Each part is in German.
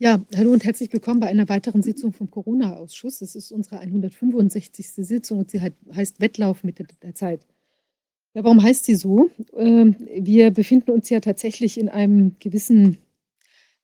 Ja, hallo und herzlich willkommen bei einer weiteren Sitzung vom Corona-Ausschuss. Es ist unsere 165. Sitzung und sie heißt Wettlauf mit der Zeit. Ja, warum heißt sie so? Ähm, wir befinden uns ja tatsächlich in einem gewissen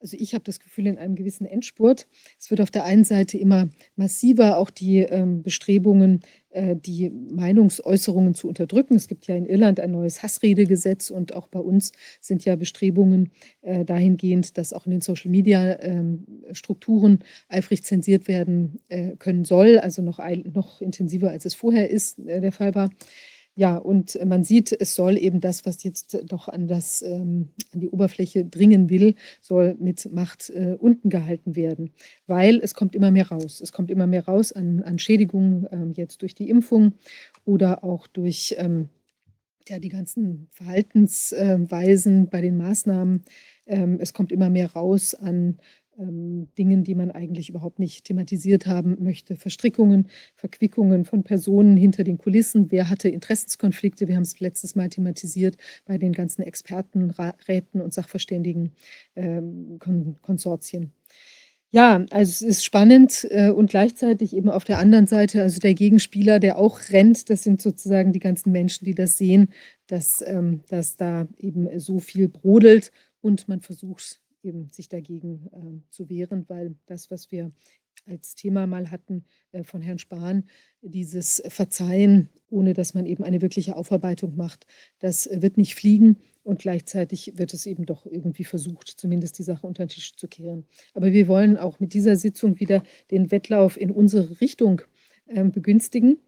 also ich habe das Gefühl, in einem gewissen Endspurt. Es wird auf der einen Seite immer massiver, auch die ähm, Bestrebungen, äh, die Meinungsäußerungen zu unterdrücken. Es gibt ja in Irland ein neues Hassredegesetz und auch bei uns sind ja Bestrebungen äh, dahingehend, dass auch in den Social-Media-Strukturen ähm, eifrig zensiert werden äh, können soll, also noch, noch intensiver, als es vorher ist, äh, der Fall war. Ja, und man sieht, es soll eben das, was jetzt doch an, das, ähm, an die Oberfläche dringen will, soll mit Macht äh, unten gehalten werden, weil es kommt immer mehr raus. Es kommt immer mehr raus an, an Schädigungen ähm, jetzt durch die Impfung oder auch durch ähm, ja, die ganzen Verhaltensweisen äh, bei den Maßnahmen. Ähm, es kommt immer mehr raus an ähm, Dingen, die man eigentlich überhaupt nicht thematisiert haben möchte. Verstrickungen, Verquickungen von Personen hinter den Kulissen. Wer hatte Interessenskonflikte? Wir haben es letztes Mal thematisiert bei den ganzen Experten, Räten und Sachverständigen-Konsortien. Ähm, ja, also es ist spannend äh, und gleichzeitig eben auf der anderen Seite, also der Gegenspieler, der auch rennt, das sind sozusagen die ganzen Menschen, die das sehen, dass, ähm, dass da eben so viel brodelt und man versucht eben sich dagegen äh, zu wehren, weil das, was wir als Thema mal hatten äh, von Herrn Spahn, dieses Verzeihen, ohne dass man eben eine wirkliche Aufarbeitung macht, das äh, wird nicht fliegen und gleichzeitig wird es eben doch irgendwie versucht, zumindest die Sache unter den Tisch zu kehren. Aber wir wollen auch mit dieser Sitzung wieder den Wettlauf in unsere Richtung ähm, begünstigen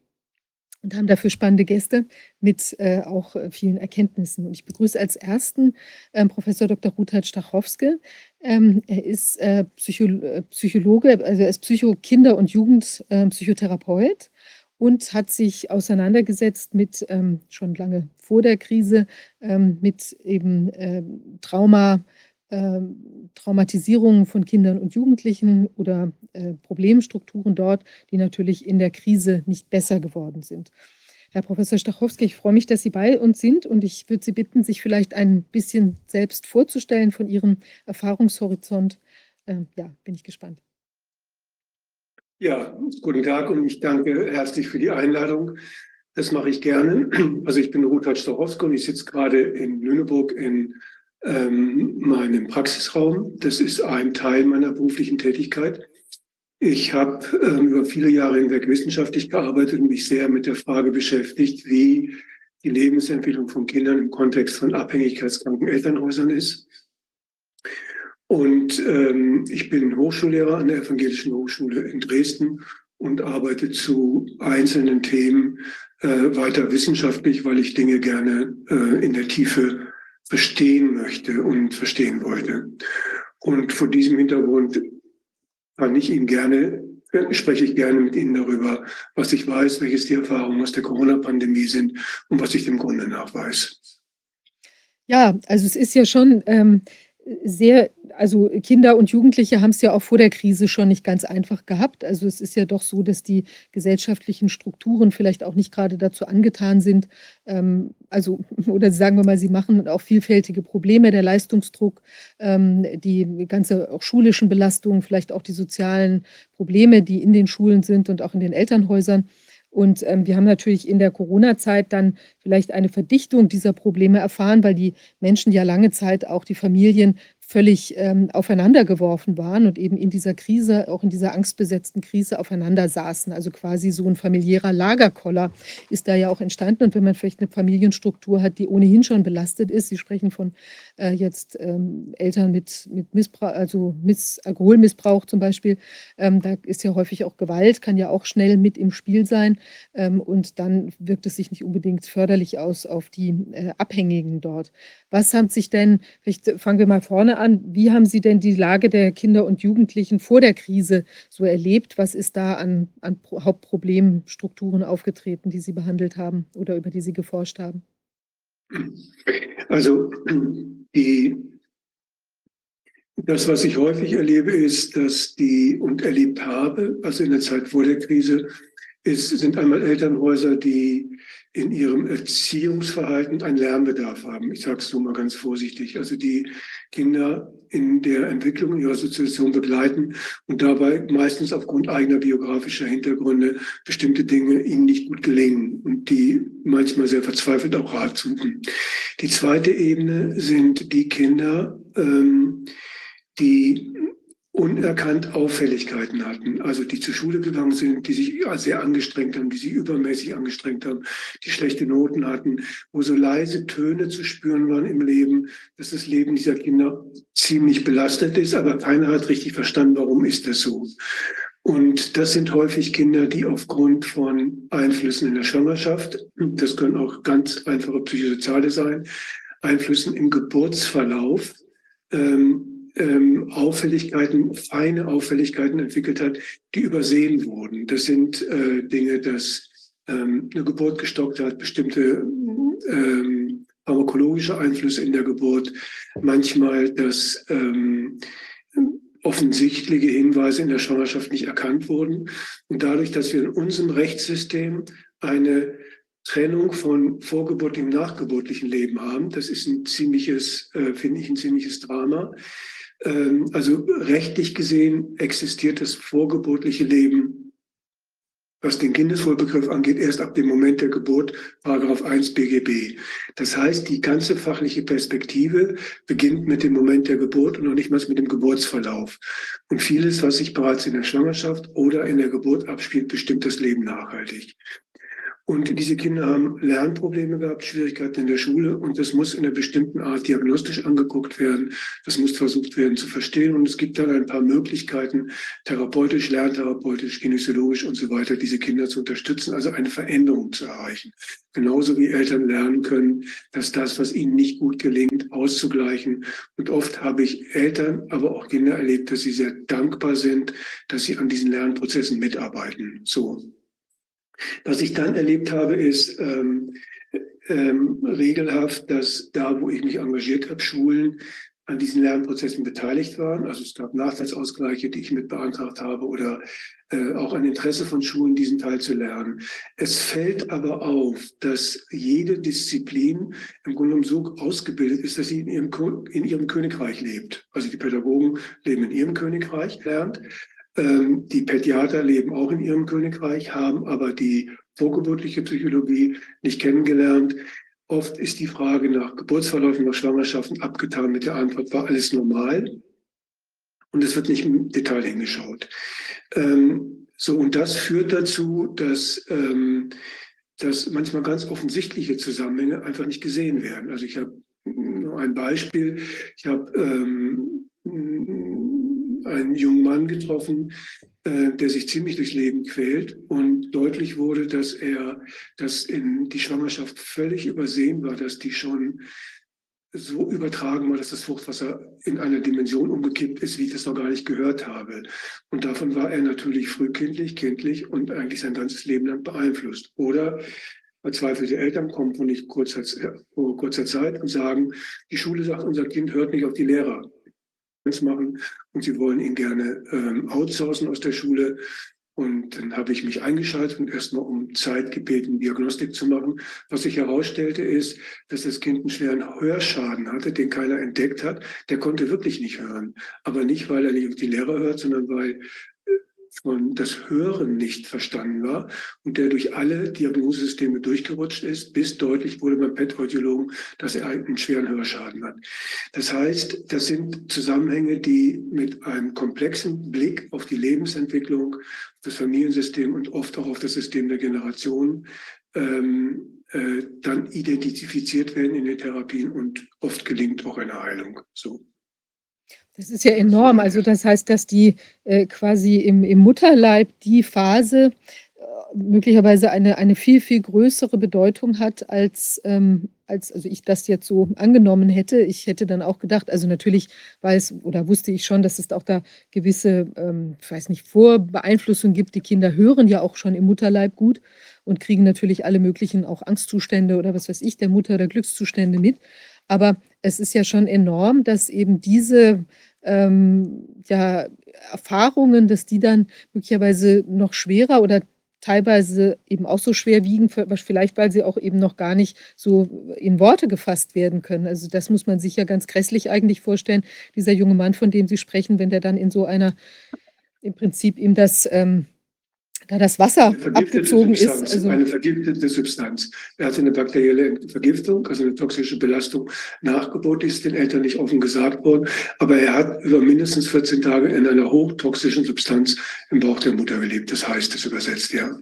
und haben dafür spannende Gäste mit äh, auch äh, vielen Erkenntnissen. Und ich begrüße als ersten ähm, Professor Dr. Ruthard Stachowske. Ähm, er ist äh, Psycho äh, Psychologe, also er ist Psycho-, Kinder- und Jugendpsychotherapeut und hat sich auseinandergesetzt mit, ähm, schon lange vor der Krise, ähm, mit eben ähm, Trauma, ähm, Traumatisierungen von Kindern und Jugendlichen oder äh, Problemstrukturen dort, die natürlich in der Krise nicht besser geworden sind. Herr Professor Stachowski, ich freue mich, dass Sie bei uns sind und ich würde Sie bitten, sich vielleicht ein bisschen selbst vorzustellen von Ihrem Erfahrungshorizont. Ähm, ja, bin ich gespannt. Ja, guten Tag und ich danke herzlich für die Einladung. Das mache ich gerne. Also ich bin Ruthard Stachowski und ich sitze gerade in Lüneburg in ähm, meinem Praxisraum. Das ist ein Teil meiner beruflichen Tätigkeit. Ich habe ähm, über viele Jahre hinweg wissenschaftlich gearbeitet und mich sehr mit der Frage beschäftigt, wie die Lebensentwicklung von Kindern im Kontext von abhängigkeitskranken Elternhäusern ist. Und ähm, ich bin Hochschullehrer an der Evangelischen Hochschule in Dresden und arbeite zu einzelnen Themen äh, weiter wissenschaftlich, weil ich Dinge gerne äh, in der Tiefe verstehen möchte und verstehen wollte. Und vor diesem Hintergrund kann ich Ihnen gerne, spreche ich gerne mit Ihnen darüber, was ich weiß, welches die Erfahrungen aus der Corona-Pandemie sind und was ich dem Grunde nach weiß. Ja, also es ist ja schon ähm, sehr also Kinder und Jugendliche haben es ja auch vor der Krise schon nicht ganz einfach gehabt. Also es ist ja doch so, dass die gesellschaftlichen Strukturen vielleicht auch nicht gerade dazu angetan sind. Ähm, also, oder sagen wir mal, sie machen auch vielfältige Probleme, der Leistungsdruck, ähm, die ganze auch schulischen Belastungen, vielleicht auch die sozialen Probleme, die in den Schulen sind und auch in den Elternhäusern. Und ähm, wir haben natürlich in der Corona-Zeit dann vielleicht eine Verdichtung dieser Probleme erfahren, weil die Menschen ja lange Zeit auch die Familien völlig ähm, aufeinander geworfen waren und eben in dieser Krise, auch in dieser angstbesetzten Krise aufeinander saßen. Also quasi so ein familiärer Lagerkoller ist da ja auch entstanden. Und wenn man vielleicht eine Familienstruktur hat, die ohnehin schon belastet ist, Sie sprechen von äh, jetzt ähm, Eltern mit, mit Missbrauch, also Miss Alkoholmissbrauch zum Beispiel, ähm, da ist ja häufig auch Gewalt, kann ja auch schnell mit im Spiel sein. Ähm, und dann wirkt es sich nicht unbedingt förderlich aus auf die äh, Abhängigen dort. Was haben sich denn, vielleicht fangen wir mal vorne an, wie haben Sie denn die Lage der Kinder und Jugendlichen vor der Krise so erlebt? Was ist da an, an Hauptproblemstrukturen aufgetreten, die Sie behandelt haben oder über die Sie geforscht haben? Also die, das, was ich häufig erlebe, ist, dass die und erlebt habe, also in der Zeit vor der Krise, ist, sind einmal Elternhäuser, die in ihrem Erziehungsverhalten einen Lernbedarf haben. Ich sage es nur mal ganz vorsichtig. Also die Kinder in der Entwicklung ihrer Sozialisation begleiten und dabei meistens aufgrund eigener biografischer Hintergründe bestimmte Dinge ihnen nicht gut gelingen und die manchmal sehr verzweifelt auch Rat suchen. Die zweite Ebene sind die Kinder, ähm, die unerkannt Auffälligkeiten hatten, also die zur Schule gegangen sind, die sich sehr angestrengt haben, die sich übermäßig angestrengt haben, die schlechte Noten hatten, wo so leise Töne zu spüren waren im Leben, dass das Leben dieser Kinder ziemlich belastet ist, aber keiner hat richtig verstanden, warum ist das so. Und das sind häufig Kinder, die aufgrund von Einflüssen in der Schwangerschaft, das können auch ganz einfache psychosoziale sein, Einflüssen im Geburtsverlauf, ähm, ähm, Auffälligkeiten, feine Auffälligkeiten entwickelt hat, die übersehen wurden. Das sind äh, Dinge, dass ähm, eine Geburt gestockt hat, bestimmte ähm, pharmakologische Einflüsse in der Geburt, manchmal, dass ähm, offensichtliche Hinweise in der Schwangerschaft nicht erkannt wurden. Und dadurch, dass wir in unserem Rechtssystem eine Trennung von vorgeburtlichem und nachgeburtlichem Leben haben, das ist ein ziemliches, äh, finde ich, ein ziemliches Drama. Ähm, also rechtlich gesehen existiert das vorgeburtliche Leben, was den Kindeswohlbegriff angeht, erst ab dem Moment der Geburt, Paragraph 1 BGB. Das heißt, die ganze fachliche Perspektive beginnt mit dem Moment der Geburt und noch nicht mal mit dem Geburtsverlauf. Und vieles, was sich bereits in der Schwangerschaft oder in der Geburt abspielt, bestimmt das Leben nachhaltig. Und diese Kinder haben Lernprobleme gehabt, Schwierigkeiten in der Schule und das muss in einer bestimmten Art diagnostisch angeguckt werden. Das muss versucht werden zu verstehen und es gibt dann ein paar Möglichkeiten, therapeutisch, lerntherapeutisch, kinesiologisch und so weiter, diese Kinder zu unterstützen, also eine Veränderung zu erreichen. Genauso wie Eltern lernen können, dass das, was ihnen nicht gut gelingt, auszugleichen. Und oft habe ich Eltern, aber auch Kinder erlebt, dass sie sehr dankbar sind, dass sie an diesen Lernprozessen mitarbeiten. So. Was ich dann erlebt habe, ist ähm, ähm, regelhaft, dass da, wo ich mich engagiert habe, Schulen an diesen Lernprozessen beteiligt waren. Also es gab Nachteilsausgleiche, die ich mit beantragt habe oder äh, auch ein Interesse von Schulen, diesen Teil zu lernen. Es fällt aber auf, dass jede Disziplin im Grunde genommen so ausgebildet ist, dass sie in ihrem, in ihrem Königreich lebt. Also die Pädagogen leben in ihrem Königreich, lernt. Ähm, die Pädiater leben auch in ihrem Königreich, haben aber die vorgeburtliche Psychologie nicht kennengelernt. Oft ist die Frage nach Geburtsverläufen, nach Schwangerschaften abgetan mit der Antwort, war alles normal? Und es wird nicht im Detail hingeschaut. Ähm, so, und das führt dazu, dass, ähm, dass manchmal ganz offensichtliche Zusammenhänge einfach nicht gesehen werden. Also ich habe nur ein Beispiel. Ich habe ähm, einen jungen Mann getroffen, äh, der sich ziemlich durchs Leben quält und deutlich wurde, dass er, dass in die Schwangerschaft völlig übersehen war, dass die schon so übertragen war, dass das Fruchtwasser in einer Dimension umgekippt ist, wie ich das noch gar nicht gehört habe. Und davon war er natürlich frühkindlich, kindlich und eigentlich sein ganzes Leben lang beeinflusst. Oder verzweifelte Eltern kommen von nicht kurzer, vor kurzer Zeit und sagen, die Schule sagt, unser Kind hört nicht auf die Lehrer machen und sie wollen ihn gerne ähm, outsourcen aus der Schule. Und dann habe ich mich eingeschaltet und erstmal um Zeit gebeten, Diagnostik zu machen. Was sich herausstellte, ist, dass das Kind einen schweren Hörschaden hatte, den keiner entdeckt hat. Der konnte wirklich nicht hören. Aber nicht, weil er nicht auf die Lehrer hört, sondern weil von das Hören nicht verstanden war und der durch alle Diagnosesysteme durchgerutscht ist, bis deutlich wurde beim PET-Audiologen, dass er einen schweren Hörschaden hat. Das heißt, das sind Zusammenhänge, die mit einem komplexen Blick auf die Lebensentwicklung, das Familiensystem und oft auch auf das System der Generation ähm, äh, dann identifiziert werden in den Therapien und oft gelingt auch eine Heilung. So. Das ist ja enorm. Also das heißt, dass die äh, quasi im, im Mutterleib die Phase äh, möglicherweise eine, eine viel, viel größere Bedeutung hat, als, ähm, als also ich das jetzt so angenommen hätte. Ich hätte dann auch gedacht, also natürlich weiß oder wusste ich schon, dass es auch da gewisse, ähm, ich weiß nicht, Vorbeeinflussungen gibt. Die Kinder hören ja auch schon im Mutterleib gut und kriegen natürlich alle möglichen auch Angstzustände oder was weiß ich, der Mutter oder Glückszustände mit. Aber es ist ja schon enorm, dass eben diese ähm, ja, Erfahrungen, dass die dann möglicherweise noch schwerer oder teilweise eben auch so schwer wiegen, vielleicht weil sie auch eben noch gar nicht so in Worte gefasst werden können. Also das muss man sich ja ganz grässlich eigentlich vorstellen. Dieser junge Mann, von dem Sie sprechen, wenn der dann in so einer, im Prinzip ihm das ähm, da das Wasser abgezogen Substanz, ist. Also eine vergiftete Substanz. Er hatte eine bakterielle Vergiftung, also eine toxische Belastung nachgebaut, ist den Eltern nicht offen gesagt worden, aber er hat über mindestens 14 Tage in einer hochtoxischen Substanz im Bauch der Mutter gelebt. Das heißt es übersetzt, ja.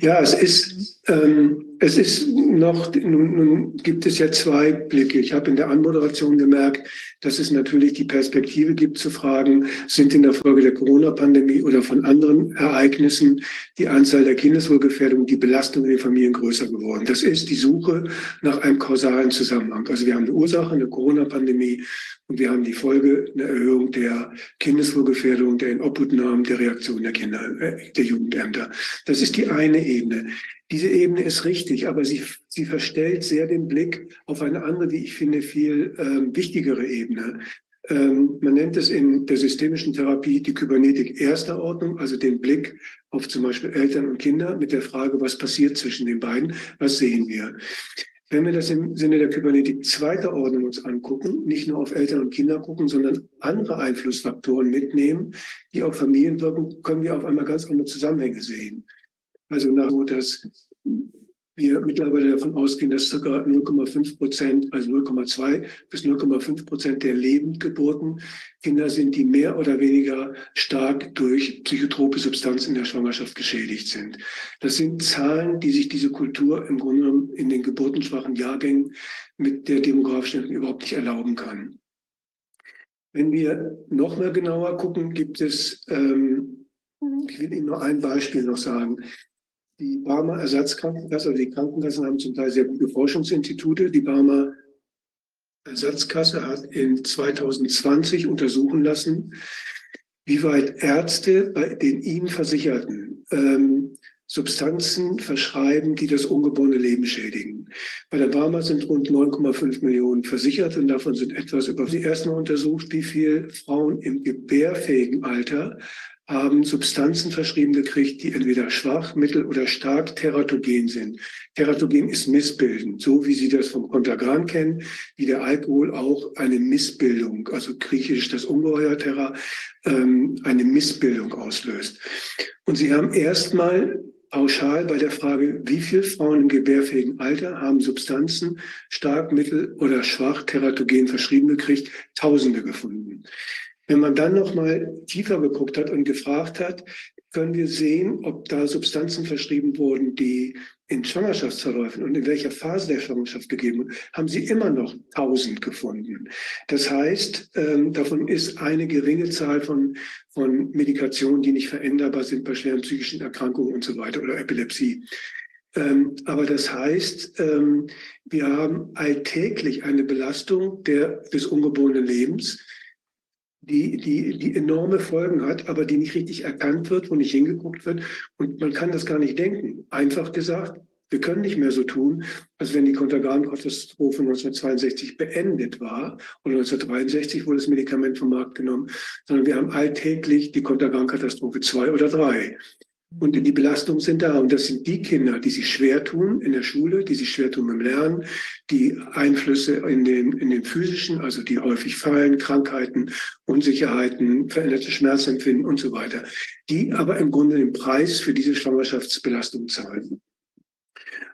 Ja, es ist, ähm, es ist noch, nun, nun gibt es ja zwei Blicke. Ich habe in der Anmoderation gemerkt, dass es natürlich die Perspektive gibt zu fragen, sind in der Folge der Corona-Pandemie oder von anderen Ereignissen die Anzahl der Kindeswohlgefährdung, die Belastung in den Familien größer geworden. Das ist die Suche nach einem kausalen Zusammenhang. Also wir haben eine Ursache, eine Corona-Pandemie und wir haben die Folge, eine Erhöhung der Kindeswohlgefährdung, der Inobhutnahmen, der Reaktion der Kinder, äh, der Jugendämter. Das ist die eine Ebene. Diese Ebene ist richtig, aber sie, sie verstellt sehr den Blick auf eine andere, wie ich finde, viel ähm, wichtigere Ebene. Ähm, man nennt es in der systemischen Therapie die Kybernetik erster Ordnung, also den Blick auf zum Beispiel Eltern und Kinder mit der Frage, was passiert zwischen den beiden, was sehen wir. Wenn wir das im Sinne der Kybernetik zweiter Ordnung uns angucken, nicht nur auf Eltern und Kinder gucken, sondern andere Einflussfaktoren mitnehmen, die auf Familien wirken, können wir auf einmal ganz andere Zusammenhänge sehen. Also nach dass wir mittlerweile davon ausgehen, dass ca. 0,5 Prozent, also 0,2 bis 0,5 Prozent der Lebendgeburten Kinder sind, die mehr oder weniger stark durch psychotrope Substanzen in der Schwangerschaft geschädigt sind. Das sind Zahlen, die sich diese Kultur im Grunde genommen in den geburtenschwachen Jahrgängen mit der demografischen überhaupt nicht erlauben kann. Wenn wir noch mal genauer gucken, gibt es, ähm, ich will Ihnen nur ein Beispiel noch sagen. Die Barmer Ersatzkrankenkasse, also die Krankenkassen haben zum Teil sehr gute Forschungsinstitute. Die Barmer Ersatzkasse hat in 2020 untersuchen lassen, wie weit Ärzte bei den ihnen Versicherten ähm, Substanzen verschreiben, die das ungeborene Leben schädigen. Bei der Barmer sind rund 9,5 Millionen versichert und davon sind etwas über die erstmal untersucht, wie viele Frauen im gebärfähigen Alter haben Substanzen verschrieben gekriegt, die entweder schwach, mittel oder stark teratogen sind. Teratogen ist missbildend, so wie Sie das vom Contagran kennen, wie der Alkohol auch eine Missbildung, also griechisch das Ungeheuer Terra, ähm, eine Missbildung auslöst. Und Sie haben erstmal pauschal bei der Frage, wie viele Frauen im gebärfähigen Alter haben Substanzen stark, mittel oder schwach teratogen verschrieben gekriegt, Tausende gefunden. Wenn man dann noch mal tiefer geguckt hat und gefragt hat, können wir sehen, ob da Substanzen verschrieben wurden, die in Schwangerschaftsverläufen und in welcher Phase der Schwangerschaft gegeben wurden, haben sie immer noch 1000 gefunden. Das heißt, ähm, davon ist eine geringe Zahl von, von Medikationen, die nicht veränderbar sind bei schweren psychischen Erkrankungen und so weiter oder Epilepsie. Ähm, aber das heißt, ähm, wir haben alltäglich eine Belastung der, des ungeborenen Lebens, die, die, die enorme Folgen hat, aber die nicht richtig erkannt wird, wo nicht hingeguckt wird. Und man kann das gar nicht denken. Einfach gesagt, wir können nicht mehr so tun, als wenn die Kontergan-Katastrophe 1962 beendet war oder 1963 wurde das Medikament vom Markt genommen, sondern wir haben alltäglich die Kontergan-Katastrophe zwei oder drei. Und die Belastungen sind da. Und das sind die Kinder, die sich schwer tun in der Schule, die sich schwer tun beim Lernen, die Einflüsse in den, in den physischen, also die häufig fallen, Krankheiten, Unsicherheiten, veränderte Schmerzempfinden und so weiter, die aber im Grunde den Preis für diese Schwangerschaftsbelastung zahlen.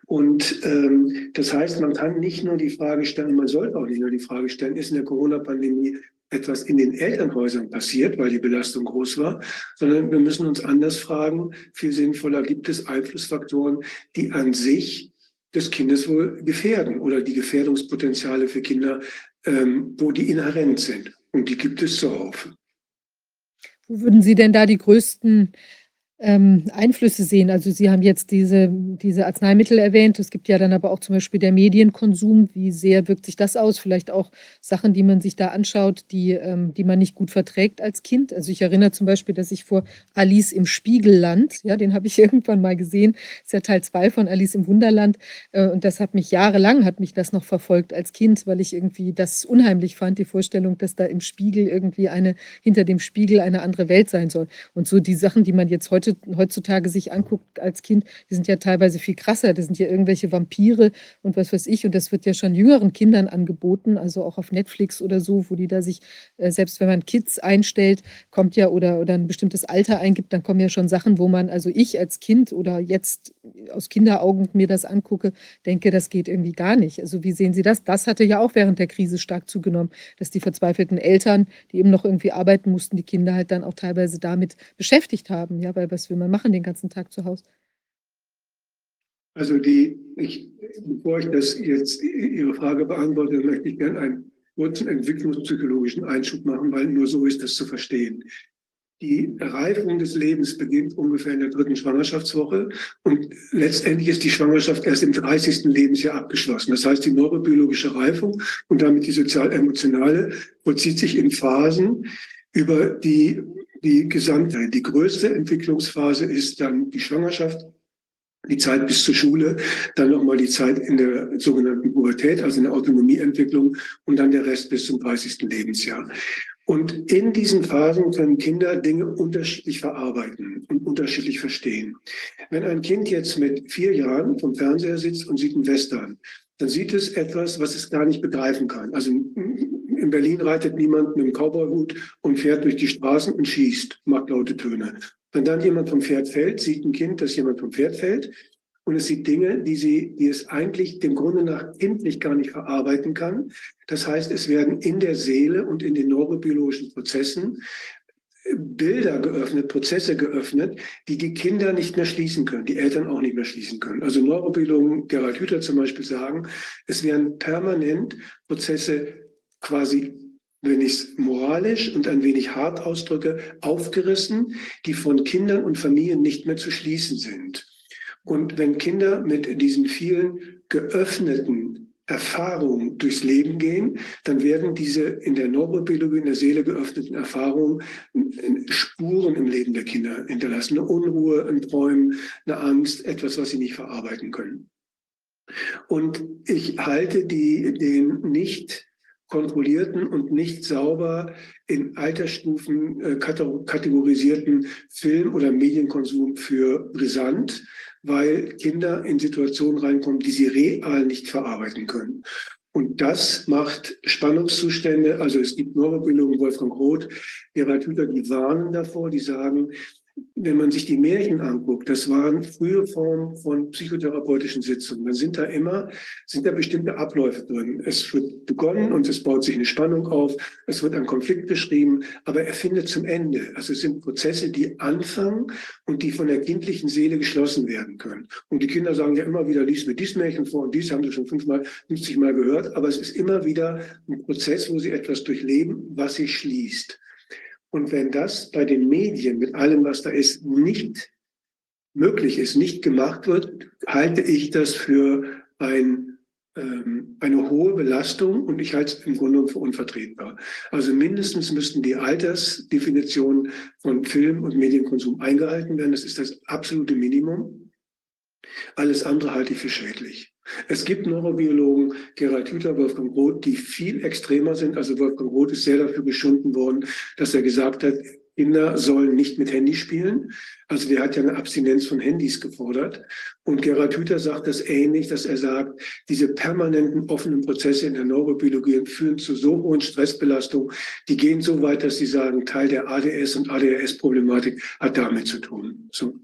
Und ähm, das heißt, man kann nicht nur die Frage stellen, man sollte auch nicht nur die Frage stellen, ist in der Corona-Pandemie etwas in den Elternhäusern passiert, weil die Belastung groß war, sondern wir müssen uns anders fragen, viel sinnvoller, gibt es Einflussfaktoren, die an sich des Kindes wohl gefährden oder die Gefährdungspotenziale für Kinder, ähm, wo die inhärent sind. Und die gibt es zuhauf. Wo würden Sie denn da die größten ähm, Einflüsse sehen. Also Sie haben jetzt diese, diese Arzneimittel erwähnt. Es gibt ja dann aber auch zum Beispiel der Medienkonsum. Wie sehr wirkt sich das aus? Vielleicht auch Sachen, die man sich da anschaut, die, ähm, die man nicht gut verträgt als Kind. Also ich erinnere zum Beispiel, dass ich vor Alice im Spiegelland, ja, den habe ich irgendwann mal gesehen, ist ja Teil 2 von Alice im Wunderland. Äh, und das hat mich jahrelang, hat mich das noch verfolgt als Kind, weil ich irgendwie das unheimlich fand, die Vorstellung, dass da im Spiegel irgendwie eine, hinter dem Spiegel eine andere Welt sein soll. Und so die Sachen, die man jetzt heute heute, heutzutage sich anguckt als Kind, die sind ja teilweise viel krasser. Das sind ja irgendwelche Vampire und was weiß ich. Und das wird ja schon jüngeren Kindern angeboten, also auch auf Netflix oder so, wo die da sich, äh, selbst wenn man Kids einstellt, kommt ja oder, oder ein bestimmtes Alter eingibt, dann kommen ja schon Sachen, wo man, also ich als Kind oder jetzt aus Kinderaugen mir das angucke, denke, das geht irgendwie gar nicht. Also wie sehen Sie das? Das hatte ja auch während der Krise stark zugenommen, dass die verzweifelten Eltern, die eben noch irgendwie arbeiten mussten, die Kinder halt dann auch teilweise damit beschäftigt haben. Ja, weil was will man machen den ganzen Tag zu Hause? Also die, ich, bevor ich das jetzt Ihre Frage beantworte, möchte ich gerne einen kurzen entwicklungspsychologischen Einschub machen, weil nur so ist das zu verstehen. Die Reifung des Lebens beginnt ungefähr in der dritten Schwangerschaftswoche und letztendlich ist die Schwangerschaft erst im 30. Lebensjahr abgeschlossen. Das heißt, die neurobiologische Reifung und damit die sozial-emotionale vollzieht sich in Phasen über die, die Gesamtheit. Die größte Entwicklungsphase ist dann die Schwangerschaft, die Zeit bis zur Schule, dann nochmal die Zeit in der sogenannten Pubertät, also in der Autonomieentwicklung und dann der Rest bis zum 30. Lebensjahr. Und in diesen Phasen können Kinder Dinge unterschiedlich verarbeiten und unterschiedlich verstehen. Wenn ein Kind jetzt mit vier Jahren vom Fernseher sitzt und sieht einen Western, dann sieht es etwas, was es gar nicht begreifen kann. Also in Berlin reitet niemand mit einem Cowboyhut und fährt durch die Straßen und schießt, macht laute Töne. Wenn dann jemand vom Pferd fällt, sieht ein Kind, dass jemand vom Pferd fällt und es sieht Dinge, die, sie, die es eigentlich dem Grunde nach kindlich gar nicht verarbeiten kann. Das heißt, es werden in der Seele und in den neurobiologischen Prozessen Bilder geöffnet, Prozesse geöffnet, die die Kinder nicht mehr schließen können, die Eltern auch nicht mehr schließen können. Also Neurobiologen, Gerald Hüther zum Beispiel sagen, es werden permanent Prozesse quasi wenn ich es moralisch und ein wenig hart ausdrücke, aufgerissen, die von Kindern und Familien nicht mehr zu schließen sind. Und wenn Kinder mit diesen vielen geöffneten Erfahrungen durchs Leben gehen, dann werden diese in der Neurobiologie, in der Seele geöffneten Erfahrungen Spuren im Leben der Kinder hinterlassen. Eine Unruhe, ein Träumen, eine Angst, etwas, was sie nicht verarbeiten können. Und ich halte die, den nicht kontrollierten und nicht sauber in Altersstufen äh, kategorisierten Film- oder Medienkonsum für brisant, weil Kinder in Situationen reinkommen, die sie real nicht verarbeiten können. Und das macht Spannungszustände, also es gibt Neurobiologen, Wolfgang Roth, Gerhard Hüther, die warnen davor, die sagen, wenn man sich die Märchen anguckt, das waren frühe Formen von psychotherapeutischen Sitzungen. Dann sind da immer, sind da bestimmte Abläufe drin. Es wird begonnen und es baut sich eine Spannung auf. Es wird ein Konflikt beschrieben, aber er findet zum Ende. Also es sind Prozesse, die anfangen und die von der kindlichen Seele geschlossen werden können. Und die Kinder sagen ja immer wieder, lies mir dies Märchen vor und dies haben sie schon fünfmal, 50 Mal gehört. Aber es ist immer wieder ein Prozess, wo sie etwas durchleben, was sich schließt. Und wenn das bei den Medien mit allem, was da ist, nicht möglich ist, nicht gemacht wird, halte ich das für ein, ähm, eine hohe Belastung und ich halte es im Grunde für unvertretbar. Also mindestens müssten die Altersdefinitionen von Film- und Medienkonsum eingehalten werden. Das ist das absolute Minimum. Alles andere halte ich für schädlich. Es gibt Neurobiologen, Gerald Hüther, Wolfgang Roth, die viel extremer sind. Also Wolfgang Roth ist sehr dafür geschunden worden, dass er gesagt hat, Kinder sollen nicht mit Handy spielen. Also der hat ja eine Abstinenz von Handys gefordert. Und Gerald Hüther sagt das ähnlich, dass er sagt, diese permanenten offenen Prozesse in der Neurobiologie führen zu so hohen Stressbelastungen, die gehen so weit, dass sie sagen, Teil der ADS und ADHS-Problematik hat damit zu tun. So.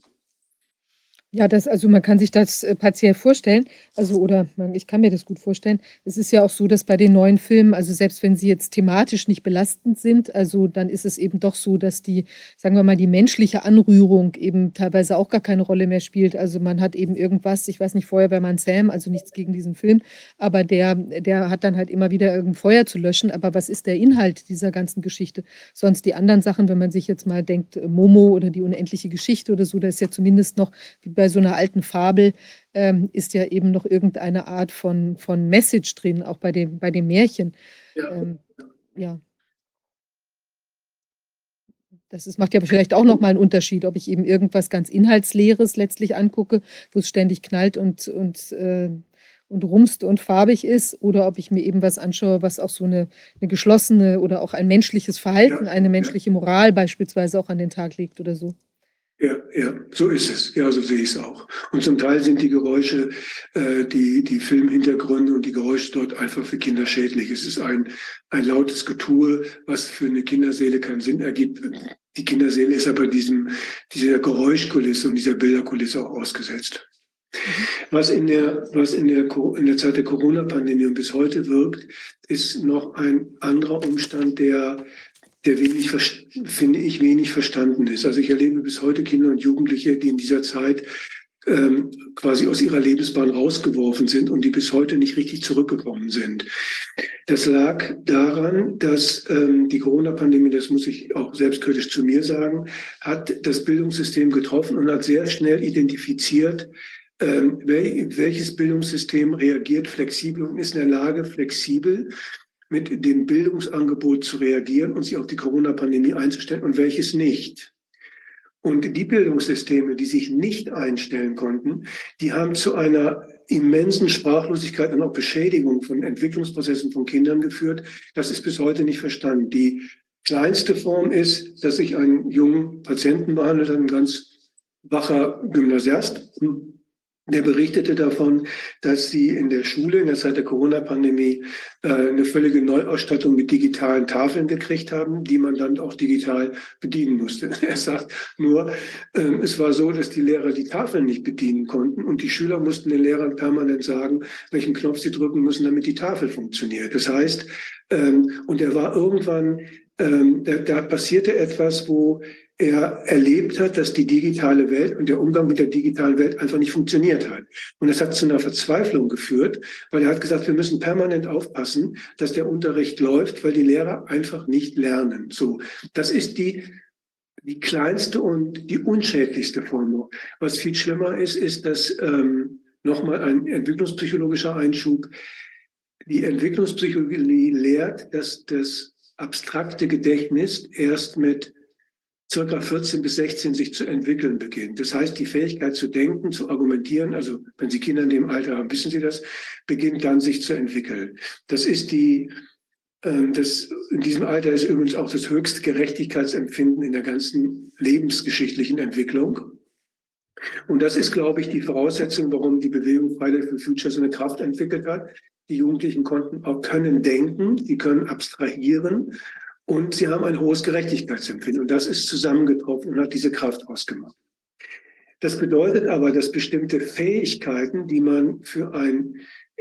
Ja, das also man kann sich das, äh, partiell vorstellen, also oder man ich kann mir das gut vorstellen. Es ist ja auch so, dass bei den neuen Filmen, also selbst wenn sie jetzt thematisch nicht belastend sind, also dann ist es eben doch so, dass die, sagen wir mal, die menschliche Anrührung eben teilweise auch gar keine Rolle mehr spielt. Also man hat eben irgendwas, ich weiß nicht, Feuerwehrmann Sam, also nichts gegen diesen Film, aber der der hat dann halt immer wieder irgend Feuer zu löschen. Aber was ist der Inhalt dieser ganzen Geschichte? Sonst die anderen Sachen, wenn man sich jetzt mal denkt, Momo oder die unendliche Geschichte oder so, da ist ja zumindest noch wie bei bei so einer alten Fabel ähm, ist ja eben noch irgendeine Art von, von Message drin, auch bei dem, bei dem Märchen. Ja. Ähm, ja. Das ist, macht ja vielleicht auch nochmal einen Unterschied, ob ich eben irgendwas ganz Inhaltsleeres letztlich angucke, wo es ständig knallt und, und, äh, und rumst und farbig ist, oder ob ich mir eben was anschaue, was auch so eine, eine geschlossene oder auch ein menschliches Verhalten, eine menschliche Moral beispielsweise auch an den Tag legt oder so. Ja, ja, so ist es. Ja, so sehe ich es auch. Und zum Teil sind die Geräusche, äh, die, die Filmhintergründe und die Geräusche dort einfach für Kinder schädlich. Es ist ein, ein lautes Getue, was für eine Kinderseele keinen Sinn ergibt. Die Kinderseele ist aber diesem, dieser Geräuschkulisse und dieser Bilderkulisse auch ausgesetzt. Was in der, was in der, in der Zeit der Corona-Pandemie und bis heute wirkt, ist noch ein anderer Umstand, der der wenig, finde ich, wenig verstanden ist. Also ich erlebe bis heute Kinder und Jugendliche, die in dieser Zeit ähm, quasi aus ihrer Lebensbahn rausgeworfen sind und die bis heute nicht richtig zurückgekommen sind. Das lag daran, dass ähm, die Corona-Pandemie, das muss ich auch selbstkritisch zu mir sagen, hat das Bildungssystem getroffen und hat sehr schnell identifiziert, ähm, wel welches Bildungssystem reagiert flexibel und ist in der Lage, flexibel mit dem Bildungsangebot zu reagieren und sich auf die Corona-Pandemie einzustellen und welches nicht. Und die Bildungssysteme, die sich nicht einstellen konnten, die haben zu einer immensen Sprachlosigkeit und auch Beschädigung von Entwicklungsprozessen von Kindern geführt. Das ist bis heute nicht verstanden. Die kleinste Form ist, dass sich einen jungen Patienten behandelt ein ganz wacher Gymnasiast, der berichtete davon, dass sie in der Schule in der Zeit der Corona-Pandemie äh, eine völlige Neuausstattung mit digitalen Tafeln gekriegt haben, die man dann auch digital bedienen musste. Er sagt nur, äh, es war so, dass die Lehrer die Tafeln nicht bedienen konnten und die Schüler mussten den Lehrern permanent sagen, welchen Knopf sie drücken müssen, damit die Tafel funktioniert. Das heißt, ähm, und er war irgendwann, ähm, da passierte etwas, wo er erlebt hat, dass die digitale Welt und der Umgang mit der digitalen Welt einfach nicht funktioniert hat. Und das hat zu einer Verzweiflung geführt, weil er hat gesagt, wir müssen permanent aufpassen, dass der Unterricht läuft, weil die Lehrer einfach nicht lernen. So, das ist die die kleinste und die unschädlichste Form. Was viel schlimmer ist, ist, dass ähm, nochmal ein entwicklungspsychologischer Einschub. Die Entwicklungspsychologie lehrt, dass das abstrakte Gedächtnis erst mit circa 14 bis 16 sich zu entwickeln beginnt. Das heißt, die Fähigkeit zu denken, zu argumentieren, also wenn Sie Kinder in dem Alter haben, wissen Sie das, beginnt dann sich zu entwickeln. Das ist die, ähm, das, in diesem Alter ist übrigens auch das höchste Gerechtigkeitsempfinden in der ganzen lebensgeschichtlichen Entwicklung. Und das ist, glaube ich, die Voraussetzung, warum die Bewegung Friday for Future so eine Kraft entwickelt hat. Die Jugendlichen konnten auch können denken, die können abstrahieren und sie haben ein hohes Gerechtigkeitsempfinden. Und das ist zusammengetroffen und hat diese Kraft ausgemacht. Das bedeutet aber, dass bestimmte Fähigkeiten, die man für ein,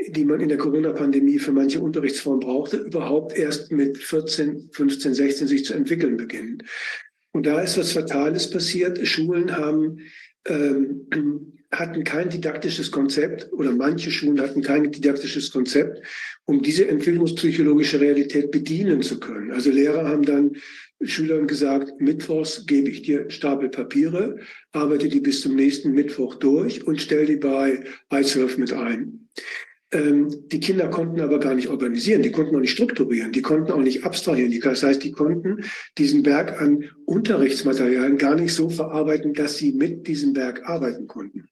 die man in der Corona-Pandemie für manche Unterrichtsformen brauchte, überhaupt erst mit 14, 15, 16 sich zu entwickeln beginnen. Und da ist was Fatales passiert. Schulen haben ähm, hatten kein didaktisches Konzept oder manche Schulen hatten kein didaktisches Konzept, um diese entwicklungspsychologische Realität bedienen zu können. Also Lehrer haben dann Schülern gesagt, Mittwochs gebe ich dir Stapel Papiere, arbeite die bis zum nächsten Mittwoch durch und stell die bei iSurf mit ein. Ähm, die Kinder konnten aber gar nicht organisieren, die konnten auch nicht strukturieren, die konnten auch nicht abstrahieren. Das heißt, die konnten diesen Berg an Unterrichtsmaterialien gar nicht so verarbeiten, dass sie mit diesem Berg arbeiten konnten.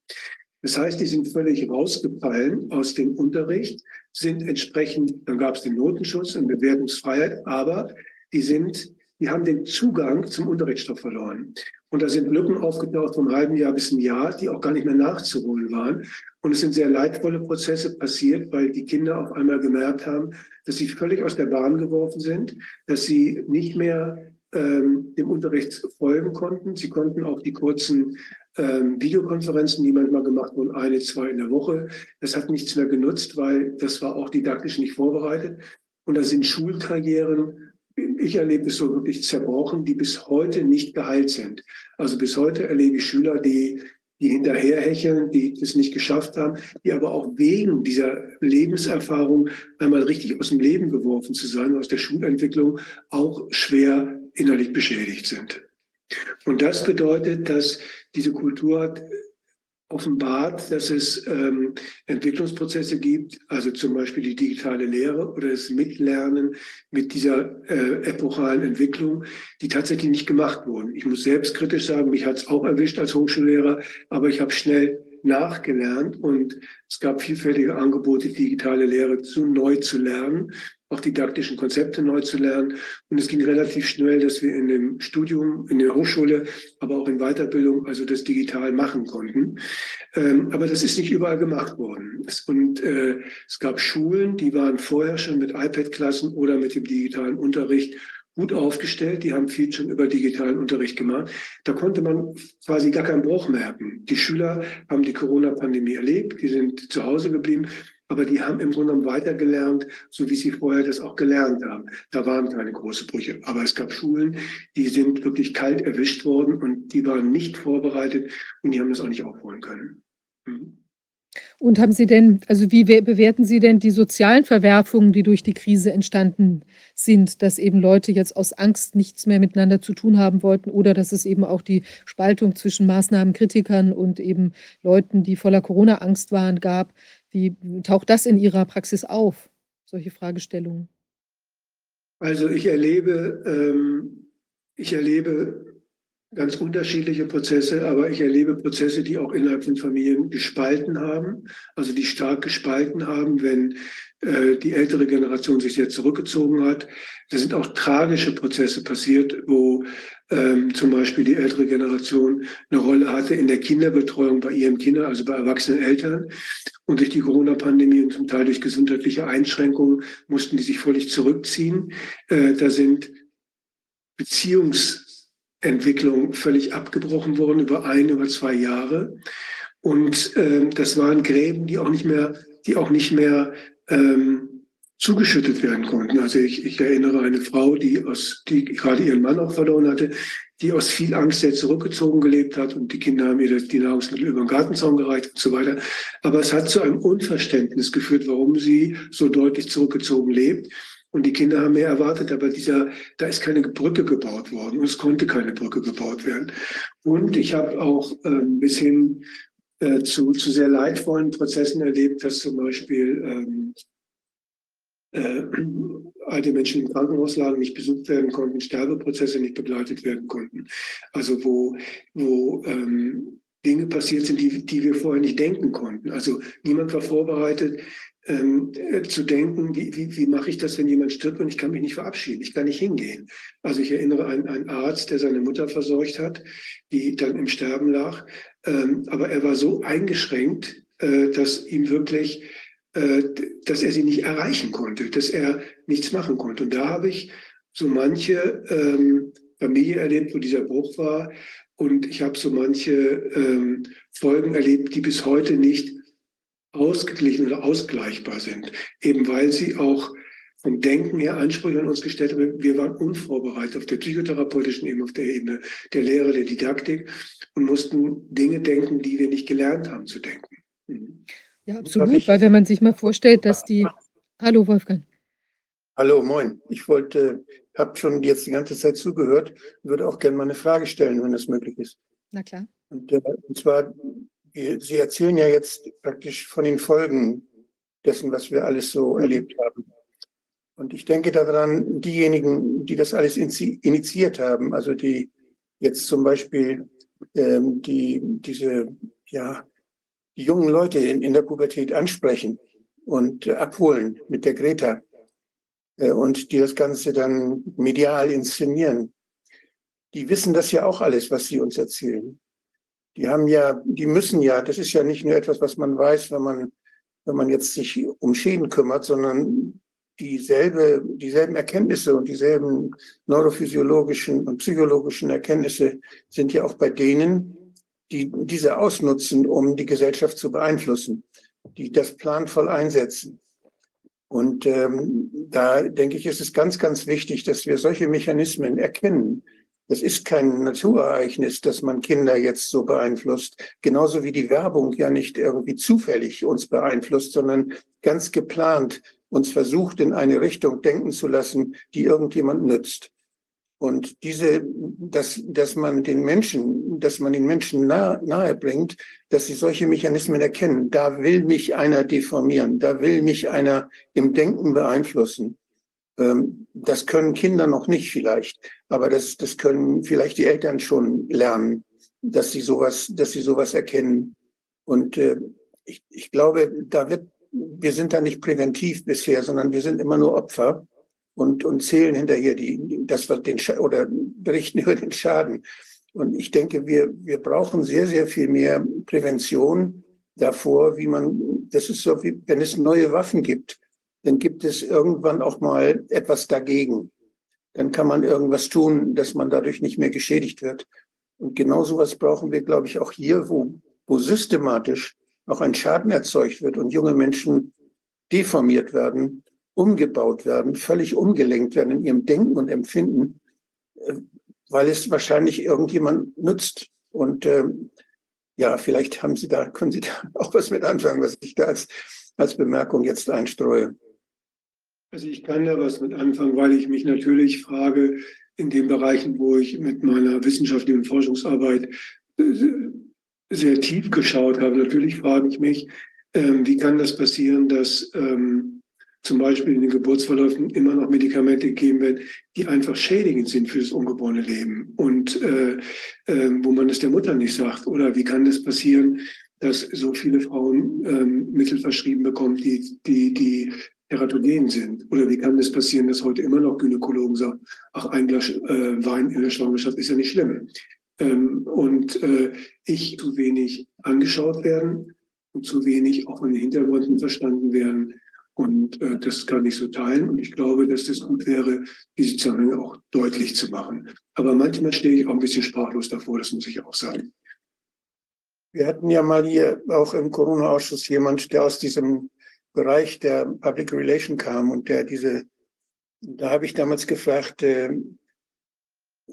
Das heißt, die sind völlig rausgefallen aus dem Unterricht, sind entsprechend, dann gab es den Notenschutz und Bewertungsfreiheit, aber die sind, die haben den Zugang zum Unterrichtsstoff verloren. Und da sind Lücken aufgetaucht vom halben Jahr bis ein Jahr, die auch gar nicht mehr nachzuholen waren. Und es sind sehr leidvolle Prozesse passiert, weil die Kinder auf einmal gemerkt haben, dass sie völlig aus der Bahn geworfen sind, dass sie nicht mehr ähm, dem Unterricht folgen konnten. Sie konnten auch die kurzen ähm, Videokonferenzen, die manchmal gemacht wurden, eine, zwei in der Woche. Das hat nichts mehr genutzt, weil das war auch didaktisch nicht vorbereitet. Und da sind Schulkarrieren, ich erlebe es so wirklich zerbrochen, die bis heute nicht geheilt sind. Also bis heute erlebe ich Schüler, die die hinterherhecheln, die es nicht geschafft haben, die aber auch wegen dieser Lebenserfahrung einmal richtig aus dem Leben geworfen zu sein, aus der Schulentwicklung auch schwer innerlich beschädigt sind. Und das bedeutet, dass diese Kultur hat offenbart, dass es ähm, Entwicklungsprozesse gibt, also zum Beispiel die digitale Lehre oder das Mitlernen mit dieser äh, epochalen Entwicklung, die tatsächlich nicht gemacht wurden. Ich muss selbstkritisch sagen, mich hat es auch erwischt als Hochschullehrer, aber ich habe schnell nachgelernt und es gab vielfältige Angebote, digitale Lehre zu neu zu lernen. Auch didaktischen Konzepte neu zu lernen. Und es ging relativ schnell, dass wir in dem Studium, in der Hochschule, aber auch in Weiterbildung, also das digital machen konnten. Ähm, aber das ist nicht überall gemacht worden. Und äh, es gab Schulen, die waren vorher schon mit iPad-Klassen oder mit dem digitalen Unterricht gut aufgestellt. Die haben viel schon über digitalen Unterricht gemacht. Da konnte man quasi gar keinen Bruch merken. Die Schüler haben die Corona-Pandemie erlebt, die sind zu Hause geblieben, aber die haben im Grunde genommen weitergelernt, so wie sie vorher das auch gelernt haben. Da waren keine großen Brüche. Aber es gab Schulen, die sind wirklich kalt erwischt worden und die waren nicht vorbereitet und die haben das auch nicht aufholen können. Mhm. Und haben Sie denn, also wie bewerten Sie denn die sozialen Verwerfungen, die durch die Krise entstanden sind, dass eben Leute jetzt aus Angst nichts mehr miteinander zu tun haben wollten oder dass es eben auch die Spaltung zwischen Maßnahmenkritikern und eben Leuten, die voller Corona-Angst waren, gab? Wie taucht das in Ihrer Praxis auf, solche Fragestellungen? Also ich erlebe, ähm, ich erlebe ganz unterschiedliche Prozesse, aber ich erlebe Prozesse, die auch innerhalb von Familien gespalten haben, also die stark gespalten haben, wenn äh, die ältere Generation sich sehr zurückgezogen hat. Da sind auch tragische Prozesse passiert, wo ähm, zum Beispiel die ältere Generation eine Rolle hatte in der Kinderbetreuung bei ihren Kindern, also bei erwachsenen Eltern. Und durch die Corona-Pandemie und zum Teil durch gesundheitliche Einschränkungen mussten die sich völlig zurückziehen. Äh, da sind Beziehungs Entwicklung völlig abgebrochen worden über ein, über zwei Jahre. Und ähm, das waren Gräben, die auch nicht mehr, die auch nicht mehr ähm, zugeschüttet werden konnten. Also ich, ich erinnere eine Frau, die aus, die gerade ihren Mann auch verloren hatte, die aus viel Angst sehr zurückgezogen gelebt hat und die Kinder haben ihr die Nahrungsmittel über den Gartenzaun gereicht und so weiter. Aber es hat zu einem Unverständnis geführt, warum sie so deutlich zurückgezogen lebt. Und die Kinder haben mehr erwartet, aber dieser, da ist keine Brücke gebaut worden und es konnte keine Brücke gebaut werden. Und ich habe auch ähm, bis hin äh, zu, zu sehr leidvollen Prozessen erlebt, dass zum Beispiel ähm, äh, alte Menschen in Krankenhauslagen nicht besucht werden konnten, Sterbeprozesse nicht begleitet werden konnten. Also wo, wo ähm, Dinge passiert sind, die, die wir vorher nicht denken konnten. Also niemand war vorbereitet, ähm, äh, zu denken, wie, wie, wie mache ich das, wenn jemand stirbt und ich kann mich nicht verabschieden, ich kann nicht hingehen. Also ich erinnere an einen Arzt, der seine Mutter versorgt hat, die dann im Sterben lag, ähm, aber er war so eingeschränkt, äh, dass ihm wirklich, äh, dass er sie nicht erreichen konnte, dass er nichts machen konnte. Und da habe ich so manche ähm, Familie erlebt, wo dieser Bruch war. Und ich habe so manche ähm, Folgen erlebt, die bis heute nicht ausgeglichen oder ausgleichbar sind, eben weil sie auch vom Denken her Ansprüche an uns gestellt haben. Wir waren unvorbereitet auf der psychotherapeutischen Ebene, auf der Ebene der Lehre, der Didaktik und mussten Dinge denken, die wir nicht gelernt haben zu denken. Mhm. Ja, absolut, weil wenn man sich mal vorstellt, dass die... Hallo, Wolfgang. Hallo, moin. Ich wollte, habe schon jetzt die ganze Zeit zugehört, würde auch gerne mal eine Frage stellen, wenn das möglich ist. Na klar. Und, äh, und zwar Sie erzählen ja jetzt praktisch von den Folgen dessen, was wir alles so erlebt haben. Und ich denke daran, diejenigen, die das alles initiiert haben, also die jetzt zum Beispiel ähm, die diese ja die jungen Leute in, in der Pubertät ansprechen und äh, abholen mit der Greta äh, und die das Ganze dann medial inszenieren. Die wissen das ja auch alles, was sie uns erzählen die haben ja, die müssen ja, das ist ja nicht nur etwas, was man weiß, wenn man, wenn man jetzt sich um Schäden kümmert, sondern dieselbe, dieselben Erkenntnisse und dieselben neurophysiologischen und psychologischen Erkenntnisse sind ja auch bei denen, die diese ausnutzen, um die Gesellschaft zu beeinflussen, die das planvoll einsetzen. Und ähm, da denke ich, ist es ganz, ganz wichtig, dass wir solche Mechanismen erkennen, das ist kein Naturereignis, dass man Kinder jetzt so beeinflusst. Genauso wie die Werbung ja nicht irgendwie zufällig uns beeinflusst, sondern ganz geplant uns versucht, in eine Richtung denken zu lassen, die irgendjemand nützt. Und diese, dass, dass man den Menschen, dass man den Menschen nahe, nahe bringt, dass sie solche Mechanismen erkennen. Da will mich einer deformieren. Da will mich einer im Denken beeinflussen. Ähm, das können Kinder noch nicht vielleicht, aber das, das können vielleicht die Eltern schon lernen, dass sie sowas, dass sie sowas erkennen. Und äh, ich, ich glaube, da wird wir sind da nicht präventiv bisher, sondern wir sind immer nur Opfer und, und zählen hinterher die, das was den oder berichten über den Schaden. Und ich denke, wir, wir brauchen sehr, sehr viel mehr Prävention davor, wie man, das ist so, wie wenn es neue Waffen gibt, dann gibt es irgendwann auch mal etwas dagegen. Dann kann man irgendwas tun, dass man dadurch nicht mehr geschädigt wird. Und genau sowas brauchen wir, glaube ich, auch hier, wo, wo systematisch auch ein Schaden erzeugt wird und junge Menschen deformiert werden, umgebaut werden, völlig umgelenkt werden in ihrem Denken und Empfinden, äh, weil es wahrscheinlich irgendjemand nützt. Und ähm, ja, vielleicht haben Sie da, können Sie da auch was mit anfangen, was ich da als, als Bemerkung jetzt einstreue. Also ich kann da was mit anfangen, weil ich mich natürlich frage, in den Bereichen, wo ich mit meiner wissenschaftlichen Forschungsarbeit äh, sehr tief geschaut habe, natürlich frage ich mich, ähm, wie kann das passieren, dass ähm, zum Beispiel in den Geburtsverläufen immer noch Medikamente gegeben werden, die einfach schädigend sind für das ungeborene Leben und äh, äh, wo man es der Mutter nicht sagt. Oder wie kann das passieren, dass so viele Frauen ähm, Mittel verschrieben bekommen, die, die, die teratogen sind? Oder wie kann das passieren, dass heute immer noch Gynäkologen sagen, ach, ein Glas äh, Wein in der Schwangerschaft ist ja nicht schlimm. Ähm, und äh, ich zu wenig angeschaut werden und zu wenig auch von den Hintergründen verstanden werden. Und äh, das kann ich so teilen. Und ich glaube, dass das gut wäre, diese Zusammenhänge auch deutlich zu machen. Aber manchmal stehe ich auch ein bisschen sprachlos davor, das muss ich auch sagen. Wir hatten ja mal hier auch im Corona-Ausschuss jemand, der aus diesem Bereich der Public Relation kam und der diese, da habe ich damals gefragt, äh,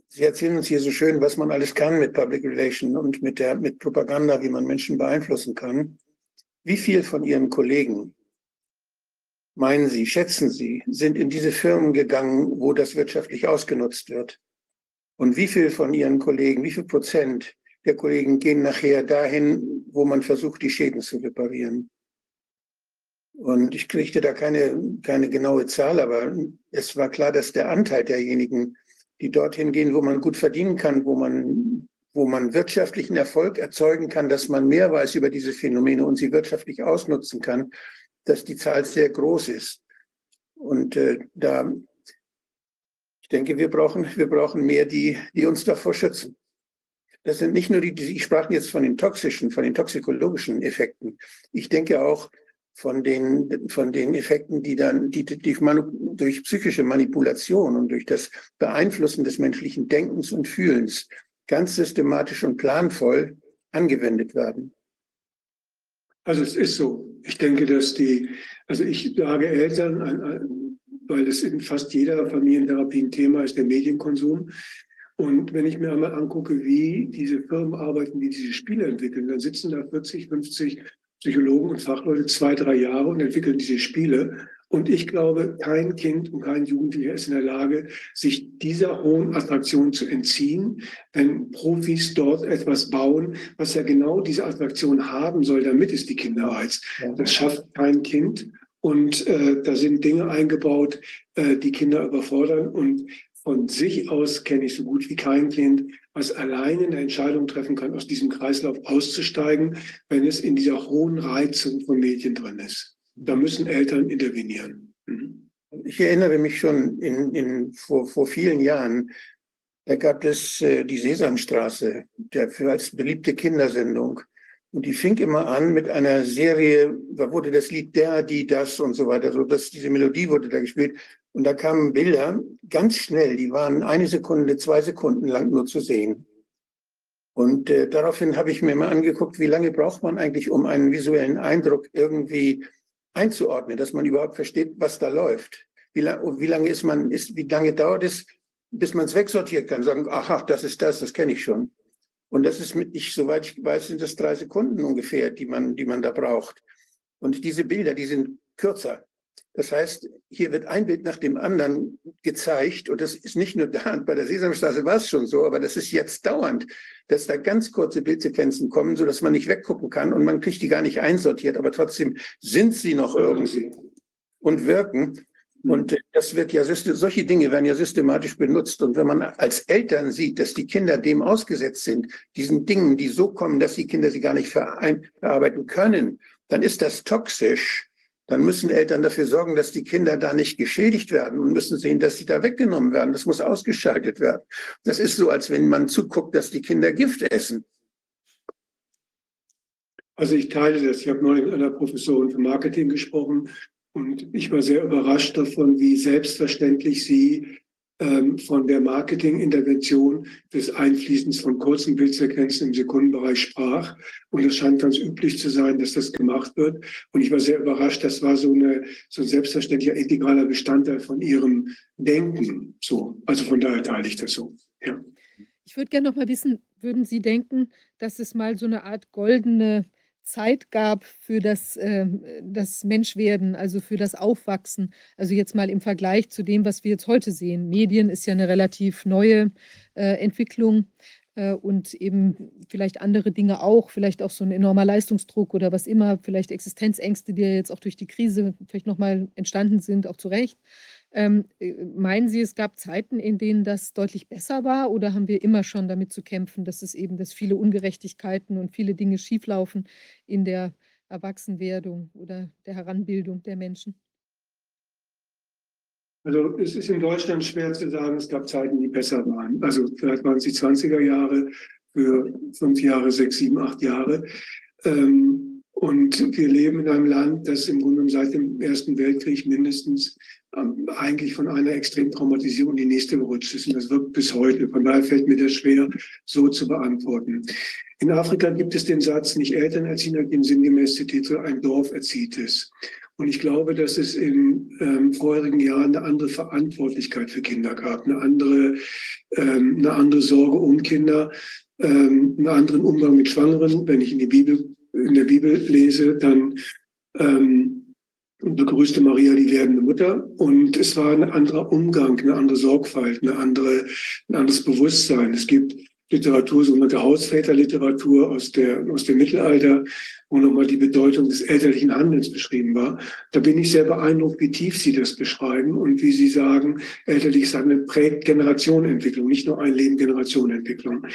Sie erzählen uns hier so schön, was man alles kann mit Public Relation und mit der, mit Propaganda, wie man Menschen beeinflussen kann. Wie viel von Ihren Kollegen meinen Sie, schätzen Sie, sind in diese Firmen gegangen, wo das wirtschaftlich ausgenutzt wird? Und wie viel von Ihren Kollegen, wie viel Prozent der Kollegen gehen nachher dahin, wo man versucht, die Schäden zu reparieren? Und ich kriegte da keine, keine genaue Zahl, aber es war klar, dass der Anteil derjenigen, die dorthin gehen, wo man gut verdienen kann, wo man, wo man wirtschaftlichen Erfolg erzeugen kann, dass man mehr weiß über diese Phänomene und sie wirtschaftlich ausnutzen kann, dass die Zahl sehr groß ist. Und äh, da, ich denke, wir brauchen, wir brauchen mehr, die, die uns davor schützen. Das sind nicht nur die, die, ich sprach jetzt von den toxischen, von den toxikologischen Effekten. Ich denke auch, von den, von den Effekten, die dann die, die durch psychische Manipulation und durch das Beeinflussen des menschlichen Denkens und Fühlens ganz systematisch und planvoll angewendet werden. Also es ist so. Ich denke, dass die, also ich sage Eltern, weil es in fast jeder Familientherapie ein Thema ist, der Medienkonsum. Und wenn ich mir einmal angucke, wie diese Firmen arbeiten, die diese Spiele entwickeln, dann sitzen da 40, 50 Psychologen und Fachleute zwei, drei Jahre und entwickeln diese Spiele. Und ich glaube, kein Kind und kein Jugendlicher ist in der Lage, sich dieser hohen Attraktion zu entziehen, wenn Profis dort etwas bauen, was ja genau diese Attraktion haben soll, damit es die Kinder reizt. Das schafft kein Kind. Und äh, da sind Dinge eingebaut, äh, die Kinder überfordern. Und von sich aus kenne ich so gut wie kein Kind, was alleine eine Entscheidung treffen kann, aus diesem Kreislauf auszusteigen, wenn es in dieser hohen Reizung von Medien drin ist. Da müssen Eltern intervenieren. Mhm. Ich erinnere mich schon in, in, vor, vor vielen Jahren, da gab es äh, die Sesamstraße, der für als beliebte Kindersendung. Und die fing immer an mit einer Serie, da wurde das Lied der, die, das und so weiter. So, dass diese Melodie wurde da gespielt. Und da kamen Bilder ganz schnell, die waren eine Sekunde, zwei Sekunden lang nur zu sehen. Und äh, daraufhin habe ich mir mal angeguckt, wie lange braucht man eigentlich, um einen visuellen Eindruck irgendwie einzuordnen, dass man überhaupt versteht, was da läuft. Wie, lang, wie lange ist man, ist, wie lange dauert es, bis man es wegsortiert kann, sagen, aha, das ist das, das kenne ich schon. Und das ist mit, ich, soweit ich weiß, sind das drei Sekunden ungefähr, die man, die man da braucht. Und diese Bilder, die sind kürzer. Das heißt, hier wird ein Bild nach dem anderen gezeigt und das ist nicht nur da, bei der Sesamstraße war es schon so, aber das ist jetzt dauernd, dass da ganz kurze Bildsequenzen kommen, so dass man nicht weggucken kann und man kriegt die gar nicht einsortiert, aber trotzdem sind sie noch irgendwie und wirken. Und das wird ja, solche Dinge werden ja systematisch benutzt. Und wenn man als Eltern sieht, dass die Kinder dem ausgesetzt sind, diesen Dingen, die so kommen, dass die Kinder sie gar nicht verarbeiten können, dann ist das toxisch dann müssen Eltern dafür sorgen, dass die Kinder da nicht geschädigt werden und müssen sehen, dass sie da weggenommen werden. Das muss ausgeschaltet werden. Das ist so, als wenn man zuguckt, dass die Kinder Gift essen. Also ich teile das. Ich habe neulich mit einer Professorin für Marketing gesprochen und ich war sehr überrascht davon, wie selbstverständlich sie von der Marketingintervention des Einfließens von kurzen Bildsequenzen im Sekundenbereich sprach. Und es scheint ganz üblich zu sein, dass das gemacht wird. Und ich war sehr überrascht, das war so, eine, so ein selbstverständlicher integraler Bestandteil von ihrem Denken. So, also von daher teile ich das so. Ja. Ich würde gerne noch mal wissen, würden Sie denken, dass es mal so eine Art goldene Zeit gab für das, äh, das Menschwerden, also für das Aufwachsen. Also jetzt mal im Vergleich zu dem, was wir jetzt heute sehen. Medien ist ja eine relativ neue äh, Entwicklung äh, und eben vielleicht andere Dinge auch, vielleicht auch so ein enormer Leistungsdruck oder was immer, vielleicht Existenzängste, die ja jetzt auch durch die Krise vielleicht nochmal entstanden sind, auch zu Recht. Ähm, äh, meinen Sie, es gab Zeiten, in denen das deutlich besser war oder haben wir immer schon damit zu kämpfen, dass es eben, dass viele Ungerechtigkeiten und viele Dinge schieflaufen in der Erwachsenwerdung oder der Heranbildung der Menschen? Also es ist in Deutschland schwer zu sagen, es gab Zeiten, die besser waren. Also vielleicht waren es die 20er Jahre für fünf Jahre, sechs, sieben, acht Jahre. Ähm, und wir leben in einem Land, das im Grunde seit dem Ersten Weltkrieg mindestens ähm, eigentlich von einer extremen Traumatisierung die nächste gerutscht ist. Und das wirkt bis heute. Von daher fällt mir das schwer, so zu beantworten. In Afrika gibt es den Satz, nicht Eltern erziehen, den sinngemäß Titel, ein Dorf erzieht es. Und ich glaube, dass es in ähm, vorherigen Jahren eine andere Verantwortlichkeit für Kinder gab, eine andere, ähm, eine andere Sorge um Kinder, ähm, einen anderen Umgang mit Schwangeren. Wenn ich in, die Bibel, in der Bibel lese, dann ähm, begrüßte Maria die werdende Mutter und es war ein anderer Umgang, eine andere Sorgfalt, eine andere, ein anderes Bewusstsein. Es gibt Literatur, sogenannte Hausväterliteratur aus, der, aus dem Mittelalter, wo nochmal die Bedeutung des elterlichen Handelns beschrieben war. Da bin ich sehr beeindruckt, wie tief Sie das beschreiben und wie Sie sagen, elterlich Handeln prägt Generationenentwicklung, nicht nur ein Leben Generationenentwicklung.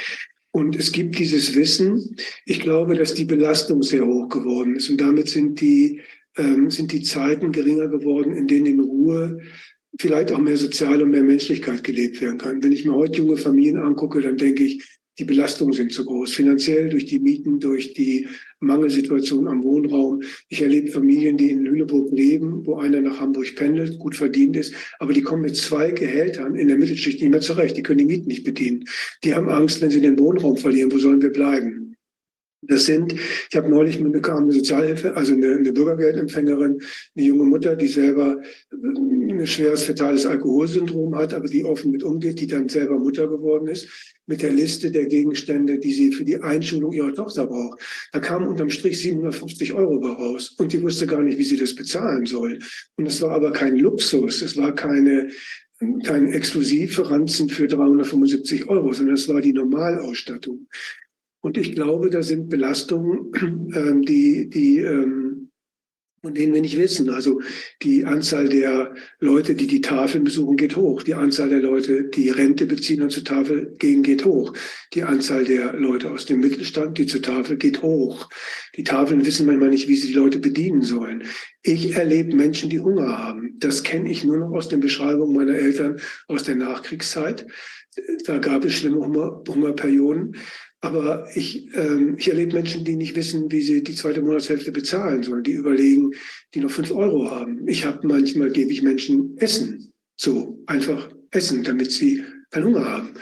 Und es gibt dieses Wissen. Ich glaube, dass die Belastung sehr hoch geworden ist und damit sind die ähm, sind die Zeiten geringer geworden, in denen in Ruhe vielleicht auch mehr Sozial und mehr Menschlichkeit gelebt werden kann. Wenn ich mir heute junge Familien angucke, dann denke ich, die Belastungen sind zu groß. Finanziell durch die Mieten, durch die Mangelsituation am Wohnraum. Ich erlebe Familien, die in Lüneburg leben, wo einer nach Hamburg pendelt, gut verdient ist, aber die kommen mit zwei Gehältern in der Mittelschicht nicht mehr zurecht. Die können die Mieten nicht bedienen. Die haben Angst, wenn sie den Wohnraum verlieren, wo sollen wir bleiben? Das sind, ich habe neulich bekam eine Sozialhilfe, also eine, eine, Bürgergeldempfängerin, eine junge Mutter, die selber ein schweres fetales Alkoholsyndrom hat, aber die offen mit umgeht, die dann selber Mutter geworden ist, mit der Liste der Gegenstände, die sie für die Einschulung ihrer Tochter braucht. Da kamen unterm Strich 750 Euro raus und die wusste gar nicht, wie sie das bezahlen soll. Und es war aber kein Luxus, es war keine, kein Exklusivranzen für 375 Euro, sondern es war die Normalausstattung. Und ich glaube, da sind Belastungen, ähm, die, die, ähm, von denen wir nicht wissen. Also die Anzahl der Leute, die die Tafeln besuchen, geht hoch. Die Anzahl der Leute, die Rente beziehen und zur Tafel gehen, geht hoch. Die Anzahl der Leute aus dem Mittelstand, die zur Tafel geht hoch. Die Tafeln wissen manchmal nicht, wie sie die Leute bedienen sollen. Ich erlebe Menschen, die Hunger haben. Das kenne ich nur noch aus den Beschreibungen meiner Eltern aus der Nachkriegszeit. Da gab es schlimme Hunger, Hungerperioden. Aber ich, ähm, ich erlebe Menschen, die nicht wissen, wie sie die zweite Monatshälfte bezahlen sollen, die überlegen, die noch fünf Euro haben. Ich habe manchmal, gebe ich Menschen Essen, so einfach Essen, damit sie keinen Hunger haben.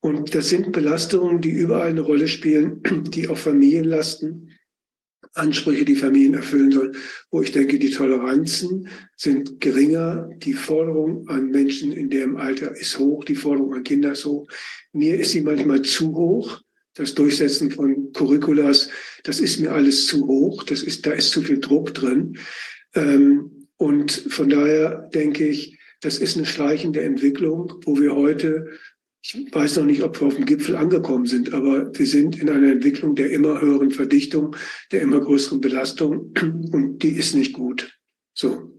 Und das sind Belastungen, die überall eine Rolle spielen, die auf Familien lasten, Ansprüche, die Familien erfüllen sollen, wo ich denke, die Toleranzen sind geringer, die Forderung an Menschen in dem Alter ist hoch, die Forderung an Kinder ist hoch. Mir ist sie manchmal zu hoch das Durchsetzen von Curriculas, das ist mir alles zu hoch, das ist, da ist zu viel Druck drin. Ähm, und von daher denke ich, das ist eine schleichende Entwicklung, wo wir heute, ich weiß noch nicht, ob wir auf dem Gipfel angekommen sind, aber wir sind in einer Entwicklung der immer höheren Verdichtung, der immer größeren Belastung und die ist nicht gut. So.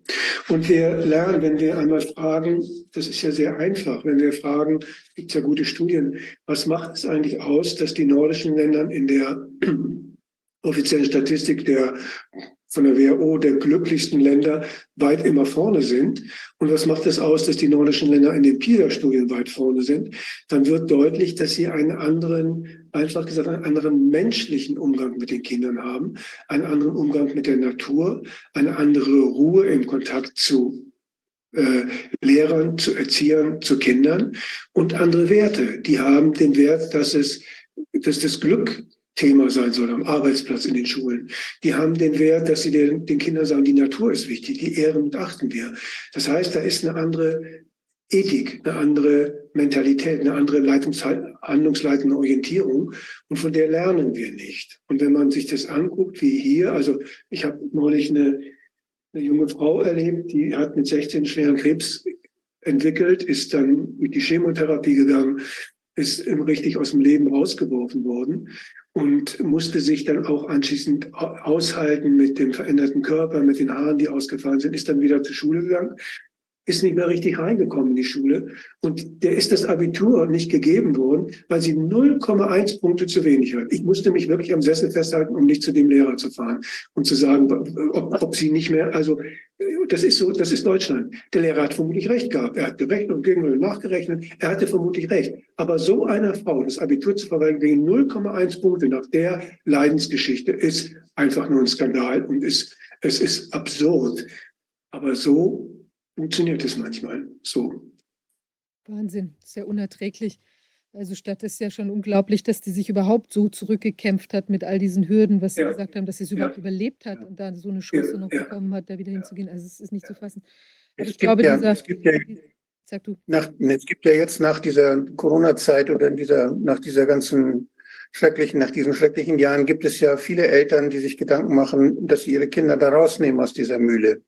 Und wir lernen, wenn wir einmal fragen, das ist ja sehr einfach, wenn wir fragen, gibt es ja gute Studien, was macht es eigentlich aus, dass die nordischen Länder in der offiziellen Statistik der von der WHO der glücklichsten Länder weit immer vorne sind. Und was macht es aus, dass die nordischen Länder in den PISA-Studien weit vorne sind? Dann wird deutlich, dass sie einen anderen, einfach gesagt, einen anderen menschlichen Umgang mit den Kindern haben, einen anderen Umgang mit der Natur, eine andere Ruhe im Kontakt zu äh, Lehrern, zu Erziehern, zu Kindern und andere Werte. Die haben den Wert, dass es, dass das Glück Thema sein soll am Arbeitsplatz in den Schulen. Die haben den Wert, dass sie den, den Kindern sagen, die Natur ist wichtig, die ehren und achten wir. Das heißt, da ist eine andere Ethik, eine andere Mentalität, eine andere handlungsleitende Orientierung und von der lernen wir nicht. Und wenn man sich das anguckt, wie hier, also ich habe neulich eine, eine junge Frau erlebt, die hat mit 16 schweren Krebs entwickelt, ist dann mit die Chemotherapie gegangen, ist richtig aus dem Leben rausgeworfen worden und musste sich dann auch anschließend aushalten mit dem veränderten Körper, mit den Haaren, die ausgefallen sind, ist dann wieder zur Schule gegangen, ist nicht mehr richtig reingekommen in die Schule und der ist das Abitur nicht gegeben worden, weil sie 0,1 Punkte zu wenig hat. Ich musste mich wirklich am Sessel festhalten, um nicht zu dem Lehrer zu fahren und zu sagen, ob, ob sie nicht mehr, also das ist so, das ist Deutschland. Der Lehrer hat vermutlich recht gehabt. Er hat gerechnet und gegen nachgerechnet. Er hatte vermutlich recht. Aber so einer Frau das Abitur zu verweigern wegen 0,1 Punkte nach der Leidensgeschichte ist einfach nur ein Skandal und ist, es ist absurd. Aber so funktioniert es manchmal. So. Wahnsinn, sehr unerträglich. Also Stadt ist ja schon unglaublich, dass die sich überhaupt so zurückgekämpft hat mit all diesen Hürden, was Sie gesagt haben, dass sie es überhaupt ja. überlebt hat und da so eine Chance noch ja. bekommen hat, da wieder hinzugehen. Also es ist nicht zu fassen. Es ich glaube, ja, dieser, es gibt ja sag du, nach, es gibt ja jetzt nach dieser Corona-Zeit oder in dieser, nach dieser ganzen schrecklichen, nach diesen schrecklichen Jahren gibt es ja viele Eltern, die sich Gedanken machen, dass sie ihre Kinder da rausnehmen aus dieser Mühle.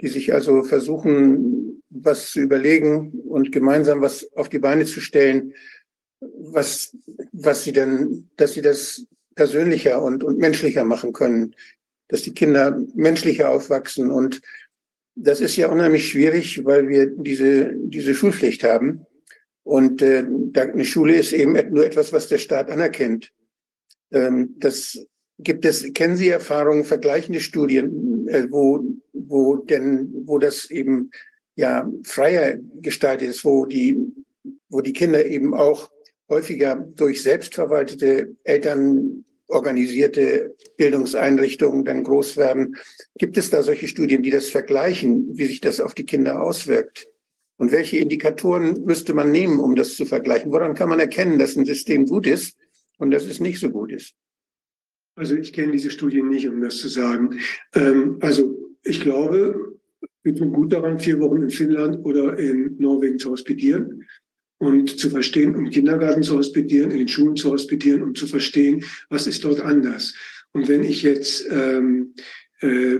Die sich also versuchen, was zu überlegen und gemeinsam was auf die Beine zu stellen, was, was sie denn, dass sie das persönlicher und, und menschlicher machen können, dass die Kinder menschlicher aufwachsen. Und das ist ja unheimlich schwierig, weil wir diese, diese Schulpflicht haben. Und äh, eine Schule ist eben nur etwas, was der Staat anerkennt. Ähm, das gibt es, kennen Sie Erfahrungen, vergleichende Studien, wo, wo denn, wo das eben ja freier gestaltet ist, wo die, wo die Kinder eben auch häufiger durch selbstverwaltete Eltern organisierte Bildungseinrichtungen dann groß werden. Gibt es da solche Studien, die das vergleichen, wie sich das auf die Kinder auswirkt? Und welche Indikatoren müsste man nehmen, um das zu vergleichen? Woran kann man erkennen, dass ein System gut ist und dass es nicht so gut ist? Also ich kenne diese Studien nicht, um das zu sagen. Ähm, also ich glaube, wir tun gut daran, vier Wochen in Finnland oder in Norwegen zu hospitieren und zu verstehen, um Kindergarten zu hospitieren, in den Schulen zu hospitieren, um zu verstehen, was ist dort anders. Und wenn ich jetzt ähm, äh,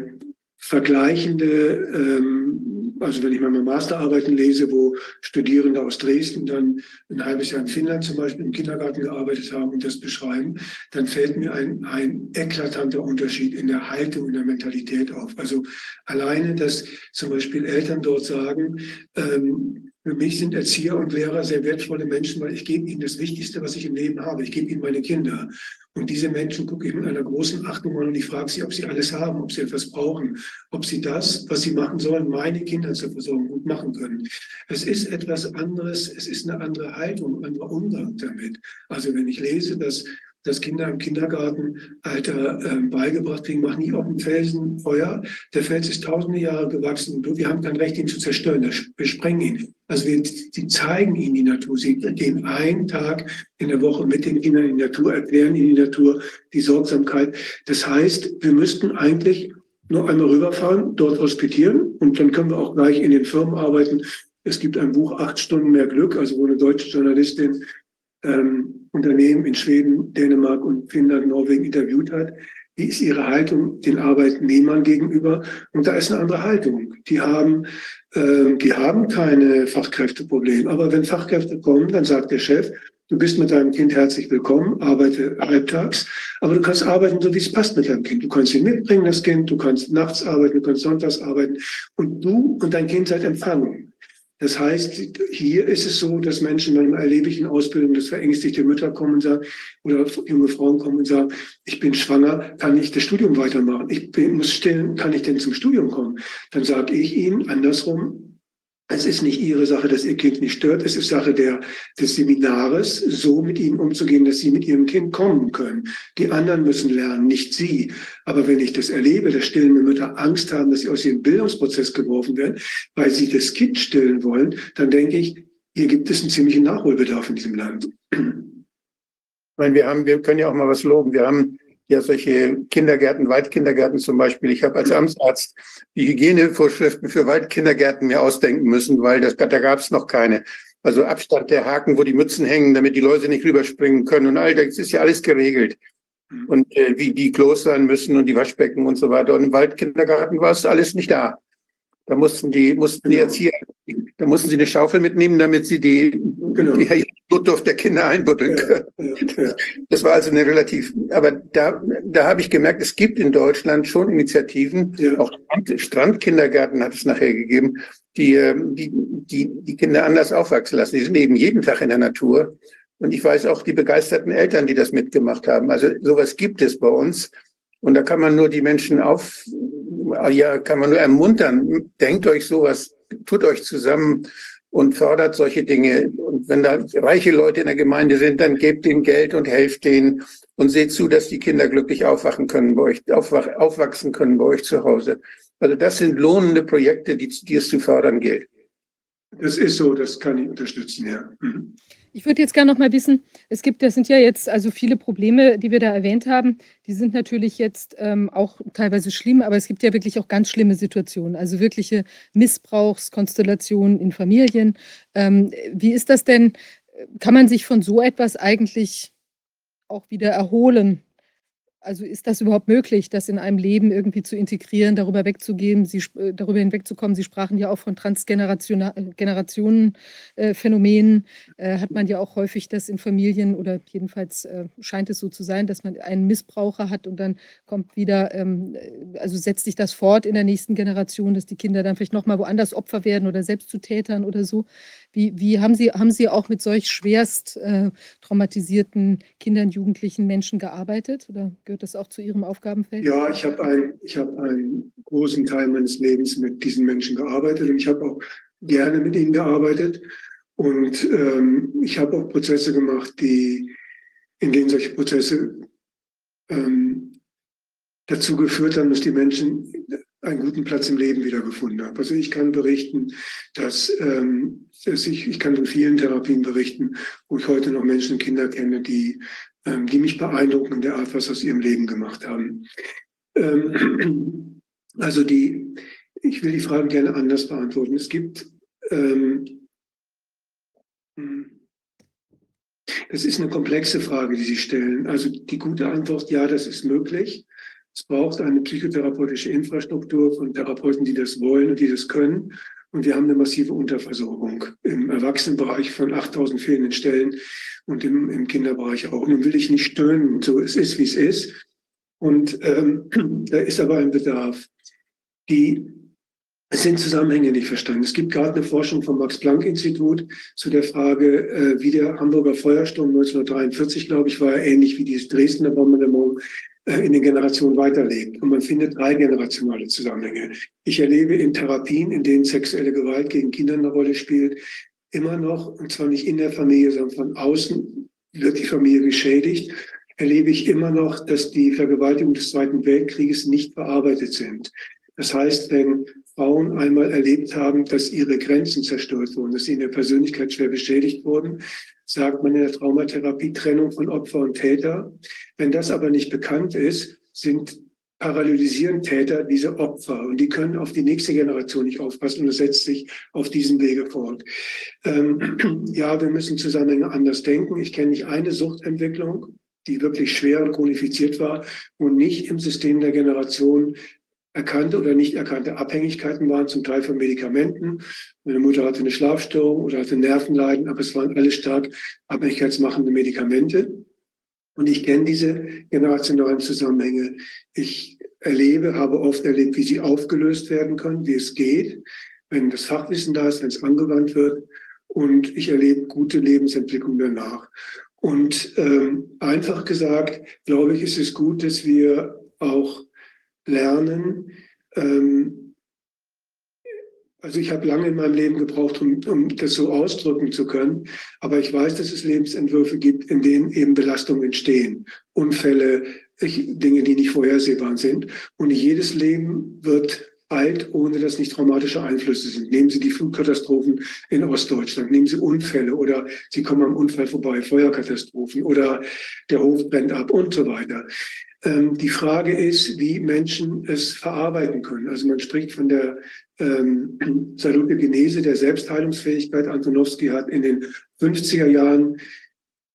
vergleichende, ähm, also wenn ich meine Masterarbeiten lese, wo Studierende aus Dresden dann ein halbes Jahr in Finnland zum Beispiel im Kindergarten gearbeitet haben und das beschreiben, dann fällt mir ein, ein eklatanter Unterschied in der Haltung, in der Mentalität auf. Also alleine, dass zum Beispiel Eltern dort sagen, ähm, für mich sind Erzieher und Lehrer sehr wertvolle Menschen, weil ich gebe ihnen das Wichtigste, was ich im Leben habe. Ich gebe ihnen meine Kinder. Und diese Menschen gucke ich mit einer großen Achtung an und ich frage sie, ob sie alles haben, ob sie etwas brauchen, ob sie das, was sie machen sollen, meine Kinder zur Versorgung gut machen können. Es ist etwas anderes, es ist eine andere Haltung, ein anderer Umgang damit. Also wenn ich lese, dass dass Kinder im Kindergartenalter äh, beigebracht kriegen, mach nie auf dem Felsen Feuer. Der Fels ist tausende Jahre gewachsen und wir haben kein Recht, ihn zu zerstören. Wir sprengen ihn. Also wir, die zeigen ihnen die Natur. Sie gehen einen Tag in der Woche mit den Kindern in die Natur, erklären ihnen die Natur, die Sorgsamkeit. Das heißt, wir müssten eigentlich nur einmal rüberfahren, dort hospitieren und dann können wir auch gleich in den Firmen arbeiten. Es gibt ein Buch, Acht Stunden mehr Glück, also wo eine deutsche Journalistin ähm, Unternehmen in Schweden, Dänemark und Finnland, Norwegen interviewt hat. Wie ist ihre Haltung den Arbeitnehmern gegenüber? Und da ist eine andere Haltung. Die haben, äh, die haben keine Fachkräfteprobleme. Aber wenn Fachkräfte kommen, dann sagt der Chef, du bist mit deinem Kind herzlich willkommen, arbeite halbtags, aber du kannst arbeiten, so wie es passt mit deinem Kind. Du kannst ihn mitbringen, das Kind, du kannst nachts arbeiten, du kannst sonntags arbeiten und du und dein Kind seid empfangen. Das heißt, hier ist es so, dass Menschen, manchmal erlebe ich in Ausbildung, dass verängstigte Mütter kommen und sagen, oder junge Frauen kommen und sagen, ich bin schwanger, kann ich das Studium weitermachen? Ich bin, muss stillen, kann ich denn zum Studium kommen? Dann sage ich ihnen andersrum, es ist nicht Ihre Sache, dass Ihr Kind nicht stört. Es ist Sache der, des Seminares, so mit Ihnen umzugehen, dass Sie mit Ihrem Kind kommen können. Die anderen müssen lernen, nicht Sie. Aber wenn ich das erlebe, dass stillende Mütter Angst haben, dass sie aus ihrem Bildungsprozess geworfen werden, weil sie das Kind stillen wollen, dann denke ich, hier gibt es einen ziemlichen Nachholbedarf in diesem Land. Ich meine, wir haben, wir können ja auch mal was loben. Wir haben ja solche Kindergärten, Waldkindergärten zum Beispiel. Ich habe als Amtsarzt die Hygienevorschriften für Waldkindergärten mir ausdenken müssen, weil das, da gab es noch keine. Also Abstand der Haken, wo die Mützen hängen, damit die Läuse nicht rüberspringen können und all das ist ja alles geregelt. Und äh, wie die Klos sein müssen und die Waschbecken und so weiter. Und im Waldkindergarten war es alles nicht da. Da mussten die, mussten die Erzieher, da mussten sie eine Schaufel mitnehmen, damit sie die, genau. die Blutduft der Kinder einbuddeln können. Ja, ja, ja. Das war also eine relativ, aber da, da habe ich gemerkt, es gibt in Deutschland schon Initiativen, auch Strandkindergärten hat es nachher gegeben, die, ähm, die, die, die Kinder anders aufwachsen lassen. Die sind eben jeden Tag in der Natur. Und ich weiß auch die begeisterten Eltern, die das mitgemacht haben. Also sowas gibt es bei uns. Und da kann man nur die Menschen auf, ja, kann man nur ermuntern. Denkt euch sowas, tut euch zusammen und fördert solche Dinge. Und wenn da reiche Leute in der Gemeinde sind, dann gebt ihnen Geld und helft denen und seht zu, dass die Kinder glücklich aufwachen können bei euch, aufwach, aufwachsen können bei euch zu Hause. Also das sind lohnende Projekte, die, die es zu fördern gilt. Das ist so, das kann ich unterstützen, ja. Mhm. Ich würde jetzt gerne noch mal wissen, es gibt, das sind ja jetzt also viele Probleme, die wir da erwähnt haben. Die sind natürlich jetzt ähm, auch teilweise schlimm, aber es gibt ja wirklich auch ganz schlimme Situationen, also wirkliche Missbrauchskonstellationen in Familien. Ähm, wie ist das denn? Kann man sich von so etwas eigentlich auch wieder erholen? Also ist das überhaupt möglich, das in einem Leben irgendwie zu integrieren, darüber wegzugehen, Sie, äh, darüber hinwegzukommen? Sie sprachen ja auch von Transgenerationen-Phänomenen. Äh, äh, hat man ja auch häufig das in Familien oder jedenfalls äh, scheint es so zu sein, dass man einen Missbraucher hat und dann kommt wieder, ähm, äh, also setzt sich das fort in der nächsten Generation, dass die Kinder dann vielleicht nochmal woanders Opfer werden oder selbst zu Tätern oder so. Wie, wie haben, Sie, haben Sie auch mit solch schwerst äh, traumatisierten Kindern, Jugendlichen, Menschen gearbeitet? Oder gehört das auch zu Ihrem Aufgabenfeld? Ja, ich habe ein, hab einen großen Teil meines Lebens mit diesen Menschen gearbeitet und ich habe auch gerne mit ihnen gearbeitet. Und ähm, ich habe auch Prozesse gemacht, die, in denen solche Prozesse ähm, dazu geführt haben, dass die Menschen einen guten Platz im Leben wiedergefunden haben. Also ich kann berichten, dass, ähm, dass ich, ich kann von vielen Therapien berichten, wo ich heute noch Menschen und Kinder kenne, die, ähm, die mich beeindrucken in der Art, was aus ihrem Leben gemacht haben. Ähm, also die, ich will die Frage gerne anders beantworten. Es gibt, ähm, das ist eine komplexe Frage, die Sie stellen. Also die gute Antwort, ja, das ist möglich. Es braucht eine psychotherapeutische Infrastruktur von Therapeuten, die das wollen und die das können. Und wir haben eine massive Unterversorgung im Erwachsenenbereich von 8000 fehlenden Stellen und im, im Kinderbereich auch. Nun will ich nicht stöhnen, so es ist, wie es ist. Und ähm, da ist aber ein Bedarf. Die, es sind Zusammenhänge nicht verstanden. Es gibt gerade eine Forschung vom Max-Planck-Institut zu der Frage, äh, wie der Hamburger Feuersturm 1943, glaube ich, war ähnlich wie dieses Dresdner Bombardement in den Generationen weiterlebt. Und man findet drei generationale Zusammenhänge. Ich erlebe in Therapien, in denen sexuelle Gewalt gegen Kinder eine Rolle spielt, immer noch, und zwar nicht in der Familie, sondern von außen wird die Familie geschädigt, erlebe ich immer noch, dass die Vergewaltigungen des Zweiten Weltkrieges nicht bearbeitet sind. Das heißt, wenn Frauen einmal erlebt haben, dass ihre Grenzen zerstört wurden, dass sie in der Persönlichkeit schwer beschädigt wurden, sagt man in der Traumatherapie Trennung von Opfer und Täter. Wenn das aber nicht bekannt ist, sind parallelisieren Täter diese Opfer und die können auf die nächste Generation nicht aufpassen und es setzt sich auf diesem Wege fort. Ähm, ja, wir müssen Zusammenhänge anders denken. Ich kenne nicht eine Suchtentwicklung, die wirklich schwer und chronifiziert war und nicht im System der Generation erkannte oder nicht erkannte Abhängigkeiten waren, zum Teil von Medikamenten. Meine Mutter hatte eine Schlafstörung oder hatte Nervenleiden, aber es waren alle stark abhängigkeitsmachende Medikamente. Und ich kenne diese generationalen Zusammenhänge. Ich erlebe, habe oft erlebt, wie sie aufgelöst werden können, wie es geht. wenn das Fachwissen da ist, wenn es angewandt wird. Und ich erlebe gute Lebensentwicklung danach. Und ähm, einfach gesagt, glaube ich, ist es gut, dass wir auch lernen, ähm, also ich habe lange in meinem Leben gebraucht, um, um das so ausdrücken zu können. Aber ich weiß, dass es Lebensentwürfe gibt, in denen eben Belastungen entstehen. Unfälle, Dinge, die nicht vorhersehbar sind. Und jedes Leben wird alt, ohne dass nicht traumatische Einflüsse sind. Nehmen Sie die Flugkatastrophen in Ostdeutschland, nehmen Sie Unfälle oder Sie kommen am Unfall vorbei, Feuerkatastrophen oder der Hof brennt ab und so weiter. Ähm, die Frage ist, wie Menschen es verarbeiten können. Also man spricht von der ähm, Salutogenese, der Selbstheilungsfähigkeit. Antonowski hat in den 50er Jahren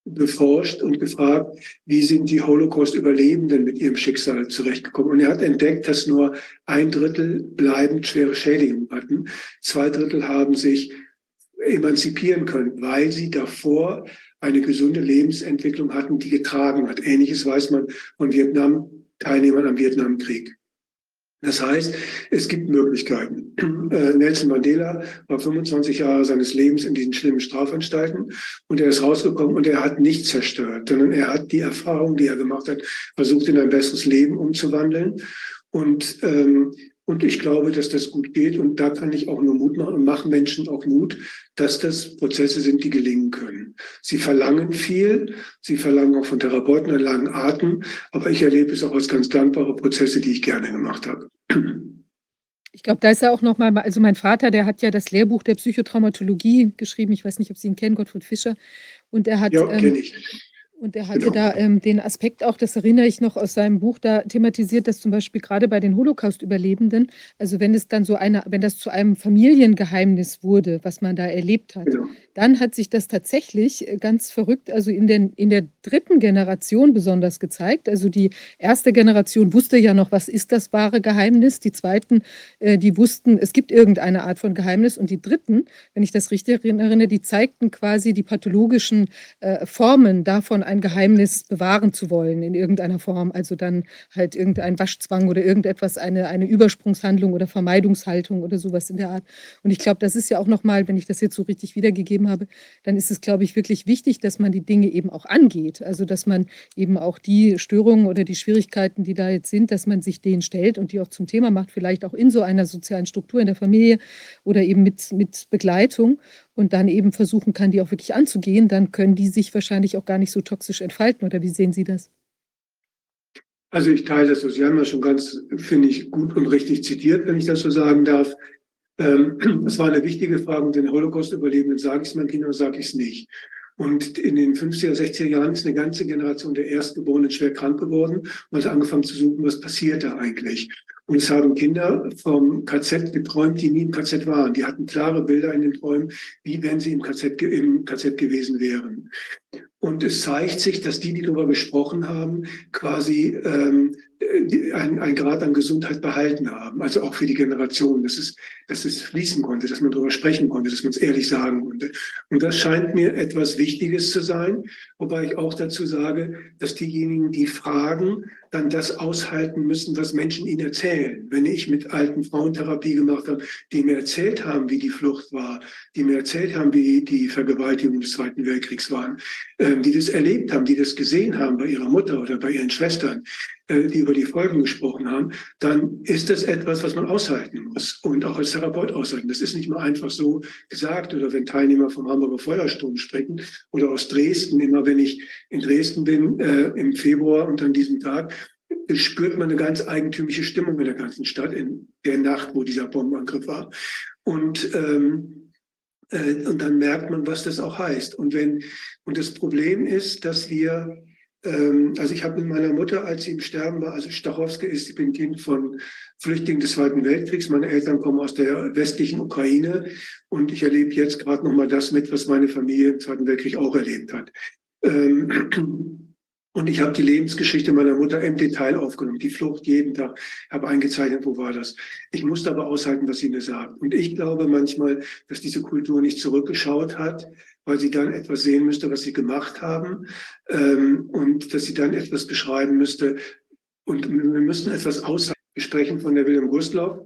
beforscht und gefragt, wie sind die Holocaust-Überlebenden mit ihrem Schicksal zurechtgekommen. Und er hat entdeckt, dass nur ein Drittel bleibend schwere Schädigungen hatten. Zwei Drittel haben sich emanzipieren können, weil sie davor eine gesunde Lebensentwicklung hatten, die getragen hat. Ähnliches weiß man von Vietnam-Teilnehmern am Vietnamkrieg. Das heißt, es gibt Möglichkeiten. Äh, Nelson Mandela war 25 Jahre seines Lebens in diesen schlimmen Strafanstalten und er ist rausgekommen und er hat nicht zerstört, sondern er hat die Erfahrung, die er gemacht hat, versucht in ein besseres Leben umzuwandeln. Und ähm, und ich glaube, dass das gut geht. Und da kann ich auch nur Mut machen und machen Menschen auch Mut, dass das Prozesse sind, die gelingen können. Sie verlangen viel. Sie verlangen auch von Therapeuten einen langen Atem. Aber ich erlebe es auch als ganz dankbare Prozesse, die ich gerne gemacht habe. Ich glaube, da ist ja auch nochmal, also mein Vater, der hat ja das Lehrbuch der Psychotraumatologie geschrieben. Ich weiß nicht, ob Sie ihn kennen, Gottfried Fischer. Und er hat. Ja, kenne ähm, ich. Und er hatte genau. da ähm, den Aspekt auch, das erinnere ich noch aus seinem Buch, da thematisiert, dass zum Beispiel gerade bei den Holocaust-Überlebenden, also wenn es dann so eine, wenn das zu einem Familiengeheimnis wurde, was man da erlebt hat, genau dann hat sich das tatsächlich äh, ganz verrückt, also in, den, in der dritten Generation besonders gezeigt. Also die erste Generation wusste ja noch, was ist das wahre Geheimnis. Die zweiten, äh, die wussten, es gibt irgendeine Art von Geheimnis. Und die dritten, wenn ich das richtig erinnere, die zeigten quasi die pathologischen äh, Formen davon, ein Geheimnis bewahren zu wollen in irgendeiner Form. Also dann halt irgendein Waschzwang oder irgendetwas, eine, eine Übersprungshandlung oder Vermeidungshaltung oder sowas in der Art. Und ich glaube, das ist ja auch nochmal, wenn ich das jetzt so richtig wiedergegeben beschrieben habe, dann ist es, glaube ich, wirklich wichtig, dass man die Dinge eben auch angeht. Also, dass man eben auch die Störungen oder die Schwierigkeiten, die da jetzt sind, dass man sich denen stellt und die auch zum Thema macht, vielleicht auch in so einer sozialen Struktur in der Familie oder eben mit, mit Begleitung und dann eben versuchen kann, die auch wirklich anzugehen, dann können die sich wahrscheinlich auch gar nicht so toxisch entfalten. Oder wie sehen Sie das? Also ich teile das. Sie haben ja schon ganz, finde ich, gut und richtig zitiert, wenn ich das so sagen darf. Ähm, das war eine wichtige Frage und den Holocaust-Überlebenden sage ich es meinen Kindern, sage ich es nicht. Und in den 50er, 60er Jahren ist eine ganze Generation der Erstgeborenen schwer krank geworden und hat angefangen zu suchen, was passiert da eigentlich. Und es haben Kinder vom KZ geträumt, die nie im KZ waren. Die hatten klare Bilder in den Träumen, wie wenn sie im KZ, im KZ gewesen wären. Und es zeigt sich, dass die, die darüber gesprochen haben, quasi ähm, ein, ein Grad an Gesundheit behalten haben, also auch für die Generation, dass es, dass es fließen konnte, dass man darüber sprechen konnte, dass man es ehrlich sagen konnte. Und das scheint mir etwas Wichtiges zu sein, wobei ich auch dazu sage, dass diejenigen, die fragen, dann das aushalten müssen, was Menschen ihnen erzählen. Wenn ich mit alten Frauentherapie gemacht habe, die mir erzählt haben, wie die Flucht war, die mir erzählt haben, wie die Vergewaltigung des Zweiten Weltkriegs waren, äh, die das erlebt haben, die das gesehen haben bei ihrer Mutter oder bei ihren Schwestern, äh, die über die Folgen gesprochen haben, dann ist das etwas, was man aushalten muss und auch als Therapeut aushalten. Das ist nicht mal einfach so gesagt oder wenn Teilnehmer vom Hamburger Feuersturm sprechen oder aus Dresden, immer wenn ich in Dresden bin äh, im Februar und an diesem Tag, spürt man eine ganz eigentümliche Stimmung in der ganzen Stadt in der Nacht, wo dieser Bombenangriff war. Und ähm, äh, und dann merkt man, was das auch heißt. Und wenn und das Problem ist, dass wir ähm, also ich habe mit meiner Mutter, als sie im Sterben war, also Stachowska ist, ich bin Kind von Flüchtlingen des Zweiten Weltkriegs. Meine Eltern kommen aus der westlichen Ukraine und ich erlebe jetzt gerade noch mal das mit, was meine Familie im Zweiten Weltkrieg auch erlebt hat. Ähm, und ich habe die Lebensgeschichte meiner Mutter im Detail aufgenommen, die Flucht jeden Tag, habe eingezeichnet, wo war das. Ich musste aber aushalten, was sie mir sagt. Und ich glaube manchmal, dass diese Kultur nicht zurückgeschaut hat, weil sie dann etwas sehen müsste, was sie gemacht haben ähm, und dass sie dann etwas beschreiben müsste. Und wir müssen etwas aussagen. Wir sprechen von der Wilhelm Gustloff.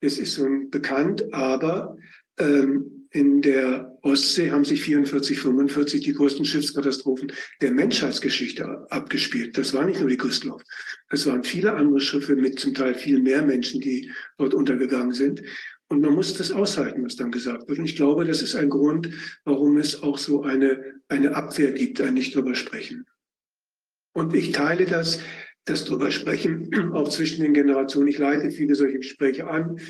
es ist so bekannt, aber ähm, in der Ostsee haben sich 44, 45 die größten Schiffskatastrophen der Menschheitsgeschichte abgespielt. Das war nicht nur die Christoph. Es waren viele andere Schiffe mit zum Teil viel mehr Menschen, die dort untergegangen sind. Und man muss das aushalten, was dann gesagt wird. Und ich glaube, das ist ein Grund, warum es auch so eine, eine Abwehr gibt, ein nicht drüber sprechen. Und ich teile das, das drüber sprechen, auch zwischen den Generationen. Ich leite viele solche Gespräche an.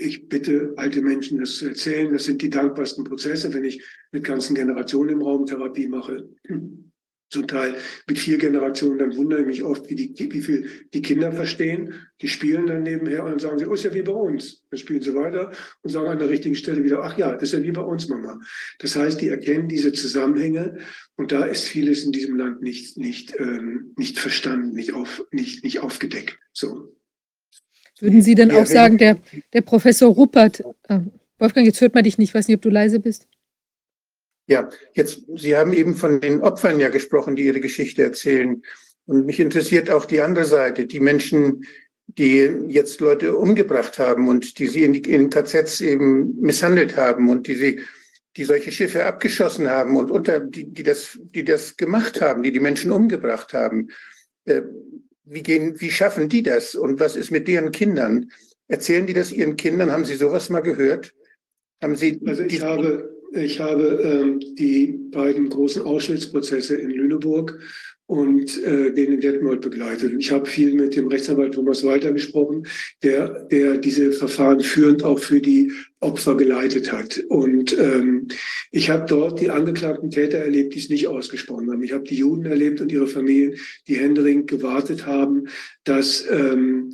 Ich bitte alte Menschen, das zu erzählen. Das sind die dankbarsten Prozesse, wenn ich mit ganzen Generationen im Raum Therapie mache zum Teil mit vier Generationen, dann wundere ich mich oft, wie, die, wie viel die Kinder verstehen. Die spielen dann nebenher und dann sagen sie, oh, ist ja wie bei uns. Dann spielen sie weiter und sagen an der richtigen Stelle wieder, ach ja, das ist ja wie bei uns, Mama. Das heißt, die erkennen diese Zusammenhänge und da ist vieles in diesem Land nicht, nicht, ähm, nicht verstanden, nicht, auf, nicht, nicht aufgedeckt. So. Würden Sie denn auch sagen, der, der Professor Ruppert, äh, Wolfgang, jetzt hört man dich nicht, ich weiß nicht, ob du leise bist. Ja, jetzt, Sie haben eben von den Opfern ja gesprochen, die ihre Geschichte erzählen. Und mich interessiert auch die andere Seite, die Menschen, die jetzt Leute umgebracht haben und die sie in, die, in KZs eben misshandelt haben und die sie, die solche Schiffe abgeschossen haben und unter, die, die das, die das gemacht haben, die die Menschen umgebracht haben. Äh, wie gehen, wie schaffen die das? Und was ist mit deren Kindern? Erzählen die das ihren Kindern? Haben Sie sowas mal gehört? Haben Sie? Also ich habe ich habe ähm, die beiden großen Auschwitz-Prozesse in Lüneburg und äh, den in Detmold begleitet. Ich habe viel mit dem Rechtsanwalt Thomas Walter gesprochen, der, der diese Verfahren führend auch für die Opfer geleitet hat. Und ähm, ich habe dort die angeklagten Täter erlebt, die es nicht ausgesprochen haben. Ich habe die Juden erlebt und ihre Familien, die händeringend gewartet haben, dass ähm,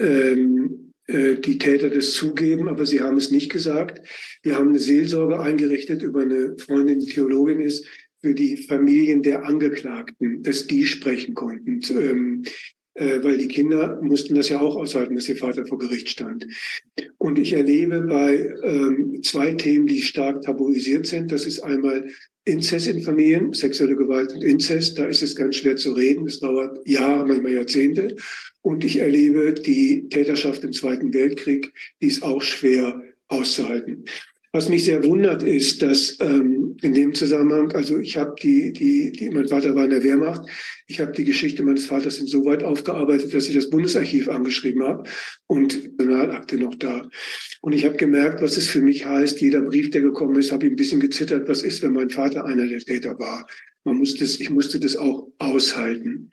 ähm, äh, die Täter das zugeben, aber sie haben es nicht gesagt. Wir haben eine Seelsorge eingerichtet über eine Freundin, die Theologin ist, für die Familien der Angeklagten, dass die sprechen konnten. Ähm, äh, weil die Kinder mussten das ja auch aushalten, dass ihr Vater vor Gericht stand. Und ich erlebe bei ähm, zwei Themen, die stark tabuisiert sind. Das ist einmal Inzest in Familien, sexuelle Gewalt und Inzest. Da ist es ganz schwer zu reden. Es dauert Jahre, manchmal Jahrzehnte. Und ich erlebe die Täterschaft im Zweiten Weltkrieg, die ist auch schwer auszuhalten. Was mich sehr wundert, ist, dass ähm, in dem Zusammenhang, also ich habe die, die, die, mein Vater war in der Wehrmacht, ich habe die Geschichte meines Vaters insoweit aufgearbeitet, dass ich das Bundesarchiv angeschrieben habe und Personalakte noch da. Und ich habe gemerkt, was es für mich heißt. Jeder Brief, der gekommen ist, habe ich ein bisschen gezittert. Was ist, wenn mein Vater einer der Täter war? Man muss das, ich musste das auch aushalten.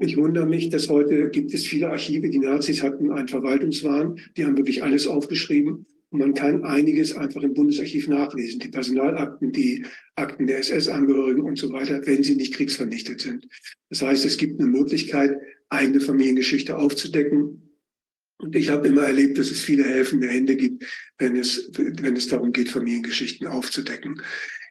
Ich wundere mich, dass heute gibt es viele Archive. Die Nazis hatten einen Verwaltungswahn. Die haben wirklich alles aufgeschrieben. Man kann einiges einfach im Bundesarchiv nachlesen. Die Personalakten, die Akten der SS-Angehörigen und so weiter, wenn sie nicht kriegsvernichtet sind. Das heißt, es gibt eine Möglichkeit, eigene Familiengeschichte aufzudecken. Und ich habe immer erlebt, dass es viele helfende Hände gibt, wenn es, wenn es darum geht, Familiengeschichten aufzudecken.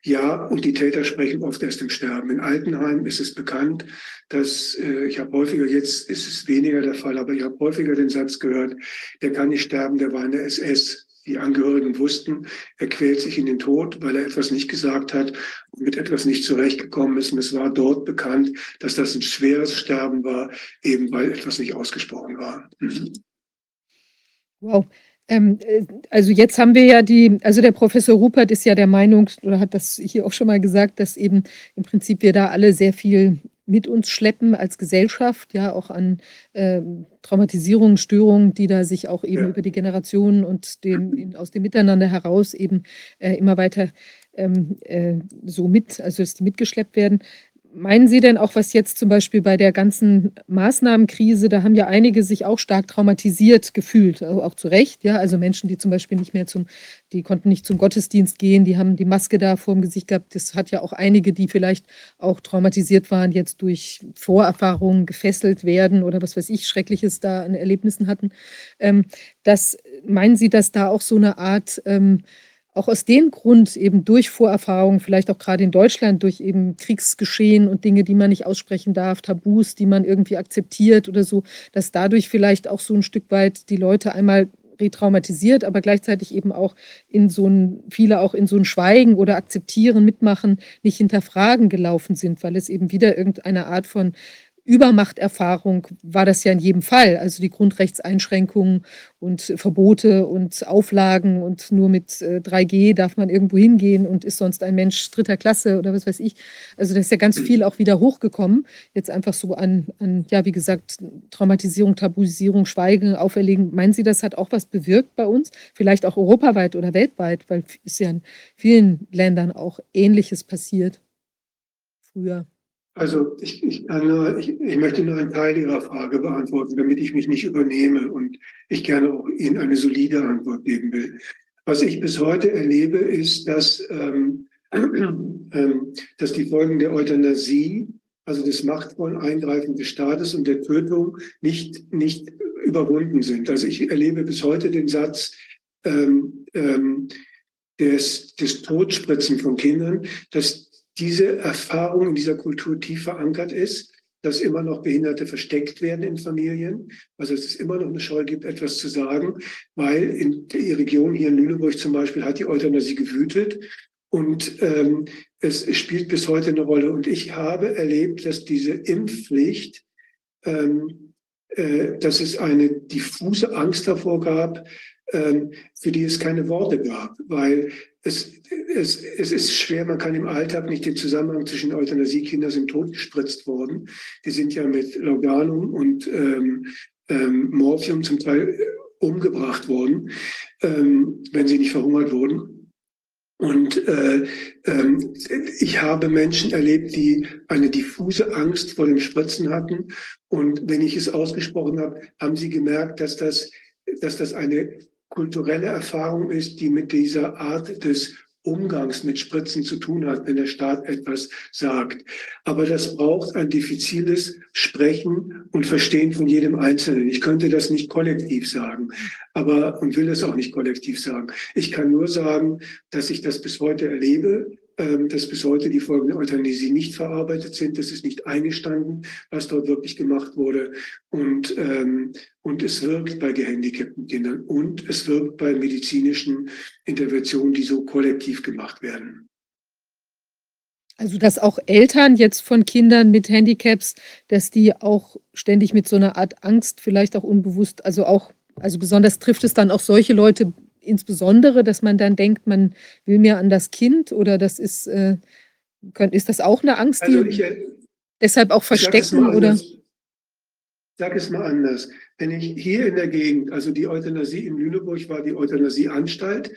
Ja, und die Täter sprechen oft erst im Sterben. In Altenheim ist es bekannt, dass äh, ich habe häufiger, jetzt ist es weniger der Fall, aber ich habe häufiger den Satz gehört, der kann nicht sterben, der war in der SS. Die Angehörigen wussten, er quält sich in den Tod, weil er etwas nicht gesagt hat und mit etwas nicht zurechtgekommen ist. Und es war dort bekannt, dass das ein schweres Sterben war, eben weil etwas nicht ausgesprochen war. Mhm. Wow. Ähm, äh, also jetzt haben wir ja die, also der Professor Rupert ist ja der Meinung, oder hat das hier auch schon mal gesagt, dass eben im Prinzip wir da alle sehr viel mit uns schleppen als Gesellschaft, ja, auch an äh, Traumatisierungen, Störungen, die da sich auch eben ja. über die Generationen und dem, aus dem Miteinander heraus eben äh, immer weiter ähm, äh, so mit, also dass die mitgeschleppt werden. Meinen Sie denn auch, was jetzt zum Beispiel bei der ganzen Maßnahmenkrise, da haben ja einige sich auch stark traumatisiert gefühlt, auch zu Recht, ja, also Menschen, die zum Beispiel nicht mehr zum, die konnten nicht zum Gottesdienst gehen, die haben die Maske da vor dem Gesicht gehabt. Das hat ja auch einige, die vielleicht auch traumatisiert waren, jetzt durch Vorerfahrungen gefesselt werden oder was weiß ich, Schreckliches da an Erlebnissen hatten. Ähm, das, meinen Sie, dass da auch so eine Art ähm, auch aus dem Grund eben durch Vorerfahrungen, vielleicht auch gerade in Deutschland, durch eben Kriegsgeschehen und Dinge, die man nicht aussprechen darf, Tabus, die man irgendwie akzeptiert oder so, dass dadurch vielleicht auch so ein Stück weit die Leute einmal retraumatisiert, aber gleichzeitig eben auch in so ein, viele auch in so ein Schweigen oder Akzeptieren, Mitmachen, nicht hinterfragen gelaufen sind, weil es eben wieder irgendeine Art von Übermachterfahrung war das ja in jedem Fall. Also die Grundrechtseinschränkungen und Verbote und Auflagen und nur mit 3G äh, darf man irgendwo hingehen und ist sonst ein Mensch dritter Klasse oder was weiß ich. Also da ist ja ganz viel auch wieder hochgekommen. Jetzt einfach so an, an ja, wie gesagt, Traumatisierung, Tabuisierung, Schweigen, Auferlegen. Meinen Sie, das hat auch was bewirkt bei uns? Vielleicht auch europaweit oder weltweit, weil es ja in vielen Ländern auch Ähnliches passiert früher. Also ich, ich, nur, ich, ich, möchte nur einen Teil Ihrer Frage beantworten, damit ich mich nicht übernehme und ich gerne auch Ihnen eine solide Antwort geben will. Was ich bis heute erlebe, ist, dass, ähm, ähm, dass die Folgen der Euthanasie, also des machtvollen Eingreifen des Staates und der Tötung, nicht, nicht überwunden sind. Also ich erlebe bis heute den Satz ähm, ähm des, des Todspritzen von Kindern, dass diese Erfahrung in dieser Kultur tief verankert ist, dass immer noch Behinderte versteckt werden in Familien, also es immer noch eine Scheu gibt, etwas zu sagen, weil in der Region hier in Lüneburg zum Beispiel hat die Euthanasie gewütet. Und ähm, es spielt bis heute eine Rolle. Und ich habe erlebt, dass diese Impfpflicht, ähm, äh, dass es eine diffuse Angst davor gab, ähm, für die es keine Worte gab, weil es, es, es ist schwer, man kann im Alltag nicht den Zusammenhang zwischen Euthanasiekinder sind totgespritzt worden. Die sind ja mit Laudanum und ähm, ähm, Morphium zum Teil umgebracht worden, ähm, wenn sie nicht verhungert wurden. Und äh, äh, ich habe Menschen erlebt, die eine diffuse Angst vor dem Spritzen hatten. Und wenn ich es ausgesprochen habe, haben sie gemerkt, dass das, dass das eine kulturelle Erfahrung ist, die mit dieser Art des Umgangs mit Spritzen zu tun hat, wenn der Staat etwas sagt. Aber das braucht ein diffiziles Sprechen und Verstehen von jedem Einzelnen. Ich könnte das nicht kollektiv sagen, aber und will das auch nicht kollektiv sagen. Ich kann nur sagen, dass ich das bis heute erlebe, dass bis heute die Folgen der Euthanasie nicht verarbeitet sind. Das ist nicht eingestanden, was dort wirklich gemacht wurde. Und, ähm, und es wirkt bei gehandicapten Kindern und es wirkt bei medizinischen Interventionen, die so kollektiv gemacht werden. Also, dass auch Eltern jetzt von Kindern mit Handicaps, dass die auch ständig mit so einer Art Angst, vielleicht auch unbewusst, also auch, also besonders trifft es dann auch solche Leute insbesondere, dass man dann denkt, man will mehr an das Kind oder das ist, äh, ist das auch eine Angst, die also ich, äh, deshalb auch verstecken oder? Ich sage es mal anders. Wenn ich hier in der Gegend, also die Euthanasie in Lüneburg war die Euthanasieanstalt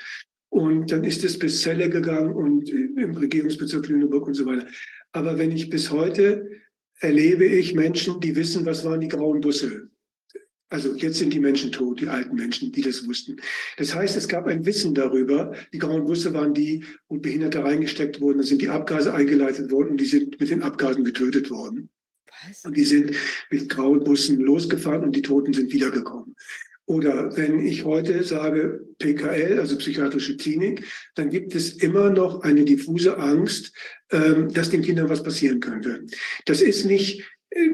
und dann ist es bis Celle gegangen und im Regierungsbezirk Lüneburg und so weiter. Aber wenn ich bis heute erlebe ich Menschen, die wissen, was waren die grauen Busse. Also jetzt sind die Menschen tot, die alten Menschen, die das wussten. Das heißt, es gab ein Wissen darüber. Die grauen Busse waren die, wo Behinderte reingesteckt wurden. Da sind die Abgase eingeleitet worden und die sind mit den Abgasen getötet worden. Was? Und die sind mit grauen Bussen losgefahren und die Toten sind wiedergekommen. Oder wenn ich heute sage PKL, also psychiatrische Klinik, dann gibt es immer noch eine diffuse Angst, ähm, dass den Kindern was passieren könnte. Das ist nicht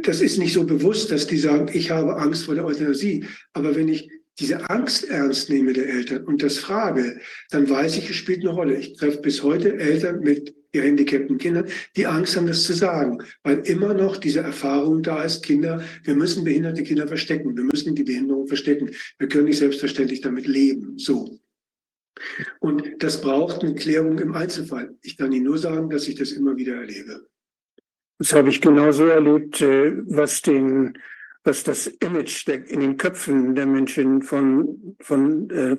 das ist nicht so bewusst, dass die sagen, ich habe Angst vor der Euthanasie. Aber wenn ich diese Angst ernst nehme der Eltern und das frage, dann weiß ich, es spielt eine Rolle. Ich treffe bis heute Eltern mit gehandicapten Kindern, die Angst haben, das zu sagen, weil immer noch diese Erfahrung da ist, Kinder, wir müssen behinderte Kinder verstecken, wir müssen die Behinderung verstecken, wir können nicht selbstverständlich damit leben, so. Und das braucht eine Klärung im Einzelfall. Ich kann Ihnen nur sagen, dass ich das immer wieder erlebe. Das habe ich genauso erlebt, äh, was den, was das Image in den Köpfen der Menschen von, von äh,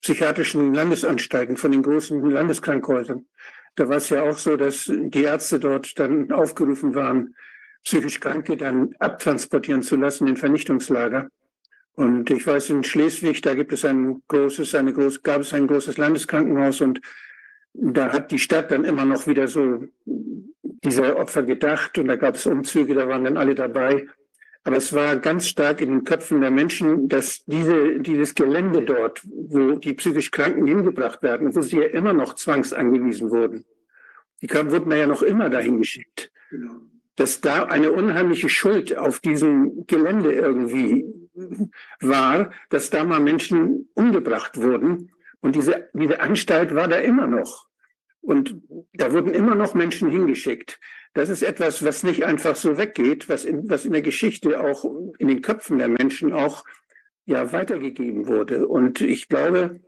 psychiatrischen Landesanstalten, von den großen Landeskrankhäusern. Da war es ja auch so, dass die Ärzte dort dann aufgerufen waren, psychisch Kranke dann abtransportieren zu lassen in Vernichtungslager. Und ich weiß, in Schleswig, da gibt es ein großes, eine groß, gab es ein großes Landeskrankenhaus und da hat die Stadt dann immer noch wieder so dieser Opfer gedacht und da gab es Umzüge, da waren dann alle dabei. Aber es war ganz stark in den Köpfen der Menschen, dass diese, dieses Gelände dort, wo die psychisch Kranken hingebracht werden, wo sie ja immer noch zwangsangewiesen wurden, die kam, wurden ja noch immer dahin geschickt, genau. dass da eine unheimliche Schuld auf diesem Gelände irgendwie war, dass da mal Menschen umgebracht wurden. Und diese, diese Anstalt war da immer noch. Und da wurden immer noch Menschen hingeschickt. das ist etwas, was nicht einfach so weggeht, was in, was in der Geschichte auch in den Köpfen der Menschen auch ja weitergegeben wurde. Und ich glaube,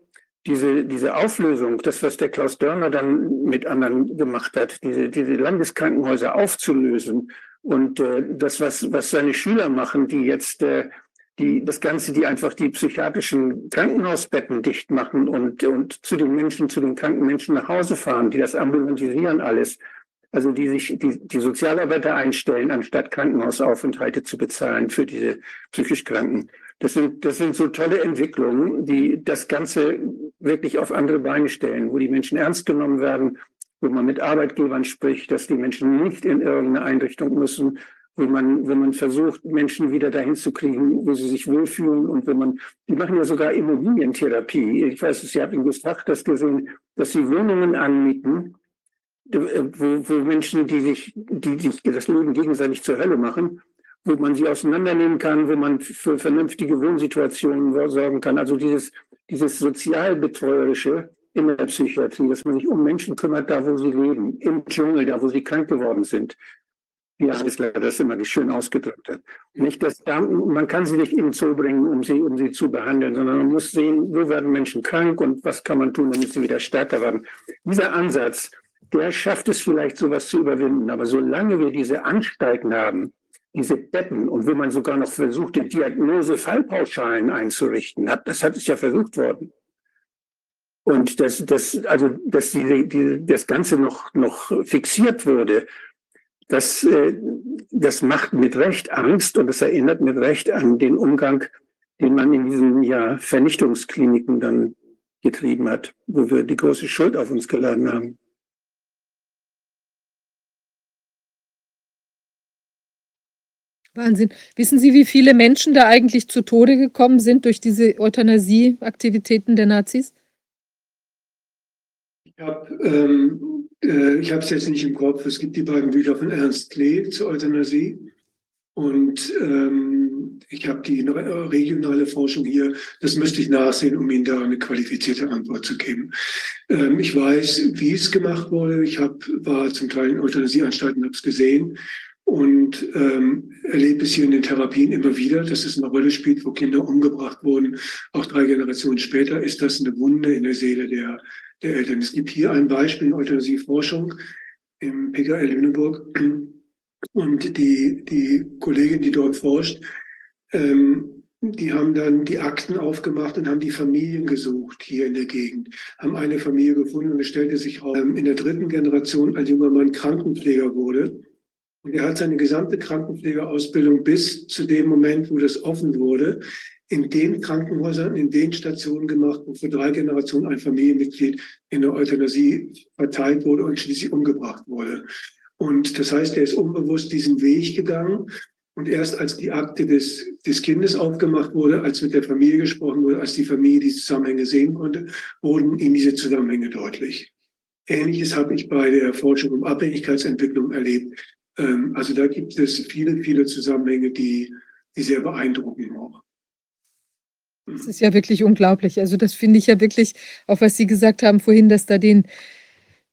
diese, diese Auflösung, das, was der Klaus Dörner dann mit anderen gemacht hat, diese, diese Landeskrankenhäuser aufzulösen und äh, das, was, was seine Schüler machen, die jetzt äh, die, das Ganze, die einfach die psychiatrischen Krankenhausbetten dicht machen und, und zu den Menschen, zu den kranken Menschen nach Hause fahren, die das ambulantisieren alles. Also die sich die, die Sozialarbeiter einstellen, anstatt Krankenhausaufenthalte zu bezahlen für diese psychisch Kranken. Das sind, das sind so tolle Entwicklungen, die das Ganze wirklich auf andere Beine stellen, wo die Menschen ernst genommen werden, wo man mit Arbeitgebern spricht, dass die Menschen nicht in irgendeine Einrichtung müssen, wo man, wenn man versucht, Menschen wieder dahin zu kriegen, wo sie sich wohlfühlen und wenn man, die machen ja sogar Immobilientherapie. Ich weiß, Sie haben in Gustach das gesehen, dass sie Wohnungen anmieten, wo, wo Menschen, die sich, die, die das Leben gegenseitig zur Hölle machen, wo man sie auseinandernehmen kann, wo man für vernünftige Wohnsituationen sorgen kann. Also dieses, dieses sozialbetreuerische in der Psychiatrie, dass man sich um Menschen kümmert, da wo sie leben, im Dschungel, da wo sie krank geworden sind. Wie Eisler das immer schön ausgedrückt hat. Nicht, dass da, man kann sie nicht in Zoo bringen, um sie, um sie zu behandeln, sondern man muss sehen, wo werden Menschen krank und was kann man tun, damit sie wieder stärker werden. Dieser Ansatz, der schafft es vielleicht, sowas zu überwinden. Aber solange wir diese Anstalten haben, diese Betten und wenn man sogar noch versucht, die Diagnose Fallpauschalen einzurichten, hat, das hat es ja versucht worden. Und dass, dass, also, dass die, die, das Ganze noch, noch fixiert würde, das, äh, das macht mit Recht Angst und das erinnert mit Recht an den Umgang, den man in diesen ja, Vernichtungskliniken dann getrieben hat, wo wir die große Schuld auf uns geladen haben. Wahnsinn. Wissen Sie, wie viele Menschen da eigentlich zu Tode gekommen sind durch diese Euthanasie-Aktivitäten der Nazis? Ich habe ähm, äh, es jetzt nicht im Kopf. Es gibt die beiden Bücher von Ernst Klee zur Euthanasie. Und ähm, ich habe die regionale Forschung hier. Das müsste ich nachsehen, um Ihnen da eine qualifizierte Antwort zu geben. Ähm, ich weiß, wie es gemacht wurde. Ich hab, war zum Teil in Euthanasieanstalten, habe es gesehen und ähm, erlebe es hier in den Therapien immer wieder, dass es eine Rolle spielt, wo Kinder umgebracht wurden. Auch drei Generationen später ist das eine Wunde in der Seele der, der Eltern. Es gibt hier ein Beispiel in Euthanasieforschung im PKL Lüneburg. Und die, die Kollegin, die dort forscht, ähm, die haben dann die Akten aufgemacht und haben die Familien gesucht hier in der Gegend, haben eine Familie gefunden und es stellte sich raus, ähm, in der dritten Generation ein junger Mann Krankenpfleger wurde und er hat seine gesamte Krankenpflegeausbildung bis zu dem Moment, wo das offen wurde, in den Krankenhäusern, in den Stationen gemacht, wo für drei Generationen ein Familienmitglied in der Euthanasie verteilt wurde und schließlich umgebracht wurde. Und das heißt, er ist unbewusst diesen Weg gegangen. Und erst als die Akte des, des Kindes aufgemacht wurde, als mit der Familie gesprochen wurde, als die Familie die Zusammenhänge sehen konnte, wurden ihm diese Zusammenhänge deutlich. Ähnliches habe ich bei der Forschung um Abhängigkeitsentwicklung erlebt. Ähm, also da gibt es viele, viele Zusammenhänge, die, die sehr beeindrucken auch. Das ist ja wirklich unglaublich. Also das finde ich ja wirklich, auch was Sie gesagt haben vorhin, dass da den,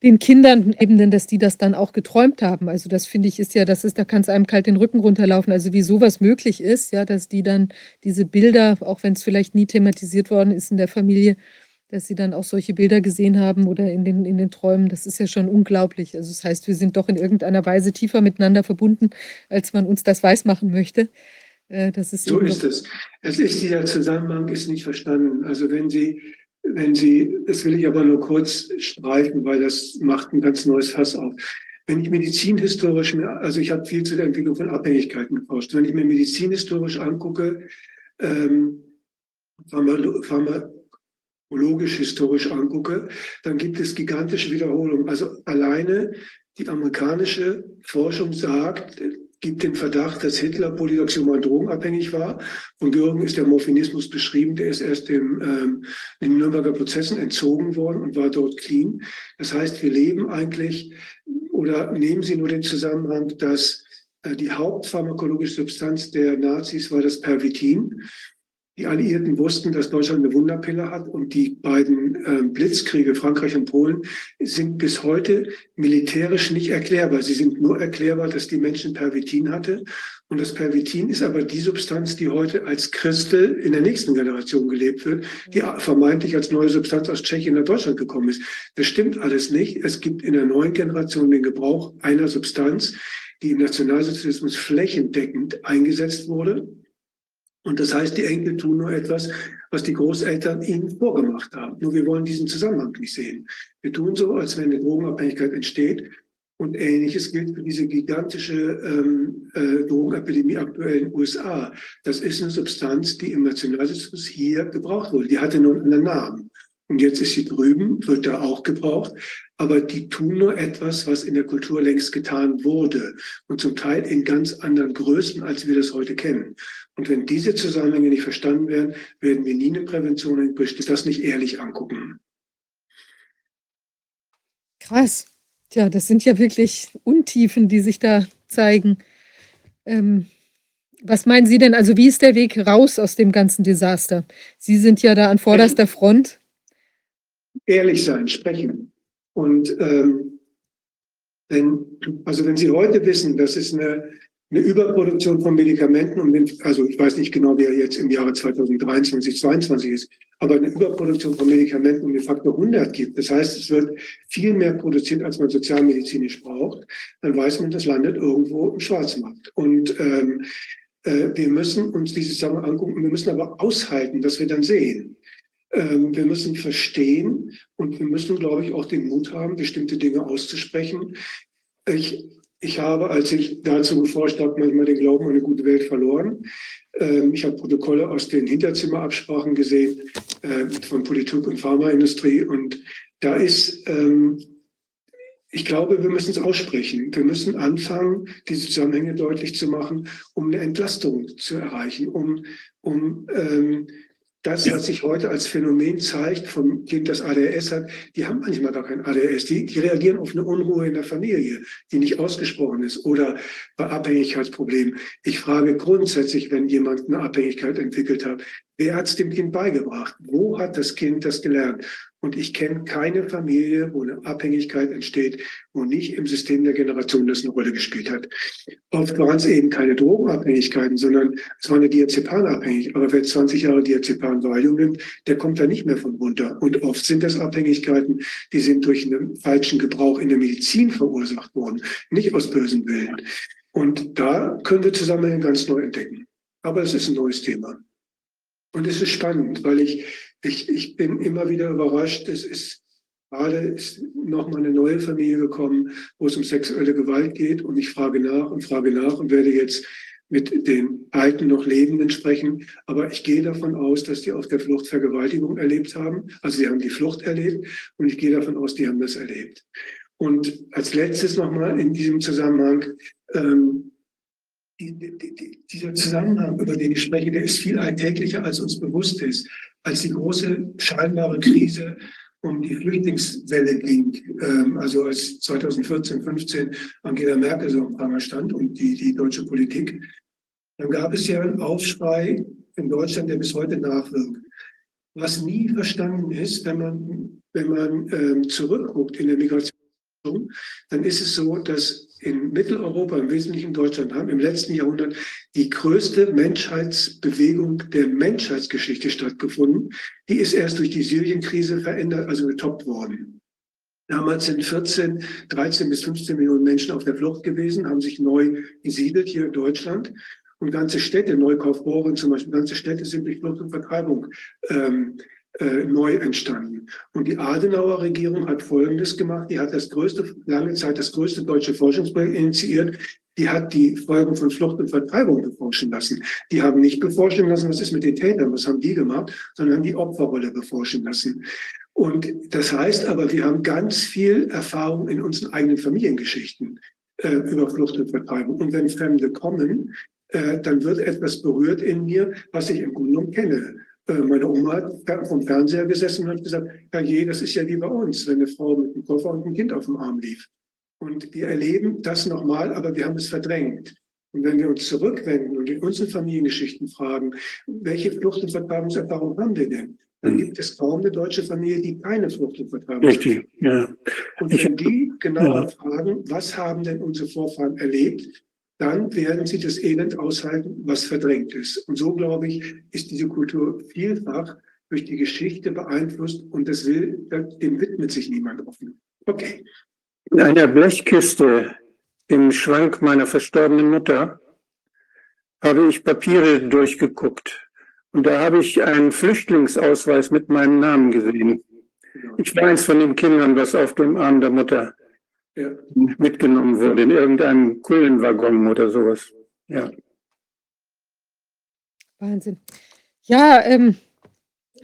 den Kindern eben, dass die das dann auch geträumt haben. Also das finde ich ist ja, das ist, da kann es einem kalt den Rücken runterlaufen. Also wie sowas möglich ist, ja, dass die dann diese Bilder, auch wenn es vielleicht nie thematisiert worden ist in der Familie, dass Sie dann auch solche Bilder gesehen haben oder in den, in den Träumen. Das ist ja schon unglaublich. Also das heißt, wir sind doch in irgendeiner Weise tiefer miteinander verbunden, als man uns das weismachen möchte. Äh, das ist so ist es. Es ist dieser Zusammenhang ist nicht verstanden. Also wenn Sie, wenn Sie, das will ich aber nur kurz streifen, weil das macht ein ganz neues Fass auf. Wenn ich medizinhistorisch, also ich habe viel zu der Entwicklung von Abhängigkeiten geforscht. Wenn ich mir medizinhistorisch angucke, ähm, Pharma, Pharma, historisch angucke, dann gibt es gigantische Wiederholungen. Also alleine die amerikanische Forschung sagt, gibt den Verdacht, dass Hitler polydoxymal drogenabhängig war. Von Göring ist der Morphinismus beschrieben, der ist erst dem, ähm, den Nürnberger Prozessen entzogen worden und war dort clean. Das heißt, wir leben eigentlich, oder nehmen Sie nur den Zusammenhang, dass äh, die hauptpharmakologische Substanz der Nazis war das Pervitin. Die Alliierten wussten, dass Deutschland eine Wunderpille hat und die beiden äh, Blitzkriege, Frankreich und Polen, sind bis heute militärisch nicht erklärbar. Sie sind nur erklärbar, dass die Menschen Pervitin hatte. Und das Pervitin ist aber die Substanz, die heute als Christel in der nächsten Generation gelebt wird, die vermeintlich als neue Substanz aus Tschechien nach Deutschland gekommen ist. Das stimmt alles nicht. Es gibt in der neuen Generation den Gebrauch einer Substanz, die im Nationalsozialismus flächendeckend eingesetzt wurde und das heißt, die Enkel tun nur etwas, was die Großeltern ihnen vorgemacht haben. Nur wir wollen diesen Zusammenhang nicht sehen. Wir tun so, als wenn eine Drogenabhängigkeit entsteht. Und ähnliches gilt für diese gigantische ähm, äh, Drogenepidemie aktuell in den USA. Das ist eine Substanz, die im Nationalsozialismus hier gebraucht wurde. Die hatte nur einen Namen. Und jetzt ist sie drüben, wird da auch gebraucht. Aber die tun nur etwas, was in der Kultur längst getan wurde. Und zum Teil in ganz anderen Größen, als wir das heute kennen. Und wenn diese Zusammenhänge nicht verstanden werden, werden wir nie eine Prävention in das nicht ehrlich angucken. Krass. Tja, das sind ja wirklich Untiefen, die sich da zeigen. Ähm, was meinen Sie denn? Also, wie ist der Weg raus aus dem ganzen Desaster? Sie sind ja da an vorderster Front. Ehrlich sein, sprechen. Und ähm, wenn, also wenn Sie heute wissen, dass es eine eine Überproduktion von Medikamenten, um den, also ich weiß nicht genau, wie er jetzt im Jahre 2023, 2022 ist, aber eine Überproduktion von Medikamenten um den Faktor 100 gibt. Das heißt, es wird viel mehr produziert, als man sozialmedizinisch braucht. Dann weiß man, das landet irgendwo im Schwarzmarkt. Und ähm, äh, wir müssen uns diese Sachen angucken. Wir müssen aber aushalten, dass wir dann sehen. Ähm, wir müssen verstehen und wir müssen, glaube ich, auch den Mut haben, bestimmte Dinge auszusprechen. Ich ich habe, als ich dazu geforscht habe, manchmal den Glauben an eine gute Welt verloren. Ähm, ich habe Protokolle aus den Hinterzimmerabsprachen gesehen äh, von Politik und Pharmaindustrie. Und da ist, ähm, ich glaube, wir müssen es aussprechen. Wir müssen anfangen, diese Zusammenhänge deutlich zu machen, um eine Entlastung zu erreichen, um, um ähm, das, was sich heute als Phänomen zeigt vom Kind, das ADHS hat, die haben manchmal gar kein ADHS. Die, die reagieren auf eine Unruhe in der Familie, die nicht ausgesprochen ist oder bei Abhängigkeitsproblemen. Ich frage grundsätzlich, wenn jemand eine Abhängigkeit entwickelt hat, wer hat es dem Kind beigebracht? Wo hat das Kind das gelernt? Und ich kenne keine Familie, wo eine Abhängigkeit entsteht, wo nicht im System der Generation das eine Rolle gespielt hat. Oft waren es eben keine Drogenabhängigkeiten, sondern es war eine Diazepanabhängig. Aber wer 20 Jahre Diazepan Valium nimmt, der kommt da nicht mehr von runter. Und oft sind das Abhängigkeiten, die sind durch einen falschen Gebrauch in der Medizin verursacht worden, nicht aus bösen Willen. Und da können wir Zusammenhänge ganz neu entdecken. Aber es ist ein neues Thema. Und es ist spannend, weil ich ich, ich bin immer wieder überrascht. Es ist gerade ist noch mal eine neue Familie gekommen, wo es um sexuelle Gewalt geht. Und ich frage nach und frage nach und werde jetzt mit den alten, noch Lebenden sprechen. Aber ich gehe davon aus, dass die auf der Flucht Vergewaltigung erlebt haben. Also sie haben die Flucht erlebt und ich gehe davon aus, die haben das erlebt. Und als letztes nochmal in diesem Zusammenhang, ähm, die, die, die, dieser Zusammenhang, über den ich spreche, der ist viel alltäglicher, als uns bewusst ist als die große scheinbare Krise um die Flüchtlingswelle ging, ähm, also als 2014, 15 Angela Merkel so am Pranger stand und die, die deutsche Politik, dann gab es ja einen Aufschrei in Deutschland, der bis heute nachwirkt. Was nie verstanden ist, wenn man, wenn man ähm, zurückguckt in der Migration, dann ist es so, dass in Mitteleuropa, im Wesentlichen Deutschland, haben im letzten Jahrhundert die größte Menschheitsbewegung der Menschheitsgeschichte stattgefunden. Die ist erst durch die Syrienkrise verändert, also getoppt worden. Damals sind 14, 13 bis 15 Millionen Menschen auf der Flucht gewesen, haben sich neu gesiedelt hier in Deutschland. Und ganze Städte, Neukaufbohren zum Beispiel, ganze Städte sind durch Flucht und Vertreibung ähm, äh, neu entstanden. Und die Adenauer Regierung hat Folgendes gemacht. Die hat das größte, lange Zeit das größte deutsche Forschungsprojekt initiiert. Die hat die Folgen von Flucht und Vertreibung beforschen lassen. Die haben nicht beforschen lassen, was ist mit den Tätern, was haben die gemacht, sondern haben die Opferrolle beforschen lassen. Und das heißt aber, wir haben ganz viel Erfahrung in unseren eigenen Familiengeschichten äh, über Flucht und Vertreibung. Und wenn Fremde kommen, äh, dann wird etwas berührt in mir, was ich im Grunde genommen kenne. Äh, meine Oma hat vom Fernseher gesessen und hat gesagt, ja je, das ist ja wie bei uns, wenn eine Frau mit einem Koffer und einem Kind auf dem Arm lief. Und wir erleben das nochmal, aber wir haben es verdrängt. Und wenn wir uns zurückwenden und in unsere Familiengeschichten fragen, welche Flucht- und Vertreibungserfahrung haben wir denn? Dann gibt es kaum eine deutsche Familie, die keine Flucht- und Vertreibungserfahrung Richtig, ja. Und wenn die genauer fragen, was haben denn unsere Vorfahren erlebt, dann werden sie das Elend aushalten, was verdrängt ist. Und so, glaube ich, ist diese Kultur vielfach durch die Geschichte beeinflusst und das will, dem widmet sich niemand offen. Okay. In einer Blechkiste im Schrank meiner verstorbenen Mutter habe ich Papiere durchgeguckt. Und da habe ich einen Flüchtlingsausweis mit meinem Namen gesehen. Ich war eins von den Kindern, was auf dem Arm der Mutter ja. mitgenommen wurde, in irgendeinem Kohlenwaggon oder sowas. Ja. Wahnsinn. Ja, ähm,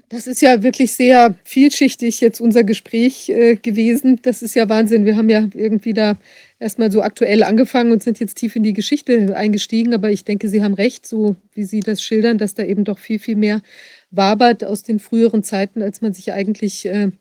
das ist ja wirklich sehr vielschichtig jetzt unser Gespräch äh, gewesen. Das ist ja Wahnsinn. Wir haben ja irgendwie da erstmal so aktuell angefangen und sind jetzt tief in die Geschichte eingestiegen. Aber ich denke, Sie haben recht, so wie Sie das schildern, dass da eben doch viel, viel mehr wabert aus den früheren Zeiten, als man sich eigentlich äh,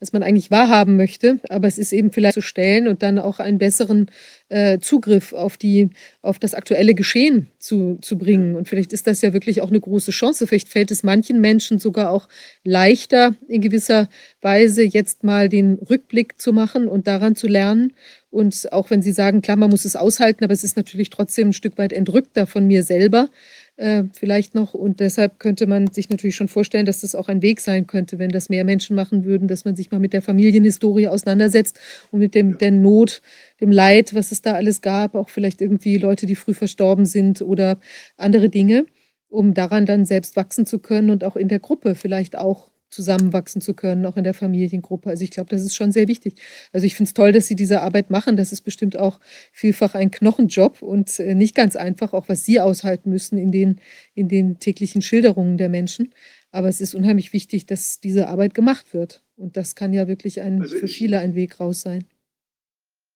was man eigentlich wahrhaben möchte, aber es ist eben vielleicht zu stellen und dann auch einen besseren äh, Zugriff auf die, auf das aktuelle Geschehen zu, zu bringen. Und vielleicht ist das ja wirklich auch eine große Chance. Vielleicht fällt es manchen Menschen sogar auch leichter, in gewisser Weise jetzt mal den Rückblick zu machen und daran zu lernen. Und auch wenn Sie sagen, klar, man muss es aushalten, aber es ist natürlich trotzdem ein Stück weit entrückter von mir selber, äh, vielleicht noch. Und deshalb könnte man sich natürlich schon vorstellen, dass das auch ein Weg sein könnte, wenn das mehr Menschen machen würden, dass man sich mal mit der Familienhistorie auseinandersetzt und mit dem, der Not, dem Leid, was es da alles gab, auch vielleicht irgendwie Leute, die früh verstorben sind oder andere Dinge, um daran dann selbst wachsen zu können und auch in der Gruppe vielleicht auch zusammenwachsen zu können, auch in der Familiengruppe. Also ich glaube, das ist schon sehr wichtig. Also ich finde es toll, dass Sie diese Arbeit machen. Das ist bestimmt auch vielfach ein Knochenjob und äh, nicht ganz einfach, auch was Sie aushalten müssen in den, in den täglichen Schilderungen der Menschen. Aber es ist unheimlich wichtig, dass diese Arbeit gemacht wird. Und das kann ja wirklich ein, also für viele ein Weg raus sein.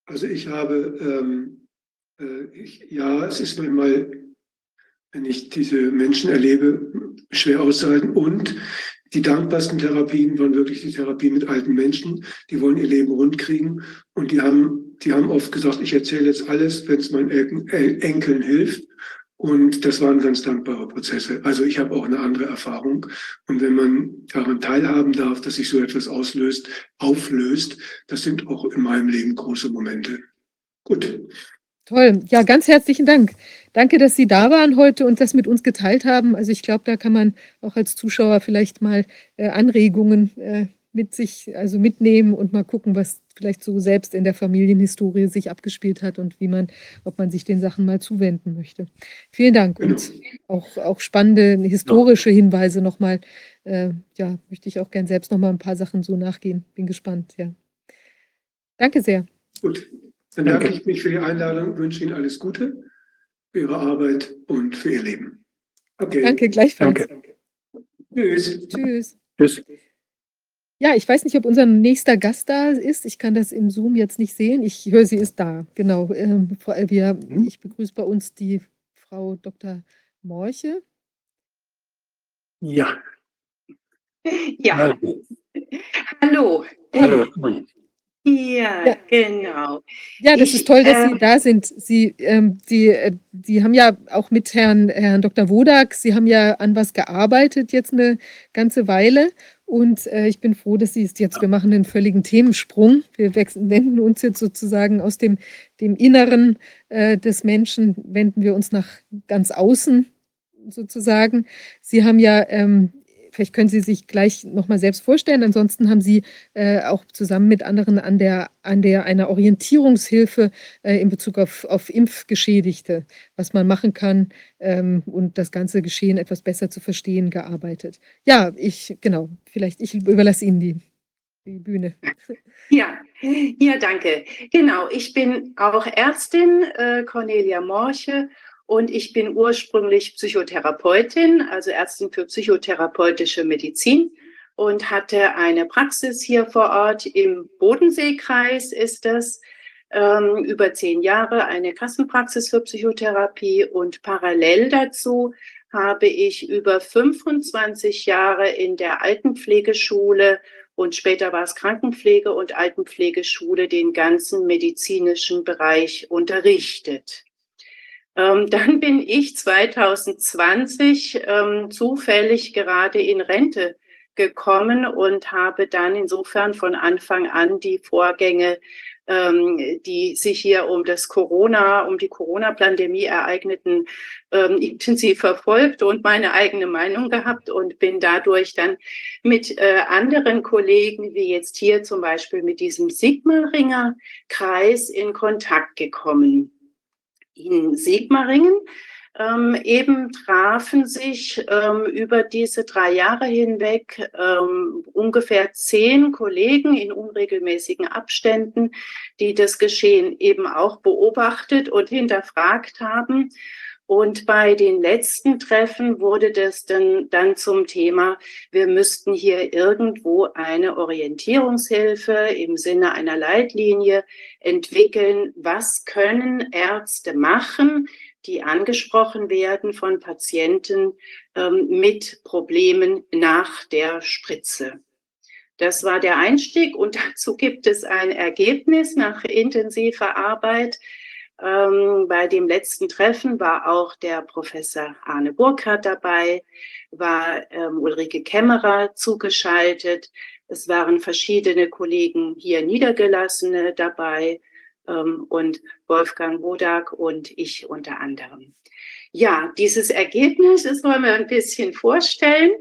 Also ich habe, ähm, äh, ich, ja, es ist manchmal, wenn ich diese Menschen erlebe, schwer auszuhalten. Und die dankbarsten Therapien waren wirklich die Therapien mit alten Menschen, die wollen ihr Leben rundkriegen und die haben, die haben oft gesagt, ich erzähle jetzt alles, wenn es meinen Enkeln hilft. Und das waren ganz dankbare Prozesse. Also ich habe auch eine andere Erfahrung. Und wenn man daran teilhaben darf, dass sich so etwas auslöst, auflöst, das sind auch in meinem Leben große Momente. Gut. Toll. Ja, ganz herzlichen Dank. Danke, dass Sie da waren heute und das mit uns geteilt haben. Also ich glaube, da kann man auch als Zuschauer vielleicht mal äh, Anregungen äh, mit sich, also mitnehmen und mal gucken, was vielleicht so selbst in der Familienhistorie sich abgespielt hat und wie man, ob man sich den Sachen mal zuwenden möchte. Vielen Dank und auch, auch spannende historische Hinweise nochmal. Äh, ja, möchte ich auch gern selbst nochmal ein paar Sachen so nachgehen. Bin gespannt, ja. Danke sehr. Gut, dann danke ich mich für die Einladung, wünsche Ihnen alles Gute für Ihre Arbeit und für Ihr Leben. Okay. Danke, gleichfalls. Danke. Tschüss. Tschüss. Tschüss. Ja, ich weiß nicht, ob unser nächster Gast da ist. Ich kann das im Zoom jetzt nicht sehen. Ich höre, sie ist da. Genau. Ähm, wir, mhm. ich begrüße bei uns die Frau Dr. Morche. Ja. Ja. Hallo. Hallo. Hallo. Ja, ja, genau. Ja, das ich, ist toll, dass Sie ähm, da sind. Sie, ähm, Sie, äh, Sie haben ja auch mit Herrn, Herrn Dr. Wodak, Sie haben ja an was gearbeitet jetzt eine ganze Weile. Und äh, ich bin froh, dass Sie es jetzt, wir machen einen völligen Themensprung. Wir wechseln, wenden uns jetzt sozusagen aus dem, dem Inneren äh, des Menschen, wenden wir uns nach ganz außen sozusagen. Sie haben ja ähm, Vielleicht können Sie sich gleich nochmal selbst vorstellen. Ansonsten haben Sie äh, auch zusammen mit anderen an der, an der einer Orientierungshilfe äh, in Bezug auf, auf Impfgeschädigte, was man machen kann ähm, und das ganze Geschehen etwas besser zu verstehen, gearbeitet. Ja, ich, genau, vielleicht ich überlasse Ihnen die, die Bühne. Ja, ja, danke. Genau, ich bin auch Ärztin, äh, Cornelia Morche und ich bin ursprünglich Psychotherapeutin, also Ärztin für psychotherapeutische Medizin und hatte eine Praxis hier vor Ort im Bodenseekreis ist das ähm, über zehn Jahre eine Kassenpraxis für Psychotherapie und parallel dazu habe ich über 25 Jahre in der Altenpflegeschule und später war es Krankenpflege und Altenpflegeschule den ganzen medizinischen Bereich unterrichtet. Ähm, dann bin ich 2020 ähm, zufällig gerade in Rente gekommen und habe dann insofern von Anfang an die Vorgänge, ähm, die sich hier um das Corona, um die Corona-Pandemie ereigneten, ähm, intensiv verfolgt und meine eigene Meinung gehabt und bin dadurch dann mit äh, anderen Kollegen, wie jetzt hier zum Beispiel mit diesem Sigmaringer Kreis in Kontakt gekommen. In Sigmaringen ähm, eben trafen sich ähm, über diese drei Jahre hinweg ähm, ungefähr zehn Kollegen in unregelmäßigen Abständen, die das Geschehen eben auch beobachtet und hinterfragt haben. Und bei den letzten Treffen wurde das dann, dann zum Thema, wir müssten hier irgendwo eine Orientierungshilfe im Sinne einer Leitlinie entwickeln. Was können Ärzte machen, die angesprochen werden von Patienten ähm, mit Problemen nach der Spritze. Das war der Einstieg und dazu gibt es ein Ergebnis nach intensiver Arbeit. Ähm, bei dem letzten Treffen war auch der Professor Arne Burkhardt dabei, war ähm, Ulrike Kämmerer zugeschaltet. Es waren verschiedene Kollegen hier Niedergelassene dabei, ähm, und Wolfgang Wodak und ich unter anderem. Ja, dieses Ergebnis, das wollen wir ein bisschen vorstellen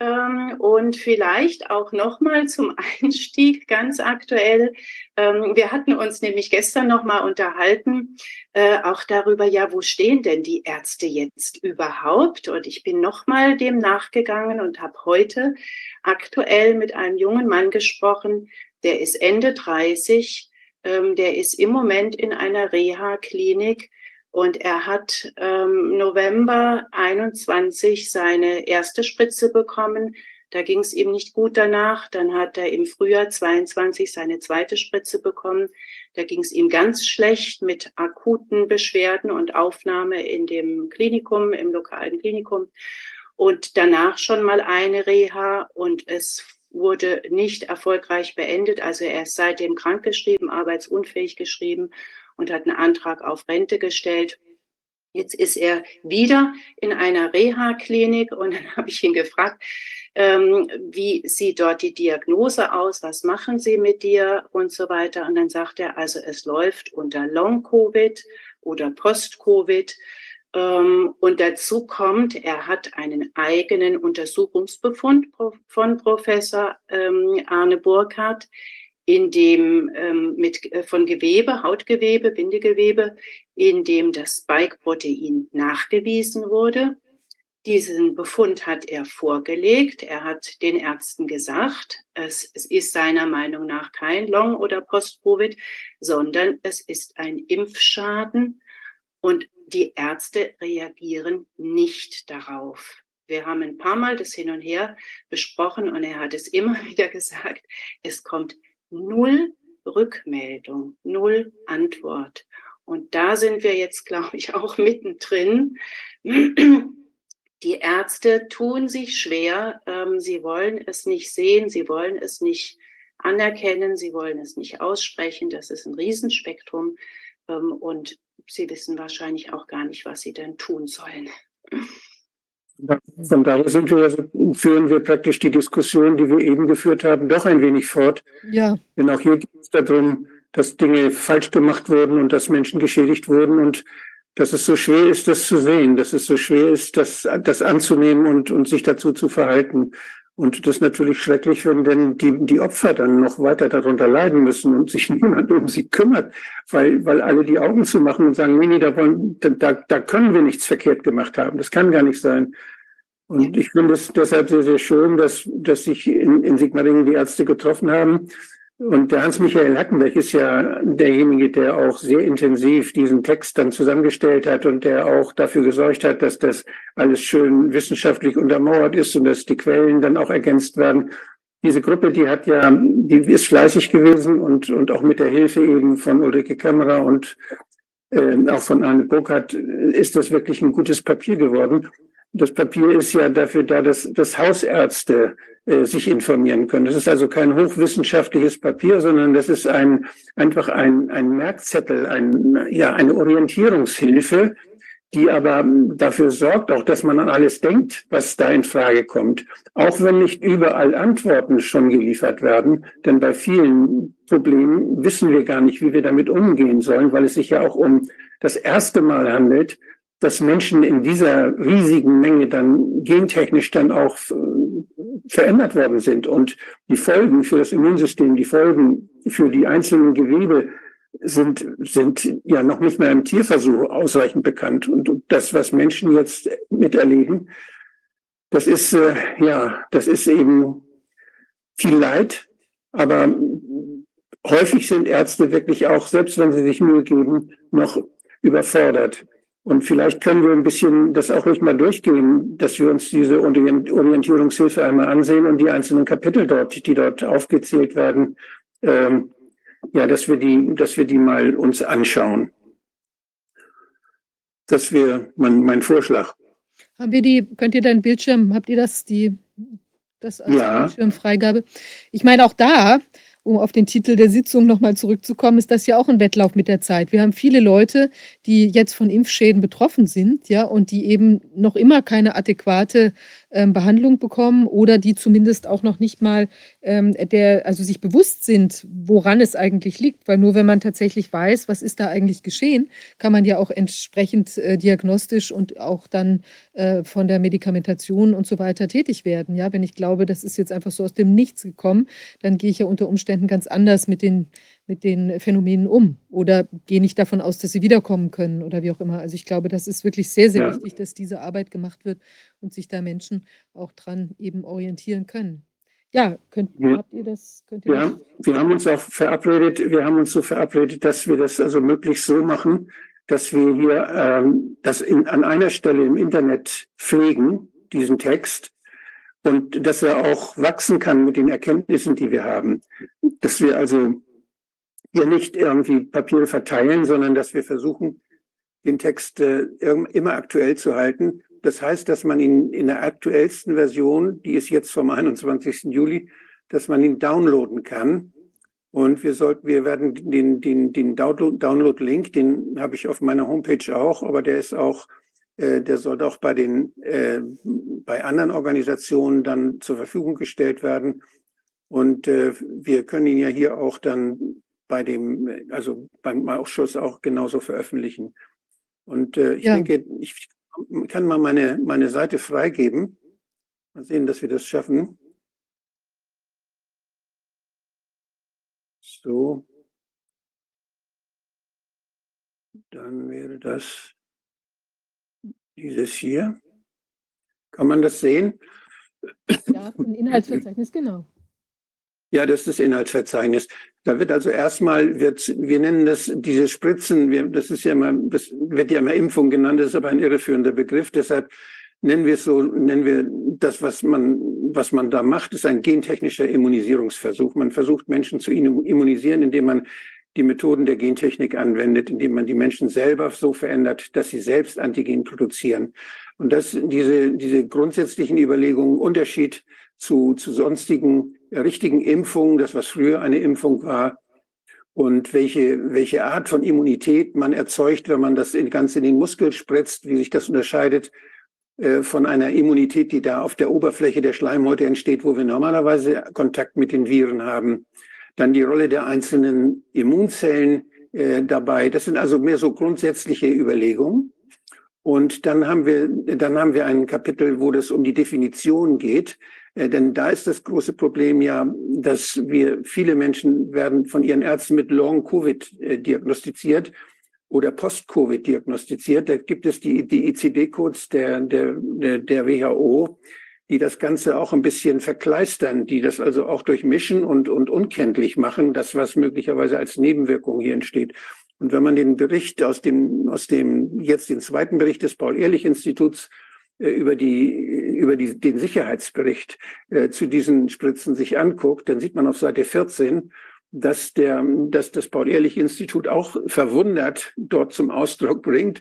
und vielleicht auch nochmal zum Einstieg ganz aktuell. Ähm, wir hatten uns nämlich gestern nochmal unterhalten, äh, auch darüber, ja, wo stehen denn die Ärzte jetzt überhaupt? Und ich bin nochmal dem nachgegangen und habe heute aktuell mit einem jungen Mann gesprochen, der ist Ende 30, ähm, der ist im Moment in einer Reha-Klinik und er hat ähm, November 21 seine erste Spritze bekommen. Da ging es ihm nicht gut danach. Dann hat er im Frühjahr 22 seine zweite Spritze bekommen. Da ging es ihm ganz schlecht mit akuten Beschwerden und Aufnahme in dem Klinikum, im lokalen Klinikum. Und danach schon mal eine Reha und es wurde nicht erfolgreich beendet. Also er ist seitdem krankgeschrieben, arbeitsunfähig geschrieben und hat einen Antrag auf Rente gestellt. Jetzt ist er wieder in einer Reha-Klinik und dann habe ich ihn gefragt, ähm, wie sieht dort die Diagnose aus, was machen Sie mit dir und so weiter. Und dann sagt er, also es läuft unter Long-Covid oder Post-Covid. Ähm, und dazu kommt, er hat einen eigenen Untersuchungsbefund von Professor ähm, Arne Burkhardt, in dem ähm, mit, äh, von Gewebe, Hautgewebe, Bindegewebe, in dem das Spike-Protein nachgewiesen wurde. Diesen Befund hat er vorgelegt. Er hat den Ärzten gesagt, es, es ist seiner Meinung nach kein Long- oder Post-Covid, sondern es ist ein Impfschaden. Und die Ärzte reagieren nicht darauf. Wir haben ein paar Mal das hin und her besprochen und er hat es immer wieder gesagt, es kommt null Rückmeldung, null Antwort. Und da sind wir jetzt, glaube ich, auch mittendrin. Die Ärzte tun sich schwer, ähm, sie wollen es nicht sehen, sie wollen es nicht anerkennen, sie wollen es nicht aussprechen. Das ist ein Riesenspektrum. Ähm, und sie wissen wahrscheinlich auch gar nicht, was sie denn tun sollen. Von daher sind wir, führen wir praktisch die Diskussion, die wir eben geführt haben, doch ein wenig fort. Ja. Denn auch hier geht es darum, dass Dinge falsch gemacht wurden und dass Menschen geschädigt wurden und dass es so schwer ist, das zu sehen, dass es so schwer ist, das, das anzunehmen und, und sich dazu zu verhalten. Und das ist natürlich schrecklich, wenn denn die, die Opfer dann noch weiter darunter leiden müssen und sich niemand um sie kümmert, weil, weil alle die Augen zu machen und sagen, nee, nee, da, wollen, da, da können wir nichts verkehrt gemacht haben. Das kann gar nicht sein. Und ich finde es deshalb sehr, sehr schön, dass, dass sich in, in Sigmaringen die Ärzte getroffen haben und der Hans-Michael Hackenberg ist ja derjenige, der auch sehr intensiv diesen Text dann zusammengestellt hat und der auch dafür gesorgt hat, dass das alles schön wissenschaftlich untermauert ist und dass die Quellen dann auch ergänzt werden. Diese Gruppe, die hat ja, die ist fleißig gewesen und, und auch mit der Hilfe eben von Ulrike Kämmerer und äh, auch von Arne Burkhardt ist das wirklich ein gutes Papier geworden. Das Papier ist ja dafür da, dass, dass Hausärzte äh, sich informieren können. Das ist also kein hochwissenschaftliches Papier, sondern das ist ein, einfach ein, ein Merkzettel, ein, ja, eine Orientierungshilfe, die aber dafür sorgt, auch dass man an alles denkt, was da in Frage kommt. Auch wenn nicht überall Antworten schon geliefert werden, denn bei vielen Problemen wissen wir gar nicht, wie wir damit umgehen sollen, weil es sich ja auch um das erste Mal handelt, dass Menschen in dieser riesigen Menge dann gentechnisch dann auch verändert worden sind und die Folgen für das Immunsystem, die Folgen für die einzelnen Gewebe sind, sind ja noch nicht mehr im Tierversuch ausreichend bekannt. Und das, was Menschen jetzt miterleben, das ist, äh, ja, das ist eben viel Leid, aber häufig sind Ärzte wirklich auch, selbst wenn sie sich Mühe geben, noch überfordert. Und vielleicht können wir ein bisschen das auch ruhig mal durchgehen, dass wir uns diese Orientierungshilfe einmal ansehen und die einzelnen Kapitel dort, die dort aufgezählt werden, ähm, ja, dass wir die, dass wir die mal uns anschauen. Das wäre mein, mein Vorschlag. Haben wir die, könnt ihr deinen Bildschirm, habt ihr das, die, das als ja. Bildschirmfreigabe? Ich meine, auch da um auf den Titel der Sitzung nochmal zurückzukommen, ist das ja auch ein Wettlauf mit der Zeit. Wir haben viele Leute, die jetzt von Impfschäden betroffen sind, ja, und die eben noch immer keine adäquate ähm, Behandlung bekommen oder die zumindest auch noch nicht mal ähm, der, also sich bewusst sind, woran es eigentlich liegt. Weil nur wenn man tatsächlich weiß, was ist da eigentlich geschehen, kann man ja auch entsprechend äh, diagnostisch und auch dann äh, von der Medikamentation und so weiter tätig werden. Ja, wenn ich glaube, das ist jetzt einfach so aus dem Nichts gekommen, dann gehe ich ja unter Umständen ganz anders mit den mit den Phänomenen um oder gehe nicht davon aus, dass sie wiederkommen können oder wie auch immer. Also ich glaube, das ist wirklich sehr, sehr ja. wichtig, dass diese Arbeit gemacht wird und sich da Menschen auch dran eben orientieren können. Ja, könnt, ja. habt ihr das? Könnt ihr ja, das? wir haben uns auch verabredet, wir haben uns so verabredet, dass wir das also möglichst so machen, dass wir hier ähm, das in, an einer Stelle im Internet pflegen, diesen Text, und dass er auch wachsen kann mit den Erkenntnissen, die wir haben. Dass wir also hier nicht irgendwie Papier verteilen, sondern dass wir versuchen, den Text äh, immer aktuell zu halten. Das heißt, dass man ihn in der aktuellsten Version, die ist jetzt vom 21. Juli, dass man ihn downloaden kann. Und wir sollten, wir werden den, den, den Download-Link, den habe ich auf meiner Homepage auch, aber der ist auch, äh, der soll auch bei den, äh, bei anderen Organisationen dann zur Verfügung gestellt werden. Und äh, wir können ihn ja hier auch dann bei dem, also beim Ausschuss auch genauso veröffentlichen. Und äh, ich ja. denke, ich kann mal meine, meine Seite freigeben. Mal sehen, dass wir das schaffen. So. Dann wäre das dieses hier. Kann man das sehen? Ja, ein Inhaltsverzeichnis, genau. Ja, das ist das Inhaltsverzeichnis. Da wird also erstmal, wird, wir nennen das diese Spritzen, wir, das ist ja immer, das wird ja immer Impfung genannt, das ist aber ein irreführender Begriff. Deshalb nennen wir es so, nennen wir das, was man, was man da macht, ist ein gentechnischer Immunisierungsversuch. Man versucht Menschen zu immunisieren, indem man die Methoden der Gentechnik anwendet, indem man die Menschen selber so verändert, dass sie selbst Antigen produzieren. Und das, diese, diese grundsätzlichen Überlegungen, Unterschied zu, zu sonstigen richtigen Impfungen, das was früher eine Impfung war, und welche, welche Art von Immunität man erzeugt, wenn man das ganz in den Muskel spritzt, wie sich das unterscheidet äh, von einer Immunität, die da auf der Oberfläche der Schleimhäute entsteht, wo wir normalerweise Kontakt mit den Viren haben. Dann die Rolle der einzelnen Immunzellen äh, dabei. Das sind also mehr so grundsätzliche Überlegungen. Und dann haben wir, dann haben wir ein Kapitel, wo das um die Definition geht. Äh, denn da ist das große Problem ja, dass wir viele Menschen werden von ihren Ärzten mit Long-Covid äh, diagnostiziert oder Post-Covid diagnostiziert. Da gibt es die, die ICD-Codes der, der, der WHO, die das Ganze auch ein bisschen verkleistern, die das also auch durchmischen und, und unkenntlich machen, das, was möglicherweise als Nebenwirkung hier entsteht. Und wenn man den Bericht aus dem, aus dem, jetzt den zweiten Bericht des Paul-Ehrlich-Instituts über die, über die, den Sicherheitsbericht äh, zu diesen Spritzen sich anguckt, dann sieht man auf Seite 14, dass der, dass das Paul-Ehrlich-Institut auch verwundert dort zum Ausdruck bringt,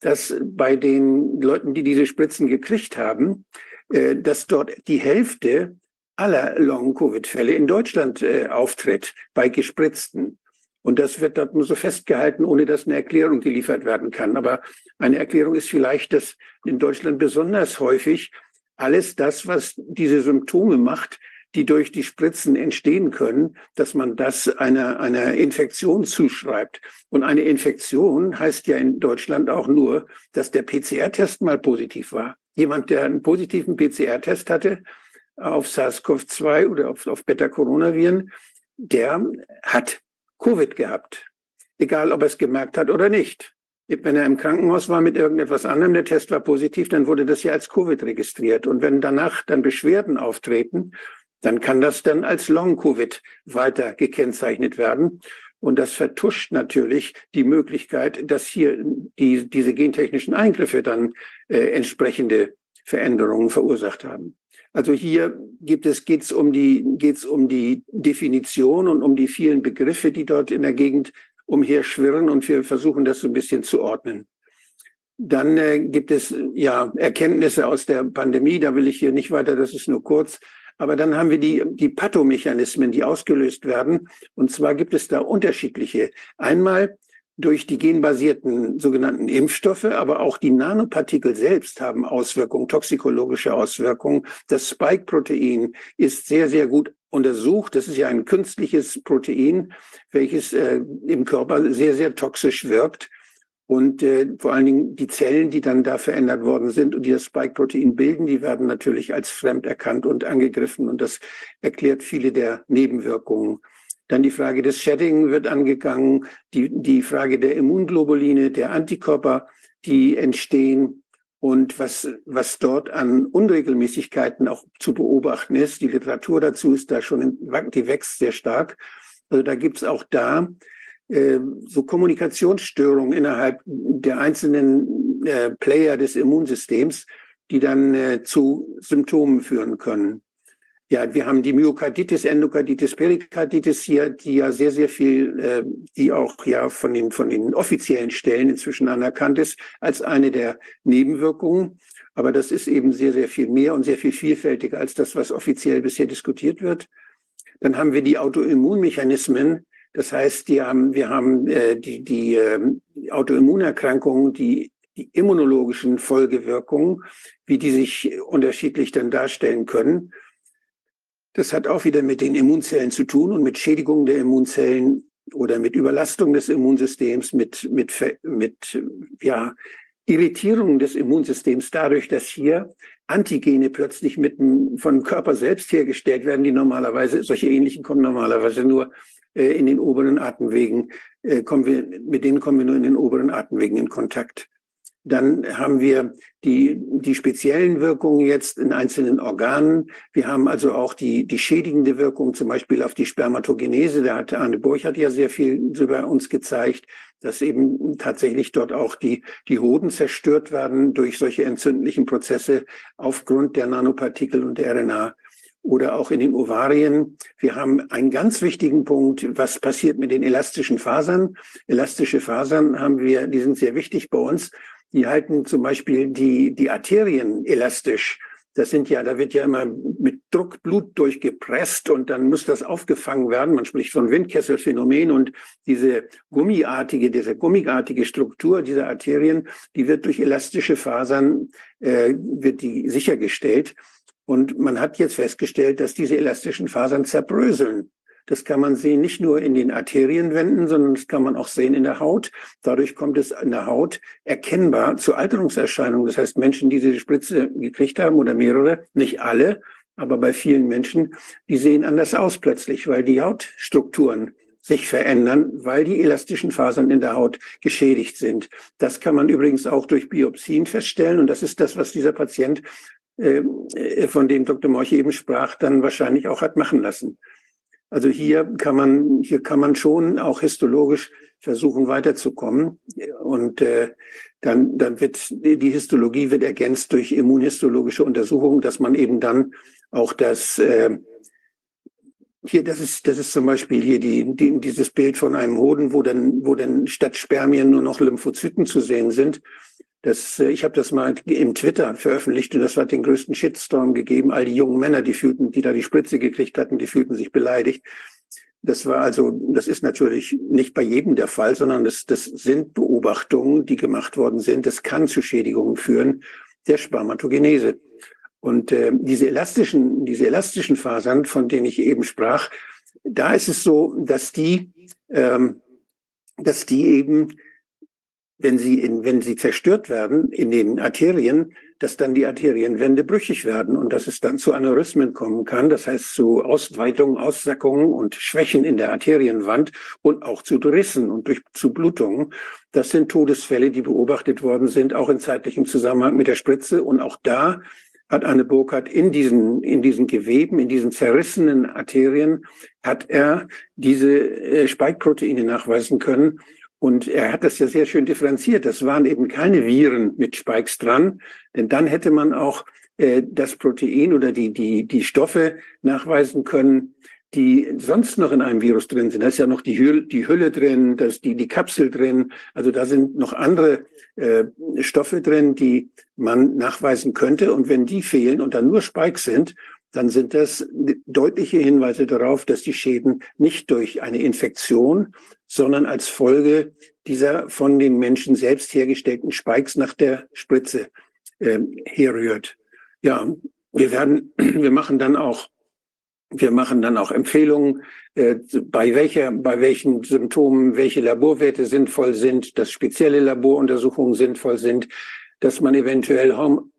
dass bei den Leuten, die diese Spritzen gekriegt haben, äh, dass dort die Hälfte aller Long-Covid-Fälle in Deutschland äh, auftritt bei Gespritzten. Und das wird dort nur so festgehalten, ohne dass eine Erklärung geliefert werden kann. Aber eine Erklärung ist vielleicht, dass in Deutschland besonders häufig alles das, was diese Symptome macht, die durch die Spritzen entstehen können, dass man das einer, einer Infektion zuschreibt. Und eine Infektion heißt ja in Deutschland auch nur, dass der PCR-Test mal positiv war. Jemand, der einen positiven PCR-Test hatte auf SARS-CoV-2 oder auf, auf Beta-Coronaviren, der hat Covid gehabt. Egal, ob er es gemerkt hat oder nicht. Wenn er im Krankenhaus war mit irgendetwas anderem, der Test war positiv, dann wurde das ja als Covid registriert. Und wenn danach dann Beschwerden auftreten, dann kann das dann als Long-Covid weiter gekennzeichnet werden. Und das vertuscht natürlich die Möglichkeit, dass hier die, diese gentechnischen Eingriffe dann äh, entsprechende Veränderungen verursacht haben. Also hier gibt es, geht's um die, geht's um die Definition und um die vielen Begriffe, die dort in der Gegend umherschwirren und wir versuchen das so ein bisschen zu ordnen. Dann äh, gibt es ja Erkenntnisse aus der Pandemie, da will ich hier nicht weiter, das ist nur kurz. Aber dann haben wir die, die Pathomechanismen, die ausgelöst werden. Und zwar gibt es da unterschiedliche. Einmal durch die genbasierten sogenannten Impfstoffe, aber auch die Nanopartikel selbst haben Auswirkungen, toxikologische Auswirkungen. Das Spike-Protein ist sehr, sehr gut untersucht. Das ist ja ein künstliches Protein, welches äh, im Körper sehr, sehr toxisch wirkt. Und äh, vor allen Dingen die Zellen, die dann da verändert worden sind und die das Spike-Protein bilden, die werden natürlich als fremd erkannt und angegriffen. Und das erklärt viele der Nebenwirkungen. Dann die Frage des Shedding wird angegangen, die, die Frage der Immunglobuline, der Antikörper, die entstehen und was, was dort an Unregelmäßigkeiten auch zu beobachten ist. Die Literatur dazu ist da schon, die wächst sehr stark. Also da gibt's auch da äh, so Kommunikationsstörungen innerhalb der einzelnen äh, Player des Immunsystems, die dann äh, zu Symptomen führen können. Ja, wir haben die Myokarditis, Endokarditis, Perikarditis hier, die ja sehr, sehr viel, äh, die auch ja von den, von den offiziellen Stellen inzwischen anerkannt ist, als eine der Nebenwirkungen. Aber das ist eben sehr, sehr viel mehr und sehr viel vielfältiger als das, was offiziell bisher diskutiert wird. Dann haben wir die Autoimmunmechanismen. Das heißt, die haben, wir haben äh, die, die äh, Autoimmunerkrankungen, die, die immunologischen Folgewirkungen, wie die sich unterschiedlich dann darstellen können. Das hat auch wieder mit den Immunzellen zu tun und mit Schädigung der Immunzellen oder mit Überlastung des Immunsystems, mit, mit, mit ja, Irritierung des Immunsystems dadurch, dass hier Antigene plötzlich mit von Körper selbst hergestellt werden, die normalerweise, solche ähnlichen kommen normalerweise nur äh, in den oberen Atemwegen, äh, kommen wir, mit denen kommen wir nur in den oberen Atemwegen in Kontakt. Dann haben wir die, die speziellen Wirkungen jetzt in einzelnen Organen. Wir haben also auch die, die schädigende Wirkung zum Beispiel auf die Spermatogenese. Da hat Arne Burchardt ja sehr viel über uns gezeigt, dass eben tatsächlich dort auch die, die Hoden zerstört werden durch solche entzündlichen Prozesse aufgrund der Nanopartikel und der RNA oder auch in den Ovarien. Wir haben einen ganz wichtigen Punkt, was passiert mit den elastischen Fasern. Elastische Fasern haben wir, die sind sehr wichtig bei uns. Die halten zum Beispiel die, die Arterien elastisch. Das sind ja, da wird ja immer mit Druck Blut durchgepresst und dann muss das aufgefangen werden. Man spricht von Windkesselphänomen und diese gummiartige, diese gummiartige Struktur dieser Arterien, die wird durch elastische Fasern, äh, wird die sichergestellt. Und man hat jetzt festgestellt, dass diese elastischen Fasern zerbröseln. Das kann man sehen nicht nur in den Arterienwänden, sondern das kann man auch sehen in der Haut. Dadurch kommt es in der Haut erkennbar zu Alterungserscheinungen. Das heißt, Menschen, die diese Spritze gekriegt haben oder mehrere, nicht alle, aber bei vielen Menschen, die sehen anders aus plötzlich, weil die Hautstrukturen sich verändern, weil die elastischen Fasern in der Haut geschädigt sind. Das kann man übrigens auch durch Biopsien feststellen. Und das ist das, was dieser Patient, äh, von dem Dr. Morch eben sprach, dann wahrscheinlich auch hat machen lassen. Also hier kann man, hier kann man schon auch histologisch versuchen weiterzukommen. Und äh, dann, dann wird die Histologie wird ergänzt durch immunhistologische Untersuchungen, dass man eben dann auch das äh, hier, das ist, das ist zum Beispiel hier die, die, dieses Bild von einem Hoden, wo dann, wo dann statt Spermien nur noch Lymphozyten zu sehen sind. Das, äh, ich habe das mal im Twitter veröffentlicht und das hat den größten Shitstorm gegeben. All die jungen Männer, die fühlten, die da die Spritze gekriegt hatten, die fühlten sich beleidigt. Das war also, das ist natürlich nicht bei jedem der Fall, sondern das, das sind Beobachtungen, die gemacht worden sind. Das kann zu Schädigungen führen der Spermatogenese. Und äh, diese elastischen, diese elastischen Fasern, von denen ich eben sprach, da ist es so, dass die, ähm, dass die eben, wenn sie in, wenn sie zerstört werden in den Arterien, dass dann die Arterienwände brüchig werden und dass es dann zu Aneurysmen kommen kann, das heißt zu Ausweitungen, Aussackungen und Schwächen in der Arterienwand und auch zu Rissen und durch, zu Blutungen. Das sind Todesfälle, die beobachtet worden sind, auch in zeitlichem Zusammenhang mit der Spritze. Und auch da hat Anne Burkhardt in diesen, in diesen Geweben, in diesen zerrissenen Arterien, hat er diese äh, Spike-Proteine nachweisen können. Und er hat das ja sehr schön differenziert. Das waren eben keine Viren mit Spikes dran, denn dann hätte man auch äh, das Protein oder die, die, die Stoffe nachweisen können, die sonst noch in einem Virus drin sind. Da ist ja noch die Hülle, die Hülle drin, da ist die, die Kapsel drin. Also da sind noch andere äh, Stoffe drin, die man nachweisen könnte. Und wenn die fehlen und dann nur Spikes sind, dann sind das deutliche Hinweise darauf, dass die Schäden nicht durch eine Infektion, sondern als Folge dieser von den Menschen selbst hergestellten Spikes nach der Spritze äh, herrührt. Ja, wir werden, wir machen dann auch, wir machen dann auch Empfehlungen, äh, bei welcher, bei welchen Symptomen welche Laborwerte sinnvoll sind, dass spezielle Laboruntersuchungen sinnvoll sind, dass man eventuell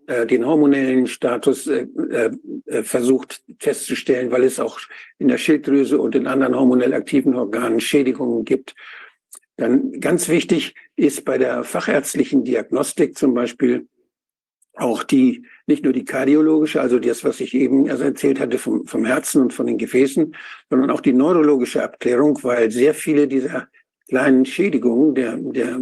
äh, den hormonellen Status äh, äh, versucht festzustellen, weil es auch in der Schilddrüse und in anderen hormonell aktiven Organen Schädigungen gibt. Dann ganz wichtig ist bei der fachärztlichen Diagnostik zum Beispiel auch die, nicht nur die kardiologische, also das, was ich eben erzählt hatte vom, vom Herzen und von den Gefäßen, sondern auch die neurologische Abklärung, weil sehr viele dieser kleinen Schädigungen, der, der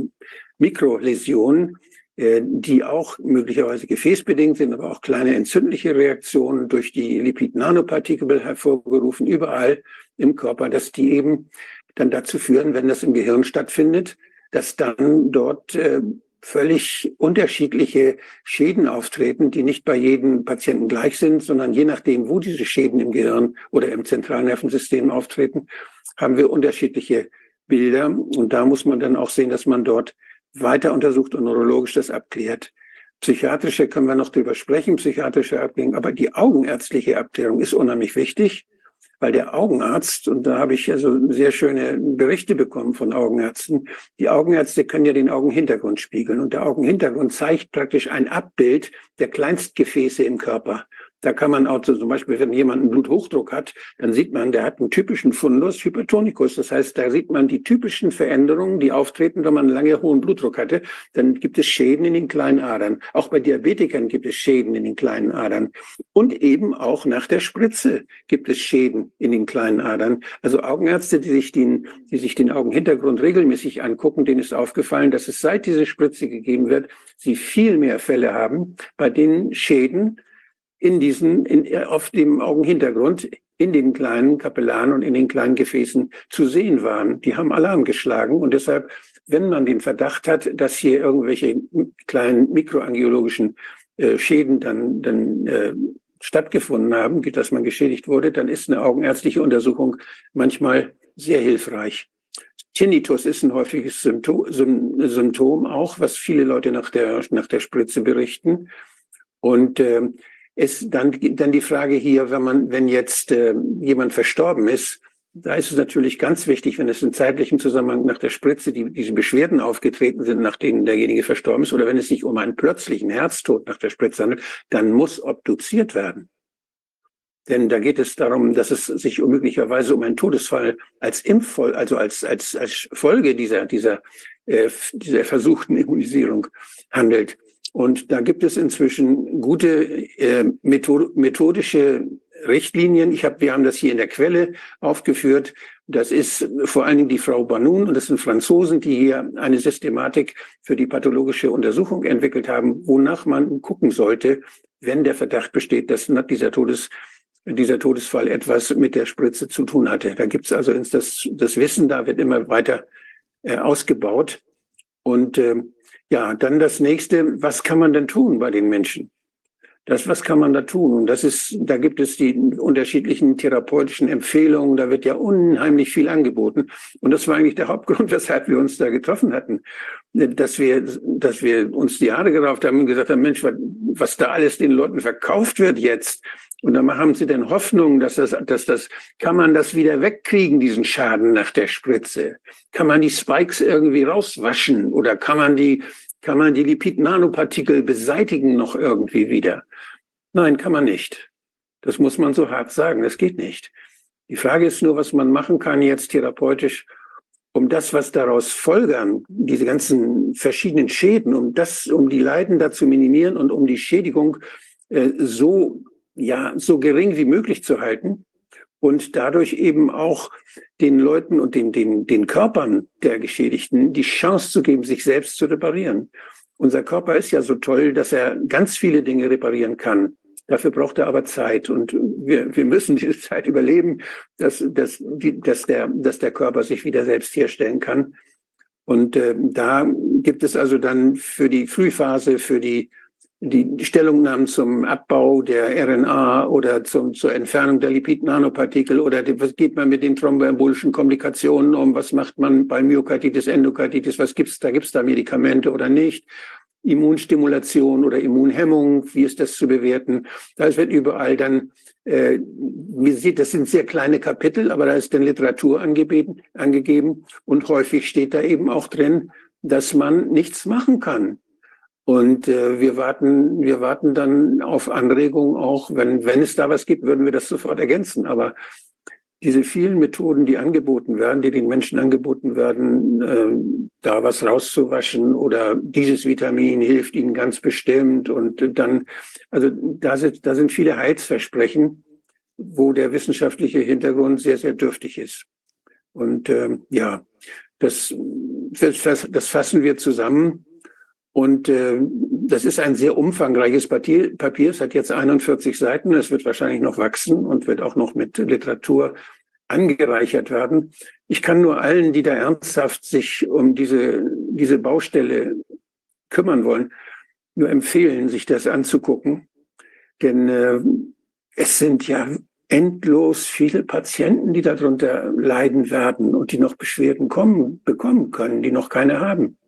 Mikroläsionen, die auch möglicherweise gefäßbedingt sind, aber auch kleine entzündliche Reaktionen durch die Lipid-Nanopartikel hervorgerufen, überall im Körper, dass die eben dann dazu führen, wenn das im Gehirn stattfindet, dass dann dort äh, völlig unterschiedliche Schäden auftreten, die nicht bei jedem Patienten gleich sind, sondern je nachdem, wo diese Schäden im Gehirn oder im Zentralnervensystem auftreten, haben wir unterschiedliche Bilder. Und da muss man dann auch sehen, dass man dort weiter untersucht und neurologisch das abklärt. Psychiatrische können wir noch drüber sprechen, psychiatrische Abklärung, aber die augenärztliche Abklärung ist unheimlich wichtig, weil der Augenarzt, und da habe ich also sehr schöne Berichte bekommen von Augenärzten, die Augenärzte können ja den Augenhintergrund spiegeln und der Augenhintergrund zeigt praktisch ein Abbild der Kleinstgefäße im Körper. Da kann man auch zum Beispiel, wenn jemand einen Bluthochdruck hat, dann sieht man, der hat einen typischen Fundus Hypertonicus. Das heißt, da sieht man die typischen Veränderungen, die auftreten, wenn man lange hohen Blutdruck hatte. Dann gibt es Schäden in den kleinen Adern. Auch bei Diabetikern gibt es Schäden in den kleinen Adern. Und eben auch nach der Spritze gibt es Schäden in den kleinen Adern. Also Augenärzte, die sich den, die sich den Augenhintergrund regelmäßig angucken, denen ist aufgefallen, dass es seit diese Spritze gegeben wird, sie viel mehr Fälle haben, bei denen Schäden in diesen, in, auf dem Augenhintergrund, in den kleinen Kapillaren und in den kleinen Gefäßen zu sehen waren. Die haben Alarm geschlagen und deshalb, wenn man den Verdacht hat, dass hier irgendwelche kleinen mikroangiologischen äh, Schäden dann, dann äh, stattgefunden haben, dass man geschädigt wurde, dann ist eine augenärztliche Untersuchung manchmal sehr hilfreich. Tinnitus ist ein häufiges Symptom, Symptom auch, was viele Leute nach der, nach der Spritze berichten. Und äh, ist dann, dann die Frage hier, wenn man, wenn jetzt äh, jemand verstorben ist, da ist es natürlich ganz wichtig, wenn es in zeitlichem Zusammenhang nach der Spritze die, diese Beschwerden aufgetreten sind, nachdem derjenige verstorben ist, oder wenn es sich um einen plötzlichen Herztod nach der Spritze handelt, dann muss obduziert werden. Denn da geht es darum, dass es sich möglicherweise um einen Todesfall als Impfvoll, also als, als, als Folge dieser, dieser, äh, dieser versuchten Immunisierung handelt. Und da gibt es inzwischen gute äh, methodische Richtlinien. Ich hab, wir haben das hier in der Quelle aufgeführt. Das ist vor allen Dingen die Frau Banun und das sind Franzosen, die hier eine Systematik für die pathologische Untersuchung entwickelt haben, wonach man gucken sollte, wenn der Verdacht besteht, dass dieser Todes dieser Todesfall etwas mit der Spritze zu tun hatte. Da gibt es also das, das Wissen, da wird immer weiter äh, ausgebaut. Und äh, ja, dann das nächste, was kann man denn tun bei den Menschen? Das, was kann man da tun? Und das ist, da gibt es die unterschiedlichen therapeutischen Empfehlungen. Da wird ja unheimlich viel angeboten. Und das war eigentlich der Hauptgrund, weshalb wir uns da getroffen hatten. Dass wir, dass wir uns die Haare gerauft haben und gesagt haben, Mensch, was, was da alles den Leuten verkauft wird jetzt. Und dann haben sie denn Hoffnung, dass das, dass das, kann man das wieder wegkriegen, diesen Schaden nach der Spritze? Kann man die Spikes irgendwie rauswaschen? Oder kann man die, kann man die Lipid-Nanopartikel beseitigen noch irgendwie wieder? Nein, kann man nicht. Das muss man so hart sagen. Das geht nicht. Die Frage ist nur, was man machen kann jetzt therapeutisch, um das, was daraus folgern, diese ganzen verschiedenen Schäden, um das, um die Leiden da zu minimieren und um die Schädigung äh, so, ja, so gering wie möglich zu halten und dadurch eben auch den Leuten und den, den, den Körpern der Geschädigten die Chance zu geben, sich selbst zu reparieren. Unser Körper ist ja so toll, dass er ganz viele Dinge reparieren kann. Dafür braucht er aber Zeit und wir, wir müssen diese Zeit überleben, dass, dass, dass, der, dass der Körper sich wieder selbst herstellen kann. Und äh, da gibt es also dann für die Frühphase, für die die Stellungnahmen zum Abbau der RNA oder zum, zur Entfernung der Lipid-Nanopartikel oder die, was geht man mit den thromboembolischen Komplikationen um, was macht man bei Myokarditis, Endokarditis, was gibt's da, gibt's da Medikamente oder nicht? Immunstimulation oder Immunhemmung, wie ist das zu bewerten? Da wird überall dann, äh, wie sieht, das sind sehr kleine Kapitel, aber da ist dann Literatur angegeben, angegeben und häufig steht da eben auch drin, dass man nichts machen kann und äh, wir warten, wir warten dann auf Anregungen auch, wenn, wenn es da was gibt, würden wir das sofort ergänzen. Aber diese vielen Methoden, die angeboten werden, die den Menschen angeboten werden, äh, da was rauszuwaschen oder dieses Vitamin hilft ihnen ganz bestimmt und dann, also da sind, da sind viele Heilsversprechen, wo der wissenschaftliche Hintergrund sehr, sehr dürftig ist. Und äh, ja, das, das, das fassen wir zusammen und äh, das ist ein sehr umfangreiches Papier, Papier. Es hat jetzt 41 Seiten. Es wird wahrscheinlich noch wachsen und wird auch noch mit Literatur angereichert werden. Ich kann nur allen, die da ernsthaft sich um diese, diese Baustelle kümmern wollen, nur empfehlen, sich das anzugucken. Denn äh, es sind ja endlos viele Patienten, die darunter leiden werden und die noch Beschwerden kommen, bekommen können, die noch keine haben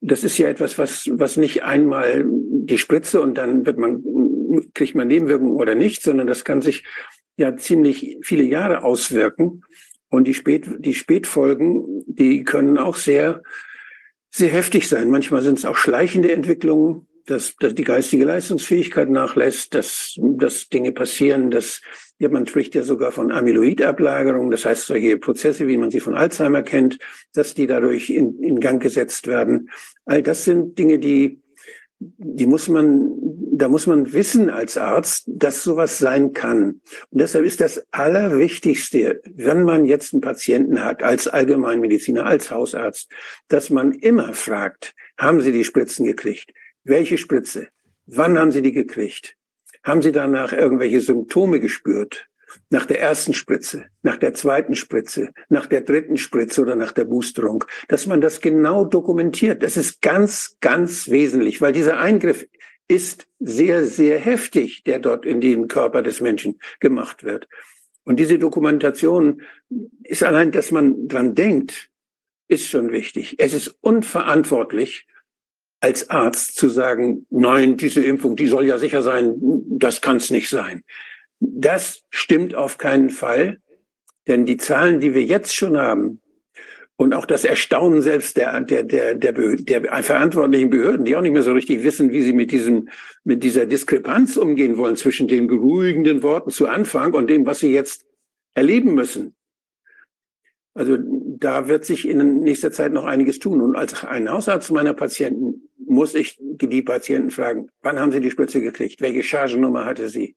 das ist ja etwas, was, was nicht einmal die Spritze und dann wird man, kriegt man Nebenwirkungen oder nicht, sondern das kann sich ja ziemlich viele Jahre auswirken. Und die, Spät, die Spätfolgen, die können auch sehr, sehr heftig sein. Manchmal sind es auch schleichende Entwicklungen, dass, dass die geistige Leistungsfähigkeit nachlässt, dass, dass Dinge passieren, dass ja, man spricht ja sogar von Amyloidablagerung, das heißt solche Prozesse, wie man sie von Alzheimer kennt, dass die dadurch in, in Gang gesetzt werden. All das sind Dinge, die, die muss man, da muss man wissen als Arzt, dass sowas sein kann. Und deshalb ist das Allerwichtigste, wenn man jetzt einen Patienten hat, als Allgemeinmediziner, als Hausarzt, dass man immer fragt, haben Sie die Spritzen gekriegt? Welche Spritze? Wann haben Sie die gekriegt? Haben Sie danach irgendwelche Symptome gespürt? Nach der ersten Spritze, nach der zweiten Spritze, nach der dritten Spritze oder nach der Boosterung, dass man das genau dokumentiert. Das ist ganz, ganz wesentlich, weil dieser Eingriff ist sehr, sehr heftig, der dort in den Körper des Menschen gemacht wird. Und diese Dokumentation ist allein, dass man dran denkt, ist schon wichtig. Es ist unverantwortlich, als Arzt zu sagen, nein, diese Impfung, die soll ja sicher sein, das kann es nicht sein. Das stimmt auf keinen Fall, denn die Zahlen, die wir jetzt schon haben, und auch das Erstaunen selbst der, der, der, der, der verantwortlichen Behörden, die auch nicht mehr so richtig wissen, wie sie mit diesem, mit dieser Diskrepanz umgehen wollen zwischen den beruhigenden Worten zu Anfang und dem, was sie jetzt erleben müssen. Also da wird sich in nächster Zeit noch einiges tun. Und als ein Hausarzt meiner Patienten muss ich die Patienten fragen, wann haben sie die Spritze gekriegt? Welche Chargennummer hatte sie?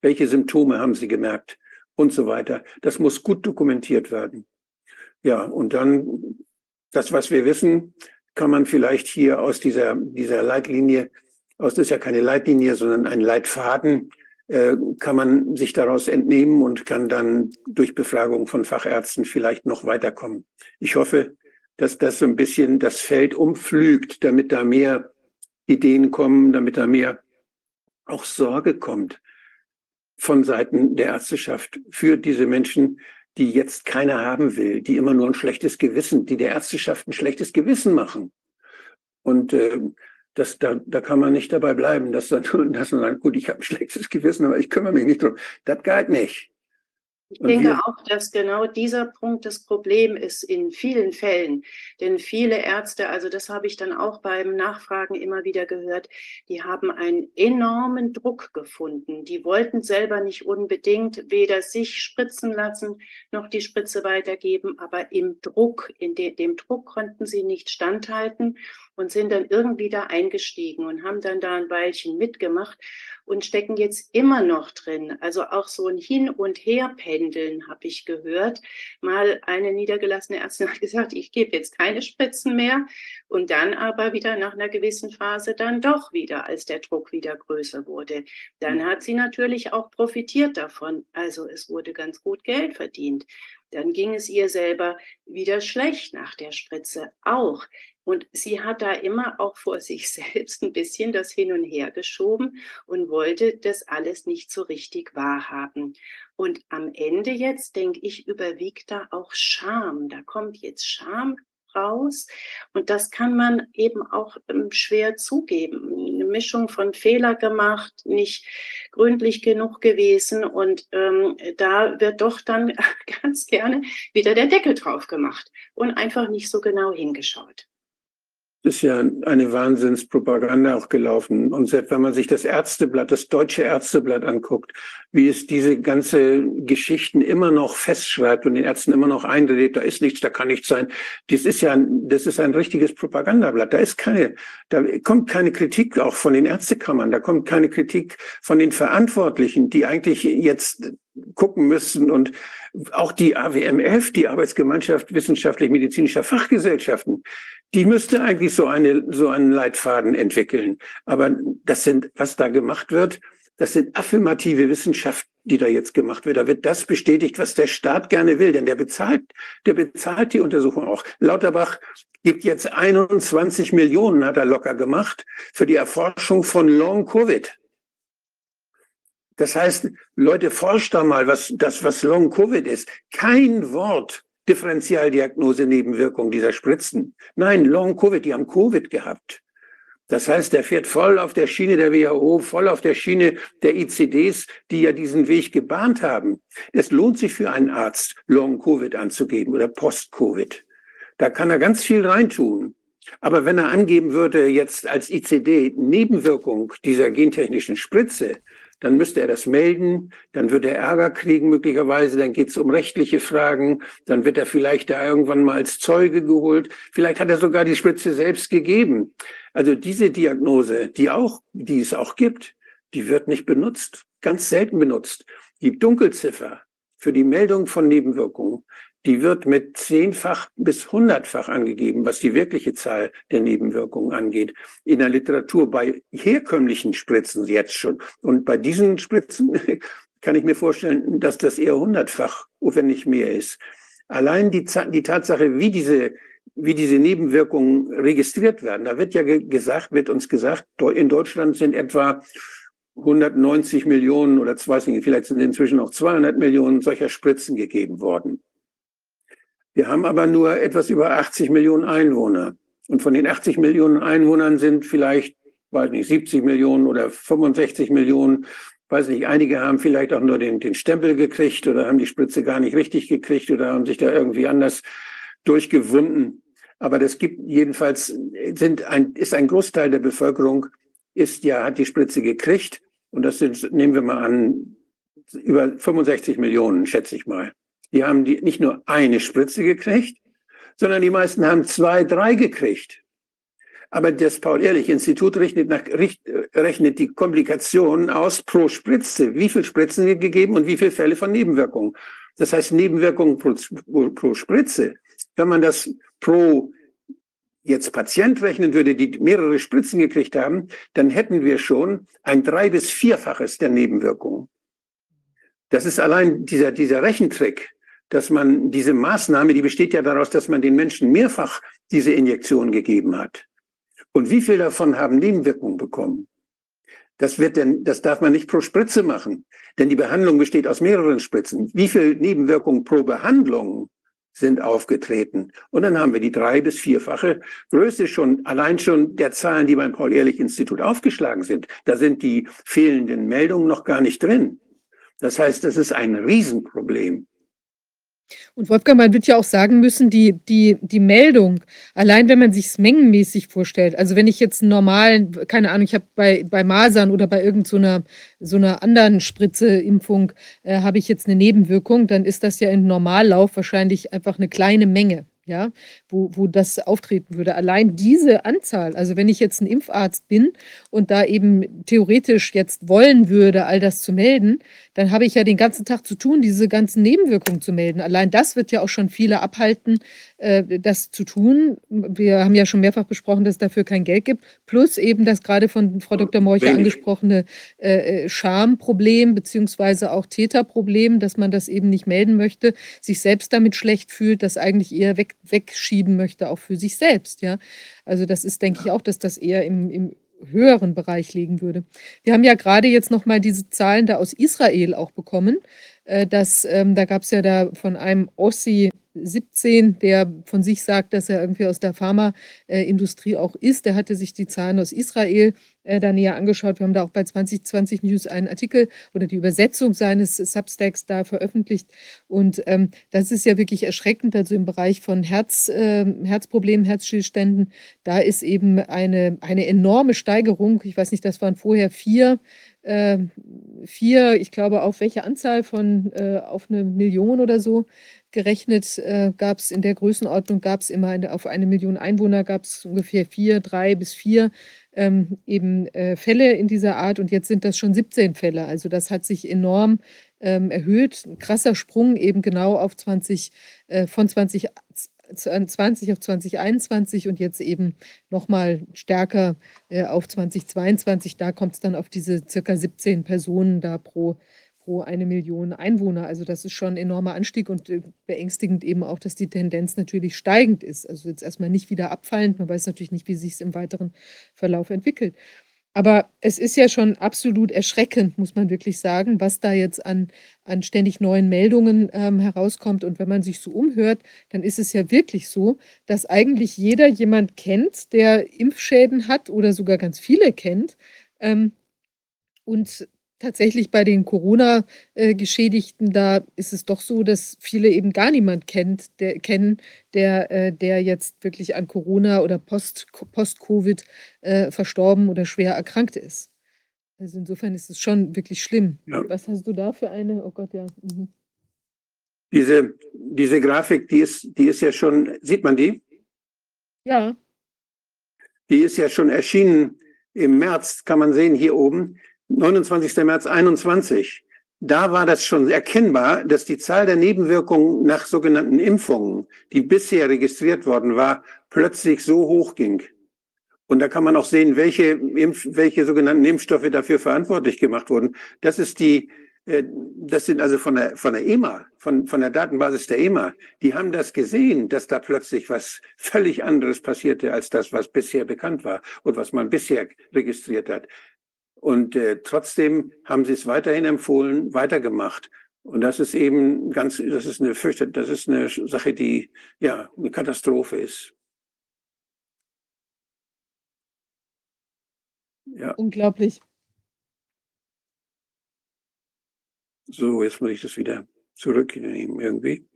Welche Symptome haben sie gemerkt? Und so weiter. Das muss gut dokumentiert werden. Ja, und dann das, was wir wissen, kann man vielleicht hier aus dieser, dieser Leitlinie, aus das ist ja keine Leitlinie, sondern ein Leitfaden, äh, kann man sich daraus entnehmen und kann dann durch Befragung von Fachärzten vielleicht noch weiterkommen. Ich hoffe, dass das so ein bisschen das Feld umflügt, damit da mehr Ideen kommen, damit da mehr auch Sorge kommt von Seiten der Ärzteschaft für diese Menschen, die jetzt keiner haben will, die immer nur ein schlechtes Gewissen, die der Ärzteschaft ein schlechtes Gewissen machen. Und äh, das, da, da kann man nicht dabei bleiben, dass, dann, dass man sagt, gut, ich habe ein schlechtes Gewissen, aber ich kümmere mich nicht drum. Das geht nicht. Ich denke auch, dass genau dieser Punkt das Problem ist in vielen Fällen. Denn viele Ärzte, also das habe ich dann auch beim Nachfragen immer wieder gehört, die haben einen enormen Druck gefunden. Die wollten selber nicht unbedingt weder sich spritzen lassen noch die Spritze weitergeben, aber im Druck, in de dem Druck konnten sie nicht standhalten und sind dann irgendwie da eingestiegen und haben dann da ein Weilchen mitgemacht und stecken jetzt immer noch drin. Also auch so ein Hin- und Herpendeln habe ich gehört. Mal eine niedergelassene Ärztin hat gesagt, ich gebe jetzt keine Spritzen mehr und dann aber wieder nach einer gewissen Phase dann doch wieder, als der Druck wieder größer wurde. Dann mhm. hat sie natürlich auch profitiert davon. Also es wurde ganz gut Geld verdient. Dann ging es ihr selber wieder schlecht nach der Spritze auch. Und sie hat da immer auch vor sich selbst ein bisschen das hin und her geschoben und wollte das alles nicht so richtig wahrhaben. Und am Ende jetzt, denke ich, überwiegt da auch Scham. Da kommt jetzt Scham raus. Und das kann man eben auch ähm, schwer zugeben. Eine Mischung von Fehler gemacht, nicht gründlich genug gewesen. Und ähm, da wird doch dann ganz gerne wieder der Deckel drauf gemacht und einfach nicht so genau hingeschaut ist ja eine Wahnsinnspropaganda auch gelaufen. Und selbst wenn man sich das Ärzteblatt, das deutsche Ärzteblatt anguckt, wie es diese ganze Geschichten immer noch festschreibt und den Ärzten immer noch einredet, da ist nichts, da kann nichts sein. Das ist ja, das ist ein richtiges Propagandablatt. Da ist keine, da kommt keine Kritik auch von den Ärztekammern, da kommt keine Kritik von den Verantwortlichen, die eigentlich jetzt gucken müssen und auch die AWMF, die Arbeitsgemeinschaft wissenschaftlich-medizinischer Fachgesellschaften, die müsste eigentlich so eine, so einen Leitfaden entwickeln. Aber das sind, was da gemacht wird, das sind affirmative Wissenschaft, die da jetzt gemacht wird. Da wird das bestätigt, was der Staat gerne will, denn der bezahlt, der bezahlt die Untersuchung auch. Lauterbach gibt jetzt 21 Millionen, hat er locker gemacht, für die Erforschung von Long Covid. Das heißt, Leute, forscht da mal, was das, was Long Covid ist. Kein Wort Differentialdiagnose Nebenwirkung dieser Spritzen. Nein, Long Covid, die haben Covid gehabt. Das heißt, der fährt voll auf der Schiene der WHO, voll auf der Schiene der ICDs, die ja diesen Weg gebahnt haben. Es lohnt sich für einen Arzt, Long Covid anzugeben oder Post-Covid. Da kann er ganz viel reintun. Aber wenn er angeben würde, jetzt als ICD Nebenwirkung dieser gentechnischen Spritze, dann müsste er das melden, dann wird er Ärger kriegen möglicherweise, dann geht es um rechtliche Fragen, dann wird er vielleicht da irgendwann mal als Zeuge geholt, vielleicht hat er sogar die Spritze selbst gegeben. Also diese Diagnose, die auch, die es auch gibt, die wird nicht benutzt, ganz selten benutzt. Die Dunkelziffer für die Meldung von Nebenwirkungen, die wird mit zehnfach bis hundertfach angegeben, was die wirkliche Zahl der Nebenwirkungen angeht. In der Literatur bei herkömmlichen Spritzen jetzt schon. Und bei diesen Spritzen kann ich mir vorstellen, dass das eher hundertfach, wenn nicht mehr ist. Allein die, die Tatsache, wie diese, wie diese Nebenwirkungen registriert werden, da wird ja gesagt, wird uns gesagt, in Deutschland sind etwa 190 Millionen oder nicht, vielleicht sind inzwischen auch 200 Millionen solcher Spritzen gegeben worden. Wir haben aber nur etwas über 80 Millionen Einwohner. Und von den 80 Millionen Einwohnern sind vielleicht, weiß nicht, 70 Millionen oder 65 Millionen, weiß nicht, einige haben vielleicht auch nur den, den Stempel gekriegt oder haben die Spritze gar nicht richtig gekriegt oder haben sich da irgendwie anders durchgewunden. Aber das gibt jedenfalls, sind ein, ist ein Großteil der Bevölkerung, ist ja, hat die Spritze gekriegt. Und das sind, nehmen wir mal an, über 65 Millionen, schätze ich mal. Die haben die nicht nur eine Spritze gekriegt, sondern die meisten haben zwei, drei gekriegt. Aber das Paul-Ehrlich-Institut rechnet, nach, rechnet die Komplikationen aus pro Spritze. Wie viel Spritzen sind gegeben und wie viele Fälle von Nebenwirkungen. Das heißt Nebenwirkungen pro, pro Spritze. Wenn man das pro jetzt Patient rechnen würde, die mehrere Spritzen gekriegt haben, dann hätten wir schon ein drei- bis vierfaches der Nebenwirkungen. Das ist allein dieser, dieser Rechentrick, dass man diese Maßnahme, die besteht ja daraus, dass man den Menschen mehrfach diese Injektion gegeben hat. Und wie viel davon haben Nebenwirkungen bekommen? Das wird denn, das darf man nicht pro Spritze machen, denn die Behandlung besteht aus mehreren Spritzen. Wie viel Nebenwirkungen pro Behandlung sind aufgetreten? Und dann haben wir die drei- bis vierfache Größe schon, allein schon der Zahlen, die beim Paul-Ehrlich-Institut aufgeschlagen sind. Da sind die fehlenden Meldungen noch gar nicht drin. Das heißt, das ist ein Riesenproblem. Und Wolfgang, man wird ja auch sagen müssen, die, die, die Meldung, allein wenn man sich es mengenmäßig vorstellt, also wenn ich jetzt einen normalen, keine Ahnung, ich habe bei, bei Masern oder bei irgendeiner so, so einer anderen Spritze-Impfung, äh, habe ich jetzt eine Nebenwirkung, dann ist das ja im Normallauf wahrscheinlich einfach eine kleine Menge ja, wo, wo das auftreten würde. Allein diese Anzahl, also wenn ich jetzt ein Impfarzt bin und da eben theoretisch jetzt wollen würde, all das zu melden, dann habe ich ja den ganzen Tag zu tun, diese ganzen Nebenwirkungen zu melden. Allein das wird ja auch schon viele abhalten, das zu tun. Wir haben ja schon mehrfach besprochen, dass es dafür kein Geld gibt. Plus eben das gerade von Frau Dr. Morcher angesprochene äh, äh, Schamproblem beziehungsweise auch Täterproblem, dass man das eben nicht melden möchte, sich selbst damit schlecht fühlt, das eigentlich eher weg, wegschieben möchte, auch für sich selbst. Ja, also das ist, denke ich, auch, dass das eher im, im höheren Bereich liegen würde. Wir haben ja gerade jetzt noch mal diese Zahlen da aus Israel auch bekommen. Äh, dass, ähm, da gab es ja da von einem Ossi 17, der von sich sagt, dass er irgendwie aus der Pharmaindustrie auch ist. Der hatte sich die Zahlen aus Israel äh, da näher angeschaut. Wir haben da auch bei 2020 News einen Artikel oder die Übersetzung seines Substacks da veröffentlicht. Und ähm, das ist ja wirklich erschreckend. Also im Bereich von Herz, äh, Herzproblemen, Herzstillständen, da ist eben eine, eine enorme Steigerung. Ich weiß nicht, das waren vorher vier äh, vier, ich glaube, auf welche Anzahl von äh, auf eine Million oder so gerechnet äh, gab es in der Größenordnung, gab es immer eine, auf eine Million Einwohner gab es ungefähr vier, drei bis vier ähm, eben äh, Fälle in dieser Art und jetzt sind das schon 17 Fälle. Also das hat sich enorm ähm, erhöht. Ein krasser Sprung eben genau auf 20, äh, von 20 20 auf 2021 und jetzt eben nochmal stärker äh, auf 2022. Da kommt es dann auf diese circa 17 Personen da pro, pro eine Million Einwohner. Also das ist schon ein enormer Anstieg und äh, beängstigend eben auch, dass die Tendenz natürlich steigend ist. Also jetzt erstmal nicht wieder abfallend. Man weiß natürlich nicht, wie sich es im weiteren Verlauf entwickelt. Aber es ist ja schon absolut erschreckend, muss man wirklich sagen, was da jetzt an, an ständig neuen Meldungen ähm, herauskommt. Und wenn man sich so umhört, dann ist es ja wirklich so, dass eigentlich jeder jemand kennt, der Impfschäden hat oder sogar ganz viele kennt. Ähm, und tatsächlich bei den Corona-Geschädigten, da ist es doch so, dass viele eben gar niemand kennt, der, kennen, der, äh, der jetzt wirklich an Corona oder Post-Covid äh, verstorben oder schwer erkrankt ist. Also insofern ist es schon wirklich schlimm. Ja. Was hast du da für eine? Oh Gott, ja. Mhm. Diese, diese Grafik, die ist, die ist ja schon, sieht man die? Ja. Die ist ja schon erschienen im März, kann man sehen hier oben. 29. März 21, da war das schon erkennbar, dass die Zahl der Nebenwirkungen nach sogenannten Impfungen, die bisher registriert worden war, plötzlich so hoch ging. Und da kann man auch sehen, welche, Impf welche sogenannten Impfstoffe dafür verantwortlich gemacht wurden. Das ist die, äh, das sind also von der, von der EMA, von, von der Datenbasis der EMA. Die haben das gesehen, dass da plötzlich was völlig anderes passierte als das, was bisher bekannt war und was man bisher registriert hat. Und äh, trotzdem haben sie es weiterhin empfohlen, weitergemacht. Und das ist eben ganz, das ist eine fürchte, das ist eine Sache, die ja eine Katastrophe ist. Ja. Unglaublich. So, jetzt muss ich das wieder zurücknehmen irgendwie.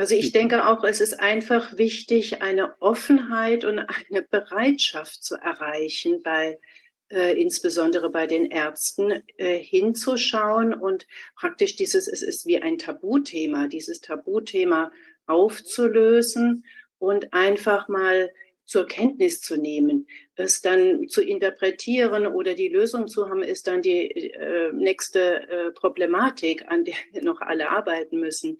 Also ich denke auch, es ist einfach wichtig, eine Offenheit und eine Bereitschaft zu erreichen, bei, äh, insbesondere bei den Ärzten, äh, hinzuschauen und praktisch dieses, es ist wie ein Tabuthema, dieses Tabuthema aufzulösen und einfach mal zur Kenntnis zu nehmen. Es dann zu interpretieren oder die Lösung zu haben, ist dann die äh, nächste äh, Problematik, an der wir noch alle arbeiten müssen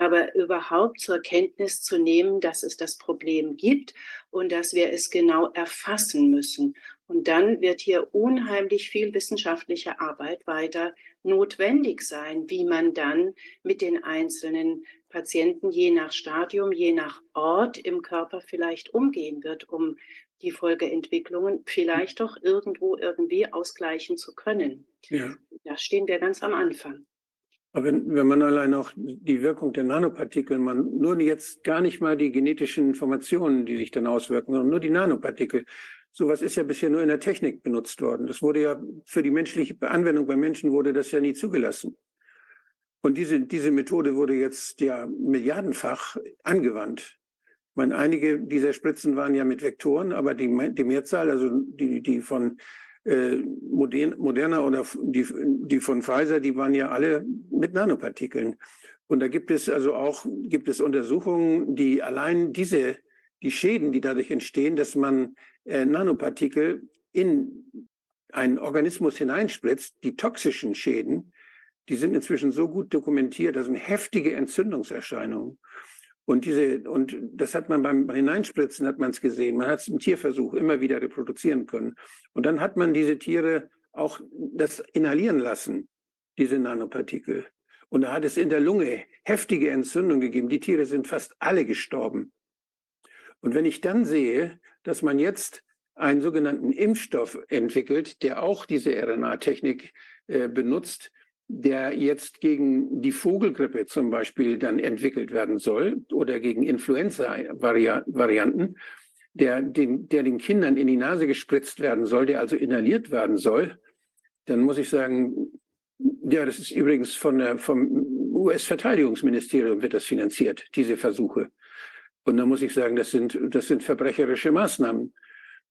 aber überhaupt zur Kenntnis zu nehmen, dass es das Problem gibt und dass wir es genau erfassen müssen. Und dann wird hier unheimlich viel wissenschaftliche Arbeit weiter notwendig sein, wie man dann mit den einzelnen Patienten je nach Stadium, je nach Ort im Körper vielleicht umgehen wird, um die Folgeentwicklungen vielleicht doch irgendwo irgendwie ausgleichen zu können. Ja. Da stehen wir ganz am Anfang. Aber wenn, wenn man allein auch die Wirkung der Nanopartikel, man nur jetzt gar nicht mal die genetischen Informationen, die sich dann auswirken, sondern nur die Nanopartikel. Sowas ist ja bisher nur in der Technik benutzt worden. Das wurde ja für die menschliche Anwendung bei Menschen wurde das ja nie zugelassen. Und diese, diese Methode wurde jetzt ja milliardenfach angewandt. Ich meine, einige dieser Spritzen waren ja mit Vektoren, aber die, die Mehrzahl, also die, die von äh, Moderna oder die, die von Pfizer, die waren ja alle mit Nanopartikeln. Und da gibt es also auch gibt es Untersuchungen, die allein diese die Schäden, die dadurch entstehen, dass man äh, Nanopartikel in einen Organismus hineinspritzt, die toxischen Schäden, die sind inzwischen so gut dokumentiert, das sind heftige Entzündungserscheinungen. Und diese, und das hat man beim Hineinspritzen hat man es gesehen. Man hat es im Tierversuch immer wieder reproduzieren können. Und dann hat man diese Tiere auch das inhalieren lassen, diese Nanopartikel. Und da hat es in der Lunge heftige Entzündung gegeben. Die Tiere sind fast alle gestorben. Und wenn ich dann sehe, dass man jetzt einen sogenannten Impfstoff entwickelt, der auch diese RNA-Technik äh, benutzt, der jetzt gegen die Vogelgrippe zum Beispiel dann entwickelt werden soll oder gegen Influenza-Varianten, der den, der den Kindern in die Nase gespritzt werden soll, der also inhaliert werden soll, dann muss ich sagen, ja, das ist übrigens von der, vom US-Verteidigungsministerium wird das finanziert, diese Versuche. Und da muss ich sagen, das sind, das sind verbrecherische Maßnahmen.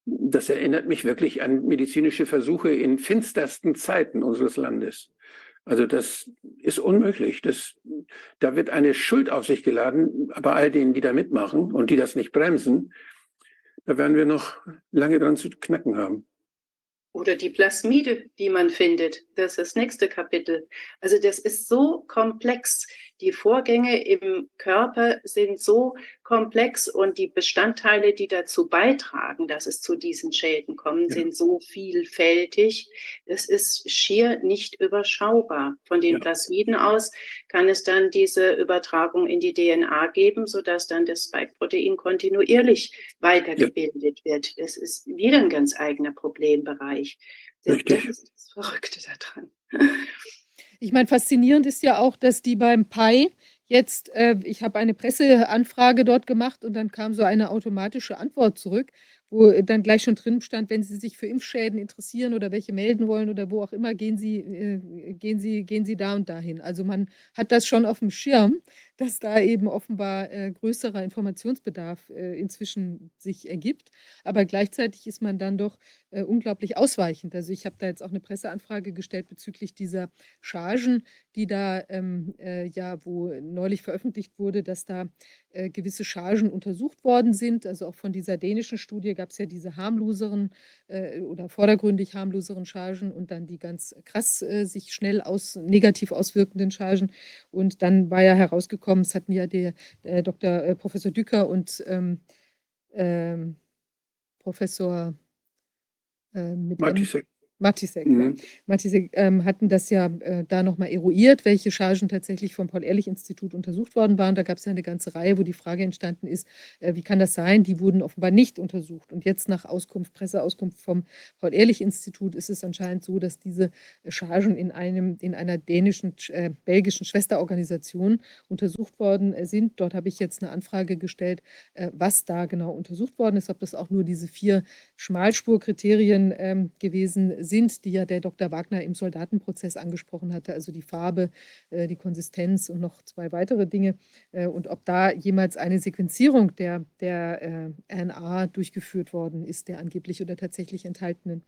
Das erinnert mich wirklich an medizinische Versuche in finstersten Zeiten unseres Landes. Also das ist unmöglich. Das, da wird eine Schuld auf sich geladen bei all denen, die da mitmachen und die das nicht bremsen. Da werden wir noch lange dran zu knacken haben. Oder die Plasmide, die man findet. Das ist das nächste Kapitel. Also das ist so komplex. Die Vorgänge im Körper sind so komplex und die Bestandteile, die dazu beitragen, dass es zu diesen Schäden kommt, ja. sind so vielfältig. Es ist schier nicht überschaubar. Von den ja. Plasmiden aus kann es dann diese Übertragung in die DNA geben, sodass dann das Spike-Protein kontinuierlich weitergebildet ja. wird. Das ist wieder ein ganz eigener Problembereich. Richtig. Das ist das Verrückte daran. Ich meine, faszinierend ist ja auch, dass die beim Pi jetzt, äh, ich habe eine Presseanfrage dort gemacht und dann kam so eine automatische Antwort zurück, wo dann gleich schon drin stand, wenn Sie sich für Impfschäden interessieren oder welche melden wollen oder wo auch immer, gehen Sie, äh, gehen Sie, gehen Sie da und dahin. Also man hat das schon auf dem Schirm, dass da eben offenbar äh, größerer Informationsbedarf äh, inzwischen sich ergibt. Aber gleichzeitig ist man dann doch äh, unglaublich ausweichend. Also ich habe da jetzt auch eine Presseanfrage gestellt bezüglich dieser Chargen, die da ähm, äh, ja, wo neulich veröffentlicht wurde, dass da äh, gewisse Chargen untersucht worden sind. Also auch von dieser dänischen Studie gab es ja diese harmloseren äh, oder vordergründig harmloseren Chargen und dann die ganz krass sich schnell aus, negativ auswirkenden Chargen. Und dann war ja herausgekommen, es hatten ja der, der Dr. Äh, Professor Dücker und ähm, ähm, Professor äh, mit Matisek. Matisek, mhm. ja. Matisek ähm, hatten das ja äh, da nochmal eruiert, welche Chargen tatsächlich vom Paul-Ehrlich-Institut untersucht worden waren. Da gab es ja eine ganze Reihe, wo die Frage entstanden ist, äh, wie kann das sein? Die wurden offenbar nicht untersucht. Und jetzt nach Auskunft, Presseauskunft vom Paul-Ehrlich-Institut ist es anscheinend so, dass diese Chargen in, einem, in einer dänischen, äh, belgischen Schwesterorganisation untersucht worden äh, sind. Dort habe ich jetzt eine Anfrage gestellt, äh, was da genau untersucht worden ist, ob das auch nur diese vier Schmalspurkriterien ähm, gewesen sind sind, die ja der Dr. Wagner im Soldatenprozess angesprochen hatte, also die Farbe, äh, die Konsistenz und noch zwei weitere Dinge. Äh, und ob da jemals eine Sequenzierung der, der äh, RNA durchgeführt worden ist, der angeblich oder tatsächlich enthaltenen.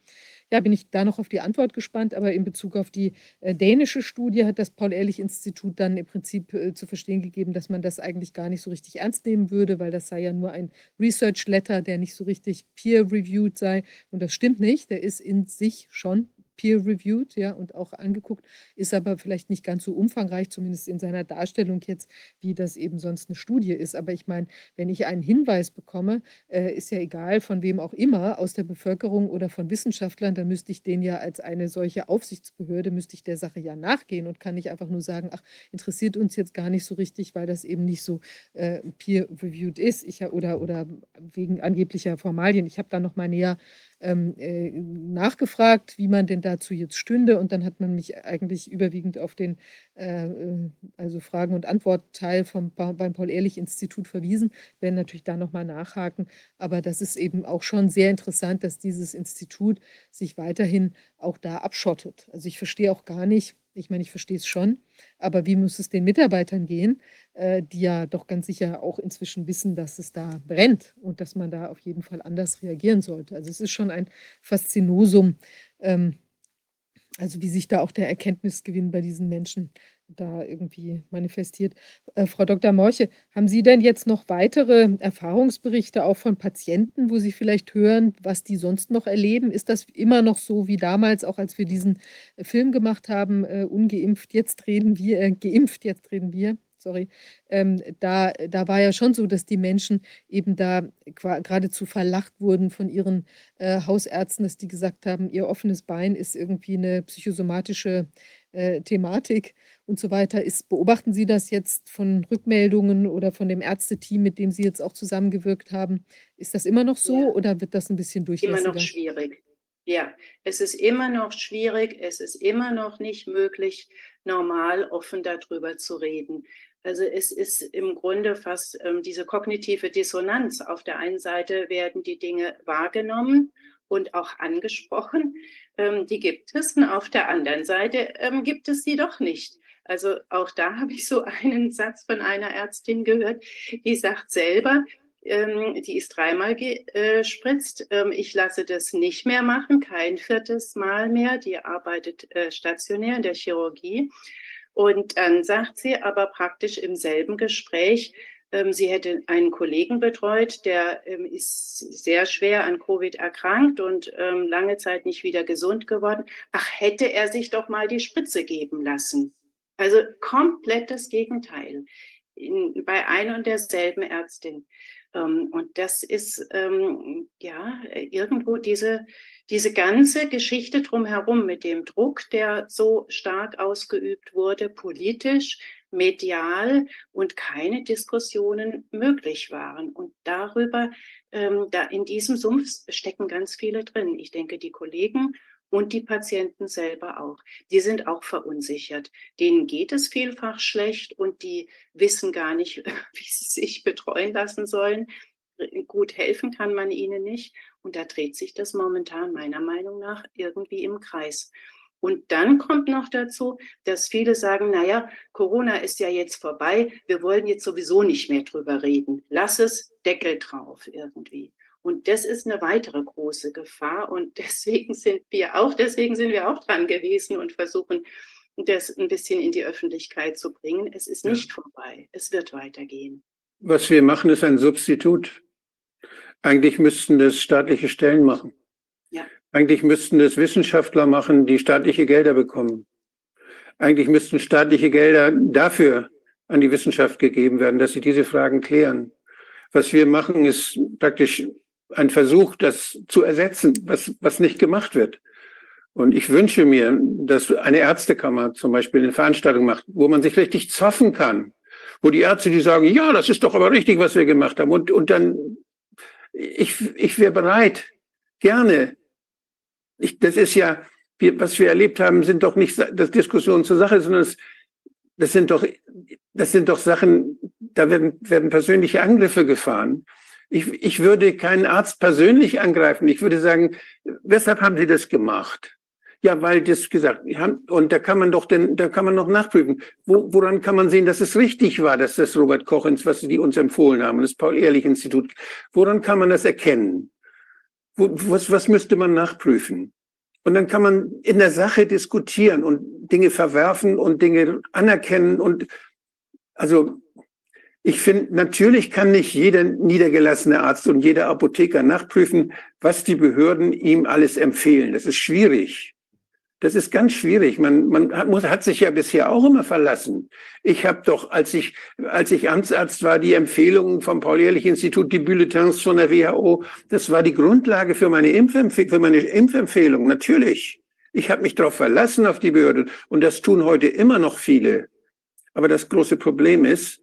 Ja, bin ich da noch auf die Antwort gespannt, aber in Bezug auf die dänische Studie hat das Paul-Ehrlich-Institut dann im Prinzip zu verstehen gegeben, dass man das eigentlich gar nicht so richtig ernst nehmen würde, weil das sei ja nur ein Research Letter, der nicht so richtig peer-reviewed sei. Und das stimmt nicht. Der ist in sich schon peer-reviewed, ja, und auch angeguckt, ist aber vielleicht nicht ganz so umfangreich, zumindest in seiner Darstellung jetzt, wie das eben sonst eine Studie ist. Aber ich meine, wenn ich einen Hinweis bekomme, äh, ist ja egal, von wem auch immer, aus der Bevölkerung oder von Wissenschaftlern, dann müsste ich den ja als eine solche Aufsichtsbehörde, müsste ich der Sache ja nachgehen und kann nicht einfach nur sagen, ach, interessiert uns jetzt gar nicht so richtig, weil das eben nicht so äh, peer-reviewed ist ich, oder, oder wegen angeblicher Formalien. Ich habe da noch mal näher ähm, äh, nachgefragt, wie man denn dazu jetzt stünde. Und dann hat man mich eigentlich überwiegend auf den äh, äh also Fragen- und Antwortteil vom, beim Paul-Ehrlich-Institut verwiesen. Werden natürlich da nochmal nachhaken. Aber das ist eben auch schon sehr interessant, dass dieses Institut sich weiterhin auch da abschottet. Also ich verstehe auch gar nicht, ich meine, ich verstehe es schon, aber wie muss es den Mitarbeitern gehen, äh, die ja doch ganz sicher auch inzwischen wissen, dass es da brennt und dass man da auf jeden Fall anders reagieren sollte. Also es ist schon ein Faszinosum, ähm, also wie sich da auch der Erkenntnisgewinn bei diesen Menschen da irgendwie manifestiert. Äh, Frau Dr. Morche, haben Sie denn jetzt noch weitere Erfahrungsberichte auch von Patienten, wo Sie vielleicht hören, was die sonst noch erleben? Ist das immer noch so wie damals, auch als wir diesen äh, Film gemacht haben, äh, ungeimpft, jetzt reden wir, äh, geimpft, jetzt reden wir? Sorry, ähm, da, da war ja schon so, dass die Menschen eben da geradezu verlacht wurden von ihren äh, Hausärzten, dass die gesagt haben, ihr offenes Bein ist irgendwie eine psychosomatische äh, Thematik und so weiter ist. Beobachten Sie das jetzt von Rückmeldungen oder von dem Ärzteteam, mit dem Sie jetzt auch zusammengewirkt haben? Ist das immer noch so ja. oder wird das ein bisschen durchlässiger? Immer noch schwierig. Ja, es ist immer noch schwierig, es ist immer noch nicht möglich, normal offen darüber zu reden. Also es ist im Grunde fast ähm, diese kognitive Dissonanz. Auf der einen Seite werden die Dinge wahrgenommen und auch angesprochen, ähm, die gibt es. Und auf der anderen Seite ähm, gibt es sie doch nicht. Also auch da habe ich so einen Satz von einer Ärztin gehört, die sagt selber, ähm, die ist dreimal gespritzt. Ähm, ich lasse das nicht mehr machen, kein viertes Mal mehr. Die arbeitet äh, stationär in der Chirurgie. Und dann sagt sie aber praktisch im selben Gespräch, ähm, sie hätte einen Kollegen betreut, der ähm, ist sehr schwer an Covid erkrankt und ähm, lange Zeit nicht wieder gesund geworden. Ach, hätte er sich doch mal die Spritze geben lassen. Also komplett das Gegenteil in, bei ein und derselben Ärztin. Ähm, und das ist ähm, ja irgendwo diese, diese ganze Geschichte drumherum mit dem Druck, der so stark ausgeübt wurde, politisch, medial und keine Diskussionen möglich waren. Und darüber, ähm, da in diesem Sumpf stecken ganz viele drin. Ich denke, die Kollegen und die Patienten selber auch. Die sind auch verunsichert. Denen geht es vielfach schlecht und die wissen gar nicht, wie sie sich betreuen lassen sollen. Gut helfen kann man ihnen nicht. Und da dreht sich das momentan meiner Meinung nach irgendwie im Kreis. Und dann kommt noch dazu, dass viele sagen, naja, Corona ist ja jetzt vorbei, wir wollen jetzt sowieso nicht mehr drüber reden. Lass es, Deckel drauf irgendwie. Und das ist eine weitere große Gefahr. Und deswegen sind wir auch, deswegen sind wir auch dran gewesen und versuchen, das ein bisschen in die Öffentlichkeit zu bringen. Es ist nicht ja. vorbei. Es wird weitergehen. Was wir machen, ist ein Substitut. Eigentlich müssten das staatliche Stellen machen. Ja. Eigentlich müssten das Wissenschaftler machen, die staatliche Gelder bekommen. Eigentlich müssten staatliche Gelder dafür an die Wissenschaft gegeben werden, dass sie diese Fragen klären. Was wir machen, ist praktisch ein Versuch, das zu ersetzen, was, was nicht gemacht wird. Und ich wünsche mir, dass eine Ärztekammer zum Beispiel eine Veranstaltung macht, wo man sich richtig zoffen kann, wo die Ärzte, die sagen, ja, das ist doch aber richtig, was wir gemacht haben. Und, und dann, ich, ich wäre bereit, gerne. Ich, das ist ja, wir, was wir erlebt haben, sind doch nicht das Diskussionen zur Sache, sondern es, das sind doch, das sind doch Sachen, da werden, werden persönliche Angriffe gefahren. Ich, ich würde keinen Arzt persönlich angreifen. Ich würde sagen, weshalb haben Sie das gemacht? Ja, weil das gesagt und da kann man doch denn, da kann man noch nachprüfen. Wo, woran kann man sehen, dass es richtig war, dass das Robert Koch, was Sie uns empfohlen haben, das Paul-Ehrlich-Institut, woran kann man das erkennen? Wo, was, was müsste man nachprüfen? Und dann kann man in der Sache diskutieren und Dinge verwerfen und Dinge anerkennen und also ich finde, natürlich kann nicht jeder niedergelassene Arzt und jeder Apotheker nachprüfen, was die Behörden ihm alles empfehlen. Das ist schwierig. Das ist ganz schwierig. Man, man hat, muss, hat sich ja bisher auch immer verlassen. Ich habe doch, als ich, als ich Amtsarzt war, die Empfehlungen vom Paul-Ehrlich-Institut, die Bulletins von der WHO, das war die Grundlage für meine, Impfempfehl für meine Impfempfehlung. Natürlich. Ich habe mich darauf verlassen, auf die Behörde. Und das tun heute immer noch viele. Aber das große Problem ist,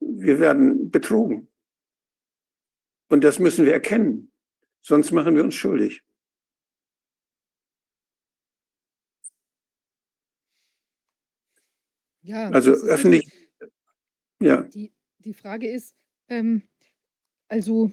wir werden betrogen. Und das müssen wir erkennen. Sonst machen wir uns schuldig. Ja, also ist öffentlich, ja. Die, die Frage ist, ähm, also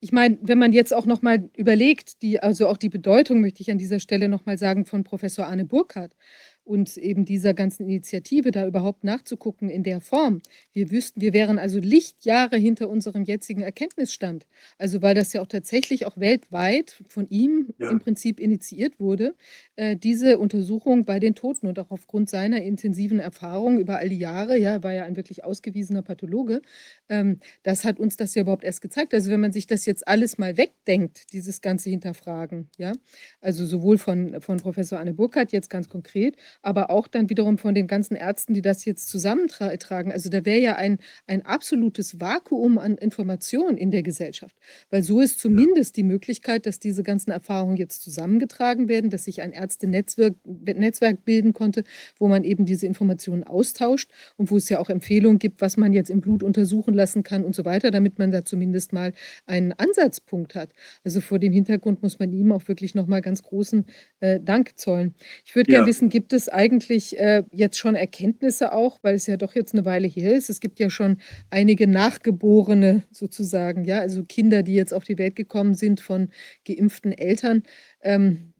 ich meine, wenn man jetzt auch noch mal überlegt, die, also auch die Bedeutung möchte ich an dieser Stelle noch mal sagen von Professor Arne Burkhardt und eben dieser ganzen Initiative da überhaupt nachzugucken in der Form. Wir wüssten, wir wären also Lichtjahre hinter unserem jetzigen Erkenntnisstand. Also weil das ja auch tatsächlich auch weltweit von ihm ja. im Prinzip initiiert wurde, äh, diese Untersuchung bei den Toten und auch aufgrund seiner intensiven Erfahrung über all die Jahre, ja, er war ja ein wirklich ausgewiesener Pathologe, ähm, das hat uns das ja überhaupt erst gezeigt. Also wenn man sich das jetzt alles mal wegdenkt, dieses ganze Hinterfragen, ja, also sowohl von, von Professor Anne Burkhardt jetzt ganz konkret, aber auch dann wiederum von den ganzen Ärzten, die das jetzt zusammentragen. Also da wäre ja ein, ein absolutes Vakuum an Informationen in der Gesellschaft, weil so ist zumindest die Möglichkeit, dass diese ganzen Erfahrungen jetzt zusammengetragen werden, dass sich ein Ärztenetzwerk Netzwerk bilden konnte, wo man eben diese Informationen austauscht und wo es ja auch Empfehlungen gibt, was man jetzt im Blut untersuchen lassen kann und so weiter, damit man da zumindest mal einen Ansatzpunkt hat. Also vor dem Hintergrund muss man ihm auch wirklich nochmal ganz großen äh, Dank zollen. Ich würde ja. gerne wissen, gibt es eigentlich äh, jetzt schon Erkenntnisse auch, weil es ja doch jetzt eine Weile hier ist? Es gibt ja schon einige Nachgeborene sozusagen, ja, also Kinder, die jetzt auf die Welt gekommen sind von geimpften Eltern. Ähm,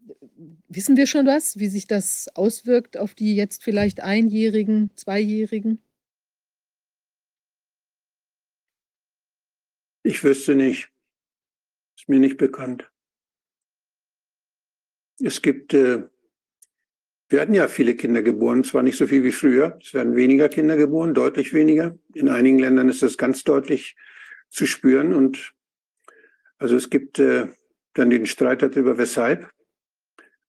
wissen wir schon was, wie sich das auswirkt auf die jetzt vielleicht Einjährigen, Zweijährigen? Ich wüsste nicht. Ist mir nicht bekannt. Es gibt äh, werden ja viele Kinder geboren, zwar nicht so viel wie früher. Es werden weniger Kinder geboren, deutlich weniger. In einigen Ländern ist das ganz deutlich zu spüren. Und also es gibt äh, dann den Streit darüber, weshalb.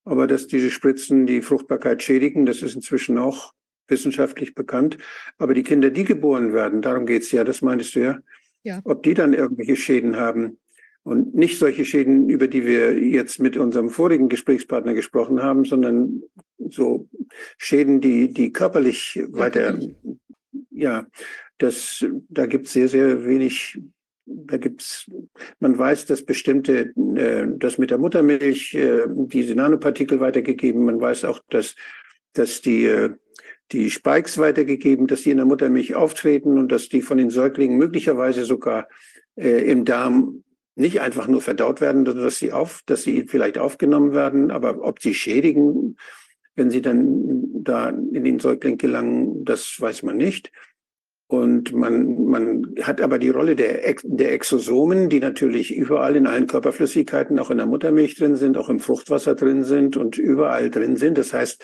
Aber dass diese Spritzen die Fruchtbarkeit schädigen, das ist inzwischen auch wissenschaftlich bekannt. Aber die Kinder, die geboren werden, darum geht's ja, das meintest du ja, ja. ob die dann irgendwelche Schäden haben, und nicht solche Schäden, über die wir jetzt mit unserem vorigen Gesprächspartner gesprochen haben, sondern so Schäden, die, die körperlich weiter, ja, das, da gibt es sehr, sehr wenig, da gibt's, man weiß, dass bestimmte, äh, dass mit der Muttermilch äh, diese Nanopartikel weitergegeben, man weiß auch, dass, dass die, äh, die Spikes weitergegeben, dass die in der Muttermilch auftreten und dass die von den Säuglingen möglicherweise sogar äh, im Darm nicht einfach nur verdaut werden, dass sie auf, dass sie vielleicht aufgenommen werden, aber ob sie schädigen, wenn sie dann da in den Säugling gelangen, das weiß man nicht. Und man, man hat aber die Rolle der, der Exosomen, die natürlich überall in allen Körperflüssigkeiten, auch in der Muttermilch drin sind, auch im Fruchtwasser drin sind und überall drin sind. Das heißt,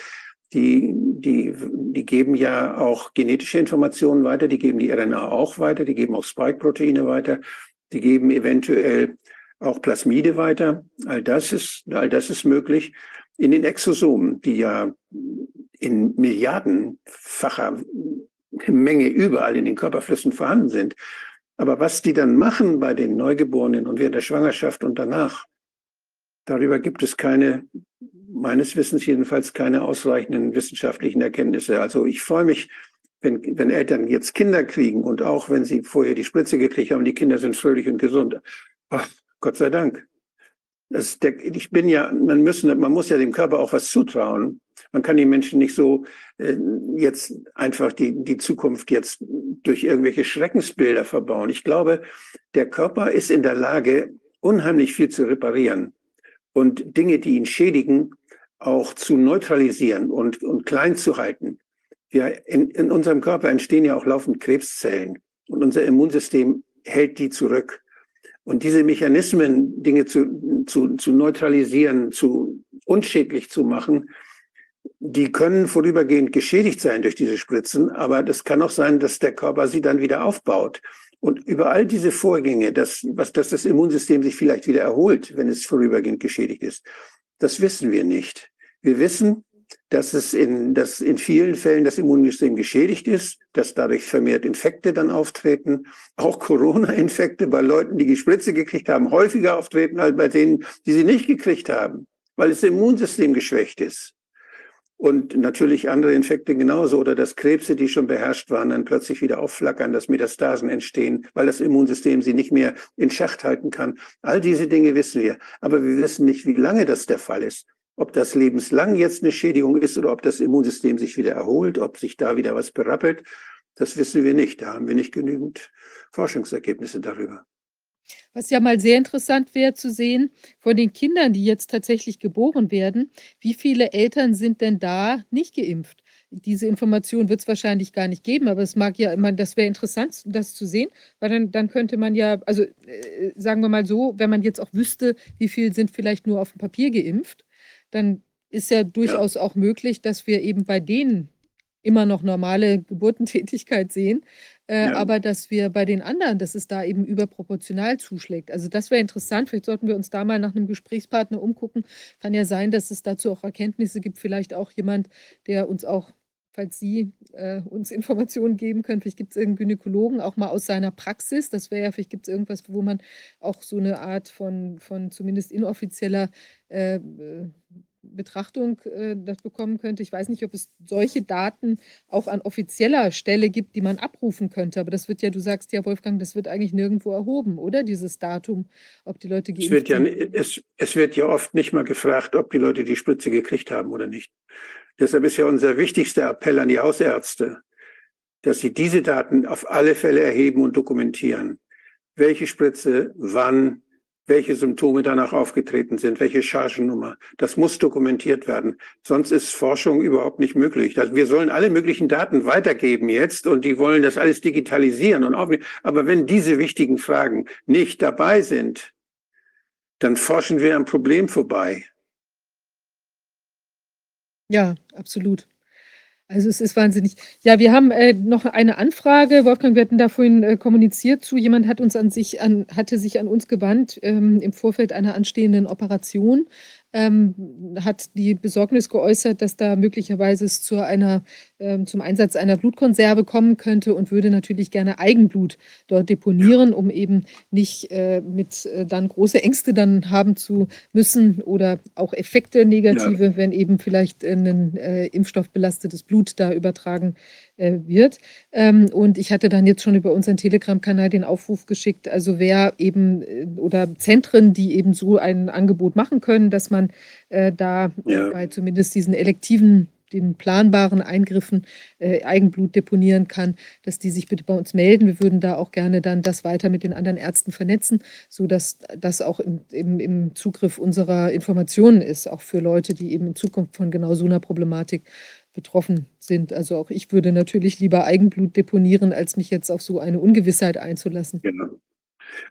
die, die, die geben ja auch genetische Informationen weiter, die geben die RNA auch weiter, die geben auch Spike-Proteine weiter. Die geben eventuell auch Plasmide weiter. All das ist, all das ist möglich. In den Exosomen, die ja in milliardenfacher Menge überall in den Körperflüssen vorhanden sind. Aber was die dann machen bei den Neugeborenen und während der Schwangerschaft und danach, darüber gibt es keine, meines Wissens jedenfalls keine ausreichenden wissenschaftlichen Erkenntnisse. Also ich freue mich, wenn, wenn Eltern jetzt Kinder kriegen und auch wenn sie vorher die Spritze gekriegt haben, die Kinder sind fröhlich und gesund. Ach, Gott sei Dank. Das der, ich bin ja, man müssen, man muss ja dem Körper auch was zutrauen. Man kann den Menschen nicht so äh, jetzt einfach die, die Zukunft jetzt durch irgendwelche Schreckensbilder verbauen. Ich glaube, der Körper ist in der Lage, unheimlich viel zu reparieren und Dinge, die ihn schädigen, auch zu neutralisieren und, und klein zu halten. Wir, in, in unserem Körper entstehen ja auch laufend Krebszellen und unser Immunsystem hält die zurück. Und diese Mechanismen, Dinge zu, zu, zu neutralisieren, zu unschädlich zu machen, die können vorübergehend geschädigt sein durch diese Spritzen, aber das kann auch sein, dass der Körper sie dann wieder aufbaut. Und über all diese Vorgänge, dass, was, dass das Immunsystem sich vielleicht wieder erholt, wenn es vorübergehend geschädigt ist, Das wissen wir nicht. Wir wissen, dass es in, dass in vielen Fällen das Immunsystem geschädigt ist, dass dadurch vermehrt Infekte dann auftreten. Auch Corona-Infekte bei Leuten, die die Spritze gekriegt haben, häufiger auftreten als bei denen, die sie nicht gekriegt haben, weil das Immunsystem geschwächt ist. Und natürlich andere Infekte genauso oder dass Krebse, die schon beherrscht waren, dann plötzlich wieder aufflackern, dass Metastasen entstehen, weil das Immunsystem sie nicht mehr in Schacht halten kann. All diese Dinge wissen wir. Aber wir wissen nicht, wie lange das der Fall ist. Ob das lebenslang jetzt eine Schädigung ist oder ob das Immunsystem sich wieder erholt, ob sich da wieder was berappelt, das wissen wir nicht. Da haben wir nicht genügend Forschungsergebnisse darüber. Was ja mal sehr interessant wäre zu sehen, von den Kindern, die jetzt tatsächlich geboren werden, wie viele Eltern sind denn da nicht geimpft? Diese Information wird es wahrscheinlich gar nicht geben, aber es mag ja immer, das wäre interessant, das zu sehen, weil dann, dann könnte man ja, also äh, sagen wir mal so, wenn man jetzt auch wüsste, wie viel sind vielleicht nur auf dem Papier geimpft, dann ist ja durchaus ja. auch möglich, dass wir eben bei denen immer noch normale Geburtentätigkeit sehen, äh, ja. aber dass wir bei den anderen, dass es da eben überproportional zuschlägt. Also das wäre interessant. Vielleicht sollten wir uns da mal nach einem Gesprächspartner umgucken. Kann ja sein, dass es dazu auch Erkenntnisse gibt. Vielleicht auch jemand, der uns auch falls Sie äh, uns Informationen geben können. Vielleicht gibt es irgendeinen Gynäkologen auch mal aus seiner Praxis. Das wäre ja, vielleicht gibt es irgendwas, wo man auch so eine Art von, von zumindest inoffizieller äh, Betrachtung äh, das bekommen könnte. Ich weiß nicht, ob es solche Daten auch an offizieller Stelle gibt, die man abrufen könnte. Aber das wird ja, du sagst ja, Wolfgang, das wird eigentlich nirgendwo erhoben, oder? Dieses Datum, ob die Leute geimpft es wird ja, es, es wird ja oft nicht mal gefragt, ob die Leute die Spritze gekriegt haben oder nicht. Deshalb ist ja unser wichtigster Appell an die Hausärzte, dass sie diese Daten auf alle Fälle erheben und dokumentieren. Welche Spritze, wann, welche Symptome danach aufgetreten sind, welche Chargennummer. Das muss dokumentiert werden. Sonst ist Forschung überhaupt nicht möglich. Also wir sollen alle möglichen Daten weitergeben jetzt und die wollen das alles digitalisieren und aufnehmen. Aber wenn diese wichtigen Fragen nicht dabei sind, dann forschen wir am Problem vorbei. Ja, absolut. Also es ist wahnsinnig. Ja, wir haben äh, noch eine Anfrage. Wolfgang, wir hatten da vorhin äh, kommuniziert zu. Jemand hat uns an sich an, hatte sich an uns gewandt ähm, im Vorfeld einer anstehenden Operation ähm, hat die Besorgnis geäußert, dass da möglicherweise es zu einer, zum Einsatz einer Blutkonserve kommen könnte und würde natürlich gerne Eigenblut dort deponieren, um eben nicht äh, mit äh, dann große Ängste dann haben zu müssen oder auch Effekte negative, ja. wenn eben vielleicht ein äh, impfstoffbelastetes Blut da übertragen äh, wird. Ähm, und ich hatte dann jetzt schon über unseren Telegram-Kanal den Aufruf geschickt, also wer eben äh, oder Zentren, die eben so ein Angebot machen können, dass man äh, da ja. bei zumindest diesen elektiven den planbaren Eingriffen äh, Eigenblut deponieren kann, dass die sich bitte bei uns melden. Wir würden da auch gerne dann das weiter mit den anderen Ärzten vernetzen, sodass das auch im, im, im Zugriff unserer Informationen ist, auch für Leute, die eben in Zukunft von genau so einer Problematik betroffen sind. Also auch ich würde natürlich lieber Eigenblut deponieren, als mich jetzt auf so eine Ungewissheit einzulassen. Genau.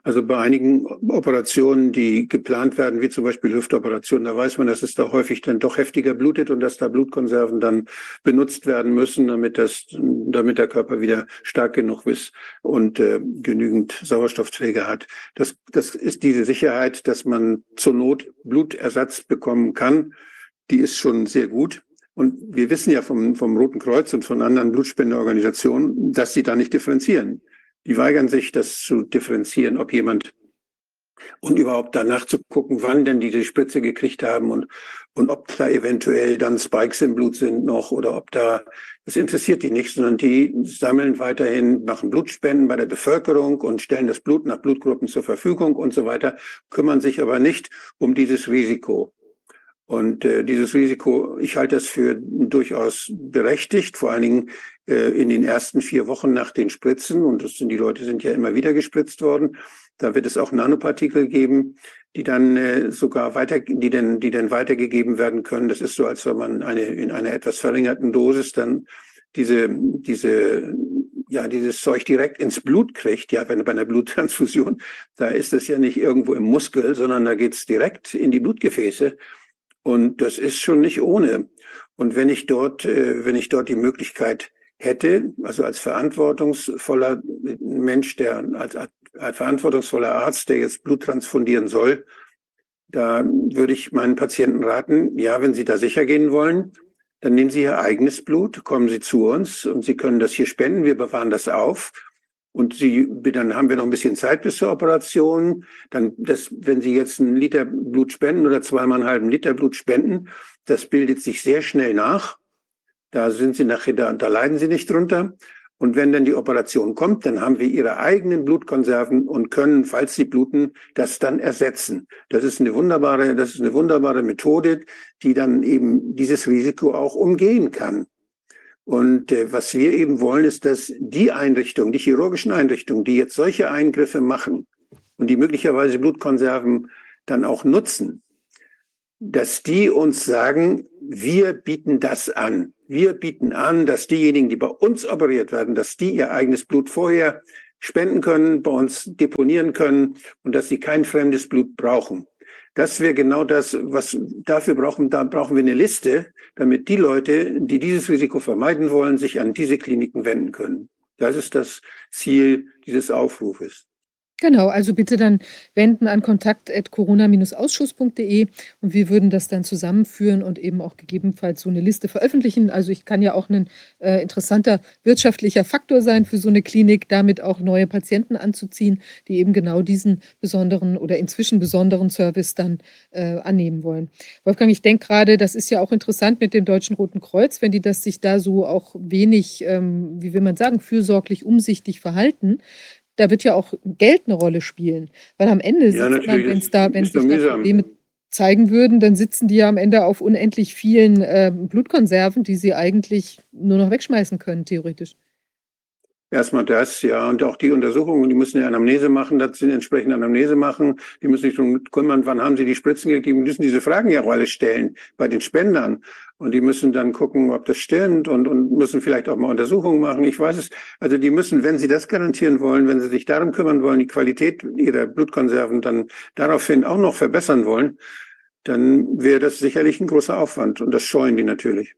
Also bei einigen Operationen, die geplant werden, wie zum Beispiel Hüftoperationen, da weiß man, dass es da häufig dann doch heftiger blutet und dass da Blutkonserven dann benutzt werden müssen, damit das, damit der Körper wieder stark genug ist und äh, genügend Sauerstoffträger hat. Das, das ist diese Sicherheit, dass man zur Not Blutersatz bekommen kann. Die ist schon sehr gut. Und wir wissen ja vom, vom Roten Kreuz und von anderen Blutspendeorganisationen, dass sie da nicht differenzieren. Die weigern sich, das zu differenzieren, ob jemand und überhaupt danach zu gucken, wann denn die die Spritze gekriegt haben und, und ob da eventuell dann Spikes im Blut sind noch oder ob da, das interessiert die nicht, sondern die sammeln weiterhin, machen Blutspenden bei der Bevölkerung und stellen das Blut nach Blutgruppen zur Verfügung und so weiter, kümmern sich aber nicht um dieses Risiko. Und äh, dieses Risiko, ich halte das für durchaus berechtigt, vor allen Dingen äh, in den ersten vier Wochen nach den Spritzen. Und das sind die Leute sind ja immer wieder gespritzt worden. Da wird es auch Nanopartikel geben, die dann äh, sogar weiter, die denn, die dann weitergegeben werden können. Das ist so, als wenn man eine in einer etwas verringerten Dosis dann diese, diese, ja, dieses Zeug direkt ins Blut kriegt, ja, wenn bei einer Bluttransfusion, da ist es ja nicht irgendwo im Muskel, sondern da geht's direkt in die Blutgefäße. Und das ist schon nicht ohne. Und wenn ich dort, äh, wenn ich dort die Möglichkeit hätte, also als verantwortungsvoller Mensch, der als, als verantwortungsvoller Arzt, der jetzt Blut transfundieren soll, Da würde ich meinen Patienten raten, ja, wenn Sie da sicher gehen wollen, dann nehmen Sie Ihr eigenes Blut, kommen Sie zu uns und Sie können das hier spenden. Wir bewahren das auf. Und Sie, dann haben wir noch ein bisschen Zeit bis zur Operation. Dann, das, wenn Sie jetzt einen Liter Blut spenden oder zweimal einen halben Liter Blut spenden, das bildet sich sehr schnell nach. Da sind Sie nachher, da, da leiden Sie nicht drunter. Und wenn dann die Operation kommt, dann haben wir ihre eigenen Blutkonserven und können, falls sie bluten, das dann ersetzen. Das ist eine wunderbare, das ist eine wunderbare Methode, die dann eben dieses Risiko auch umgehen kann. Und äh, was wir eben wollen, ist, dass die Einrichtungen, die chirurgischen Einrichtungen, die jetzt solche Eingriffe machen und die möglicherweise Blutkonserven dann auch nutzen, dass die uns sagen, wir bieten das an. Wir bieten an, dass diejenigen, die bei uns operiert werden, dass die ihr eigenes Blut vorher spenden können, bei uns deponieren können und dass sie kein fremdes Blut brauchen. Das wäre genau das, was dafür brauchen. Da brauchen wir eine Liste, damit die Leute, die dieses Risiko vermeiden wollen, sich an diese Kliniken wenden können. Das ist das Ziel dieses Aufrufes. Genau, also bitte dann wenden an kontakt.corona-ausschuss.de und wir würden das dann zusammenführen und eben auch gegebenenfalls so eine Liste veröffentlichen. Also ich kann ja auch ein äh, interessanter wirtschaftlicher Faktor sein für so eine Klinik, damit auch neue Patienten anzuziehen, die eben genau diesen besonderen oder inzwischen besonderen Service dann äh, annehmen wollen. Wolfgang, ich denke gerade, das ist ja auch interessant mit dem Deutschen Roten Kreuz, wenn die das sich da so auch wenig, ähm, wie will man sagen, fürsorglich, umsichtig verhalten da wird ja auch Geld eine Rolle spielen. Weil am Ende, ja, wenn es da, wenn sich da Probleme zeigen würden, dann sitzen die ja am Ende auf unendlich vielen äh, Blutkonserven, die sie eigentlich nur noch wegschmeißen können, theoretisch. Erstmal das, ja, und auch die Untersuchungen, die müssen eine Anamnese machen, das sind entsprechende Anamnese machen, die müssen sich schon kümmern, wann haben sie die Spritzen gegeben, die müssen diese Fragen ja auch alle stellen bei den Spendern. Und die müssen dann gucken, ob das stimmt und, und müssen vielleicht auch mal Untersuchungen machen. Ich weiß es. Also die müssen, wenn sie das garantieren wollen, wenn sie sich darum kümmern wollen, die Qualität ihrer Blutkonserven dann daraufhin auch noch verbessern wollen, dann wäre das sicherlich ein großer Aufwand. Und das scheuen die natürlich.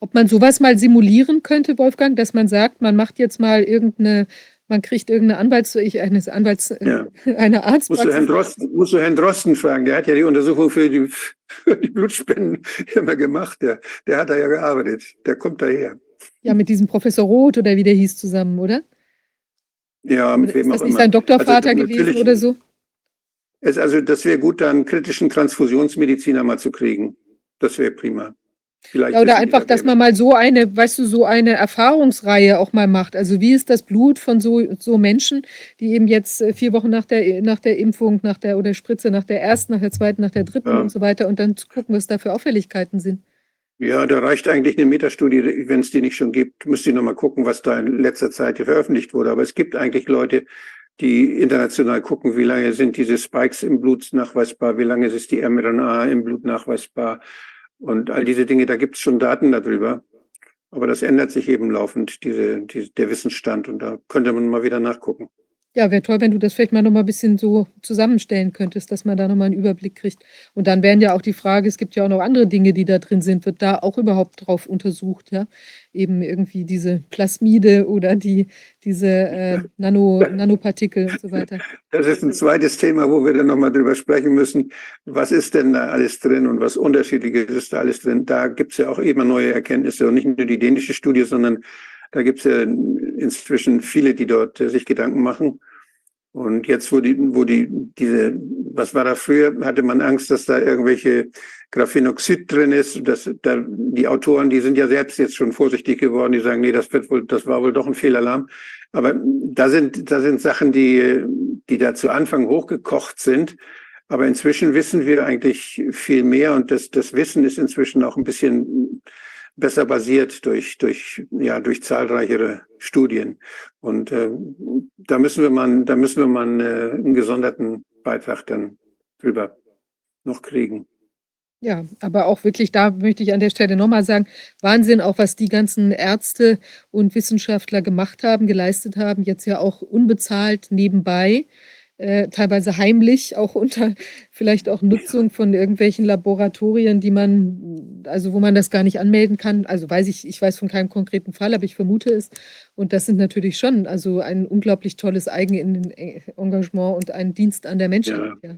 Ob man sowas mal simulieren könnte, Wolfgang, dass man sagt, man macht jetzt mal irgendeine, man kriegt irgendeine Anwalts, ich, eines Anwalts, ja. eine Arzt. Musst du, Herrn Drosten, musst du Herrn Drosten fragen, der hat ja die Untersuchung für die, für die Blutspenden immer gemacht, der, der hat da ja gearbeitet, der kommt daher. Ja, mit diesem Professor Roth oder wie der hieß zusammen, oder? Ja, mit wem auch immer. Ist das nicht sein Doktorvater also, gewesen oder so? Es, also das wäre gut, da einen kritischen Transfusionsmediziner mal zu kriegen. Das wäre prima. Vielleicht ja, oder einfach, dass man mal so eine, weißt du, so eine Erfahrungsreihe auch mal macht. Also wie ist das Blut von so, so Menschen, die eben jetzt äh, vier Wochen nach der, nach der Impfung, nach der oder Spritze, nach der ersten, nach der zweiten, nach der dritten ja. und so weiter und dann zu gucken, was da für Auffälligkeiten sind. Ja, da reicht eigentlich eine Metastudie, wenn es die nicht schon gibt. Müsst ihr nochmal gucken, was da in letzter Zeit hier veröffentlicht wurde. Aber es gibt eigentlich Leute, die international gucken, wie lange sind diese Spikes im Blut nachweisbar, wie lange ist die mRNA im Blut nachweisbar und all diese Dinge, da gibt es schon Daten darüber. Aber das ändert sich eben laufend, diese, diese, der Wissensstand. Und da könnte man mal wieder nachgucken. Ja, wäre toll, wenn du das vielleicht mal noch mal ein bisschen so zusammenstellen könntest, dass man da noch mal einen Überblick kriegt. Und dann wären ja auch die Frage, es gibt ja auch noch andere Dinge, die da drin sind, wird da auch überhaupt drauf untersucht, ja? Eben irgendwie diese Plasmide oder die, diese äh, Nano, Nanopartikel und so weiter. Das ist ein zweites Thema, wo wir dann noch mal drüber sprechen müssen. Was ist denn da alles drin und was unterschiedliches ist da alles drin? Da gibt es ja auch immer neue Erkenntnisse und nicht nur die dänische Studie, sondern da gibt es ja inzwischen viele, die dort äh, sich Gedanken machen. Und jetzt, wo die, wo die, diese, was war da früher, hatte man Angst, dass da irgendwelche Graphenoxid drin ist. dass da, die Autoren, die sind ja selbst jetzt schon vorsichtig geworden, die sagen, nee, das wird wohl, das war wohl doch ein Fehlalarm. Aber da sind, da sind Sachen, die, die da zu Anfang hochgekocht sind. Aber inzwischen wissen wir eigentlich viel mehr und das, das Wissen ist inzwischen auch ein bisschen besser basiert durch, durch, ja, durch zahlreichere Studien. Und äh, da müssen wir mal, da müssen wir mal äh, einen gesonderten Beitrag dann drüber noch kriegen. Ja, aber auch wirklich, da möchte ich an der Stelle nochmal sagen, Wahnsinn, auch was die ganzen Ärzte und Wissenschaftler gemacht haben, geleistet haben, jetzt ja auch unbezahlt nebenbei äh, teilweise heimlich, auch unter vielleicht auch Nutzung von irgendwelchen Laboratorien, die man, also wo man das gar nicht anmelden kann. Also weiß ich, ich weiß von keinem konkreten Fall, aber ich vermute es. Und das sind natürlich schon also ein unglaublich tolles Eigenengagement und ein Dienst an der Menschheit. Ja.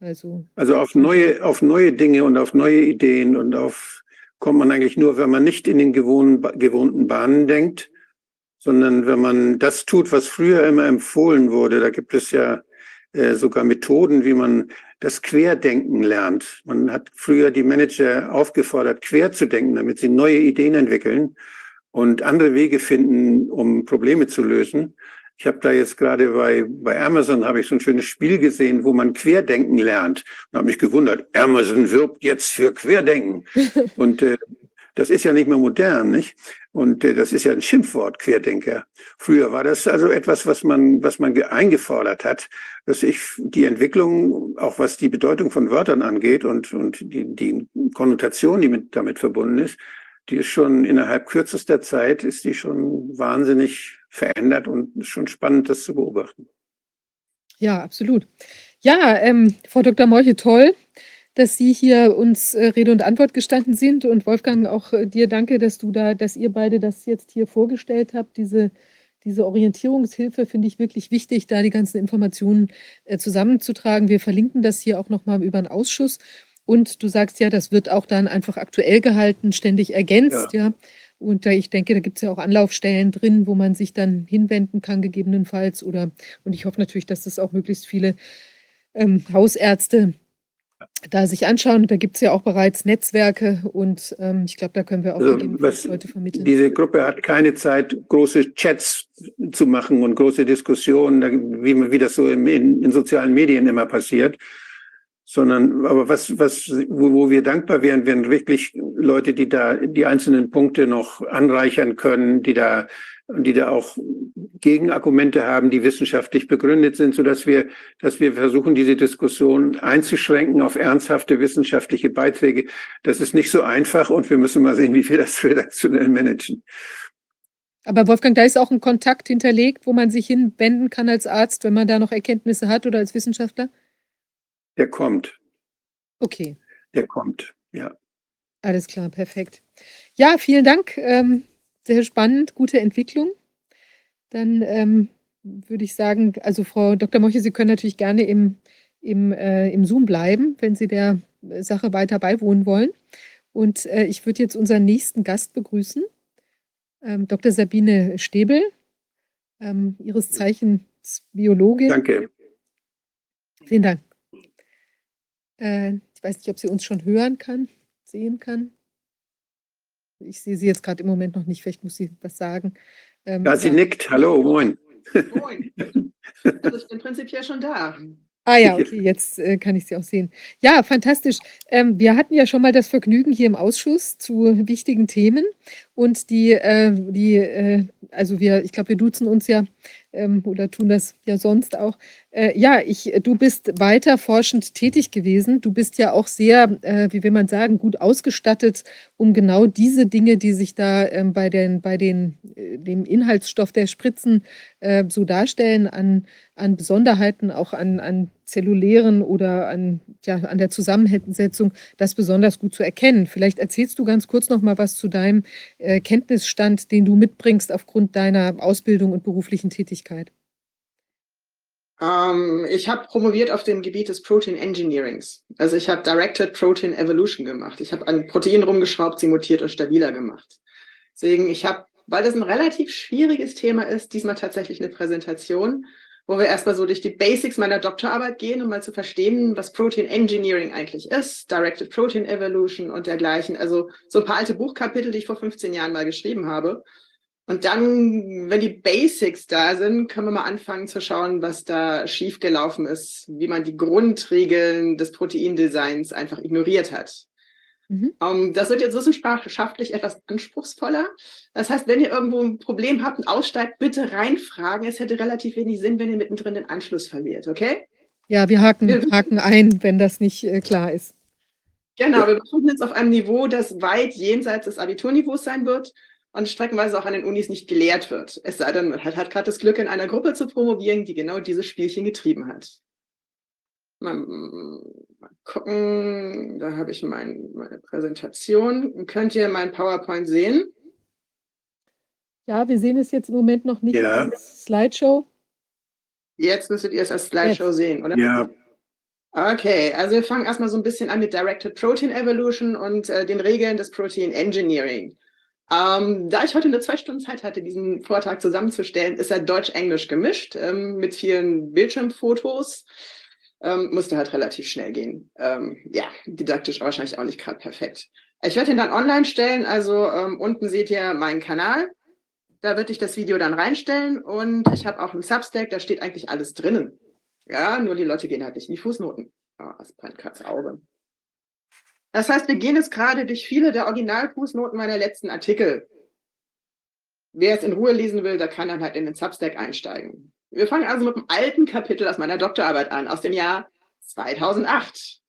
Also, Also auf neue, auf neue Dinge und auf neue Ideen und auf kommt man eigentlich nur, wenn man nicht in den gewohnten, gewohnten Bahnen denkt, sondern wenn man das tut, was früher immer empfohlen wurde. Da gibt es ja äh, sogar Methoden, wie man das Querdenken lernt. Man hat früher die Manager aufgefordert, quer zu denken, damit sie neue Ideen entwickeln und andere Wege finden, um Probleme zu lösen. Ich habe da jetzt gerade bei, bei Amazon habe ich so ein schönes Spiel gesehen, wo man Querdenken lernt. Und habe mich gewundert, Amazon wirbt jetzt für Querdenken. und äh, das ist ja nicht mehr modern, nicht? Und äh, das ist ja ein Schimpfwort, Querdenker. Früher war das also etwas, was man, was man eingefordert hat, dass ich die Entwicklung, auch was die Bedeutung von Wörtern angeht und, und die, die Konnotation, die mit, damit verbunden ist, die ist schon innerhalb kürzester Zeit, ist die schon wahnsinnig verändert und ist schon spannend, das zu beobachten. Ja, absolut. Ja, ähm, Frau Dr. Molche, toll, dass Sie hier uns äh, Rede und Antwort gestanden sind. Und Wolfgang, auch äh, dir danke, dass du da, dass ihr beide das jetzt hier vorgestellt habt. Diese, diese Orientierungshilfe finde ich wirklich wichtig, da die ganzen Informationen äh, zusammenzutragen. Wir verlinken das hier auch nochmal über einen Ausschuss. Und du sagst ja, das wird auch dann einfach aktuell gehalten, ständig ergänzt, ja. ja. Und ich denke, da gibt es ja auch Anlaufstellen drin, wo man sich dann hinwenden kann, gegebenenfalls. Oder und ich hoffe natürlich, dass das auch möglichst viele ähm, Hausärzte da sich anschauen. Da gibt es ja auch bereits Netzwerke und ähm, ich glaube, da können wir auch also, was, Leute vermitteln. Diese Gruppe hat keine Zeit, große Chats zu machen und große Diskussionen, wie, wie das so in, in sozialen Medien immer passiert sondern aber was, was, wo, wo wir dankbar wären, wären wirklich Leute, die da die einzelnen Punkte noch anreichern können, die da, die da auch Gegenargumente haben, die wissenschaftlich begründet sind, so dass wir, dass wir versuchen, diese Diskussion einzuschränken auf ernsthafte wissenschaftliche Beiträge. Das ist nicht so einfach und wir müssen mal sehen, wie wir das redaktionell managen. Aber Wolfgang, da ist auch ein Kontakt hinterlegt, wo man sich hinwenden kann als Arzt, wenn man da noch Erkenntnisse hat oder als Wissenschaftler? Der kommt. Okay. Der kommt, ja. Alles klar, perfekt. Ja, vielen Dank. Ähm, sehr spannend, gute Entwicklung. Dann ähm, würde ich sagen, also Frau Dr. Moche, Sie können natürlich gerne im, im, äh, im Zoom bleiben, wenn Sie der Sache weiter beiwohnen wollen. Und äh, ich würde jetzt unseren nächsten Gast begrüßen, ähm, Dr. Sabine Stäbel, ähm, Ihres Zeichens Biologin. Danke. Vielen Dank. Äh, ich weiß nicht, ob sie uns schon hören kann, sehen kann. Ich sehe sie jetzt gerade im Moment noch nicht, vielleicht muss sie was sagen. Ähm, ja, sie ja. nickt. Hallo, moin. Moin. Also ich bin prinzipiell schon da. Ah ja, okay, jetzt äh, kann ich sie auch sehen. Ja, fantastisch. Ähm, wir hatten ja schon mal das Vergnügen hier im Ausschuss zu wichtigen Themen und die, äh, die äh, also wir, ich glaube, wir duzen uns ja ähm, oder tun das ja sonst auch. Äh, ja, ich, du bist weiter forschend tätig gewesen. Du bist ja auch sehr, äh, wie will man sagen, gut ausgestattet, um genau diese Dinge, die sich da ähm, bei, den, bei den, äh, dem Inhaltsstoff der Spritzen äh, so darstellen, an, an Besonderheiten, auch an, an zellulären oder an, ja, an der Zusammensetzung, das besonders gut zu erkennen. Vielleicht erzählst du ganz kurz noch mal was zu deinem äh, Kenntnisstand, den du mitbringst aufgrund deiner Ausbildung und beruflichen Tätigkeit. Ähm, ich habe promoviert auf dem Gebiet des Protein Engineerings. Also ich habe Directed Protein Evolution gemacht. Ich habe an Proteinen rumgeschraubt, sie mutiert und stabiler gemacht. Deswegen, ich habe, weil das ein relativ schwieriges Thema ist, diesmal tatsächlich eine Präsentation, wo wir erstmal so durch die Basics meiner Doktorarbeit gehen, um mal zu verstehen, was Protein Engineering eigentlich ist, Directed Protein Evolution und dergleichen. Also so ein paar alte Buchkapitel, die ich vor 15 Jahren mal geschrieben habe. Und dann, wenn die Basics da sind, können wir mal anfangen zu schauen, was da schiefgelaufen ist, wie man die Grundregeln des Proteindesigns einfach ignoriert hat. Mhm. Um, ähm, das wird jetzt wissenschaftlich etwas anspruchsvoller. Das heißt, wenn ihr irgendwo ein Problem habt und aussteigt, bitte reinfragen. Es hätte relativ wenig Sinn, wenn ihr mittendrin den Anschluss verliert, okay? Ja, wir haken, wir, haken ein, wenn das nicht äh, klar ist. Genau, wir befinden uns auf einem Niveau, das weit jenseits des Abiturniveaus sein wird und streckenweise auch an den Unis nicht gelehrt wird. Es sei denn, man hat, hat gerade das Glück, in einer Gruppe zu promovieren, die genau dieses Spielchen getrieben hat. Mal, mal gucken, da habe ich mein, meine Präsentation. Könnt ihr mein PowerPoint sehen? Ja, wir sehen es jetzt im Moment noch nicht ja. als Slideshow. Jetzt müsstet ihr es als Slideshow jetzt. sehen, oder? Ja. Okay, also wir fangen erstmal so ein bisschen an mit Directed Protein Evolution und äh, den Regeln des Protein Engineering. Ähm, da ich heute nur zwei Stunden Zeit hatte, diesen Vortrag zusammenzustellen, ist er Deutsch-Englisch gemischt ähm, mit vielen Bildschirmfotos. Ähm, musste halt relativ schnell gehen. Ähm, ja, didaktisch wahrscheinlich auch nicht gerade perfekt. Ich werde ihn dann online stellen, also ähm, unten seht ihr meinen Kanal. Da würde ich das Video dann reinstellen und ich habe auch einen Substack, da steht eigentlich alles drinnen. Ja, nur die Leute gehen halt nicht in die Fußnoten. Ah, das brennt Katz Auge. Das heißt, wir gehen jetzt gerade durch viele der Originalfußnoten meiner letzten Artikel. Wer es in Ruhe lesen will, der kann dann halt in den Substack einsteigen. Wir fangen also mit dem alten Kapitel aus meiner Doktorarbeit an, aus dem Jahr 2008.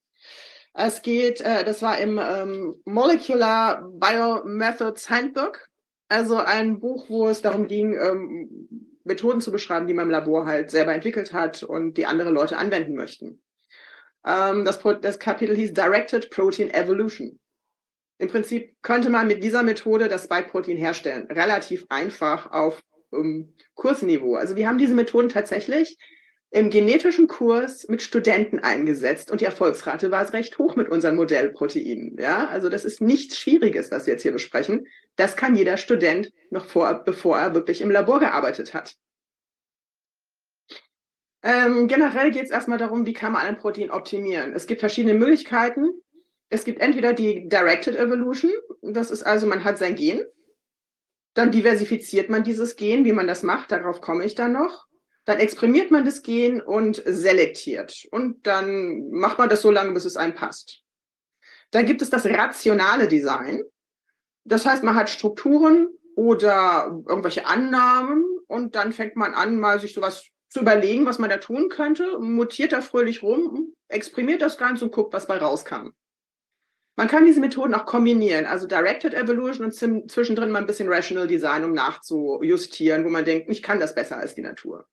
Es geht, äh, das war im ähm, Molecular Biomethods Handbook, also ein Buch, wo es darum ging, ähm, Methoden zu beschreiben, die man im Labor halt selber entwickelt hat und die andere Leute anwenden möchten. Ähm, das, das Kapitel hieß Directed Protein Evolution. Im Prinzip könnte man mit dieser Methode das Spike-Protein herstellen. Relativ einfach auf um, ähm, Kursniveau. Also wir haben diese Methoden tatsächlich im genetischen Kurs mit Studenten eingesetzt und die Erfolgsrate war recht hoch mit unseren Modellproteinen. Ja, also das ist nichts Schwieriges, was wir jetzt hier besprechen. Das kann jeder Student noch vor, bevor er wirklich im Labor gearbeitet hat. Ähm, generell geht es erstmal darum, wie kann man ein Protein optimieren. Es gibt verschiedene Möglichkeiten. Es gibt entweder die Directed Evolution, das ist also, man hat sein Gen, dann diversifiziert man dieses Gen, wie man das macht, darauf komme ich dann noch. Dann exprimiert man das Gen und selektiert. Und dann macht man das so lange, bis es einem passt. Dann gibt es das rationale Design. Das heißt, man hat Strukturen oder irgendwelche Annahmen und dann fängt man an, mal sich sowas zu überlegen, was man da tun könnte, mutiert da fröhlich rum, exprimiert das Ganze und guckt, was bei rauskam. Man kann diese Methoden auch kombinieren, also Directed Evolution und zwischendrin mal ein bisschen Rational Design, um nachzujustieren, wo man denkt, ich kann das besser als die Natur.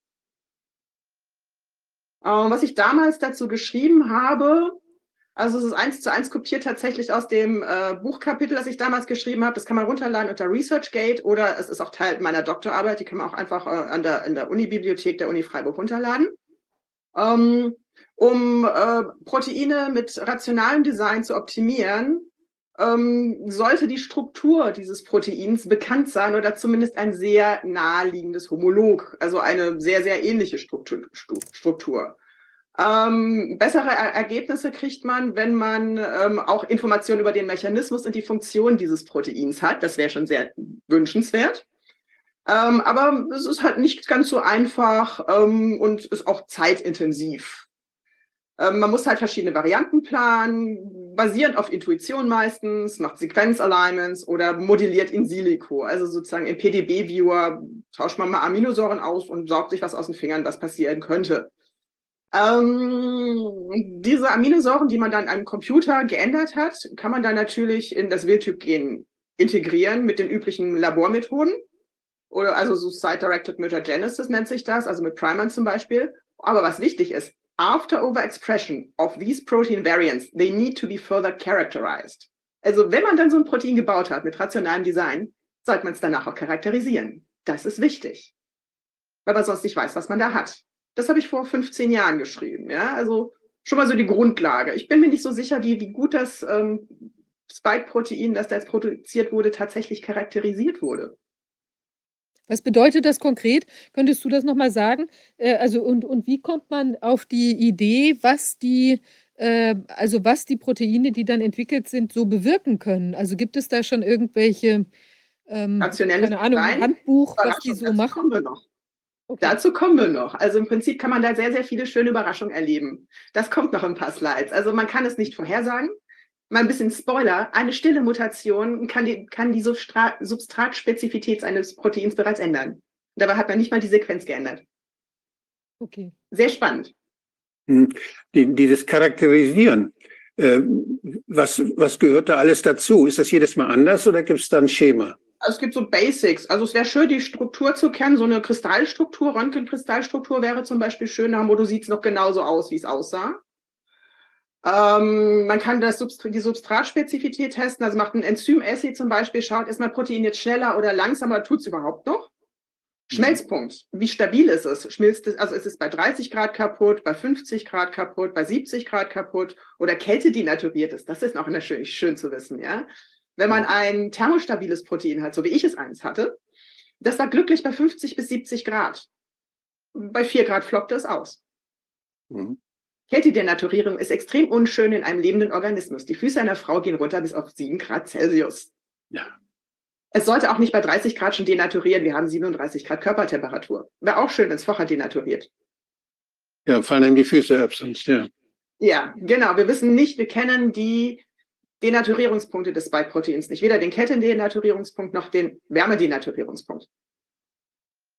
Ähm, was ich damals dazu geschrieben habe, also es ist eins zu eins kopiert tatsächlich aus dem äh, Buchkapitel, das ich damals geschrieben habe. Das kann man runterladen unter ResearchGate oder es ist auch Teil meiner Doktorarbeit. Die kann man auch einfach äh, an der, in der Uni-Bibliothek der Uni Freiburg runterladen. Ähm, um äh, Proteine mit rationalem Design zu optimieren, ähm, sollte die Struktur dieses Proteins bekannt sein oder zumindest ein sehr naheliegendes Homolog, also eine sehr, sehr ähnliche Struktur. Struktur. Ähm, bessere er Ergebnisse kriegt man, wenn man ähm, auch Informationen über den Mechanismus und die Funktion dieses Proteins hat. Das wäre schon sehr wünschenswert. Ähm, aber es ist halt nicht ganz so einfach ähm, und ist auch zeitintensiv. Ähm, man muss halt verschiedene Varianten planen, basierend auf Intuition meistens, macht Sequenzalignments oder modelliert in Silico. Also sozusagen im PDB-Viewer tauscht man mal Aminosäuren aus und saugt sich was aus den Fingern, was passieren könnte. Ähm, diese Aminosäuren, die man dann einem Computer geändert hat, kann man dann natürlich in das Wildtyp-Gen integrieren mit den üblichen Labormethoden. Oder also so Site-Directed Mutagenesis nennt sich das, also mit Primern zum Beispiel. Aber was wichtig ist, after overexpression of these protein variants, they need to be further characterized. Also wenn man dann so ein Protein gebaut hat mit rationalem Design, sollte man es danach auch charakterisieren. Das ist wichtig. Weil man sonst nicht weiß, was man da hat. Das habe ich vor 15 Jahren geschrieben. Ja, also schon mal so die Grundlage. Ich bin mir nicht so sicher, wie, wie gut das ähm, Spike-Protein, das da jetzt produziert wurde, tatsächlich charakterisiert wurde. Was bedeutet das konkret? Könntest du das nochmal sagen? Äh, also und, und wie kommt man auf die Idee, was die, äh, also was die Proteine, die dann entwickelt sind, so bewirken können? Also gibt es da schon irgendwelche ähm, keine Ahnung, Handbuch, was die so machen? Wir noch. Okay. Dazu kommen wir noch. Also im Prinzip kann man da sehr, sehr viele schöne Überraschungen erleben. Das kommt noch in ein paar Slides. Also man kann es nicht vorhersagen. Mal ein bisschen Spoiler. Eine stille Mutation kann die, kann die Substrat, Substratspezifität eines Proteins bereits ändern. Dabei hat man nicht mal die Sequenz geändert. Okay. Sehr spannend. Hm. Die, dieses Charakterisieren, äh, was, was gehört da alles dazu? Ist das jedes Mal anders oder gibt es da ein Schema? es gibt so Basics. Also es wäre schön, die Struktur zu kennen. So eine Kristallstruktur, Röntgenkristallstruktur wäre zum Beispiel schön. Da Motto sieht es noch genauso aus, wie es aussah. Ähm, man kann das Substr die Substratspezifität testen. Also macht ein Enzym-Assay zum Beispiel, schaut, ist mein Protein jetzt schneller oder langsamer, tut es überhaupt noch? Schmelzpunkt. Wie stabil ist es? Schmilzt es, also ist es bei 30 Grad kaputt, bei 50 Grad kaputt, bei 70 Grad kaputt oder Kälte denaturiert ist? Das ist noch schön, schön zu wissen, ja. Wenn man ein thermostabiles Protein hat, so wie ich es eins hatte, das war glücklich bei 50 bis 70 Grad. Bei 4 Grad flockte es aus. Mhm. Kältedenaturierung ist extrem unschön in einem lebenden Organismus. Die Füße einer Frau gehen runter bis auf 7 Grad Celsius. Ja. Es sollte auch nicht bei 30 Grad schon denaturieren. Wir haben 37 Grad Körpertemperatur. Wäre auch schön, wenn es vorher denaturiert. Ja, fallen dann die Füße ab, sonst, ja. Ja, genau. Wir wissen nicht, wir kennen die Denaturierungspunkte des Spike-Proteins nicht. Weder den Kettendenaturierungspunkt noch den Wärmedenaturierungspunkt.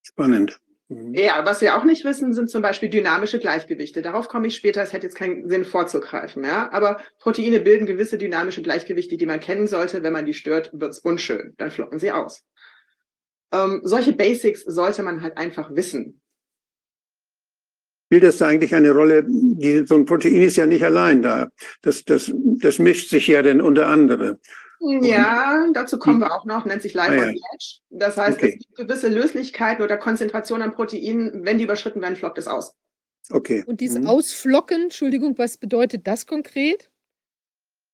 Spannend. Mhm. Ja, was wir auch nicht wissen, sind zum Beispiel dynamische Gleichgewichte. Darauf komme ich später, es hätte jetzt keinen Sinn vorzugreifen. Ja? Aber Proteine bilden gewisse dynamische Gleichgewichte, die man kennen sollte. Wenn man die stört, wird es unschön. Dann flocken sie aus. Ähm, solche Basics sollte man halt einfach wissen. Spielt das da eigentlich eine Rolle? Die, so ein Protein ist ja nicht allein da. Das, das, das mischt sich ja dann unter andere. Ja, dazu kommen wir auch noch, nennt sich Live ah, ja. Edge. Das heißt, okay. es gibt gewisse Löslichkeiten oder Konzentration an Proteinen, wenn die überschritten werden, flockt es aus. Okay. Und dieses mhm. Ausflocken, Entschuldigung, was bedeutet das konkret?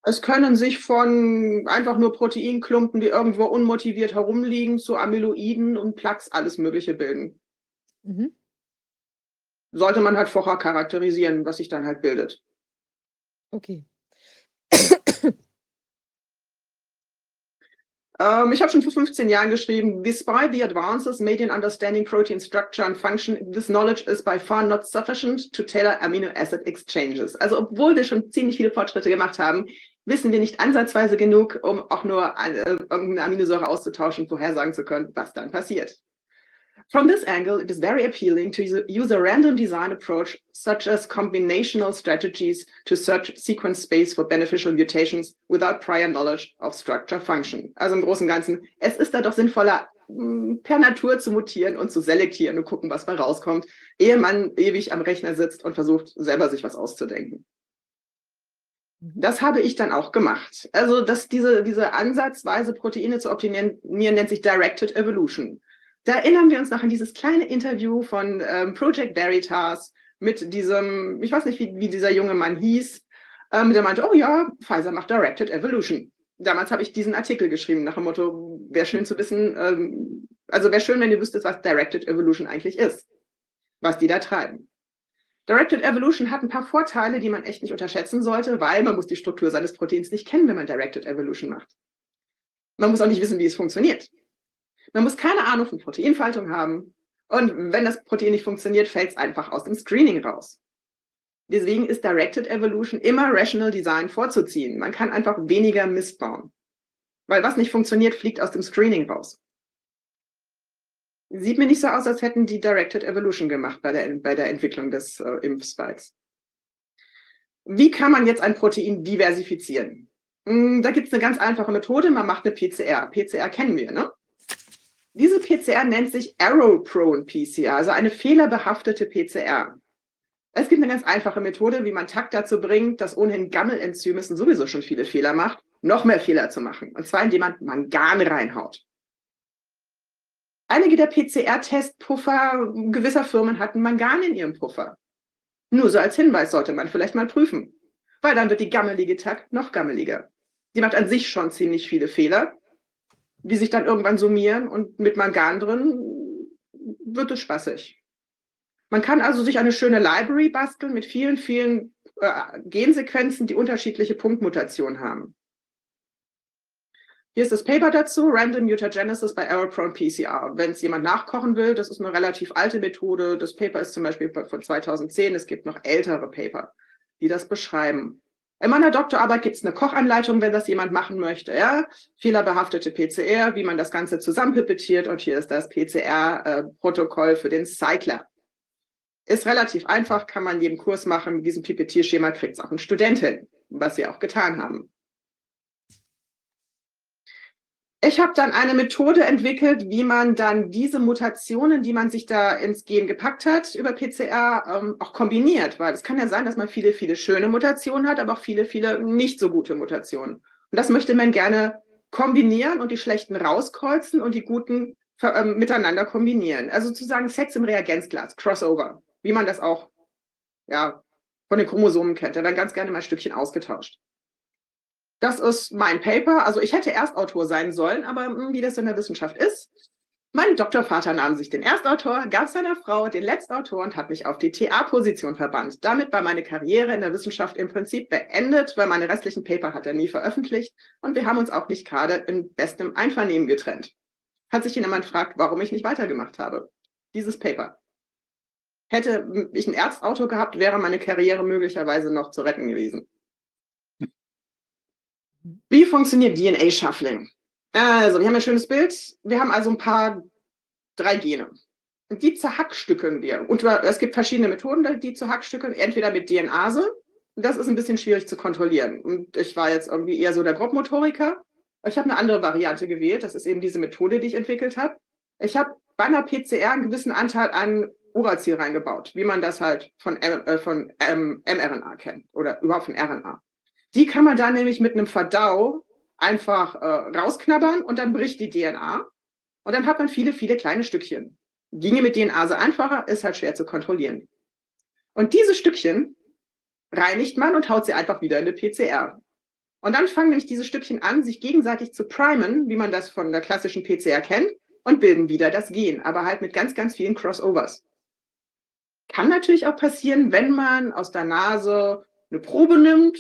Es können sich von einfach nur Proteinklumpen, die irgendwo unmotiviert herumliegen, zu Amyloiden und Plaques alles Mögliche bilden. Mhm. Sollte man halt vorher charakterisieren, was sich dann halt bildet. Okay. Ähm, ich habe schon vor 15 Jahren geschrieben, despite the advances made in understanding protein structure and function, this knowledge is by far not sufficient to tailor amino acid exchanges. Also obwohl wir schon ziemlich viele Fortschritte gemacht haben, wissen wir nicht ansatzweise genug, um auch nur eine, äh, irgendeine Aminosäure auszutauschen, vorhersagen zu können, was dann passiert. From this angle, it is very appealing to use a random design approach, such as combinational strategies to search sequence space for beneficial mutations without prior knowledge of structure function. Also im Großen und Ganzen, es ist da doch sinnvoller, mm, per Natur zu mutieren und zu selektieren und gucken, was da rauskommt, ehe man ewig am Rechner sitzt und versucht, selber sich was auszudenken. Das habe ich dann auch gemacht. Also, dass diese, diese Ansatzweise, Proteine zu optimieren, nennt sich Directed Evolution. Da erinnern wir uns noch an dieses kleine Interview von ähm, Project Veritas mit diesem, ich weiß nicht, wie, wie dieser junge Mann hieß, ähm, der meinte, oh ja, Pfizer macht Directed Evolution. Damals habe ich diesen Artikel geschrieben nach dem Motto, wäre schön zu wissen, ähm, also wäre schön, wenn ihr wüsstet, was Directed Evolution eigentlich ist, was die da treiben. Directed Evolution hat ein paar Vorteile, die man echt nicht unterschätzen sollte, weil man muss die Struktur seines Proteins nicht kennen, wenn man Directed Evolution macht. Man muss auch nicht wissen, wie es funktioniert. Man muss keine Ahnung von Proteinfaltung haben. Und wenn das Protein nicht funktioniert, fällt es einfach aus dem Screening raus. Deswegen ist Directed Evolution immer Rational Design vorzuziehen. Man kann einfach weniger Mist bauen. Weil was nicht funktioniert, fliegt aus dem Screening raus. Sieht mir nicht so aus, als hätten die Directed Evolution gemacht bei der, bei der Entwicklung des äh, Impfspikes. Wie kann man jetzt ein Protein diversifizieren? Hm, da gibt es eine ganz einfache Methode. Man macht eine PCR. PCR kennen wir, ne? Diese PCR nennt sich Error-Prone PCR, also eine fehlerbehaftete PCR. Es gibt eine ganz einfache Methode, wie man Takt dazu bringt, das ohnehin Gammelenzym, es sowieso schon viele Fehler macht, noch mehr Fehler zu machen. Und zwar, indem man Mangan reinhaut. Einige der PCR-Testpuffer gewisser Firmen hatten Mangan in ihrem Puffer. Nur so als Hinweis sollte man vielleicht mal prüfen, weil dann wird die gammelige Takt noch gammeliger. Die macht an sich schon ziemlich viele Fehler die sich dann irgendwann summieren und mit Mangan drin wird es spaßig. Man kann also sich eine schöne Library basteln mit vielen, vielen äh, Gensequenzen, die unterschiedliche Punktmutationen haben. Hier ist das Paper dazu, Random Mutagenesis by Error-Prone PCR. Wenn es jemand nachkochen will, das ist eine relativ alte Methode. Das Paper ist zum Beispiel von 2010. Es gibt noch ältere Paper, die das beschreiben. In meiner Doktorarbeit gibt es eine Kochanleitung, wenn das jemand machen möchte. Ja? Fehlerbehaftete PCR, wie man das Ganze zusammenpipettiert. Und hier ist das PCR-Protokoll für den Cycler. Ist relativ einfach, kann man jeden Kurs machen. Mit diesem Pipettierschema kriegt es auch ein Student hin, was sie auch getan haben. Ich habe dann eine Methode entwickelt, wie man dann diese Mutationen, die man sich da ins Gen gepackt hat, über PCR ähm, auch kombiniert. Weil es kann ja sein, dass man viele, viele schöne Mutationen hat, aber auch viele, viele nicht so gute Mutationen. Und das möchte man gerne kombinieren und die schlechten rauskreuzen und die guten äh, miteinander kombinieren. Also sozusagen Sets im Reagenzglas, Crossover, wie man das auch ja, von den Chromosomen kennt. Da werden ganz gerne mal Stückchen ausgetauscht. Das ist mein Paper. Also ich hätte Erstautor sein sollen, aber hm, wie das in der Wissenschaft ist, mein Doktorvater nahm sich den Erstautor, gab seiner Frau den Letztautor und hat mich auf die TA-Position verbannt. Damit war meine Karriere in der Wissenschaft im Prinzip beendet, weil meine restlichen Paper hat er nie veröffentlicht und wir haben uns auch nicht gerade in bestem Einvernehmen getrennt. Hat sich jemand gefragt, warum ich nicht weitergemacht habe. Dieses Paper. Hätte ich ein Erstautor gehabt, wäre meine Karriere möglicherweise noch zu retten gewesen. Wie funktioniert DNA-Shuffling? Also, wir haben ein schönes Bild. Wir haben also ein paar, drei Gene. Und die zerhackstückeln wir. Und es gibt verschiedene Methoden, die zu hackstückeln. Entweder mit DNase. Das ist ein bisschen schwierig zu kontrollieren. Und ich war jetzt irgendwie eher so der Grobmotoriker. Ich habe eine andere Variante gewählt. Das ist eben diese Methode, die ich entwickelt habe. Ich habe bei einer PCR einen gewissen Anteil an Uracil reingebaut, wie man das halt von, äh, von ähm, mRNA kennt oder überhaupt von RNA. Die kann man dann nämlich mit einem Verdau einfach äh, rausknabbern und dann bricht die DNA. Und dann hat man viele, viele kleine Stückchen. Ginge mit DNA so einfacher, ist halt schwer zu kontrollieren. Und diese Stückchen reinigt man und haut sie einfach wieder in eine PCR. Und dann fangen nämlich diese Stückchen an, sich gegenseitig zu primen, wie man das von der klassischen PCR kennt, und bilden wieder das Gen, aber halt mit ganz, ganz vielen Crossovers. Kann natürlich auch passieren, wenn man aus der Nase eine Probe nimmt,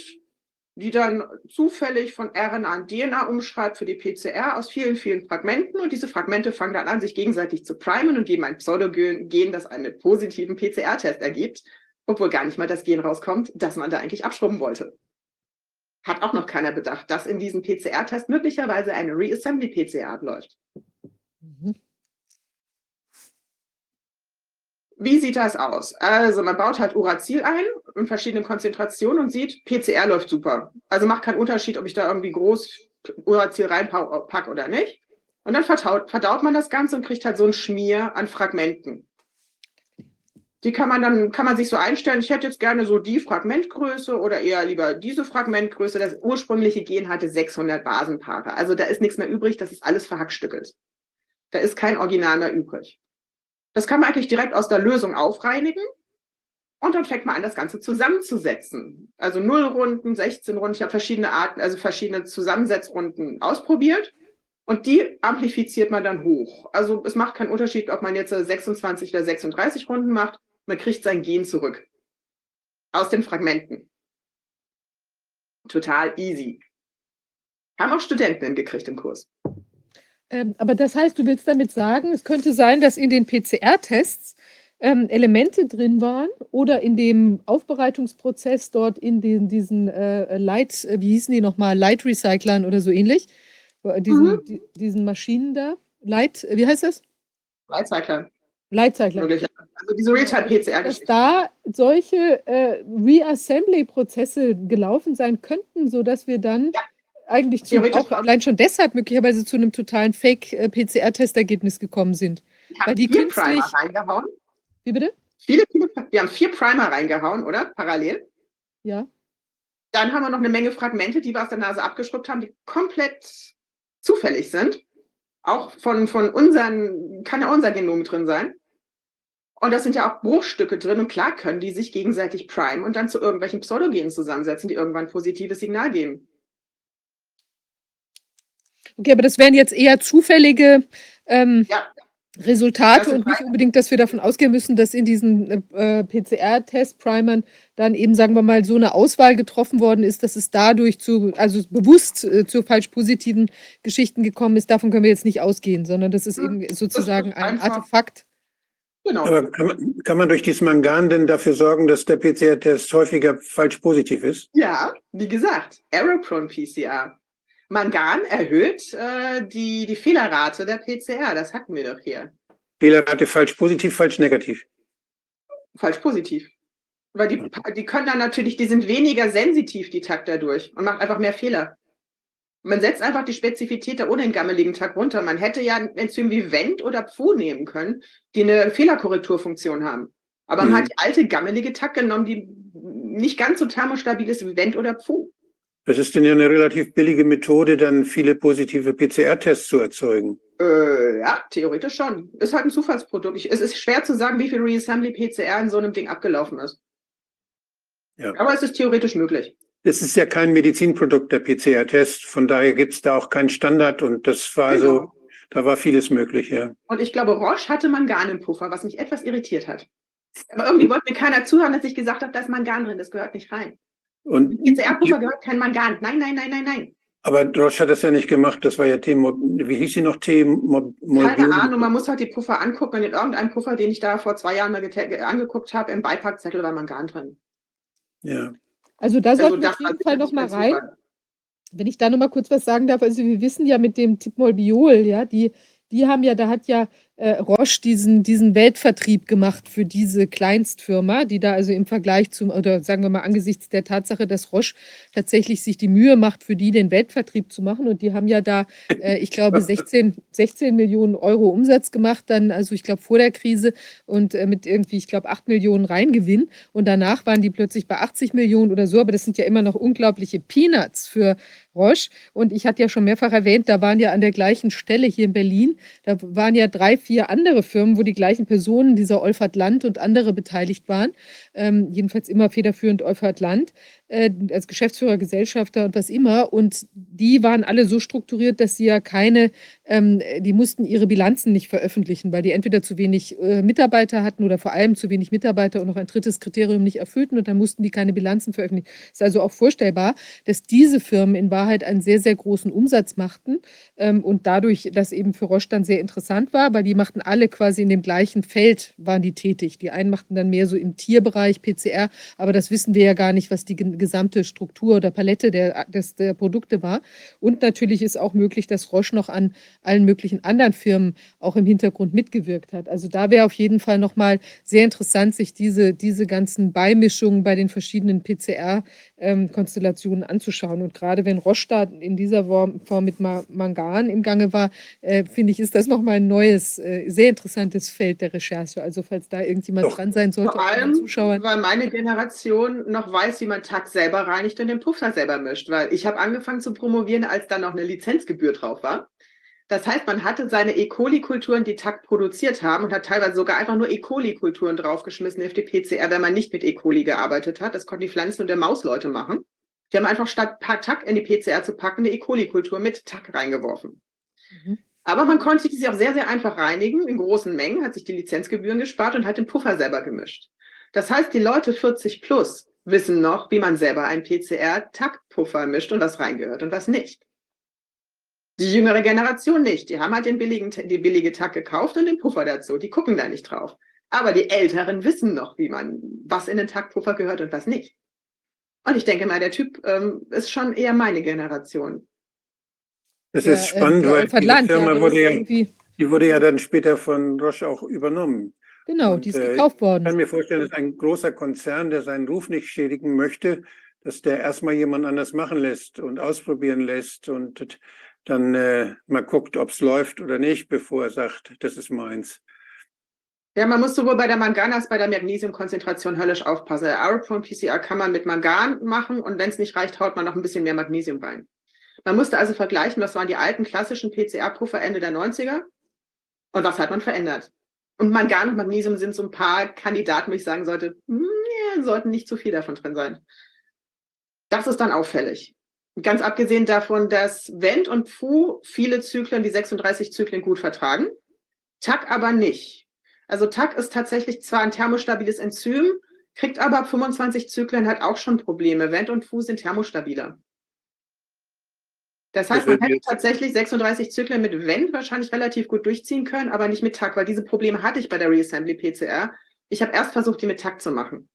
die dann zufällig von RNA an DNA umschreibt für die PCR aus vielen, vielen Fragmenten. Und diese Fragmente fangen dann an, sich gegenseitig zu primen und geben ein Pseudogen, das einen positiven PCR-Test ergibt, obwohl gar nicht mal das Gen rauskommt, das man da eigentlich abschrubben wollte. Hat auch noch keiner bedacht, dass in diesem PCR-Test möglicherweise eine Reassembly-PCR abläuft. Mhm. Wie sieht das aus? Also man baut halt Uracil ein in verschiedenen Konzentrationen und sieht, PCR läuft super. Also macht keinen Unterschied, ob ich da irgendwie groß Uracil reinpacke oder nicht. Und dann verdaut, verdaut man das Ganze und kriegt halt so ein Schmier an Fragmenten. Die kann man dann, kann man sich so einstellen, ich hätte jetzt gerne so die Fragmentgröße oder eher lieber diese Fragmentgröße. Das ursprüngliche Gen hatte 600 Basenpaare. Also da ist nichts mehr übrig, das ist alles verhackstückelt. Da ist kein Original mehr übrig. Das kann man eigentlich direkt aus der Lösung aufreinigen. Und dann fängt man an, das Ganze zusammenzusetzen. Also Nullrunden, 16 Runden. Ich habe verschiedene Arten, also verschiedene Zusammensetzrunden ausprobiert. Und die amplifiziert man dann hoch. Also es macht keinen Unterschied, ob man jetzt 26 oder 36 Runden macht. Man kriegt sein Gen zurück. Aus den Fragmenten. Total easy. Haben auch Studenten hingekriegt im Kurs. Ähm, aber das heißt, du willst damit sagen, es könnte sein, dass in den PCR-Tests ähm, Elemente drin waren oder in dem Aufbereitungsprozess dort in den, diesen äh, Light, äh, wie hießen die nochmal, Light Recyclern oder so ähnlich, äh, diesen, mhm. die, diesen Maschinen da, Light, äh, wie heißt das? Light Cycler. Light Cycler. Also diese Real-Time-PCR. Dass da solche äh, Reassembly-Prozesse gelaufen sein könnten, sodass wir dann ja eigentlich zu, auch allein schon deshalb möglicherweise zu einem totalen Fake-PCR-Testergebnis gekommen sind. Weil die vier künstlich, Primer reingehauen. Wie bitte? Viele, viele, wir haben vier Primer reingehauen, oder? Parallel. Ja. Dann haben wir noch eine Menge Fragmente, die wir aus der Nase abgeschrubbt haben, die komplett zufällig sind. Auch von, von unseren, kann ja unser Genom drin sein. Und das sind ja auch Bruchstücke drin und klar können die sich gegenseitig primen und dann zu irgendwelchen Pseudogenen zusammensetzen, die irgendwann ein positives Signal geben. Okay, aber das wären jetzt eher zufällige ähm, ja. Resultate und nicht unbedingt, dass wir davon ausgehen müssen, dass in diesen äh, PCR-Test-Primern dann eben, sagen wir mal, so eine Auswahl getroffen worden ist, dass es dadurch zu, also bewusst äh, zu falsch positiven Geschichten gekommen ist. Davon können wir jetzt nicht ausgehen, sondern das ist eben sozusagen ein Artefakt. Genau. Aber kann man, kann man durch dieses Mangan denn dafür sorgen, dass der PCR-Test häufiger falsch positiv ist? Ja, wie gesagt, Error-Prone PCR. Mangan erhöht äh, die, die Fehlerrate der PCR. Das hatten wir doch hier. Fehlerrate falsch positiv, falsch negativ. Falsch positiv. Weil die, die können dann natürlich, die sind weniger sensitiv, die Takt dadurch, und macht einfach mehr Fehler. Man setzt einfach die Spezifität der unentgammeligen Takt runter. Man hätte ja ein Enzym wie Vent oder Pfu nehmen können, die eine Fehlerkorrekturfunktion haben. Aber man mhm. hat die alte gammelige Takt genommen, die nicht ganz so thermostabil ist wie Vent oder Pfu. Das ist denn ja eine relativ billige Methode, dann viele positive PCR-Tests zu erzeugen. Äh, ja, theoretisch schon. Ist halt ein Zufallsprodukt. Ich, es ist schwer zu sagen, wie viel Reassembly PCR in so einem Ding abgelaufen ist. Ja. Aber es ist theoretisch möglich. Das ist ja kein Medizinprodukt, der PCR-Test. Von daher gibt es da auch keinen Standard und das war Genau. also, da war vieles möglich, ja. Und ich glaube, Roche hatte Mangan im Puffer, was mich etwas irritiert hat. Aber irgendwie wollte mir keiner zuhören, dass ich gesagt habe, da ist Mangan drin, das gehört nicht rein. Und Im PCR-Puffer gehört kein Mangan. Nein, nein, nein, nein, nein. aber Roche hat das ja nicht gemacht. Das war ja T, wie hieß sie noch? T, Mo, Keine Ahnung, man muss halt die Puffer angucken. Und in irgendeinem Puffer, den ich da vor zwei Jahren mal angeguckt habe, im Beipackzettel war Mangan drin. Ja. Also da Also sollten wir das auf jeden Fall noch mal sicher rein. Wenn ich da noch mal kurz was sagen darf, also wir wissen ja mit dem Tipmolbiol, ja, die, die haben ja, da hat ja äh, Roche diesen, diesen Weltvertrieb gemacht für diese Kleinstfirma, die da also im Vergleich zum, oder sagen wir mal angesichts der Tatsache, dass Roche tatsächlich sich die Mühe macht, für die den Weltvertrieb zu machen. Und die haben ja da, äh, ich glaube, 16, 16 Millionen Euro Umsatz gemacht, dann, also ich glaube, vor der Krise und äh, mit irgendwie, ich glaube, 8 Millionen Reingewinn. Und danach waren die plötzlich bei 80 Millionen oder so, aber das sind ja immer noch unglaubliche Peanuts für Roche. Und ich hatte ja schon mehrfach erwähnt, da waren ja an der gleichen Stelle hier in Berlin, da waren ja drei, vier andere Firmen, wo die gleichen Personen, dieser Olfert Land und andere beteiligt waren. Ähm, jedenfalls immer federführend Olfert Land, äh, als Geschäftsführer, Gesellschafter und was immer. Und die waren alle so strukturiert, dass sie ja keine, ähm, die mussten ihre Bilanzen nicht veröffentlichen, weil die entweder zu wenig äh, Mitarbeiter hatten oder vor allem zu wenig Mitarbeiter und noch ein drittes Kriterium nicht erfüllten und dann mussten die keine Bilanzen veröffentlichen. Ist also auch vorstellbar, dass diese Firmen in Wahrheit einen sehr, sehr großen Umsatz machten ähm, und dadurch das eben für Roche dann sehr interessant war, weil die machten alle quasi in dem gleichen Feld, waren die tätig. Die einen machten dann mehr so im Tierbereich, PCR, aber das wissen wir ja gar nicht, was die gesamte Struktur oder Palette der, des, der Produkte war. Und natürlich ist auch möglich, dass Roche noch an allen möglichen anderen Firmen auch im Hintergrund mitgewirkt hat. Also da wäre auf jeden Fall nochmal sehr interessant, sich diese, diese ganzen Beimischungen bei den verschiedenen PCR-Konstellationen anzuschauen. Und gerade wenn Roche da in dieser Form, mit Ma Mangan im Gange war, äh, finde ich, ist das nochmal ein neues, äh, sehr interessantes Feld der Recherche. Also falls da irgendjemand Doch. dran sein sollte, Vor allem, Zuschauern. weil meine Generation noch weiß, wie man Tag selber reinigt und den Puffer selber mischt. Weil ich habe angefangen zu promovieren, als da noch eine Lizenzgebühr drauf war. Das heißt, man hatte seine E. coli-Kulturen, die TAC produziert haben und hat teilweise sogar einfach nur E. coli-Kulturen draufgeschmissen auf die PCR, wenn man nicht mit E. coli gearbeitet hat. Das konnten die Pflanzen- und der Mausleute machen. Die haben einfach statt paar TAC in die PCR zu packen, eine E. coli-Kultur mit TAC reingeworfen. Mhm. Aber man konnte sie auch sehr, sehr einfach reinigen, in großen Mengen, hat sich die Lizenzgebühren gespart und hat den Puffer selber gemischt. Das heißt, die Leute 40 plus wissen noch, wie man selber einen PCR-Taktpuffer mischt und was reingehört und was nicht. Die jüngere Generation nicht. Die haben halt den billigen, die billige Tack gekauft und den Puffer dazu. Die gucken da nicht drauf. Aber die Älteren wissen noch, wie man, was in den Taktpuffer gehört und was nicht. Und ich denke mal, der Typ ähm, ist schon eher meine Generation. Das Ja, ist spannend, äh, weil die Land, Firma das wurde ja, irgendwie- die wurde ja dann später von Roche auch übernommen. Genau, Und, die ist äh, gekauft worden. Ich kann mir vorstellen, dass ein großer Konzern, der seinen Ruf nicht schädigen möchte, dass der erstmal jemand anders machen lässt und ausprobieren lässt und dann äh, mal guckt, ob es läuft oder nicht, bevor er sagt, das ist meins. Ja, man muss sowohl bei der Mangan als bei der Magnesiumkonzentration höllisch aufpassen. Der Aeroprone PCR kann man mit Mangan machen und wenn es nicht reicht, haut man noch ein bisschen mehr Magnesium rein. Man musste also vergleichen, was waren die alten klassischen PCR-Puffer Ende der 90er und was hat man verändert. Und Mangan und Magnesium sind so ein paar Kandidaten, wo ich sagen sollte, hm, ja, sollten nicht zu viel davon drin sein. Das ist dann auffällig. Ganz abgesehen davon, dass Wendt und Fu viele Zyklen, die 36 Zyklen gut vertragen, TAC aber nicht. Also TAC ist tatsächlich zwar ein thermostabiles Enzym, kriegt aber ab 25 Zyklen halt auch schon Probleme. Wendt und Fu sind thermostabiler. Das heißt, man hätte tatsächlich 36 Zyklen mit Wendt wahrscheinlich relativ gut durchziehen können, aber nicht mit TAC, weil diese Probleme hatte ich bei der Reassembly PCR. Ich habe erst versucht, die mit TAC zu machen.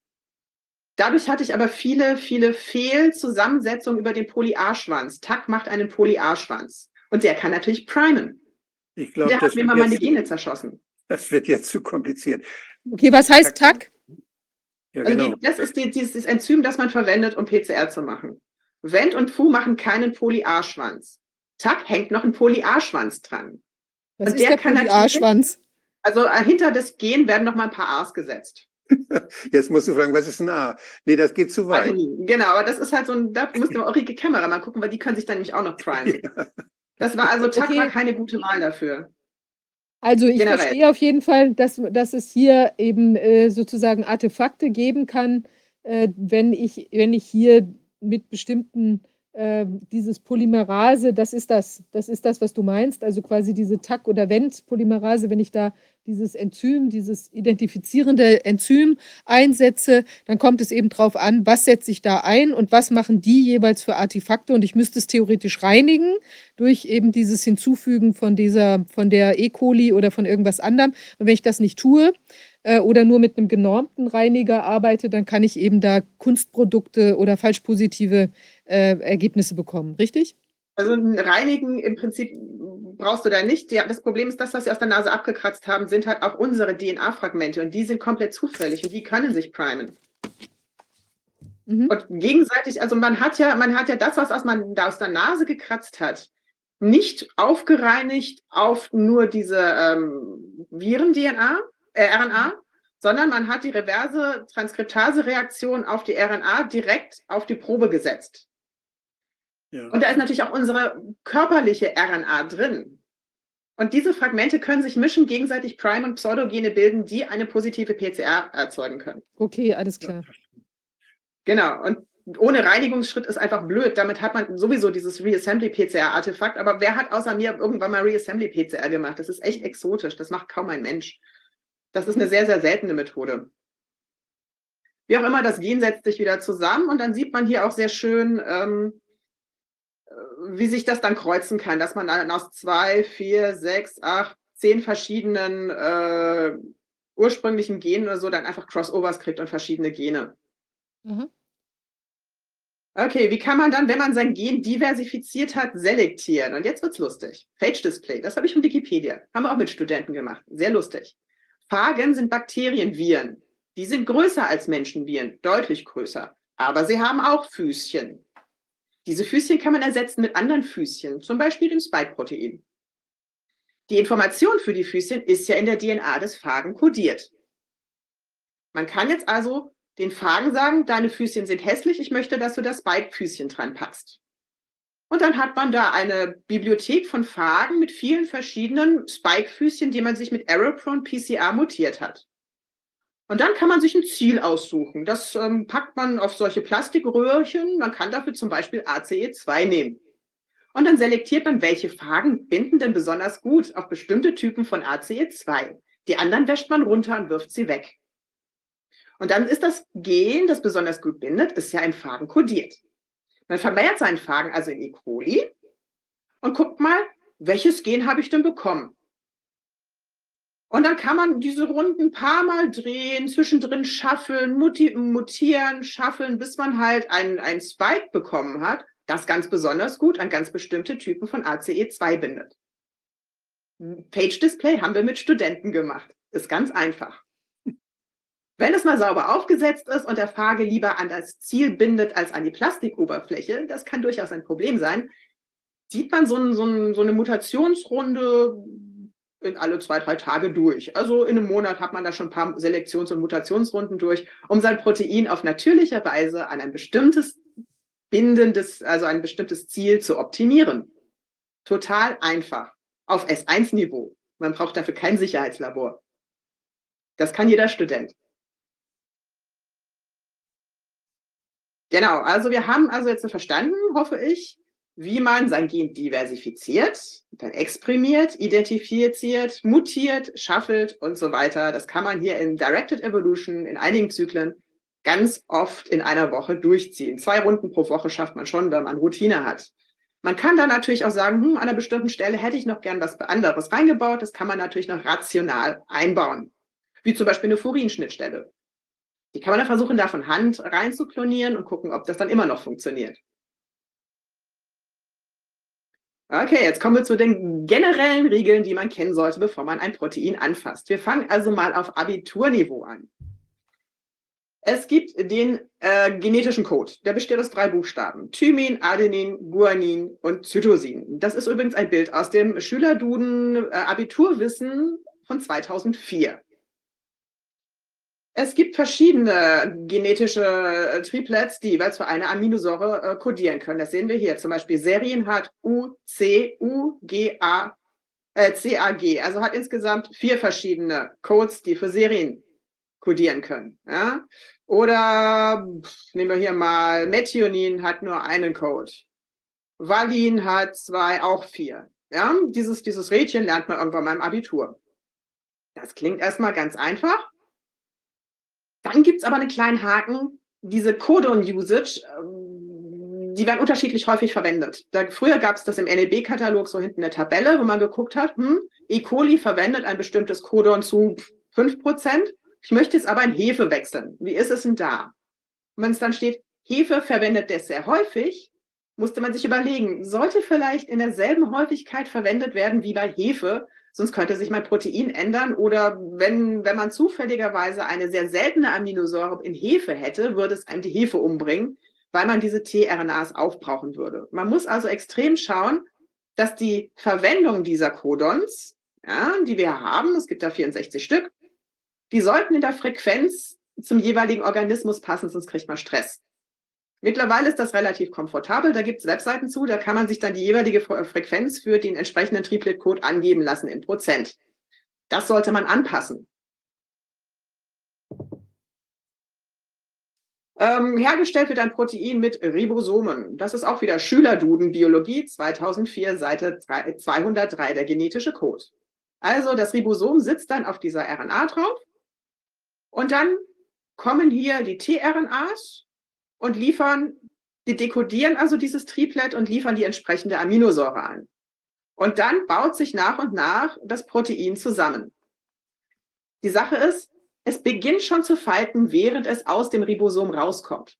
Dadurch hatte ich aber viele, viele Fehlzusammensetzungen über den Poly-A-Schwanz. TAC macht einen Poly-A-Schwanz. Und der kann natürlich primen. Ich glaube, Der das, hat mir mal meine Gene zerschossen. das wird jetzt zu kompliziert. Okay, was heißt TAC? Ja, Also genau. die, das ist die, dieses Enzym, das man verwendet, um PCR zu machen. Wendt und Fu machen keinen Poly-A-Schwanz. TAC hängt noch ein Poly-A-Schwanz dran. Was Und ist der der Poly-A-Schwanz? Also äh, hinter das Gen werden noch mal ein paar A's gesetzt. Jetzt musst du fragen, was ist ein A? Nee, das geht zu weit. Genau, aber das ist halt so ein, da wir auch die Kamera mal gucken, weil die können sich dann nämlich auch noch primen. Ja. Das war also TAC okay. war keine gute Wahl dafür. Also ich Generell. verstehe auf jeden Fall, dass, dass es hier eben äh, sozusagen Artefakte geben kann, äh, wenn, ich, wenn ich hier mit bestimmten äh, dieses Polymerase, das ist das, das ist das, was du meinst, also quasi diese TAC- oder Vent-Polymerase, wenn ich da dieses Enzym, dieses identifizierende Enzym einsetze, dann kommt es eben darauf an, was setze ich da ein und was machen die jeweils für Artefakte und ich müsste es theoretisch reinigen durch eben dieses Hinzufügen von dieser, von der E. coli oder von irgendwas anderem. Und wenn ich das nicht tue äh, oder nur mit einem genormten Reiniger arbeite, dann kann ich eben da Kunstprodukte oder falsch positive äh, Ergebnisse bekommen, richtig? Also ein Reinigen im Prinzip brauchst du da nicht. Ja, das Problem ist, das, was sie aus der Nase abgekratzt haben, sind halt auch unsere DNA-Fragmente und die sind komplett zufällig und die können sich primen. Mhm. Und gegenseitig, also man hat ja, man hat ja das, was man da aus der Nase gekratzt hat, nicht aufgereinigt auf nur diese ähm, Viren-DNA, äh, RNA, sondern man hat die reverse Transkriptase-Reaktion auf die RNA direkt auf die Probe gesetzt. Ja. Und da ist natürlich auch unsere körperliche RNA drin. Und diese Fragmente können sich mischen, gegenseitig Prime- und Pseudogene bilden, die eine positive PCR erzeugen können. Okay, alles klar. Genau. Und ohne Reinigungsschritt ist einfach blöd. Damit hat man sowieso dieses Reassembly-PCR-Artefakt. Aber wer hat außer mir irgendwann mal Reassembly-PCR gemacht? Das ist echt exotisch. Das macht kaum ein Mensch. Das ist eine sehr, sehr seltene Methode. Wie auch immer, das Gen setzt sich wieder zusammen und dann sieht man hier auch sehr schön, ähm, wie sich das dann kreuzen kann, dass man dann aus zwei, vier, sechs, acht, zehn verschiedenen äh, ursprünglichen Genen oder so dann einfach Crossovers kriegt und verschiedene Gene. Mhm. Okay, wie kann man dann, wenn man sein Gen diversifiziert hat, selektieren? Und jetzt wird's lustig. Phage Display, das habe ich von Wikipedia. Haben wir auch mit Studenten gemacht. Sehr lustig. Phagen sind Bakterienviren. Die sind größer als Menschenviren, deutlich größer. Aber sie haben auch Füßchen. Diese Füßchen kann man ersetzen mit anderen Füßchen, zum Beispiel dem Spike-Protein. Die Information für die Füßchen ist ja in der DNA des Phagen kodiert. Man kann jetzt also den Phagen sagen, deine Füßchen sind hässlich, ich möchte, dass du das Spike-Füßchen dran packst. Und dann hat man da eine Bibliothek von Phagen mit vielen verschiedenen Spike-Füßchen, die man sich mit Error-Prone PCR mutiert hat. Und dann kann man sich ein Ziel aussuchen. Das ähm, packt man auf solche Plastikröhrchen. Man kann dafür zum Beispiel ACE2 nehmen. Und dann selektiert man, welche Phagen binden denn besonders gut auf bestimmte Typen von ACE2. Die anderen wäscht man runter und wirft sie weg. Und dann ist das Gen, das besonders gut bindet, ist ja in Phagen kodiert. Man vermehrt seinen Phagen also in E. coli und guckt mal, welches Gen habe ich denn bekommen? Und dann kann man diese Runden ein paar Mal drehen, zwischendrin schaffeln, mutieren, schaffeln, bis man halt einen, Spike bekommen hat, das ganz besonders gut an ganz bestimmte Typen von ACE2 bindet. Page Display haben wir mit Studenten gemacht. Ist ganz einfach. Wenn es mal sauber aufgesetzt ist und der Phage lieber an das Ziel bindet als an die Plastikoberfläche, das kann durchaus ein Problem sein, sieht man so, ein, so, ein, so eine Mutationsrunde in alle zwei, drei Tage durch. Also in einem Monat hat man da schon ein paar Selektions- und Mutationsrunden durch, um sein Protein auf natürliche Weise an ein bestimmtes bindendes, also ein bestimmtes Ziel zu optimieren. Total einfach. Auf S1-Niveau. Man braucht dafür kein Sicherheitslabor. Das kann jeder Student. Genau, also wir haben also jetzt verstanden, hoffe ich, wie man sein Gen diversifiziert, dann exprimiert, identifiziert, mutiert, schaffelt und so weiter. Das kann man hier in Directed Evolution in einigen Zyklen ganz oft in einer Woche durchziehen. Zwei Runden pro Woche schafft man schon, wenn man Routine hat. Man kann dann natürlich auch sagen, hm, an einer bestimmten Stelle hätte ich noch gern was anderes reingebaut. Das kann man natürlich noch rational einbauen. Wie zum Beispiel eine Furinschnittstelle. Die kann man dann versuchen, da von Hand rein zu klonieren und gucken, ob das dann immer noch funktioniert. Okay, jetzt kommen wir zu den generellen Regeln, die man kennen sollte, bevor man ein Protein anfasst. Wir fangen also mal auf Abiturniveau an. Es gibt den äh, genetischen Code, der besteht aus drei Buchstaben. Thymin, Adenin, Guanin und Zytosin. Das ist übrigens ein Bild aus dem Schülerduden äh, Abiturwissen von 2004. Es gibt verschiedene genetische äh, Triplets, die jeweils für eine Aminosäure äh, kodieren können. Das sehen wir hier. Zum Beispiel Serien hat U, C, U, G, A, äh, CAG. Also hat insgesamt vier verschiedene Codes, die für Serien kodieren können. Ja? Oder nehmen wir hier mal Methionin hat nur einen Code. Valin hat zwei, auch vier. Ja? Dieses, dieses Rädchen lernt man irgendwann mal im Abitur. Das klingt erstmal ganz einfach. Dann gibt es aber einen kleinen Haken. Diese Codon-Usage, ähm, die werden unterschiedlich häufig verwendet. Da, früher gab es das im NLB-Katalog so hinten eine Tabelle, wo man geguckt hat, hm, E. coli verwendet ein bestimmtes Codon zu 5%. Ich möchte jetzt aber in Hefe wechseln. Wie ist es denn da? wenn es dann steht, Hefe verwendet das sehr häufig, musste man sich überlegen, sollte vielleicht in derselben Häufigkeit verwendet werden wie bei Hefe, sonst könnte sich mein Protein ändern. Oder wenn, wenn man zufälligerweise eine sehr seltene Aminosäure in Hefe hätte, würde es einem die Hefe umbringen, weil man diese tRNAs aufbrauchen würde. Man muss also extrem schauen, dass die Verwendung dieser Codons, ja, die wir haben, es gibt da 64 Stück, die sollten in der Frequenz zum jeweiligen Organismus passen, sonst kriegt man Stress. Mittlerweile ist das relativ komfortabel. Da gibt es Webseiten zu, da kann man sich dann die jeweilige Frequenz für den entsprechenden Triplet-Code angeben lassen in Prozent. Das sollte man anpassen. Ähm, hergestellt wird ein Protein mit Ribosomen. Das ist auch wieder Schülerduden Biologie 2004, Seite 203, der genetische Code. Also das Ribosom sitzt dann auf dieser RNA drauf und dann kommen hier die tRNAs und liefern, die dekodieren also dieses Triplet und liefern die entsprechende Aminosäure an. Und dann baut sich nach und nach das Protein zusammen. Die Sache ist, es beginnt schon zu falten, während es aus dem Ribosom rauskommt.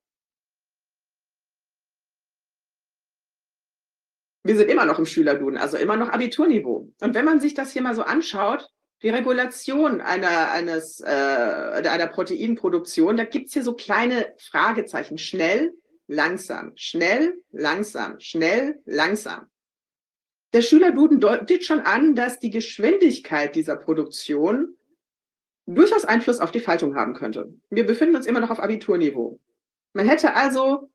Wir sind immer noch im Schülerduden, also immer noch Abiturniveau. Und wenn man sich das hier mal so anschaut, die Regulation einer, eines, äh, einer Proteinproduktion, da gibt es hier so kleine Fragezeichen. Schnell, langsam, schnell, langsam, schnell, langsam. Der Schülerduden deutet schon an, dass die Geschwindigkeit dieser Produktion durchaus Einfluss auf die Faltung haben könnte. Wir befinden uns immer noch auf Abiturniveau. Man hätte also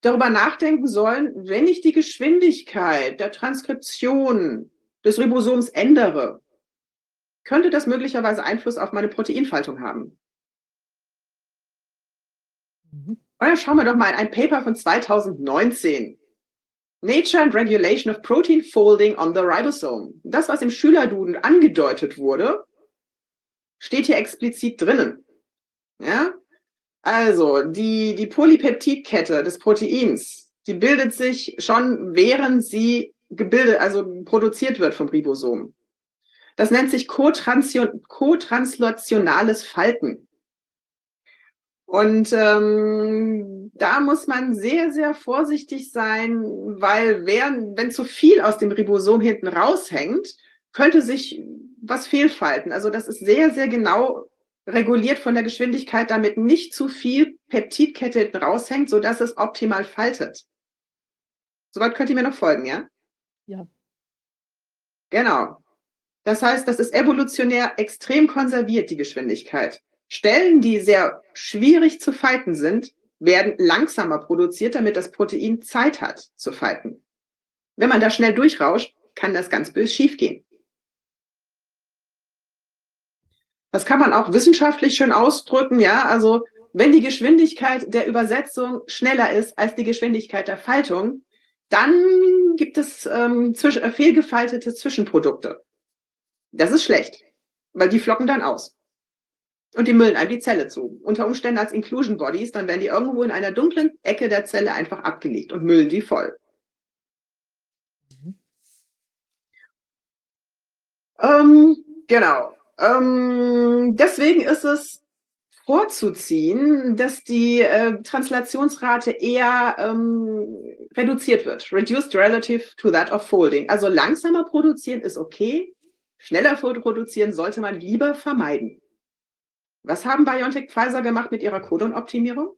darüber nachdenken sollen, wenn ich die Geschwindigkeit der Transkription des Ribosoms ändere, könnte das möglicherweise Einfluss auf meine Proteinfaltung haben? Mhm. Und dann schauen wir doch mal in ein Paper von 2019. Nature and Regulation of Protein Folding on the Ribosome. Das, was im Schülerduden angedeutet wurde, steht hier explizit drinnen. Ja? Also, die, die Polypeptidkette des Proteins, die bildet sich schon, während sie gebildet, also produziert wird vom Ribosom. Das nennt sich kotranslationales Falten. Und ähm, da muss man sehr, sehr vorsichtig sein, weil wenn, wenn zu viel aus dem Ribosom hinten raushängt, könnte sich was fehlfalten. Also das ist sehr, sehr genau reguliert von der Geschwindigkeit, damit nicht zu viel Peptidkette hinten raushängt, sodass es optimal faltet. Soweit könnt ihr mir noch folgen, ja? Ja. Genau. Das heißt, das ist evolutionär extrem konserviert, die Geschwindigkeit. Stellen, die sehr schwierig zu falten sind, werden langsamer produziert, damit das Protein Zeit hat zu falten. Wenn man da schnell durchrauscht, kann das ganz böse schiefgehen. Das kann man auch wissenschaftlich schön ausdrücken, ja. Also, wenn die Geschwindigkeit der Übersetzung schneller ist als die Geschwindigkeit der Faltung, dann gibt es ähm, fehlgefaltete Zwischenprodukte. Das ist schlecht, weil die flocken dann aus. Und die müllen einem die Zelle zu. Unter Umständen als Inclusion Bodies, dann werden die irgendwo in einer dunklen Ecke der Zelle einfach abgelegt und müllen die voll. Mhm. Ähm, genau. Ähm, deswegen ist es vorzuziehen, dass die äh, Translationsrate eher ähm, reduziert wird. Reduced relative to that of folding. Also langsamer produzieren ist okay, Schneller produzieren sollte man lieber vermeiden. Was haben BioNTech Pfizer gemacht mit ihrer Codon-Optimierung?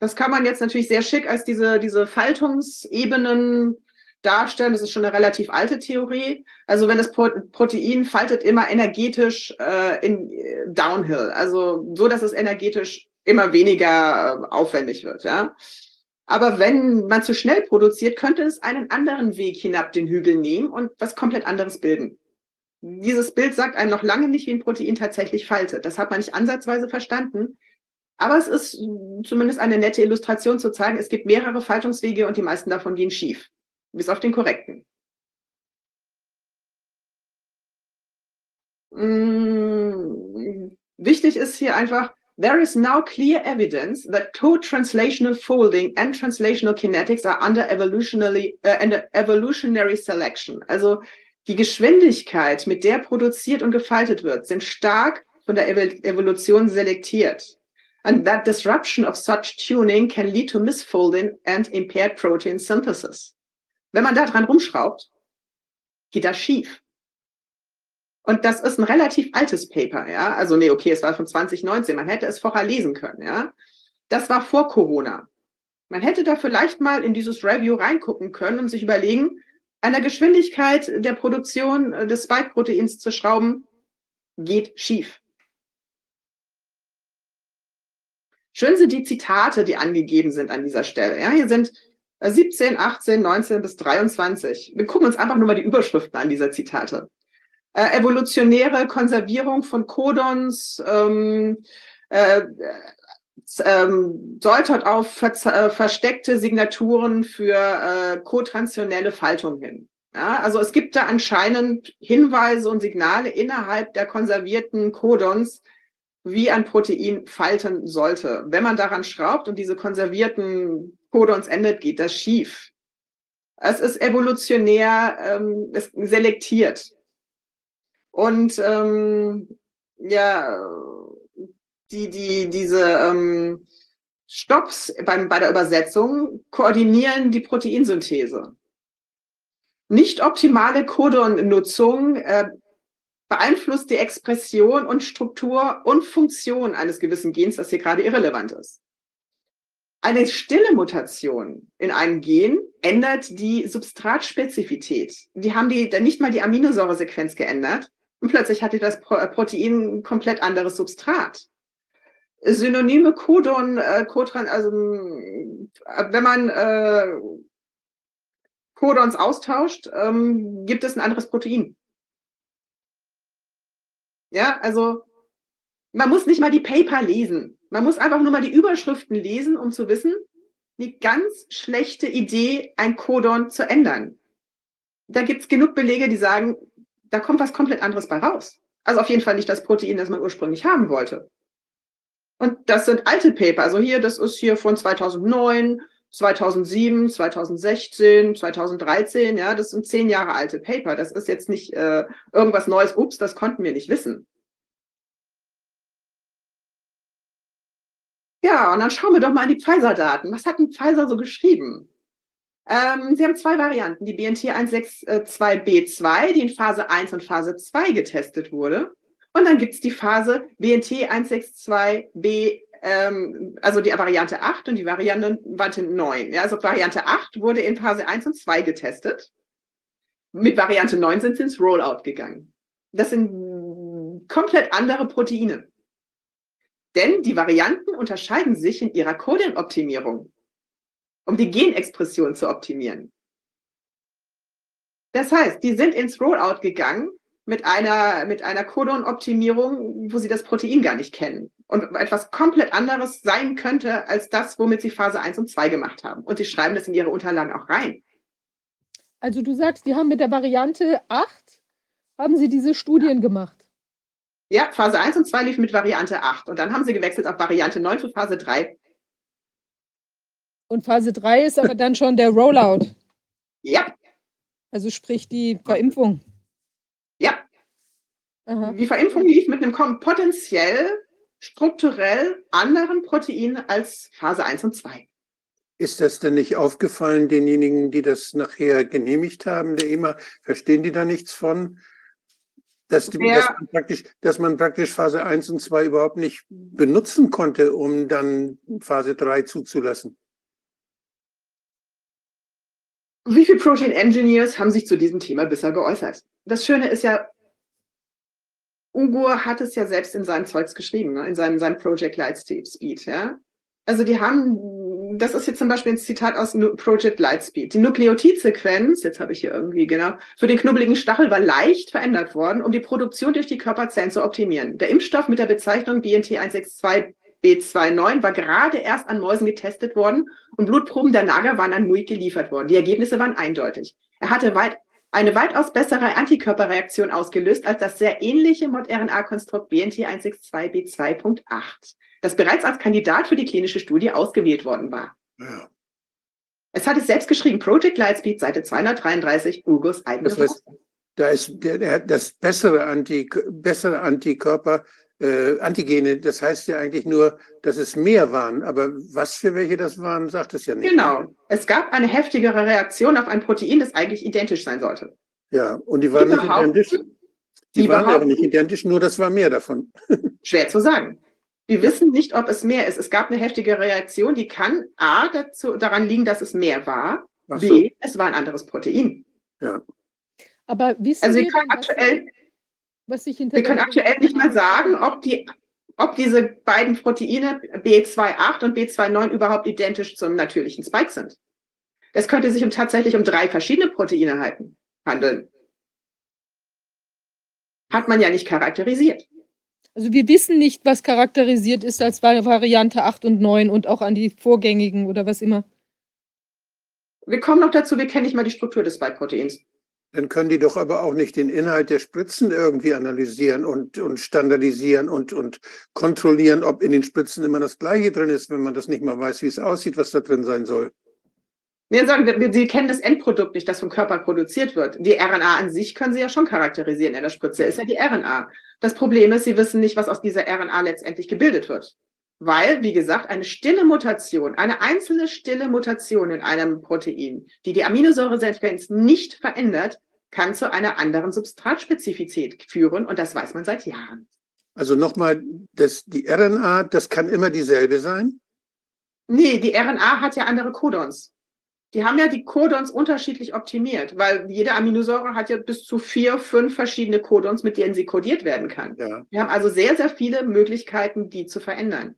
Das kann man jetzt natürlich sehr schick als diese, diese Faltungsebenen darstellen. Das ist schon eine relativ alte Theorie. Also wenn das Protein faltet immer energetisch äh, in äh, Downhill, also so, dass es energetisch immer weniger äh, aufwendig wird. Ja. Aber wenn man zu schnell produziert, könnte es einen anderen Weg hinab den Hügel nehmen und was komplett anderes bilden. Dieses Bild sagt einem noch lange nicht, wie ein Protein tatsächlich faltet. Das hat man nicht ansatzweise verstanden. Aber es ist zumindest eine nette Illustration zu zeigen, es gibt mehrere Faltungswege und die meisten davon gehen schief. Bis auf den korrekten. Hm, wichtig ist hier einfach, there is now clear evidence that co-translational folding and translational kinetics are under evolutionary, uh, under evolutionary selection. Also die Geschwindigkeit, mit der produziert und gefaltet wird, sind stark von der Evolution selektiert. And that disruption of such tuning can lead to misfolding and impaired protein synthesis. Wenn man da dran rumschraubt, geht das schief. Und das ist ein relativ altes Paper, ja. Also, nee, okay, es war von 2019. Man hätte es vorher lesen können, ja. Das war vor Corona. Man hätte da vielleicht mal in dieses Review reingucken können und sich überlegen, an der Geschwindigkeit der Produktion äh, des Spike-Proteins zu schrauben, geht schief. Schön sind die Zitate, die angegeben sind an dieser Stelle. Ja, hier sind 17, 18, 19 bis 23. Wir gucken uns einfach nur mal die Überschriften an dieser Zitate. Äh, evolutionäre Konservierung von Codons ähm, äh, ähm, deutet auf ver äh, versteckte Signaturen für äh, kotransionelle Faltung hin. Ja, also es gibt da anscheinend Hinweise und Signale innerhalb der konservierten Codons, wie ein Protein falten sollte. Wenn man daran schraubt und diese konservierten Codons endet, geht das schief. Es ist evolutionär ähm, es selektiert. Und ähm, ja, die, die, diese ähm, Stops beim, bei der Übersetzung koordinieren die Proteinsynthese. Nicht optimale Codon-Nutzung äh, beeinflusst die Expression und Struktur und Funktion eines gewissen Gens, das hier gerade irrelevant ist. Eine stille Mutation in einem Gen ändert die Substratspezifität. Die haben die dann nicht mal die Aminosäuresequenz geändert und plötzlich hatte das äh, Protein ein komplett anderes Substrat. Synonyme Codon, äh, Codran, also äh, wenn man äh, Codons austauscht, ähm, gibt es ein anderes Protein. Ja, also man muss nicht mal die Paper lesen. Man muss einfach nur mal die Überschriften lesen, um zu wissen, die ganz schlechte Idee, ein Codon zu ändern. Da gibt es genug Belege, die sagen, da kommt was komplett anderes bei raus. Also auf jeden Fall nicht das Protein, das man ursprünglich haben wollte. Und das sind alte Paper. Also hier, das ist hier von 2009, 2007, 2016, 2013, ja, das sind zehn Jahre alte Paper. Das ist jetzt nicht äh, irgendwas Neues, ups, das konnten wir nicht wissen. Ja, und dann schauen wir doch mal in die Pfizer-Daten. Was hat denn Pfizer so geschrieben? Ähm, sie haben zwei Varianten, die BNT 162b2, die in Phase 1 und Phase 2 getestet wurde. Und dann gibt es die Phase BNT 162b ähm, also die Variante 8 und die Variante 9. Ja, also Variante 8 wurde in Phase 1 und 2 getestet. Mit Variante 9 sind sie ins Rollout gegangen. Das sind komplett andere Proteine. Denn die Varianten unterscheiden sich in ihrer Coding-Optimierung, um die Genexpression zu optimieren. Das heißt, die sind ins Rollout gegangen mit einer, mit einer Codon-Optimierung, wo sie das Protein gar nicht kennen und etwas komplett anderes sein könnte als das, womit sie Phase 1 und 2 gemacht haben. Und sie schreiben das in ihre Unterlagen auch rein. Also du sagst, die haben mit der Variante 8, haben sie diese Studien gemacht? Ja, Phase 1 und 2 lief mit Variante 8 und dann haben sie gewechselt auf Variante 9 für Phase 3. Und Phase 3 ist aber dann schon der Rollout. Ja. Also sprich die Verimpfung. Ja. Aha. Die Verimpfung lief mit einem potenziell strukturell anderen Protein als Phase 1 und 2. Ist das denn nicht aufgefallen, denjenigen, die das nachher genehmigt haben, der EMA, verstehen die da nichts von? Dass, die, dass, man praktisch, dass man praktisch Phase 1 und 2 überhaupt nicht benutzen konnte, um dann Phase 3 zuzulassen. Wie viele Protein Engineers haben sich zu diesem Thema bisher geäußert? Das Schöne ist ja, Ugo hat es ja selbst in seinem Zeugs geschrieben, ne? in seinem, seinem Project Lightspeed. Ja? Also die haben, das ist jetzt zum Beispiel ein Zitat aus Project Lightspeed. Die Nukleotidsequenz, jetzt habe ich hier irgendwie genau, für den knubbeligen Stachel war leicht verändert worden, um die Produktion durch die Körperzellen zu optimieren. Der Impfstoff mit der Bezeichnung BNT 162 B29 war gerade erst an Mäusen getestet worden und Blutproben der Nager waren an Muik geliefert worden. Die Ergebnisse waren eindeutig. Er hatte weit, eine weitaus bessere Antikörperreaktion ausgelöst als das sehr ähnliche mRNA-Konstrukt BNT 162 B2.8, das bereits als Kandidat für die klinische Studie ausgewählt worden war. Ja. Es hat es selbst geschrieben, Project Lightspeed, Seite 233, Ugos eigenes das heißt, Da ist der, der, das bessere, Anti, bessere Antikörper äh, Antigene, das heißt ja eigentlich nur, dass es mehr waren. Aber was für welche das waren, sagt es ja nicht. Genau. Es gab eine heftigere Reaktion auf ein Protein, das eigentlich identisch sein sollte. Ja, und die waren die nicht identisch. Die, die waren aber nicht identisch, nur das war mehr davon. Schwer zu sagen. Wir wissen nicht, ob es mehr ist. Es gab eine heftige Reaktion, die kann A dazu, daran liegen, dass es mehr war. So. B, es war ein anderes Protein. Ja. Aber wissen also wir können aktuell, was sich hinter Wir können aktuell nicht mal sagen, ob, die, ob diese beiden Proteine B28 und B29 überhaupt identisch zum natürlichen Spike sind. Es könnte sich um, tatsächlich um drei verschiedene Proteine halten, handeln. Hat man ja nicht charakterisiert. Also wir wissen nicht, was charakterisiert ist als Variante 8 und 9 und auch an die vorgängigen oder was immer. Wir kommen noch dazu, wir kennen nicht mal die Struktur des Spike-Proteins. Dann können die doch aber auch nicht den Inhalt der Spritzen irgendwie analysieren und, und standardisieren und, und kontrollieren, ob in den Spritzen immer das Gleiche drin ist, wenn man das nicht mal weiß, wie es aussieht, was da drin sein soll. Wir sagen, Sie kennen das Endprodukt nicht, das vom Körper produziert wird. Die RNA an sich können Sie ja schon charakterisieren in der Spritze, ist ja die RNA. Das Problem ist, Sie wissen nicht, was aus dieser RNA letztendlich gebildet wird. Weil, wie gesagt, eine stille Mutation, eine einzelne stille Mutation in einem Protein, die die Aminosäuresequenz nicht verändert, kann zu einer anderen Substratspezifität führen und das weiß man seit Jahren. Also nochmal, die RNA, das kann immer dieselbe sein? Nee, die RNA hat ja andere Codons. Die haben ja die Codons unterschiedlich optimiert, weil jede Aminosäure hat ja bis zu vier, fünf verschiedene Codons, mit denen sie kodiert werden kann. Ja. Wir haben also sehr, sehr viele Möglichkeiten, die zu verändern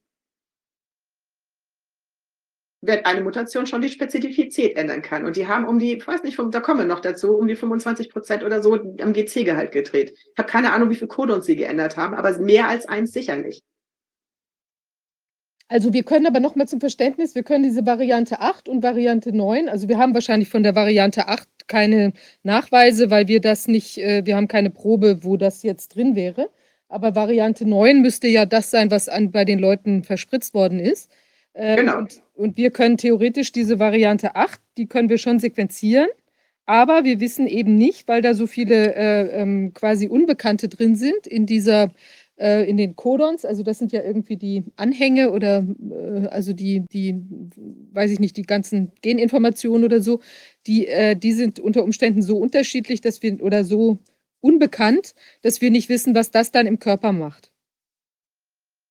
wird eine Mutation schon die Spezifität ändern kann. Und die haben um die, ich weiß nicht, da kommen wir noch dazu, um die 25 Prozent oder so am GC-Gehalt gedreht. Ich habe keine Ahnung, wie viel Codons sie geändert haben, aber mehr als eins sicherlich. Also wir können aber nochmal zum Verständnis, wir können diese Variante 8 und Variante 9, also wir haben wahrscheinlich von der Variante 8 keine Nachweise, weil wir das nicht, äh, wir haben keine Probe, wo das jetzt drin wäre. Aber Variante 9 müsste ja das sein, was an, bei den Leuten verspritzt worden ist. Ähm, genau. Und, und, wir können theoretisch diese Variante 8, die können wir schon sequenzieren, aber wir wissen eben nicht, weil da so viele äh, ähm, quasi Unbekannte drin sind in dieser äh, in den Codons, also das sind ja irgendwie die Anhänge oder äh, also die, die, weiß ich nicht, die ganzen Geninformationen oder so, die, äh, die sind unter Umständen so unterschiedlich, dass wir oder so unbekannt, dass wir nicht wissen, was das dann im Körper macht.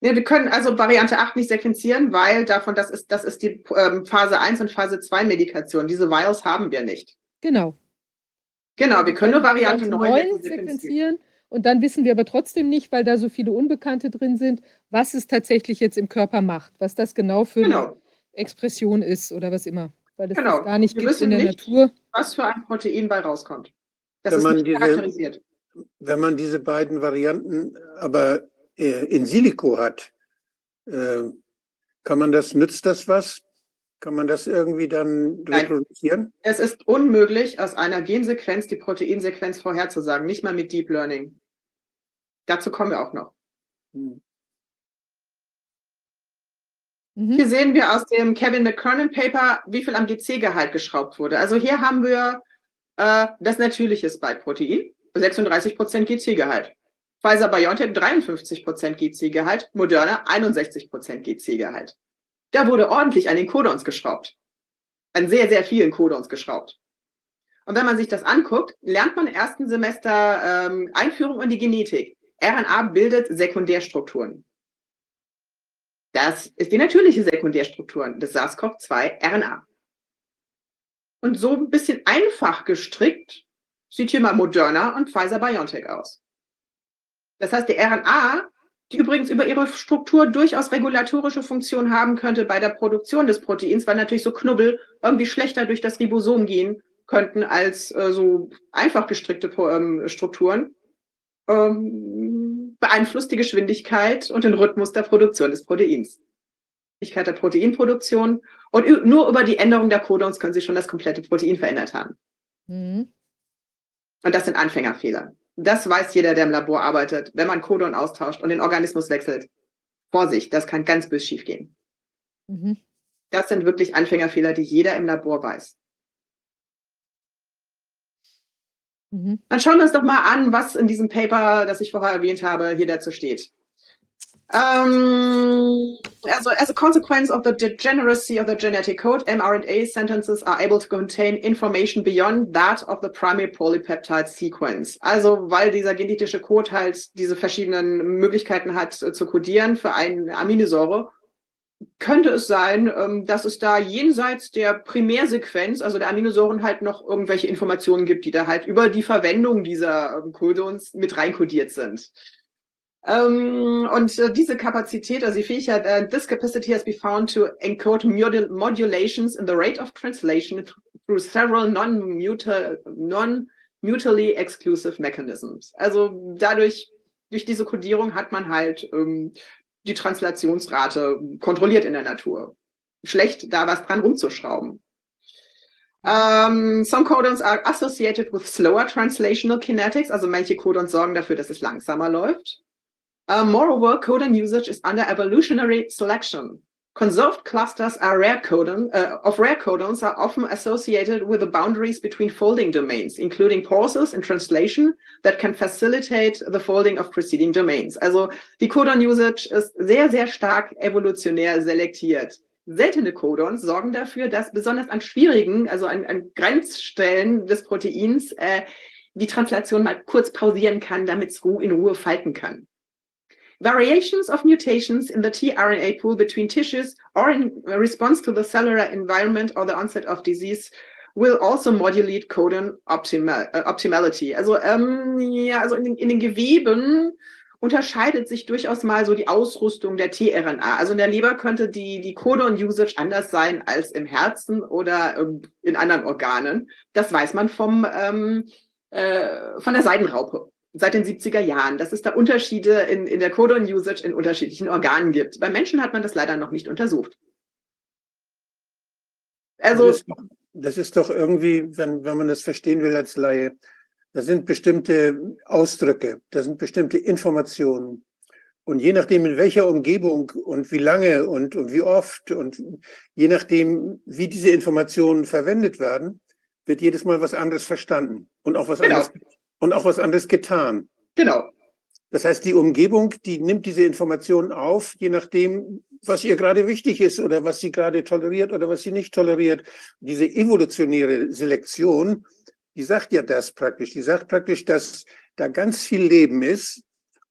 Ja, wir können also Variante 8 nicht sequenzieren, weil davon, das ist, das ist die ähm, Phase 1 und Phase 2 Medikation. Diese Vials haben wir nicht. Genau. Genau, wir können nur Variante 9 sequenzieren. sequenzieren. Und dann wissen wir aber trotzdem nicht, weil da so viele Unbekannte drin sind, was es tatsächlich jetzt im Körper macht, was das genau für genau. eine Expression ist oder was immer. Weil das genau. gar nicht wir gibt in der nicht, Natur. Was für ein Protein bei rauskommt. Das wenn ist nicht diese, charakterisiert. Wenn man diese beiden Varianten aber in Silico hat, äh, kann man das, nützt das was? Kann man das irgendwie dann reproduzieren? Es ist unmöglich, aus einer Gensequenz die Proteinsequenz vorherzusagen, nicht mal mit Deep Learning. Dazu kommen wir auch noch. Hm. Mhm. Hier sehen wir aus dem Kevin McKernan Paper, wie viel am GC-Gehalt geschraubt wurde. Also hier haben wir äh, das natürliche Spike-Protein, 36% GC-Gehalt. Pfizer BioNTech 53% GC-Gehalt, Moderna 61% GC-Gehalt. Da wurde ordentlich an den Codons geschraubt. An sehr, sehr vielen Codons geschraubt. Und wenn man sich das anguckt, lernt man im ersten Semester ähm, Einführung in die Genetik. RNA bildet Sekundärstrukturen. Das ist die natürliche Sekundärstruktur des SARS-CoV-2 RNA. Und so ein bisschen einfach gestrickt sieht hier mal Moderna und Pfizer-BioNTech aus. Das heißt, die RNA, die übrigens über ihre Struktur durchaus regulatorische Funktion haben könnte bei der Produktion des Proteins, weil natürlich so Knubbel irgendwie schlechter durch das Ribosom gehen könnten als äh, so einfach gestrickte ähm, Strukturen, ähm, beeinflusst die Geschwindigkeit und den Rhythmus der Produktion des Proteins. Geschwindigkeit der Proteinproduktion und nur über die Änderung der Codons können Sie schon das komplette Protein verändert haben. Mhm. Und das sind Anfängerfehler. Das weiß jeder, der im Labor arbeitet. Wenn man Codon austauscht und den Organismus wechselt, Vorsicht, das kann ganz bös schiefgehen. Mhm. Das sind wirklich Anfängerfehler, die jeder im Labor weiß. Mhm. Dann schauen wir uns doch mal an, was in diesem Paper, das ich vorher erwähnt habe, hier dazu steht. Um, as, a, as a consequence of the degeneracy of the genetic code, mRNA sentences are able to contain information beyond that of the primary polypeptide sequence. Also, weil dieser genetische Code halt diese verschiedenen Möglichkeiten hat äh, zu codieren für eine Aminosäure, könnte es sein, ähm, dass es da jenseits der Primärsequenz, also der Aminosäuren, halt noch irgendwelche Informationen gibt, die da halt über die Verwendung dieser ähm, Codons mit reinkodiert sind. Ähm, und äh, diese Kapazität, also die Fähigkeit, uh, this capacity has been found to encode modul modulations in the rate of translation through several non-mutually non exclusive mechanisms. Also dadurch, durch diese Codierung hat man halt ähm, die Translationsrate kontrolliert in der Natur. Schlecht, da was dran rumzuschrauben. Um, some codons are associated with slower translational kinetics, also manche Codons sorgen dafür, dass es langsamer läuft. Uh, moreover, codon usage is under evolutionary selection. Conserved clusters are rare codon, uh, of rare codons are often associated with the boundaries between folding domains, including pauses in translation that can facilitate the folding of preceding domains. Also die Codon Usage ist sehr, sehr stark evolutionär selektiert. Seltene Codons sorgen dafür, dass besonders an schwierigen, also an, an Grenzstellen des Proteins, äh, die Translation mal kurz pausieren kann, damit es in Ruhe falten kann. Variations of mutations in the tRNA pool between tissues or in response to the cellular environment or the onset of disease will also modulate codon optimal, uh, optimality. Also, ähm, ja, also in den, in den Geweben unterscheidet sich durchaus mal so die Ausrüstung der tRNA. Also in der Leber könnte die, die Codon-Usage anders sein als im Herzen oder ähm, in anderen Organen. Das weiß man vom, ähm, äh, von der Seidenraupe seit den 70er Jahren, dass es da Unterschiede in, in der Codon-Usage in unterschiedlichen Organen gibt. Bei Menschen hat man das leider noch nicht untersucht. Also, das ist doch, das ist doch irgendwie, wenn, wenn man das verstehen will als Laie, da sind bestimmte Ausdrücke, da sind bestimmte Informationen. Und je nachdem, in welcher Umgebung und wie lange und, und wie oft und je nachdem, wie diese Informationen verwendet werden, wird jedes Mal was anderes verstanden und auch was genau. anderes und auch was anderes getan. Genau. Das heißt, die Umgebung, die nimmt diese Informationen auf, je nachdem, was ihr gerade wichtig ist oder was sie gerade toleriert oder was sie nicht toleriert. Diese evolutionäre Selektion, die sagt ja das praktisch. Die sagt praktisch, dass da ganz viel Leben ist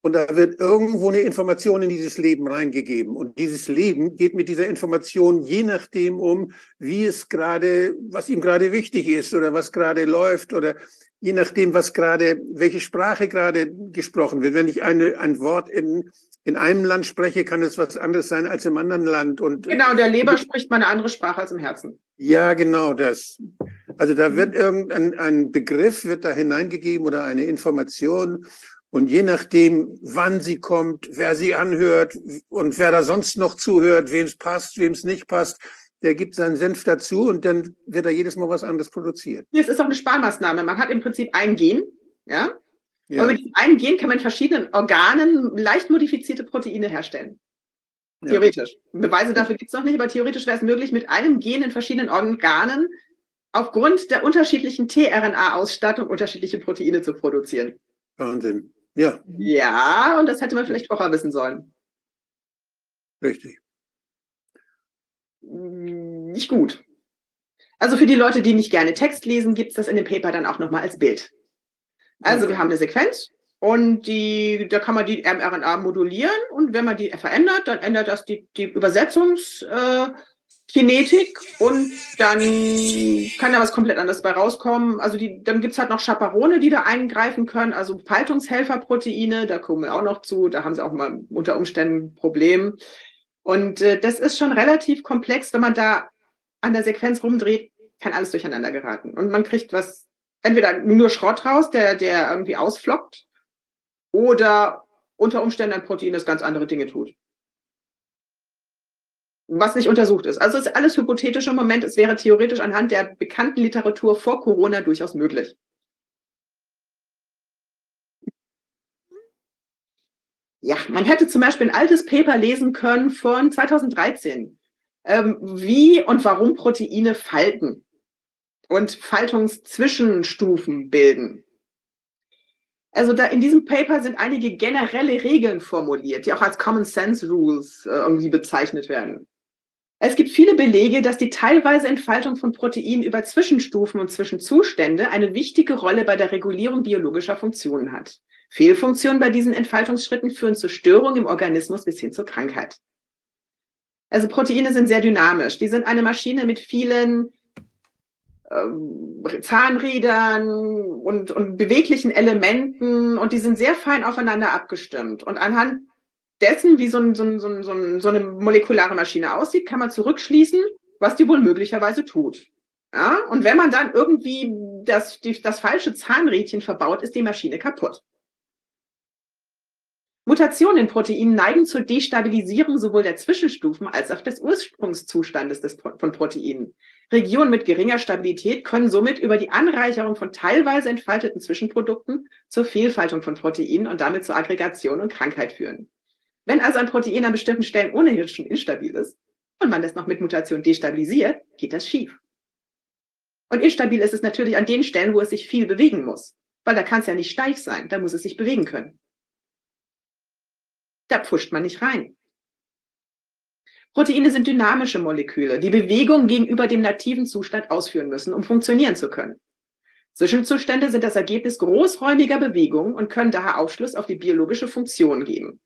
und da wird irgendwo eine Information in dieses Leben reingegeben. Und dieses Leben geht mit dieser Information je nachdem um, wie es gerade, was ihm gerade wichtig ist oder was gerade läuft oder je nachdem, was gerade, welche Sprache gerade gesprochen wird. Wenn ich eine, ein Wort in, in einem Land spreche, kann es was anderes sein als im anderen Land. Und, genau, der Leber spricht mal eine andere Sprache als im Herzen. Ja, genau das. Also da wird irgendein ein Begriff wird da hineingegeben oder eine Information. Und je nachdem, wann sie kommt, wer sie anhört und wer da sonst noch zuhört, wem es passt, wem es nicht passt, der gibt seinen Senf dazu und dann wird da jedes Mal was anderes produziert. Das ist auch eine Sparmaßnahme. Man hat im Prinzip ein Gen, ja. ja. Und mit diesem einen Gen kann man in verschiedenen Organen leicht modifizierte Proteine herstellen. Theoretisch. Ja. Beweise dafür gibt es noch nicht, aber theoretisch wäre es möglich, mit einem Gen in verschiedenen Organen aufgrund der unterschiedlichen tRNA-Ausstattung unterschiedliche Proteine zu produzieren. Wahnsinn. Ja. Ja, und das hätte man vielleicht vorher wissen sollen. Richtig nicht gut. Also für die Leute, die nicht gerne Text lesen, gibt es das in dem Paper dann auch nochmal als Bild. Also wir haben eine Sequenz und die, da kann man die mRNA modulieren und wenn man die verändert, dann ändert das die, die Übersetzungssequenz Kinetik und dann kann da was komplett anderes bei rauskommen. Also die, dann gibt's halt noch Chaperone, die da eingreifen können, also Faltungshelferproteine, da kommen wir auch noch zu, da haben sie auch mal unter Umständen ein Problem. Und äh, das ist schon relativ komplex, wenn man da an der Sequenz rumdreht, kann alles durcheinander geraten. Und man kriegt was, entweder nur Schrott raus, der, der irgendwie ausflockt, oder unter Umständen ein Protein, das ganz andere Dinge tut was nicht untersucht ist. Also ist alles hypothetisch im Moment. Es wäre theoretisch anhand der bekannten Literatur vor Corona durchaus möglich. Ja, man hätte zum Beispiel ein altes Paper lesen können von 2013, ähm, wie und warum Proteine falten und Faltungszwischenstufen bilden. Also da in diesem Paper sind einige generelle Regeln formuliert, die auch als Common Sense Rules äh, irgendwie bezeichnet werden. Es gibt viele Belege, dass die teilweise Entfaltung von Proteinen über Zwischenstufen und Zwischenzustände eine wichtige Rolle bei der Regulierung biologischer Funktionen hat. Fehlfunktionen bei diesen Entfaltungsschritten führen zu Störungen im Organismus bis hin zur Krankheit. Also Proteine sind sehr dynamisch. Die sind eine Maschine mit vielen ähm, Zahnrädern und, und beweglichen Elementen und die sind sehr fein aufeinander abgestimmt. Und anhand dessen, wie so, ein, so, ein, so, ein, so, eine molekulare Maschine aussieht, kann man zurückschließen, was die wohl möglicherweise tut. Ja? Und wenn man dann irgendwie das, die, das falsche Zahnrädchen verbaut, ist die Maschine kaputt. Mutationen in Proteinen neigen zur Destabilisierung sowohl der Zwischenstufen als auch des Ursprungszustandes des, von Proteinen. Regionen mit geringer Stabilität können somit über die Anreicherung von teilweise entfalteten Zwischenprodukten zur Fehlfaltung von Proteinen und damit zur Aggregation und Krankheit führen. Wenn also ein Protein an bestimmten Stellen ohnehin schon instabil ist und man das noch mit Mutation destabilisiert, geht das schief. Und instabil ist es natürlich an den Stellen, wo es sich viel bewegen muss, weil da kann es ja nicht steif sein, da muss es sich bewegen können. Da pfuscht man nicht rein. Proteine sind dynamische Moleküle, die Bewegung gegenüber dem nativen Zustand ausführen müssen, um funktionieren zu können. Zwischenzustände sind das Ergebnis großräumiger Bewegungen und können daher Aufschluss auf die biologische Funktion geben.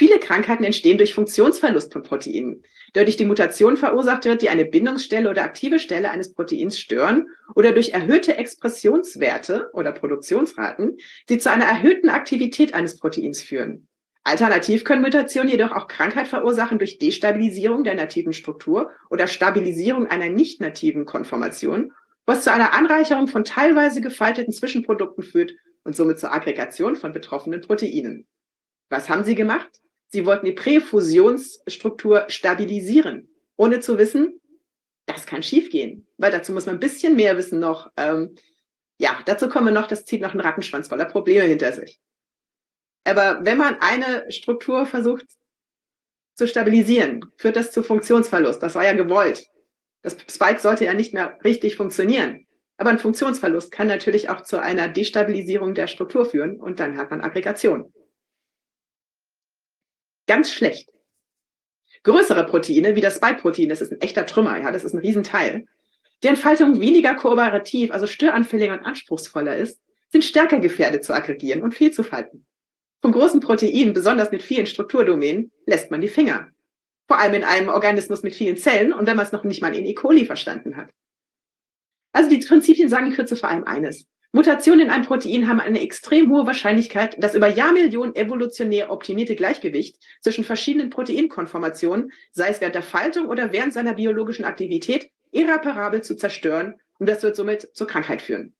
Viele Krankheiten entstehen durch Funktionsverlust von Proteinen, der durch die Mutation verursacht wird, die eine Bindungsstelle oder aktive Stelle eines Proteins stören oder durch erhöhte Expressionswerte oder Produktionsraten, die zu einer erhöhten Aktivität eines Proteins führen. Alternativ können Mutationen jedoch auch Krankheit verursachen durch Destabilisierung der nativen Struktur oder Stabilisierung einer nicht nativen Konformation, was zu einer Anreicherung von teilweise gefalteten Zwischenprodukten führt und somit zur Aggregation von betroffenen Proteinen. Was haben sie gemacht? Sie wollten die Präfusionsstruktur stabilisieren, ohne zu wissen, das kann schiefgehen. Weil dazu muss man ein bisschen mehr wissen noch. Ähm, ja, dazu kommen wir noch, das zieht noch einen Rattenschwanz voller Probleme hinter sich. Aber wenn man eine Struktur versucht zu stabilisieren, führt das zu Funktionsverlust. Das war ja gewollt. Das Spike sollte ja nicht mehr richtig funktionieren. Aber ein Funktionsverlust kann natürlich auch zu einer Destabilisierung der Struktur führen und dann hat man Aggregation. Ganz schlecht. Größere Proteine, wie das Spike-Protein, das ist ein echter Trümmer, ja, das ist ein Riesenteil, die Entfaltung weniger kooperativ, also störanfälliger und anspruchsvoller ist, sind stärker gefährdet zu aggregieren und viel zu falten. Von großen Proteinen, besonders mit vielen Strukturdomänen, lässt man die Finger. Vor allem in einem Organismus mit vielen Zellen und wenn man es noch nicht mal in E. coli verstanden hat. Also die Prinzipien sagen Kürze vor allem eines. Mutationen in einem Protein haben eine extrem hohe Wahrscheinlichkeit, das über Jahrmillionen evolutionär optimierte Gleichgewicht zwischen verschiedenen Proteinkonformationen, sei es während der Faltung oder während seiner biologischen Aktivität, irreparabel zu zerstören und das wird somit zur Krankheit führen.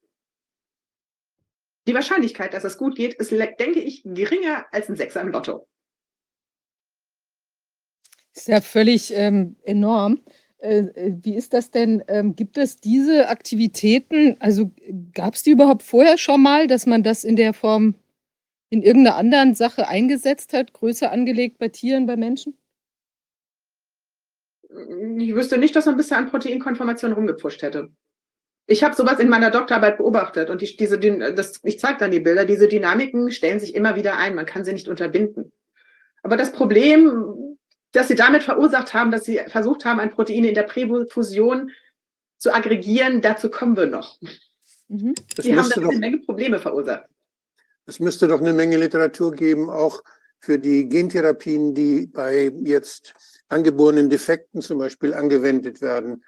Die Wahrscheinlichkeit, dass es gut geht, ist, denke ich, geringer als ein Sechser im Lotto. Ist ja völlig ähm, enorm. Äh, äh, wie ist das denn? Ähm, gibt es diese Aktivitäten, also gab es die überhaupt vorher schon mal, dass man das in der Form in irgendeiner anderen Sache eingesetzt hat, größer angelegt bei Tieren, bei Menschen? Ich wüsste nicht, dass man bisher an Proteinkonformation rumgepusht hätte. Ich habe sowas in meiner Doktorarbeit beobachtet und die, diese, das, ich zeige dann die Bilder, diese Dynamiken stellen sich immer wieder ein, man kann sie nicht unterbinden. Aber das Problem dass sie damit verursacht haben, dass sie versucht haben, ein Protein in der Präfusion zu aggregieren. Dazu kommen wir noch. Mhm. Sie haben da eine Menge Probleme verursacht. Es müsste doch eine Menge Literatur geben, auch für die Gentherapien, die bei jetzt angeborenen Defekten zum Beispiel angewendet werden,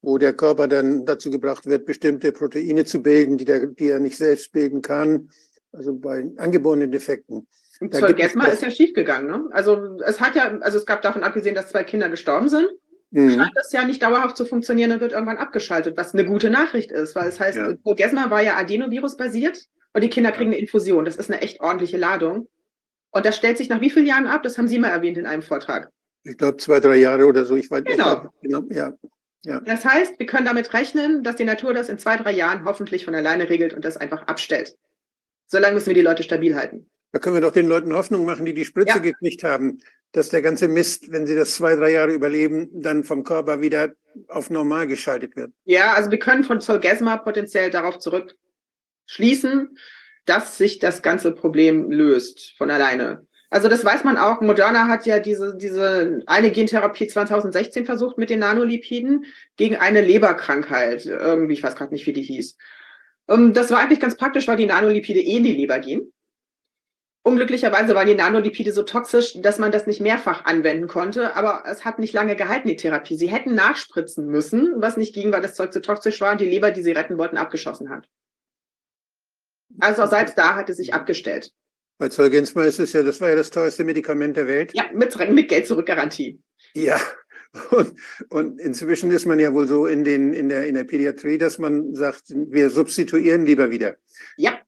wo der Körper dann dazu gebracht wird, bestimmte Proteine zu bilden, die, der, die er nicht selbst bilden kann. Also bei angeborenen Defekten. Und Zolgesma ist ja schiefgegangen. Ne? Also es hat ja, also es gab davon abgesehen, dass zwei Kinder gestorben sind, mhm. scheint das ja nicht dauerhaft zu funktionieren und wird irgendwann abgeschaltet, was eine gute Nachricht ist, weil es heißt, ja. War ja Adenovirus basiert und die Kinder kriegen eine Infusion. Das ist eine echt ordentliche Ladung. Und das stellt sich nach wie vielen Jahren ab? Das haben Sie mal erwähnt in einem Vortrag. Ich glaube zwei, drei Jahre oder so. Ich weiß genau. genau. Ja. Ja. Das heißt, wir können damit rechnen, dass die Natur das in zwei, drei Jahren hoffentlich von alleine regelt und das einfach abstellt. Solange müssen wir die Leute stabil halten. Da können wir doch den Leuten Hoffnung machen, die die Spritze ja. gekriegt haben, dass der ganze Mist, wenn sie das zwei, drei Jahre überleben, dann vom Körper wieder auf normal geschaltet wird. Ja, also wir können von Zolgesma potenziell darauf zurückschließen, dass sich das ganze Problem löst von alleine. Also das weiß man auch. Moderna hat ja diese, diese eine Gentherapie 2016 versucht mit den Nanolipiden gegen eine Leberkrankheit. Irgendwie, ich weiß gerade nicht, wie die hieß. Ähm, das war eigentlich ganz praktisch, weil die Nanolipide eh in die Leber gehen. Unglücklicherweise waren die Nanolipide so toxisch, dass man das nicht mehrfach anwenden konnte, aber es hat nicht lange gehalten, die Therapie. Sie hätten nachspritzen müssen, was nicht ging, weil das Zeug zu toxisch war und die Leber, die sie retten wollten, abgeschossen hat. Also seit da hat es sich abgestellt. Bei Zolgensma ist es ja, das war ja das teuerste Medikament der Welt. Ja, mit, mit Geld zurück Garantie. Ja, und, und inzwischen ist man ja wohl so in, den, in, der, in der Pädiatrie, dass man sagt, wir substituieren lieber wieder. Ja.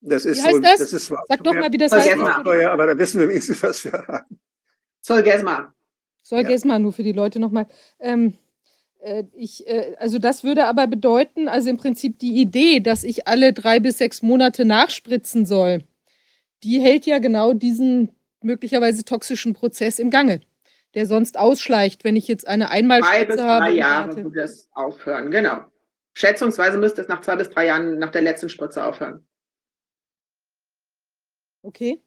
Das ist wie heißt so, das? das ist Sag doch mal, wie das heißt. Teuer, aber da wissen wir wenigstens, was wir haben. Zolgesma. Zolgesma, ja. nur für die Leute nochmal. Ähm, äh, ich, äh, also das würde aber bedeuten, also im Prinzip die Idee, dass ich alle drei bis sechs Monate nachspritzen soll, die hält ja genau diesen möglicherweise toxischen Prozess im Gange, der sonst ausschleicht, wenn ich jetzt eine Einmalspritze habe. Zwei bis drei Jahre würde es aufhören, genau. Schätzungsweise müsste es nach zwei bis drei Jahren nach der letzten Spritze aufhören. Okay.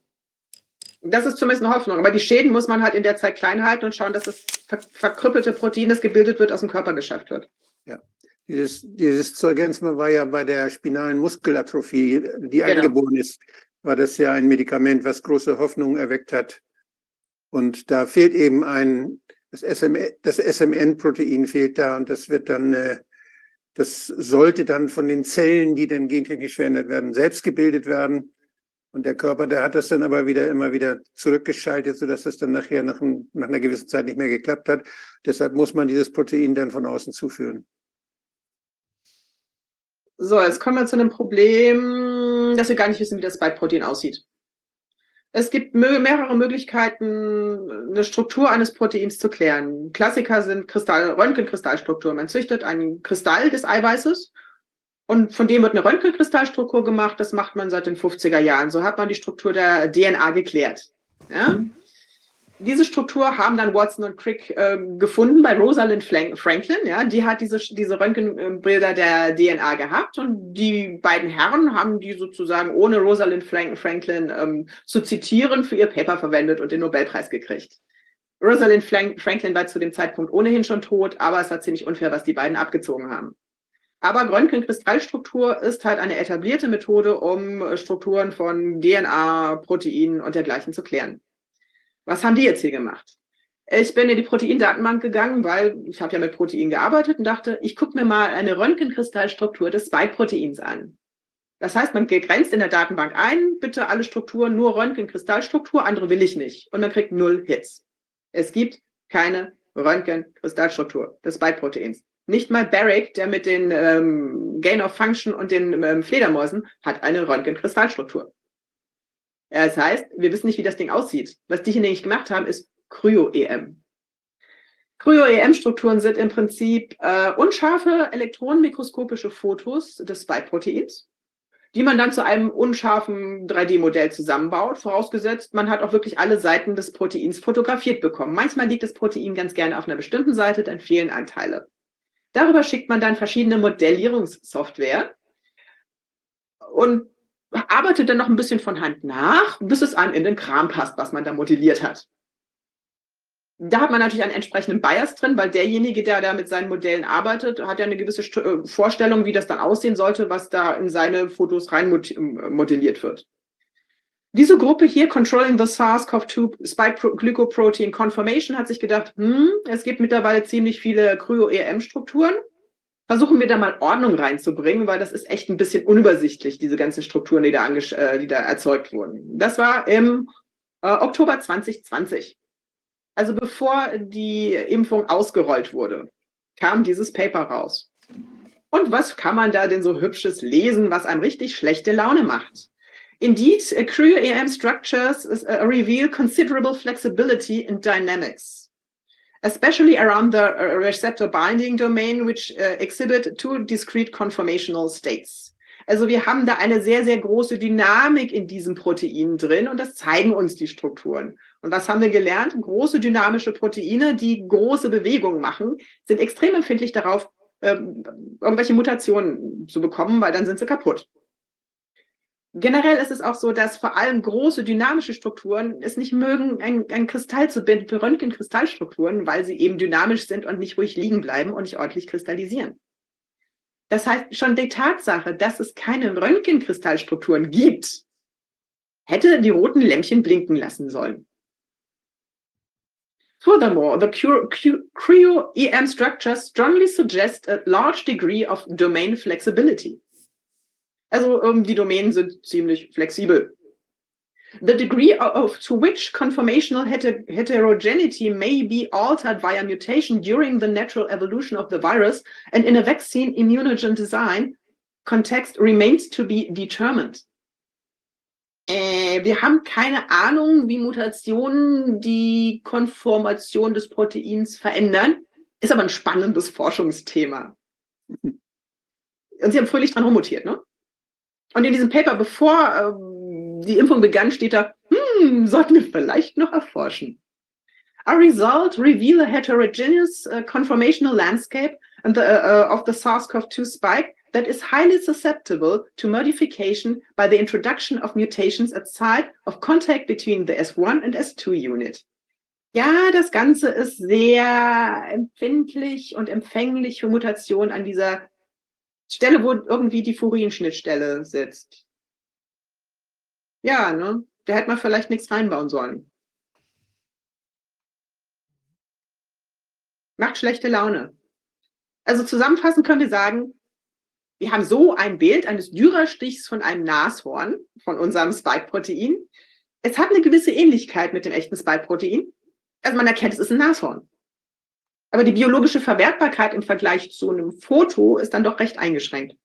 Das ist zumindest eine Hoffnung. Aber die Schäden muss man halt in der Zeit klein halten und schauen, dass das verkrüppelte Protein, das gebildet wird, aus dem Körper geschafft wird. Ja. Dieses, dieses Zolgensma war ja bei der spinalen Muskelatrophie, die genau. eingeboren ist, war das ja ein Medikament, was große Hoffnung erweckt hat. Und da fehlt eben ein, das, SM, das SMN-Protein fehlt da und das wird dann, äh, das sollte dann von den Zellen, die dann gentechnisch verändert werden, selbst gebildet werden. Und der Körper, der hat das dann aber wieder immer wieder zurückgeschaltet, sodass das dann nachher nach, ein, nach einer gewissen Zeit nicht mehr geklappt hat. Deshalb muss man dieses Protein dann von außen zuführen. So, jetzt kommen wir zu einem Problem, dass wir gar nicht wissen, wie das Spike-Protein aussieht. Es gibt mehrere Möglichkeiten, eine Struktur eines Proteins zu klären. Klassiker sind Kristall, Röntgenkristallstruktur. Man züchtet einen Kristall des Eiweißes und von dem wird eine Röntgenkristallstruktur gemacht. Das macht man seit den 50er Jahren. So hat man die Struktur der DNA geklärt. Ja? Mhm. Diese Struktur haben dann Watson und Crick äh, gefunden bei Rosalind Franklin. Ja? Die hat diese, diese Röntgenbilder der DNA gehabt und die beiden Herren haben die sozusagen ohne Rosalind Franklin ähm, zu zitieren für ihr Paper verwendet und den Nobelpreis gekriegt. Rosalind Franklin war zu dem Zeitpunkt ohnehin schon tot, aber es war ziemlich unfair, was die beiden abgezogen haben. Aber Röntgenkristallstruktur ist halt eine etablierte Methode, um Strukturen von DNA, Proteinen und dergleichen zu klären. Was haben die jetzt hier gemacht? Ich bin in die Proteindatenbank gegangen, weil ich habe ja mit Proteinen gearbeitet und dachte, ich gucke mir mal eine Röntgenkristallstruktur des Spike-Proteins an. Das heißt, man grenzt in der Datenbank ein, bitte alle Strukturen nur Röntgenkristallstruktur, andere will ich nicht. Und man kriegt null Hits. Es gibt keine Röntgenkristallstruktur des Spike-Proteins. Nicht mal Barrick, der mit den ähm, Gain of Function und den ähm, Fledermäusen, hat eine Röntgenkristallstruktur. Das heißt, wir wissen nicht, wie das Ding aussieht. Was die hier nämlich gemacht haben, ist Kryo-EM. Kryo-EM-Strukturen sind im Prinzip äh, unscharfe elektronenmikroskopische Fotos des Spike-Proteins, die man dann zu einem unscharfen 3D-Modell zusammenbaut, vorausgesetzt, man hat auch wirklich alle Seiten des Proteins fotografiert bekommen. Manchmal liegt das Protein ganz gerne auf einer bestimmten Seite, dann fehlen Anteile. Darüber schickt man dann verschiedene Modellierungssoftware und arbeitet dann noch ein bisschen von Hand nach, bis es einem in den Kram passt, was man da modelliert hat. Da hat man natürlich einen entsprechenden Bias drin, weil derjenige, der da mit seinen Modellen arbeitet, hat ja eine gewisse äh, Vorstellung, wie das dann aussehen sollte, was da in seine Fotos rein modelliert wird. Diese Gruppe hier, Controlling the SARS-CoV-2 Spike Glycoprotein Conformation, hat sich gedacht, hm, es gibt mittlerweile ziemlich viele Kryo-EM-Strukturen. Versuchen wir da mal Ordnung reinzubringen, weil das ist echt ein bisschen unübersichtlich, diese ganzen Strukturen, die da, äh, die da erzeugt wurden. Das war im äh, Oktober 2020. Also bevor die Impfung ausgerollt wurde, kam dieses Paper raus. Und was kann man da denn so hübsches lesen, was einem richtig schlechte Laune macht? Indeed, uh, cryo-EM structures uh, reveal considerable flexibility in dynamics, especially around the uh, receptor binding domain, which uh, exhibit two discrete conformational states. Also wir haben da eine sehr, sehr große Dynamik in diesen Proteinen drin und das zeigen uns die Strukturen. Und was haben wir gelernt? Große dynamische Proteine, die große Bewegungen machen, sind extrem empfindlich darauf, ähm, irgendwelche Mutationen zu bekommen, weil dann sind sie kaputt. Generell ist es auch so, dass vor allem große dynamische Strukturen es nicht mögen, ein, ein Kristall zu binden für Röntgenkristallstrukturen, weil sie eben dynamisch sind und nicht ruhig liegen bleiben und nicht ordentlich kristallisieren. Das heißt, schon die Tatsache, dass es keine Röntgenkristallstrukturen gibt, hätte die roten Lämpchen blinken lassen sollen. Furthermore, the cryo-EM structures strongly suggest a large degree of domain flexibility. Also um, die Domänen sind ziemlich flexibel. The degree of to which conformational heter heterogeneity may be altered via mutation during the natural evolution of the virus and in a vaccine immunogen design context remains to be determined. Äh, wir haben keine Ahnung, wie Mutationen die Konformation des Proteins verändern. Ist aber ein spannendes Forschungsthema. Und Sie haben fröhlich dran rummutiert, ne? Und in diesem Paper, bevor ähm, die Impfung begann, steht da, hm, sollten wir vielleicht noch erforschen. A result reveal a heterogeneous uh, conformational landscape and the, uh, uh of the SARS-CoV-2 spike that is highly susceptible to modification by the introduction of mutations at site of contact between the S1 and S2 unit. Ja, das Ganze ist sehr empfindlich und empfänglich für Mutationen an dieser Stelle, wo irgendwie die Furin-Schnittstelle sitzt. Ja, ne? Da hätte man vielleicht nichts reinbauen sollen. Macht schlechte Laune. Also zusammenfassend können wir sagen, wir haben so ein Bild eines Dürerstichs von einem Nashorn, von unserem Spike-Protein. Es hat eine gewisse Ähnlichkeit mit dem echten Spike-Protein. Also man erkennt, es ist ein Nashorn. Aber die biologische Verwertbarkeit im Vergleich zu einem Foto ist dann doch recht eingeschränkt.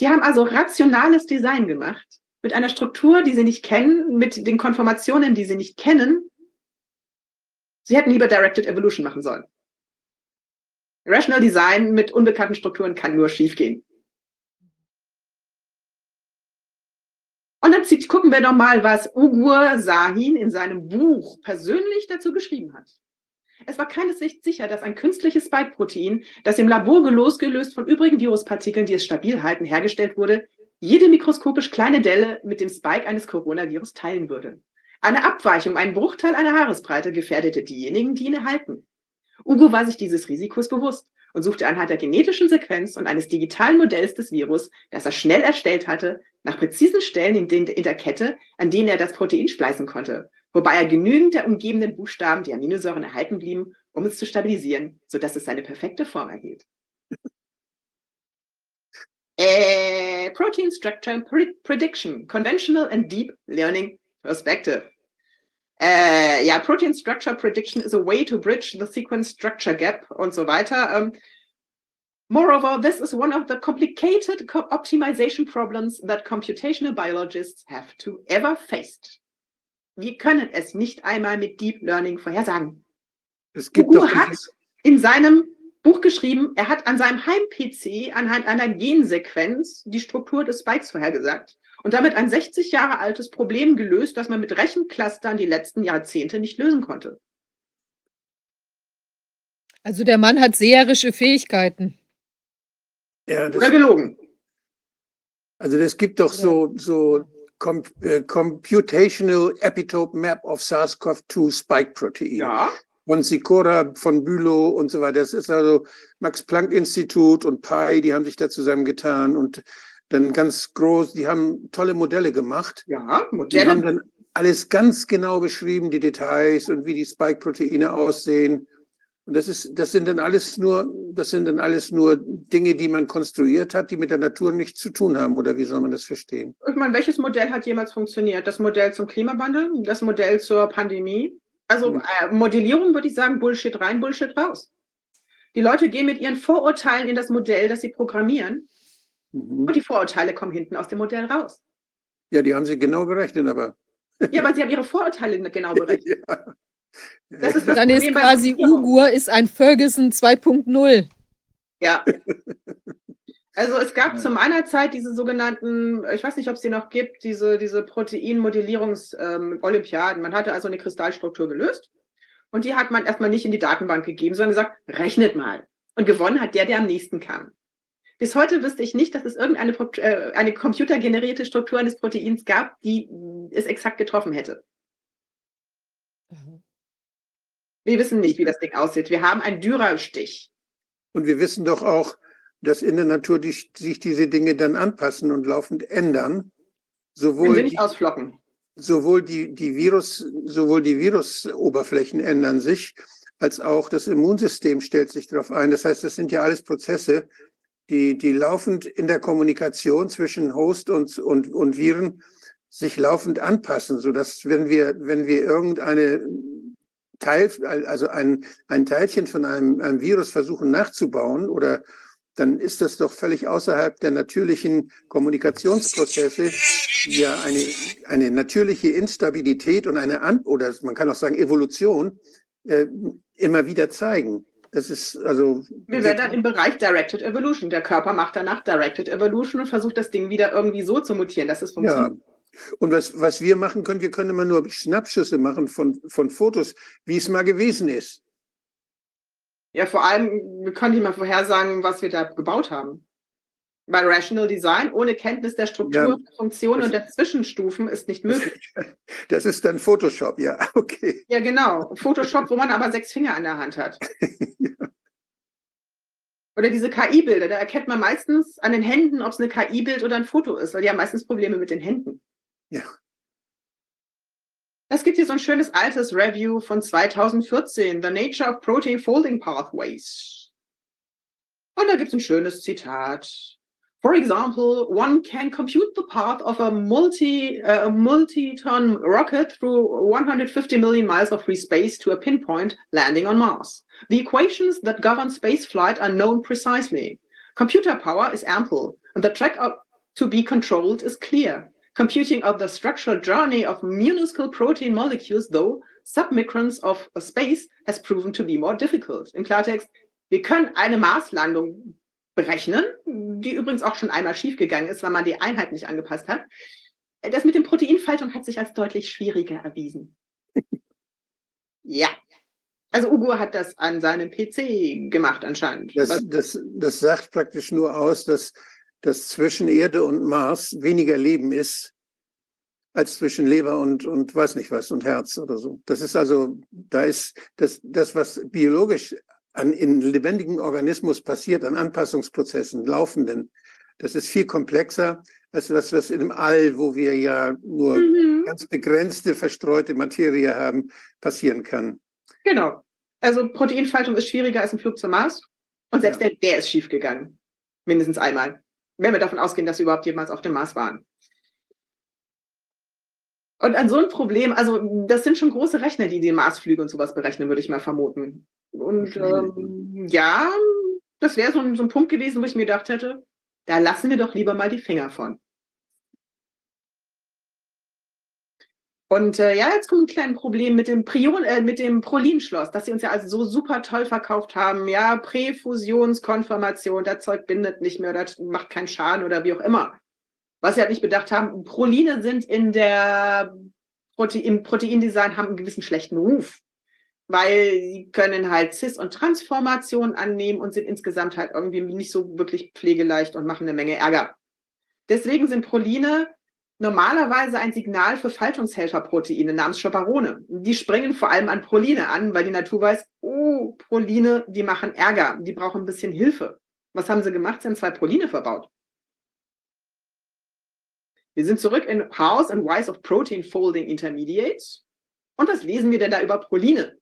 Die haben also rationales Design gemacht, mit einer Struktur, die sie nicht kennen, mit den Konformationen, die sie nicht kennen. Sie hätten lieber Directed Evolution machen sollen. Rational Design mit unbekannten Strukturen kann nur schiefgehen. Und dann gucken wir noch mal, was Ugur Sahin in seinem Buch persönlich dazu geschrieben hat. Es war keineswegs sicher, dass ein künstliches Spike-Protein, das im Labor losgelöst von übrigen Viruspartikeln, die es stabil halten, hergestellt wurde, jede mikroskopisch kleine Delle mit dem Spike eines Coronavirus teilen würde. Eine Abweichung, ein Bruchteil einer Haaresbreite gefährdete diejenigen, die ihn erhalten. Ugo war sich dieses Risikos bewusst und suchte anhand der genetischen Sequenz und eines digitalen Modells des Virus, das er schnell erstellt hatte, nach präzisen Stellen in, der Kette, an denen er das Protein spleißen konnte, wobei er genügend der umgebenden Buchstaben, die Aminosäuren erhalten blieben, um es zu stabilisieren, sodass es seine perfekte Form erhielt. äh, Protein Structure Prediction, Conventional and Deep Learning Perspective. Äh, ja, Protein Structure Prediction is a way to bridge the sequence structure gap und so weiter. Um, moreover, this is one of the complicated co optimization problems that computational biologists have to ever faced. Wir können es nicht einmal mit Deep Learning vorhersagen. Es gibt Hugo hat in seinem Buch geschrieben, er hat an seinem Heim-PC anhand einer Gensequenz die Struktur des Spikes vorhergesagt und damit ein 60 Jahre altes Problem gelöst, das man mit Rechenclustern die letzten Jahrzehnte nicht lösen konnte. Also der Mann hat seherische Fähigkeiten. Ja, das, Oder gelogen. Also es gibt doch so, so Com äh, Computational Epitope Map of SARS-CoV-2 Spike Protein. Ja. Von Sikora, von Bülow und so weiter. Das ist also Max-Planck-Institut und Pi, die haben sich da zusammengetan und dann ganz groß, die haben tolle Modelle gemacht. Ja, Die Modelle. haben dann alles ganz genau beschrieben, die Details und wie die Spike-Proteine aussehen. Und das ist, das sind dann alles nur, das sind dann alles nur Dinge, die man konstruiert hat, die mit der Natur nichts zu tun haben. Oder wie soll man das verstehen? Ich meine, welches Modell hat jemals funktioniert? Das Modell zum Klimawandel, das Modell zur Pandemie? Also Hm. äh, Modellierung würde ich sagen, Bullshit rein, Bullshit raus. Die Leute gehen mit ihren Vorurteilen in das Modell, das sie programmieren, Mhm. und die Vorurteile kommen hinten aus dem Modell raus. Ja, die haben sie genau berechnet, aber. Ja, aber sie haben ihre Vorurteile genau berechnet. ja. Das ist das Dann ist Problem quasi. Ugur ist ein Ferguson 2.0. Ja. Also es gab zu meiner Zeit diese sogenannten, ich weiß nicht, ob es die noch gibt, diese, diese Proteinmodellierungs-Olympiaden. man hatte also eine Kristallstruktur gelöst und die hat man erstmal nicht in die Datenbank gegeben, sondern gesagt, rechnet mal. Und gewonnen hat der, der am nächsten kam. Bis heute wüsste ich nicht, dass es irgendeine äh, eine computergenerierte Struktur eines Proteins gab, die es exakt getroffen hätte. Wir wissen nicht, wie das Ding aussieht. Wir haben einen Dürerstich. Und wir wissen doch auch, dass in der Natur die, sich diese Dinge dann anpassen und laufend ändern. Sowohl nicht die, ausflocken. sowohl die, die Virus, sowohl die Virusoberflächen ändern sich, als auch das Immunsystem stellt sich darauf ein. Das heißt, das sind ja alles Prozesse, die, die laufend in der Kommunikation zwischen Host und, und, und Viren sich laufend anpassen, sodass wenn wir, wenn wir irgendeine Teil, also ein, ein Teilchen von einem, einem Virus versuchen nachzubauen oder dann ist das doch völlig außerhalb der natürlichen Kommunikationsprozesse, die ja eine, eine natürliche Instabilität und eine An oder man kann auch sagen Evolution äh, immer wieder zeigen. Das ist also Wir werden dann im Bereich Directed Evolution. Der Körper macht danach Directed Evolution und versucht das Ding wieder irgendwie so zu mutieren, dass es ja. Und was, was wir machen können, wir können immer nur Schnappschüsse machen von, von Fotos, wie es mal gewesen ist. Ja, vor allem, wir können nicht mal vorhersagen, was wir da gebaut haben. Bei Rational Design ohne Kenntnis der Struktur, Ja. der Funktion und der Zwischenstufen ist nicht möglich. Das ist dann Photoshop, ja, okay. Ja, genau. Photoshop, wo man aber sechs Finger an der Hand hat. Oder diese KI-Bilder, da erkennt man meistens an den Händen, ob es eine KI-Bild oder ein Foto ist, weil die haben meistens Probleme mit den Händen. Ja. Es gibt hier so ein schönes altes Review von 2014, The Nature of Protein Folding Pathways. Und da gibt es ein schönes Zitat. For example, one can compute the path of a multi, uh, multi-ton rocket through 150 million miles of free space to a pinpoint landing on Mars. The equations that govern space flight are known precisely. Computer power is ample, and the track to be controlled is clear. Computing of the structural journey of minuscule protein molecules, though submicrons of space, has proven to be more difficult. Im Klartext, wir können eine Marslandung berechnen, die übrigens auch schon einmal schiefgegangen ist, weil man die Einheit nicht angepasst hat. Das mit dem Proteinfaltung hat sich als deutlich schwieriger erwiesen. ja. Also Ugo hat das an seinem PC gemacht anscheinend. Das, das, das sagt praktisch nur aus, dass, dass zwischen Erde und Mars weniger Leben ist, als zwischen Leber und, und weiß nicht was und Herz oder so. Das ist also, da ist das, das was biologisch an, in lebendigem Organismus passiert, an Anpassungsprozessen, laufenden, das ist viel komplexer als das, was in dem All, wo wir ja nur Mhm. ganz begrenzte, verstreute Materie haben, passieren kann. Genau. Also Proteinfaltung ist schwieriger als ein Flug zum Mars. Und selbst Ja. der, der ist schiefgegangen. Mindestens einmal. Wenn wir davon ausgehen, dass sie überhaupt jemals auf dem Mars waren. Und an so ein Problem, also das sind schon große Rechner, die die Marsflüge und sowas berechnen, würde ich mal vermuten. Und ähm, ja, das wäre so so ein Punkt gewesen, wo ich mir gedacht hätte, da lassen wir doch lieber mal die Finger von. Und äh, ja, jetzt kommt ein kleines Problem mit dem, Prion, äh, mit dem Prolin-Schloss, das sie uns ja also so super toll verkauft haben. Ja, Präfusionskonformation, das Zeug bindet nicht mehr, das macht keinen Schaden oder wie auch immer. Was sie halt nicht bedacht haben, Proline sind in der Prote im Proteindesign haben einen gewissen schlechten Ruf. Weil sie können halt Cis- und Transformationen annehmen und sind insgesamt halt irgendwie nicht so wirklich pflegeleicht und machen eine Menge Ärger. Deswegen sind Proline normalerweise ein Signal für Faltungshelferproteine namens Chaperone. Die springen vor allem an Proline an, weil die Natur weiß, oh, Proline, die machen Ärger, die brauchen ein bisschen Hilfe. Was haben sie gemacht? Sie haben zwei Proline verbaut. Wir sind zurück in House and Wise of Protein Folding Intermediates. Und was lesen wir denn da über Proline?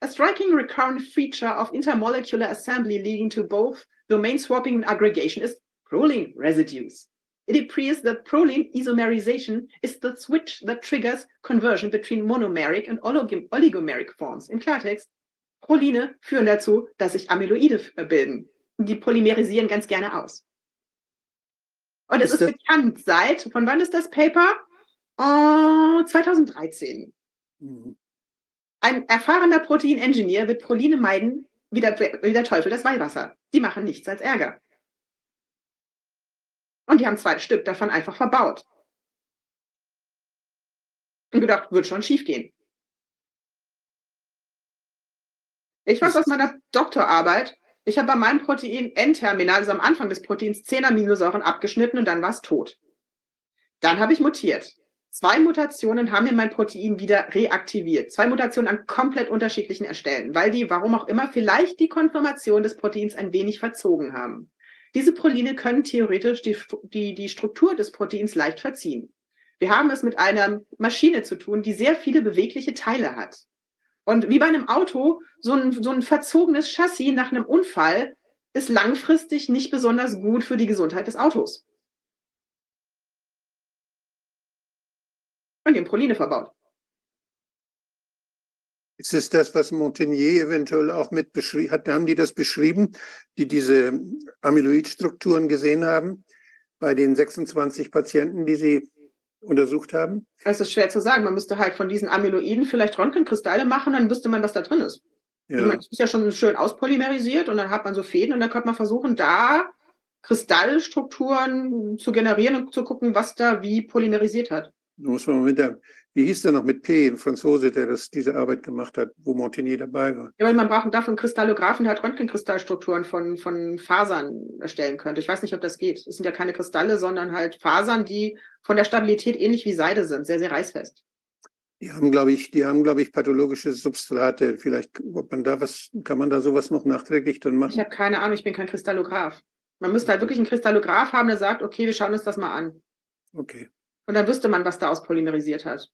A striking recurrent feature of intermolecular assembly leading to both domain swapping and aggregation is proline residues. It appears that proline isomerization is the switch that triggers conversion between monomeric and oligomeric forms. In Klartext, Proline führen dazu, dass sich Amyloide bilden. Die polymerisieren ganz gerne aus. Und es ist, ist bekannt seit, von wann ist das Paper? Uh, 2013. Mhm. Ein erfahrener Protein-Engineer wird Proline meiden, wie der, wie der Teufel das Weihwasser. Die machen nichts als Ärger. Und die haben zwei Stück davon einfach verbaut. Und gedacht, wird schon schief gehen. Ich weiß aus meiner Doktorarbeit, ich habe bei meinem Protein N-Terminal, also am Anfang des Proteins, 10 Aminosäuren abgeschnitten und dann war es tot. Dann habe ich mutiert. Zwei Mutationen haben mir mein Protein wieder reaktiviert. Zwei Mutationen an komplett unterschiedlichen Stellen, weil die, warum auch immer, vielleicht die Konformation des Proteins ein wenig verzogen haben. Diese Proline können theoretisch die, die, die Struktur des Proteins leicht verziehen. Wir haben es mit einer Maschine zu tun, die sehr viele bewegliche Teile hat. Und wie bei einem Auto, so ein, so ein verzogenes Chassis nach einem Unfall ist langfristig nicht besonders gut für die Gesundheit des Autos. Und die haben Proline verbaut. Ist es das, was Montagnier eventuell auch mit beschrieben hat? Haben die das beschrieben, die diese Amyloidstrukturen gesehen haben bei den 26 Patienten, die sie untersucht haben? Es ist schwer zu sagen. Man müsste halt von diesen Amyloiden vielleicht Röntgenkristalle machen, dann wüsste man, was da drin ist. Ja. Es ist ja schon schön auspolymerisiert und dann hat man so Fäden und dann könnte man versuchen, da Kristallstrukturen zu generieren und zu gucken, was da wie polymerisiert hat. Muss man mit der, wie hieß der noch mit P, ein Franzose, der das, diese Arbeit gemacht hat, wo Montagnier dabei war? Ja, weil man braucht dafür einen Kristallographen, der halt Röntgenkristallstrukturen von, von Fasern erstellen könnte. Ich weiß nicht, ob das geht. Es sind ja keine Kristalle, sondern halt Fasern, die von der Stabilität ähnlich wie Seide sind, sehr, sehr reißfest. Die haben, glaube ich, die haben, glaube ich, pathologische Substrate. Vielleicht, ob man da was, kann man da sowas noch nachträglich dann machen? Ich habe keine Ahnung, ich bin kein Kristallograph. Man müsste halt wirklich einen Kristallograph haben, der sagt, okay, wir schauen uns das mal an. Okay. Und dann wüsste man, was da auspolymerisiert hat.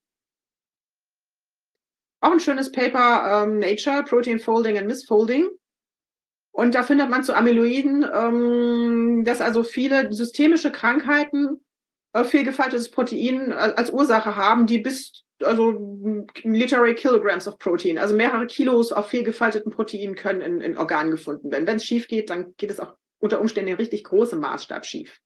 Auch ein schönes Paper, ähm, Nature, Protein Folding and Misfolding. Und da findet man zu Amyloiden, ähm, dass also viele systemische Krankheiten äh, fehlgefaltetes Protein äh, als Ursache haben, die bis also literary kilograms of Protein, also mehrere Kilos auf fehlgefalteten Proteinen können in, in Organen gefunden werden. Wenn es schief geht, dann geht es auch unter Umständen in richtig großem Maßstab schief.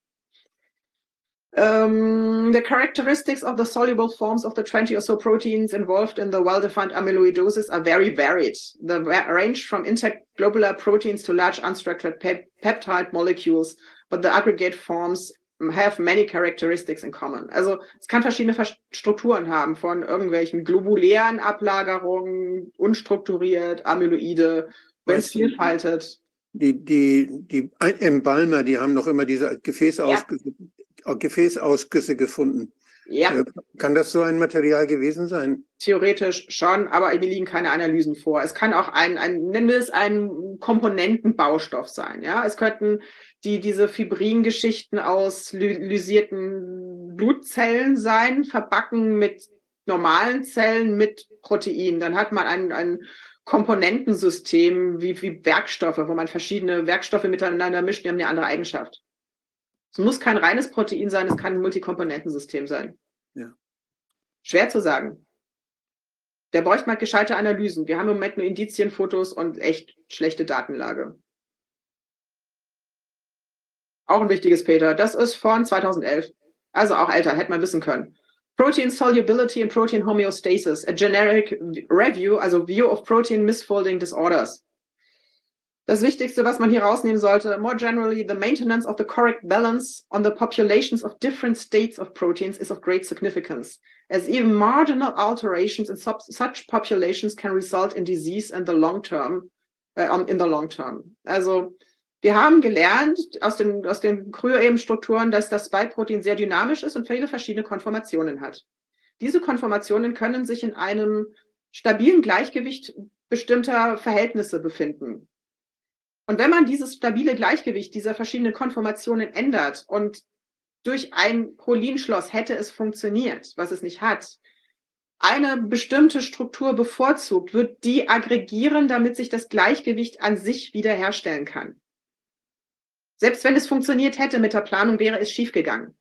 Um, the characteristics of the soluble forms of the 20 or so proteins involved in the well-defined amyloidosis are very varied. They range from intact globular proteins to large unstructured pe peptide molecules, but the aggregate forms have many characteristics in common. Also es kann verschiedene Strukturen haben, von irgendwelchen globulären Ablagerungen, unstrukturiert, Amyloide, wenn es vielfaltet. Die, die, die Embalmer, die haben noch immer diese Gefäßausgüsse, ja. Gefäßausgüsse gefunden. Ja. Äh, kann das so ein Material gewesen sein? Theoretisch schon, aber mir liegen keine Analysen vor. Es kann auch ein, ein nennen wir es ein Komponentenbaustoff sein. Ja, es könnten die diese Fibrin-Geschichten aus lysierten Blutzellen sein, verbacken mit normalen Zellen mit Protein. Dann hat man ein, ein Komponentensystem wie, wie Werkstoffe, wo man verschiedene Werkstoffe miteinander mischt, die haben eine andere Eigenschaft. Es muss kein reines Protein sein, es kann ein Multikomponentensystem sein. Ja. Schwer zu sagen. Der bräuchte mal gescheite Analysen. Wir haben im Moment nur Indizienfotos und echt schlechte Datenlage. Auch ein wichtiges Peter. Das ist von 2011. Also auch älter, hätte man wissen können. Protein Solubility and Protein Homeostasis, a generic review, also View of Protein Misfolding Disorders. Das Wichtigste, was man hier rausnehmen sollte, more generally, the maintenance of the correct balance on the populations of different states of proteins is of great significance, as even marginal alterations in such populations can result in disease in the long term, uh, in the long term. Also wir haben gelernt aus den, aus den Kryoebenstrukturen, dass das Spike-Protein sehr dynamisch ist und viele verschiedene Konformationen hat. Diese Konformationen können sich in einem stabilen Gleichgewicht bestimmter Verhältnisse befinden. Und wenn man dieses stabile Gleichgewicht dieser verschiedenen Konformationen ändert und durch ein Prolinschloss hätte es funktioniert, was es nicht hat, eine bestimmte Struktur bevorzugt, wird die aggregieren, damit sich das Gleichgewicht an sich wiederherstellen kann. Selbst wenn es funktioniert hätte mit der Planung, wäre es schiefgegangen.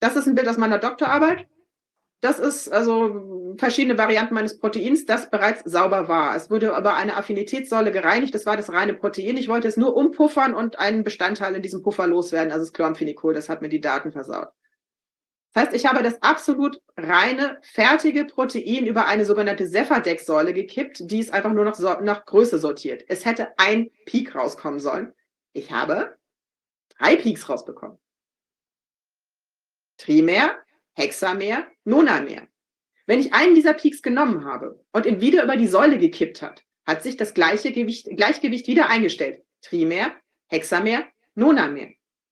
Das ist ein Bild aus meiner Doktorarbeit. Das ist also verschiedene Varianten meines Proteins, das bereits sauber war. Es wurde aber eine Affinitätssäule gereinigt. Das war das reine Protein. Ich wollte es nur umpuffern und einen Bestandteil in diesem Puffer loswerden, also das Chloramphenicol. Das hat mir die Daten versaut. Das heißt, ich habe das absolut reine, fertige Protein über eine sogenannte Cephadex-Säule gekippt, die es einfach nur noch so, nach Größe sortiert. Es hätte ein Peak rauskommen sollen. Ich habe drei Peaks rausbekommen. Trimer, Hexamer, Nonamer. Wenn ich einen dieser Peaks genommen habe und ihn wieder über die Säule gekippt hat, hat sich das gleiche Gewicht, Gleichgewicht wieder eingestellt. Trimer, Hexamer, Nonamer.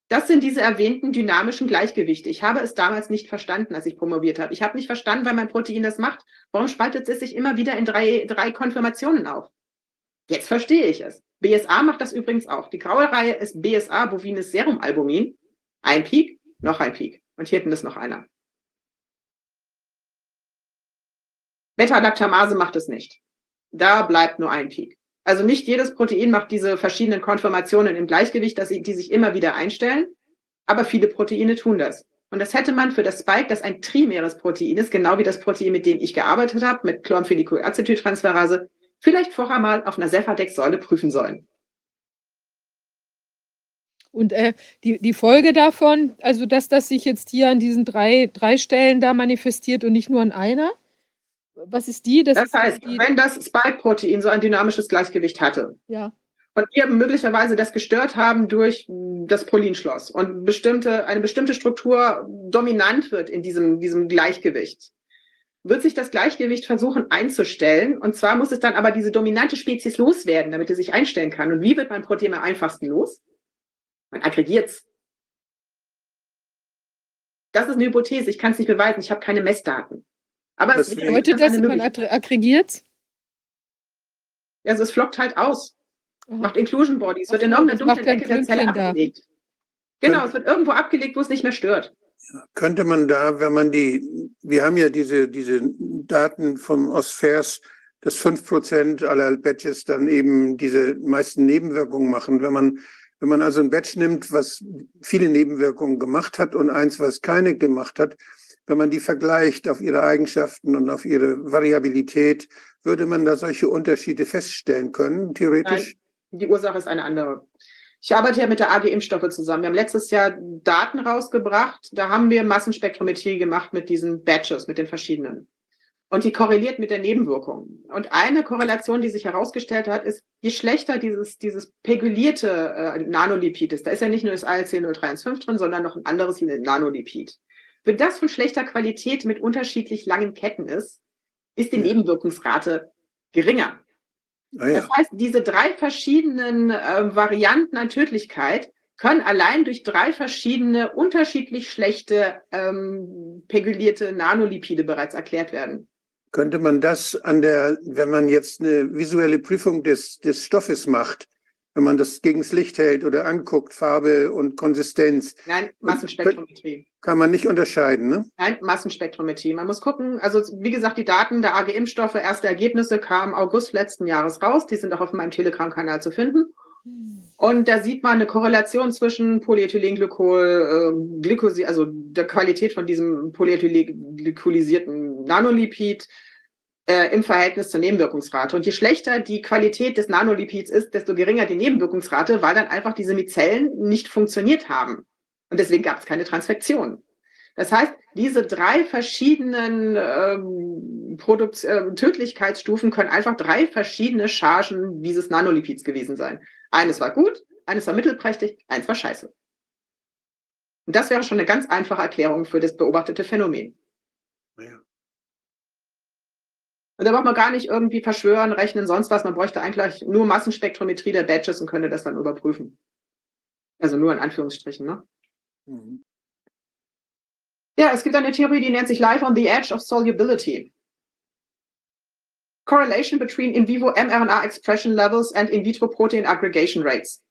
Das sind diese erwähnten dynamischen Gleichgewichte. Ich habe es damals nicht verstanden, als ich promoviert habe. Ich habe nicht verstanden, weil mein Protein das macht. Warum spaltet es sich immer wieder in drei, drei Konfirmationen auf? Jetzt verstehe ich es. BSA macht das übrigens auch. Die graue Reihe ist BSA, bovines Serumalbumin. Ein Peak, noch ein Peak. Und hier hinten ist noch einer. Beta-Lactamase macht es nicht. Da bleibt nur ein Peak. Also nicht jedes Protein macht diese verschiedenen Konformationen im Gleichgewicht, dass sie, die sich immer wieder einstellen, aber viele Proteine tun das. Und das hätte man für das Spike, das ein trimeres Protein ist, genau wie das Protein, mit dem ich gearbeitet habe, mit Chloramphenicol-Acetyltransferase, vielleicht vorher mal auf einer Cephadex-Säule prüfen sollen. Und äh, die, die Folge davon, also dass das sich jetzt hier an diesen drei, drei Stellen da manifestiert und nicht nur an einer, was ist die? Das, das heißt, die... wenn das Spike-Protein so ein dynamisches Gleichgewicht hatte ja. und wir möglicherweise das gestört haben durch das Prolinschloss und bestimmte, eine bestimmte Struktur dominant wird in diesem, diesem Gleichgewicht, wird sich das Gleichgewicht versuchen einzustellen. Und zwar muss es dann aber diese dominante Spezies loswerden, damit es sich einstellen kann. Und wie wird mein Protein am einfachsten los? Man aggregiert es. Das ist eine Hypothese. Ich kann es nicht beweisen. Ich habe keine Messdaten. Aber das es bedeutet das, man aggregiert? Also es flockt halt aus. Oh. Macht Inclusion Bodies, wird in irgendeiner dunklen Ecke der Zelle abgelegt. Genau, es wird irgendwo abgelegt, wo es nicht mehr stört. Könnte man da, wenn man die, wir haben ja diese, diese Daten vom OSFERS, dass fünf Prozent aller Badges dann eben diese meisten Nebenwirkungen machen. Wenn man, wenn man also ein Badge nimmt, was viele Nebenwirkungen gemacht hat und eins, was keine gemacht hat, wenn man die vergleicht auf ihre Eigenschaften und auf ihre Variabilität, würde man da solche Unterschiede feststellen können, theoretisch? Nein, die Ursache ist eine andere. Ich arbeite ja mit der AG Impfstoffe zusammen. Wir haben letztes Jahr Daten rausgebracht. Da haben wir Massenspektrometrie gemacht mit diesen Batches, mit den verschiedenen. Und die korreliert mit der Nebenwirkung. Und eine Korrelation, die sich herausgestellt hat, ist, je schlechter dieses, dieses pegulierte äh, Nanolipid ist, da ist ja nicht nur das ALC 035 drin, sondern noch ein anderes Nanolipid. Wenn das von schlechter Qualität mit unterschiedlich langen Ketten ist, ist die Nebenwirkungsrate geringer. Ah, ja. Das heißt, diese drei verschiedenen äh, Varianten an Tödlichkeit können allein durch drei verschiedene unterschiedlich schlechte ähm, pegulierte Nanolipide bereits erklärt werden. Könnte man das an der, wenn man jetzt eine visuelle Prüfung des, des Stoffes macht, wenn man das gegen das Licht hält oder anguckt, Farbe und Konsistenz. Nein, Massenspektrometrie. Kann man nicht unterscheiden, ne? Nein, Massenspektrometrie. Man muss gucken, also wie gesagt, die Daten der AG-Impfstoffe, erste Ergebnisse kamen August letzten Jahres raus. Die sind auch auf meinem Telegram-Kanal zu finden. Und da sieht man eine Korrelation zwischen Polyethylenglykol, äh, Glykosi, also der Qualität von diesem polyethylenglykalisierten Nanolipid äh, im Verhältnis zur Nebenwirkungsrate. Und je schlechter die Qualität des Nanolipids ist, desto geringer die Nebenwirkungsrate, weil dann einfach diese Mizellen nicht funktioniert haben. Und deswegen gab es keine Transfektion. Das heißt, diese drei verschiedenen ähm, äh, Tödlichkeitsstufen können einfach drei verschiedene Chargen dieses Nanolipids gewesen sein. Eines war gut, eines war mittelprächtig, eins war scheiße. Und das wäre schon eine ganz einfache Erklärung für das beobachtete Phänomen. Ja. Und da braucht man gar nicht irgendwie verschwören, rechnen, sonst was. Man bräuchte eigentlich nur Massenspektrometrie der Badges und könnte das dann überprüfen. Also nur in Anführungsstrichen, ne? Mhm. Ja, es gibt eine Theorie, die nennt sich Life on the Edge of Solubility. Correlation between in vivo mRNA expression levels and in vitro protein aggregation rates.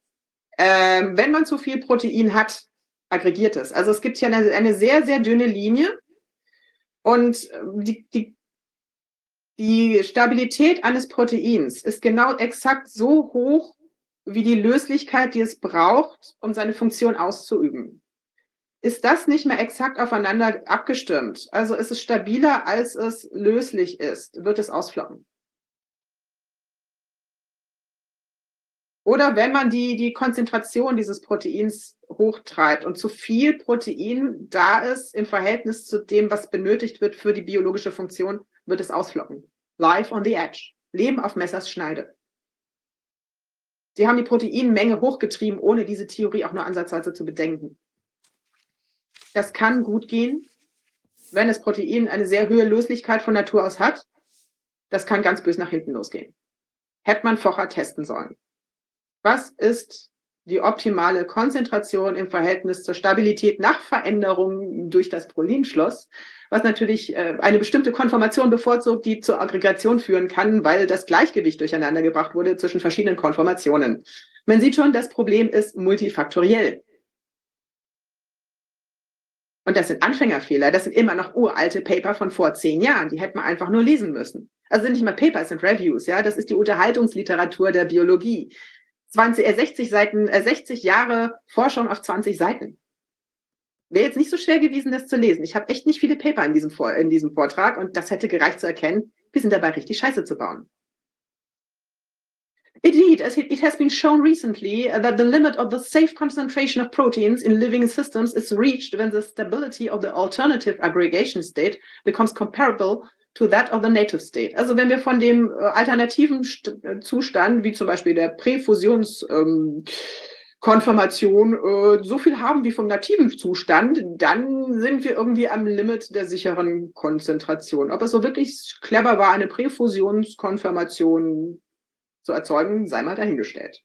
Ähm, wenn man zu viel Protein hat, aggregiert es. Also es gibt hier eine, eine sehr, sehr dünne Linie und die, die, die Stabilität eines Proteins ist genau exakt so hoch wie die Löslichkeit, die es braucht, um seine Funktion auszuüben. Ist das nicht mehr exakt aufeinander abgestimmt, also ist es stabiler, als es löslich ist, wird es ausfloppen. Oder wenn man die, die Konzentration dieses Proteins hochtreibt und zu viel Protein da ist im Verhältnis zu dem, was benötigt wird für die biologische Funktion, wird es ausfloppen. Life on the edge. Leben auf Messers Schneide. Sie haben die Proteinmenge hochgetrieben, ohne diese Theorie auch nur ansatzweise zu bedenken. Das kann gut gehen, wenn das Protein eine sehr hohe Löslichkeit von Natur aus hat. Das kann ganz böse nach hinten losgehen. Hätte man vorher testen sollen. Was ist die optimale Konzentration im Verhältnis zur Stabilität nach Veränderung durch das Prolinschloss, was natürlich äh, eine bestimmte Konformation bevorzugt, die zur Aggregation führen kann, weil das Gleichgewicht durcheinander gebracht wurde zwischen verschiedenen Konformationen. Man sieht schon, das Problem ist multifaktoriell. Und das sind Anfängerfehler, das sind immer noch uralte Paper von vor zehn Jahren, die hätte man einfach nur lesen müssen. Also sind nicht mal Paper, es sind Reviews, ja, das ist die Unterhaltungsliteratur der Biologie. 20, äh, 60 Seiten, äh, 60 Jahre Forschung auf 20 Seiten. Wäre jetzt nicht so schwer gewesen, das zu lesen. Ich habe echt nicht viele Paper in diesem, Vor in diesem Vortrag und das hätte gereicht zu erkennen, wir sind dabei, richtig Scheiße zu bauen. Indeed, as it, has been shown recently uh, that the limit of the safe concentration of proteins in living systems is reached when the stability of the alternative aggregation state becomes comparable to that of the native state. Also wenn wir von dem äh, alternativen äh, Zustand, wie zum Beispiel der Präfusionskonformation, ähm, äh, so viel haben wie vom nativen Zustand, dann sind wir irgendwie am Limit der sicheren Konzentration. Ob es so wirklich clever war, eine Präfusionskonformation zu erzeugen, sei mal dahingestellt.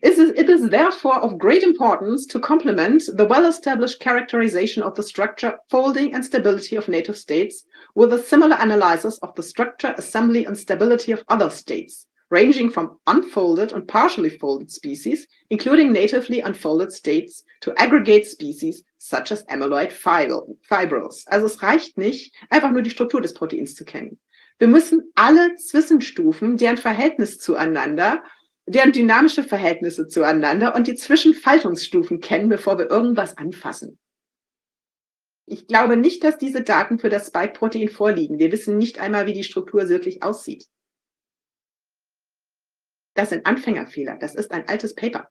It is, therefore of great importance to complement the well-established characterization of the structure, folding and stability of native states with a similar analysis of the structure, assembly and stability of other states, ranging from unfolded and partially folded species, including natively unfolded states, to aggregate species such as amyloid fibrils. Also es reicht nicht, einfach nur die Struktur des Proteins zu kennen. Wir müssen alle Zwischenstufen, deren Verhältnis zueinander deren dynamische Verhältnisse zueinander und die Zwischenfaltungsstufen kennen, bevor wir irgendwas anfassen. Ich glaube nicht, dass diese Daten für das Spike-Protein vorliegen. Wir wissen nicht einmal, wie die Struktur wirklich aussieht. Das sind Anfängerfehler. Das ist ein altes Paper.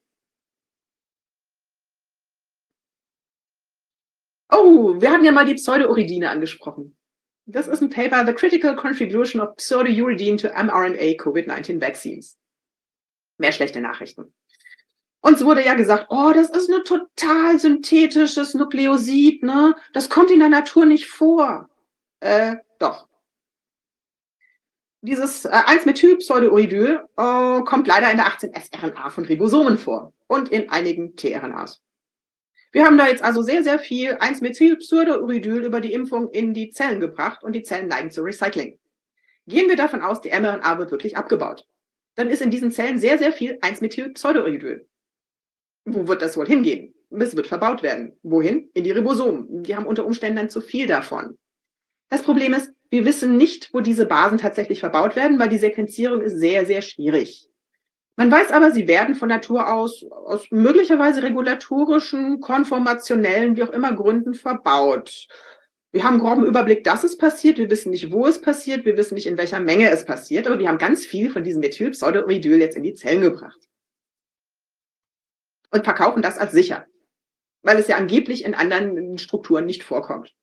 Oh, wir haben ja mal die Pseudouridine angesprochen. Das ist ein Paper, The Critical Contribution of Pseudouridine to mRNA COVID-19 Vaccines mehr schlechte Nachrichten. Uns wurde ja gesagt, oh, das ist ein total synthetisches Nukleosid, ne? Das kommt in der Natur nicht vor. Äh, doch. Dieses äh, 1-Methyl-Pseudouridol äh, kommt leider in der 18S-RNA von Ribosomen vor und in einigen tRNAs. Wir haben da jetzt also sehr, sehr viel 1-Methyl-Pseudouridol über die Impfung in die Zellen gebracht und die Zellen neigen zu Recycling. Gehen wir davon aus, die mRNA wird wirklich abgebaut dann ist in diesen Zellen sehr, sehr viel 1-Methyl-Pseudouridol. Wo wird das wohl hingehen? Es wird verbaut werden. Wohin? In die Ribosomen. Die haben unter Umständen dann zu viel davon. Das Problem ist, wir wissen nicht, wo diese Basen tatsächlich verbaut werden, weil die Sequenzierung ist sehr, sehr schwierig. Man weiß aber, sie werden von Natur aus aus möglicherweise regulatorischen, konformationellen, wie auch immer Gründen verbaut. Wir haben einen groben Überblick, dass es passiert. Wir wissen nicht, wo es passiert. Wir wissen nicht, in welcher Menge es passiert. Aber wir haben ganz viel von diesem Methylpseudouridol jetzt in die Zellen gebracht. Und verkaufen das als sicher. Weil es ja angeblich in anderen Strukturen nicht vorkommt.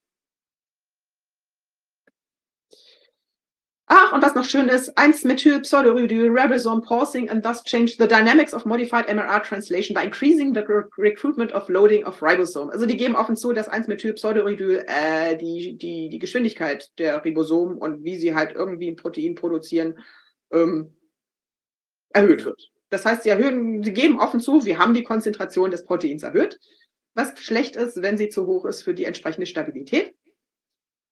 Ach, und was noch schön ist, 1-Methyl-Pseudouridol ribosome pausing and thus change the dynamics of modified MRR translation by increasing the recruitment of loading of ribosome. Also die geben offen zu, dass 1-Methyl-Pseudouridol äh, die, die, die Geschwindigkeit der Ribosomen und wie sie halt irgendwie ein Protein produzieren, ähm, erhöht wird. Das heißt, sie erhöhen, sie geben offen zu, wir haben die Konzentration des Proteins erhöht, was schlecht ist, wenn sie zu hoch ist für die entsprechende Stabilität.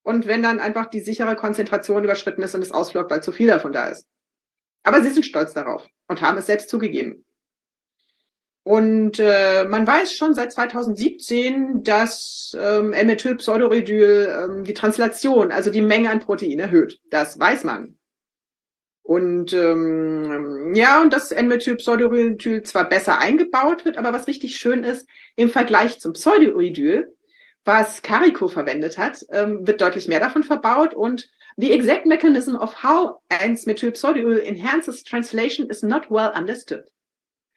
Und wenn dann einfach die sichere Konzentration überschritten ist und es ausflockt, weil zu viel davon da ist. Aber sie sind stolz darauf und haben es selbst zugegeben. Und äh, man weiß schon seit 2017, dass ähm, L-Methylpseudouridol ähm, die Translation, also die Menge an Protein erhöht. Das weiß man. Und ähm, ja, und dass N-Methylpseudouridol zwar besser eingebaut wird, aber was richtig schön ist, im Vergleich zum Pseudouridol, was Carico verwendet hat, ähm, wird deutlich mehr davon verbaut und the exact mechanism of how N-Methylpseudouridol enhances translation is not well understood.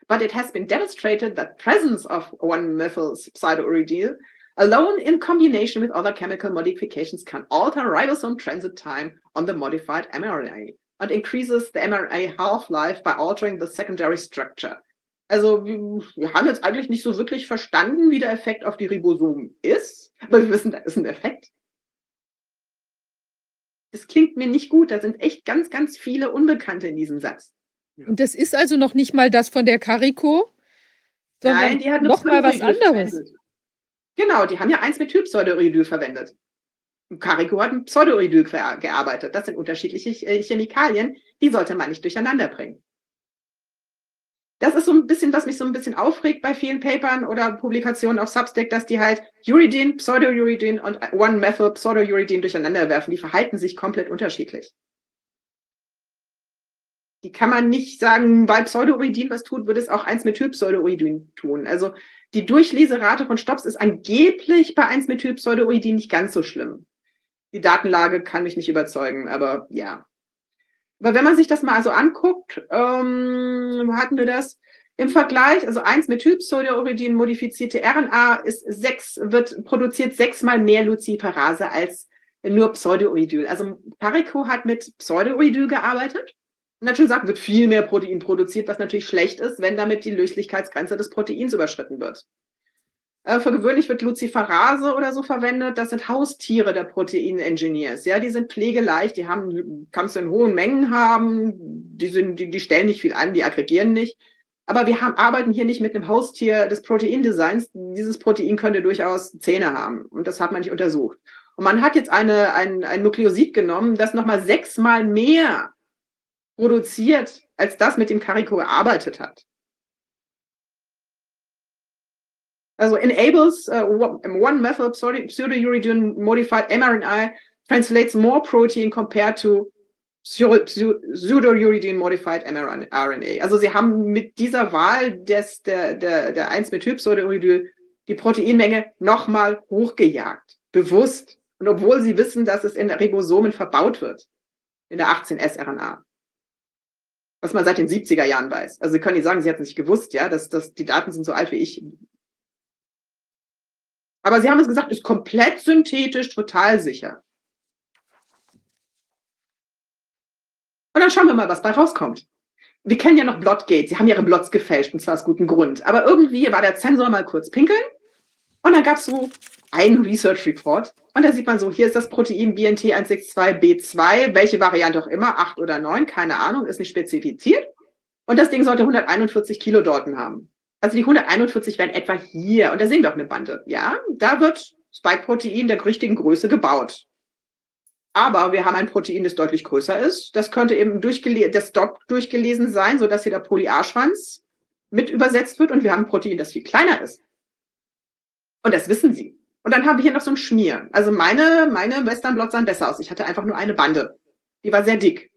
But it has been demonstrated that presence of 1-methyl pseudouridol alone in combination with other chemical modifications can alter ribosome transit time on the modified mRNA and increases the mRNA half-life by altering the secondary structure. Also wir haben jetzt eigentlich nicht so wirklich verstanden, wie der Effekt auf die Ribosomen ist, aber wir wissen, da ist ein Effekt. Das klingt mir nicht gut, da sind echt ganz, ganz viele Unbekannte in diesem Satz. Und das ist also noch nicht mal das von der Carico, sondern Nein, die hat noch mal was anderes. verwendet. Genau, die haben ja eins mit Typseudoridol verwendet. Carico hat mit Pseudouridol ge- gearbeitet. Das sind unterschiedliche äh, Chemikalien, die sollte man nicht durcheinander bringen. Das ist so ein bisschen, was mich so ein bisschen aufregt bei vielen Papern oder Publikationen auf Substack, dass die halt Uridin, Pseudouridin und One-Methyl Pseudouridin durcheinander werfen. Die verhalten sich komplett unterschiedlich. Die kann man nicht sagen, weil Pseudouridin was tut, würde es auch 1-Methylpseudouridin tun. Also die Durchleserate von Stops ist angeblich bei 1-Methylpseudouridin nicht ganz so schlimm. Die Datenlage kann mich nicht überzeugen, aber ja. Aber wenn man sich das mal so anguckt, ähm, hatten wir das im Vergleich, also 1-Methylpseudouridin modifizierte RNA ist sechs, wird produziert sechsmal mehr Luciferase als nur Pseudouridol. Also Parico hat mit Pseudouridol gearbeitet schon gesagt, wird viel mehr Protein produziert, was natürlich schlecht ist, wenn damit die Löslichkeitsgrenze des Proteins überschritten wird. Äh, für gewöhnlich wird Luciferase oder so verwendet. Das sind Haustiere der Protein-Engineers. Ja, die sind pflegeleicht, die haben, kannst du in hohen Mengen haben, die, sind, die, die stellen nicht viel an, die aggregieren nicht. Aber wir haben, arbeiten hier nicht mit einem Haustier des Proteindesigns. Dieses Protein könnte durchaus Zähne haben. Und das hat man nicht untersucht. Und man hat jetzt eine, ein, ein Nukleosid genommen, das nochmal sechsmal mehr produziert, als das, mit dem Carico gearbeitet hat. Also enables uh, one methyl pseudouridine modified mRNA translates more protein compared to pseu- pseu- pseudouridine modified mRNA. Also sie haben mit dieser Wahl des, der, der, der 1-Methylpseudouridol die Proteinmenge nochmal hochgejagt. Bewusst. Und obwohl sie wissen, dass es in Ribosomen verbaut wird. In der 18S-RNA. Was man seit den 70er Jahren weiß. Also Sie können nicht sagen, Sie hätten es nicht gewusst, ja, dass, dass die Daten sind so alt wie ich. Aber Sie haben es gesagt, ist komplett synthetisch, total sicher. Und dann schauen wir mal, was bei rauskommt. Wir kennen ja noch Blotgate. Sie haben ihre Blots gefälscht, und zwar aus gutem Grund. Aber irgendwie war der Zensor mal kurz pinkeln. Und dann gab es so einen Research Report. Und da sieht man so, hier ist das Protein BNT162B2, welche Variante auch immer, 8 oder 9, keine Ahnung, ist nicht spezifiziert. Und das Ding sollte 141 Kilodalton haben. Also die 141 werden etwa hier, und da sehen wir auch eine Bande. Ja, da wird Spike-Protein der richtigen Größe gebaut. Aber wir haben ein Protein, das deutlich größer ist. Das könnte eben durchgele das dort durchgelesen sein, sodass hier der Poly-A-Schwanz mit übersetzt wird. Und wir haben ein Protein, das viel kleiner ist. Und das wissen sie. Und dann haben wir hier noch so ein Schmier. Also meine, meine Western Blots sahen besser aus. Ich hatte einfach nur eine Bande. Die war sehr dick.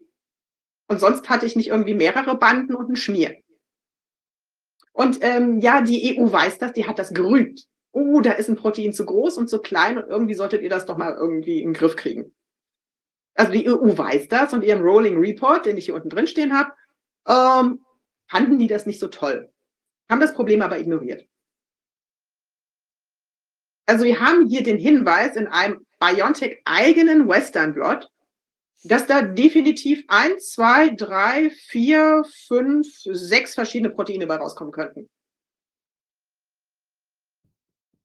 Und sonst hatte ich nicht irgendwie mehrere Banden und ein Schmier. Und ähm, ja, die EU weiß das, die hat das gerügt. Oh, da ist ein Protein zu groß und zu klein und irgendwie solltet ihr das doch mal irgendwie in den Griff kriegen. Also die EU weiß das und ihrem Rolling Report, den ich hier unten drin stehen habe, ähm, fanden die das nicht so toll. Haben das Problem aber ignoriert. Also wir haben hier den Hinweis in einem BioNTech eigenen Western Blot, dass da definitiv eins, zwei, drei, vier, fünf, sechs verschiedene Proteine bei rauskommen könnten.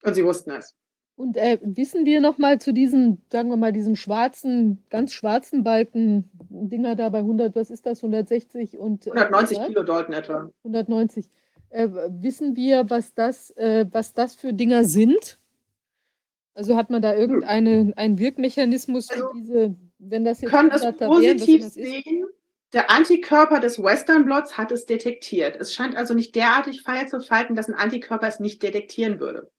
Und sie wussten es. Und äh, wissen wir noch mal zu diesen, sagen wir mal, diesen schwarzen, ganz schwarzen Balken, Dinger da bei 100, was ist das, 160 und äh, 190 was? Kilodalton etwa. 190. Äh, wissen wir, was das, äh, was das für Dinger sind? Also hat man da irgendeinen einen Wirkmechanismus für Also, diese, wenn das Wir jetzt können es 100er wären, was positiv ist? sehen. Der Antikörper des Western Blots hat es detektiert. Es scheint also nicht derartig feil zu falten, dass ein Antikörper es nicht detektieren würde.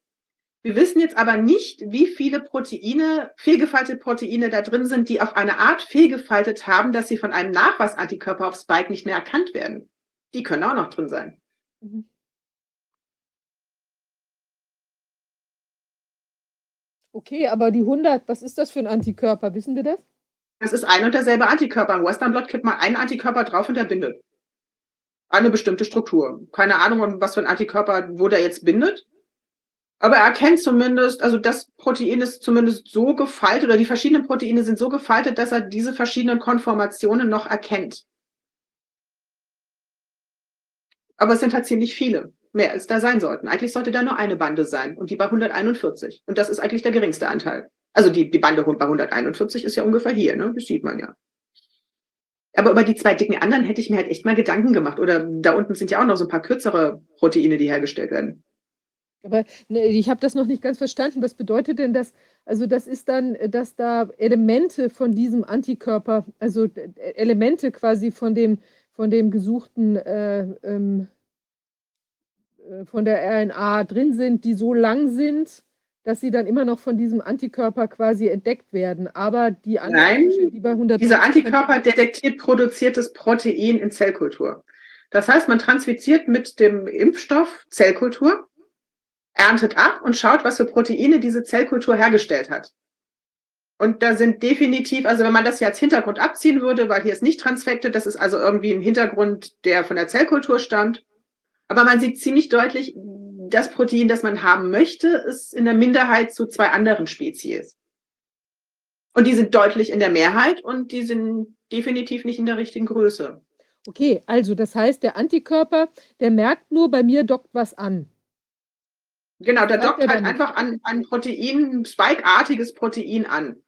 Wir wissen jetzt aber nicht, wie viele Proteine, fehlgefaltete Proteine da drin sind, die auf eine Art fehlgefaltet haben, dass sie von einem Nachweisantikörper auf Spike nicht mehr erkannt werden. Die können auch noch drin sein. Mhm. Okay, aber die 100, was ist das für ein Antikörper? Wissen wir das? Das ist ein und derselbe Antikörper. Im Western Blot kippt man einen Antikörper drauf und der bindet. Eine bestimmte Struktur. Keine Ahnung, was für ein Antikörper, wo der jetzt bindet. Aber er erkennt zumindest, also das Protein ist zumindest so gefaltet oder die verschiedenen Proteine sind so gefaltet, dass er diese verschiedenen Konformationen noch erkennt. Aber es sind halt ziemlich viele, mehr als da sein sollten. Eigentlich sollte da nur eine Bande sein und die bei 141. Und das ist eigentlich der geringste Anteil. Also die, die Bande bei 141 ist ja ungefähr hier, ne? Das sieht man ja. Aber über die zwei dicken anderen hätte ich mir halt echt mal Gedanken gemacht. Oder da unten sind ja auch noch so ein paar kürzere Proteine, die hergestellt werden. Aber ne, ich habe das noch nicht ganz verstanden. Was bedeutet denn das? Also das ist dann, dass da Elemente von diesem Antikörper, also Elemente quasi von dem, von dem gesuchten, äh, ähm, äh, von der RNA drin sind, die so lang sind, dass sie dann immer noch von diesem Antikörper quasi entdeckt werden. Aber die Nein, die bei 100 dieser Antikörper detektiert produziertes Protein in Zellkultur. Das heißt, man transfiziert mit dem Impfstoff Zellkultur, erntet ab und schaut, was für Proteine diese Zellkultur hergestellt hat. Und da sind definitiv, also wenn man das hier als Hintergrund abziehen würde, weil hier ist nicht transfected, das ist also irgendwie ein Hintergrund, der von der Zellkultur stammt. Aber man sieht ziemlich deutlich, das Protein, das man haben möchte, ist in der Minderheit zu zwei anderen Spezies. Und die sind deutlich in der Mehrheit und die sind definitiv nicht in der richtigen Größe. Okay, also das heißt, der Antikörper, der merkt nur, bei mir dockt was an. Genau, der dockt halt einfach an ein Protein, ein Spike-artiges Protein an.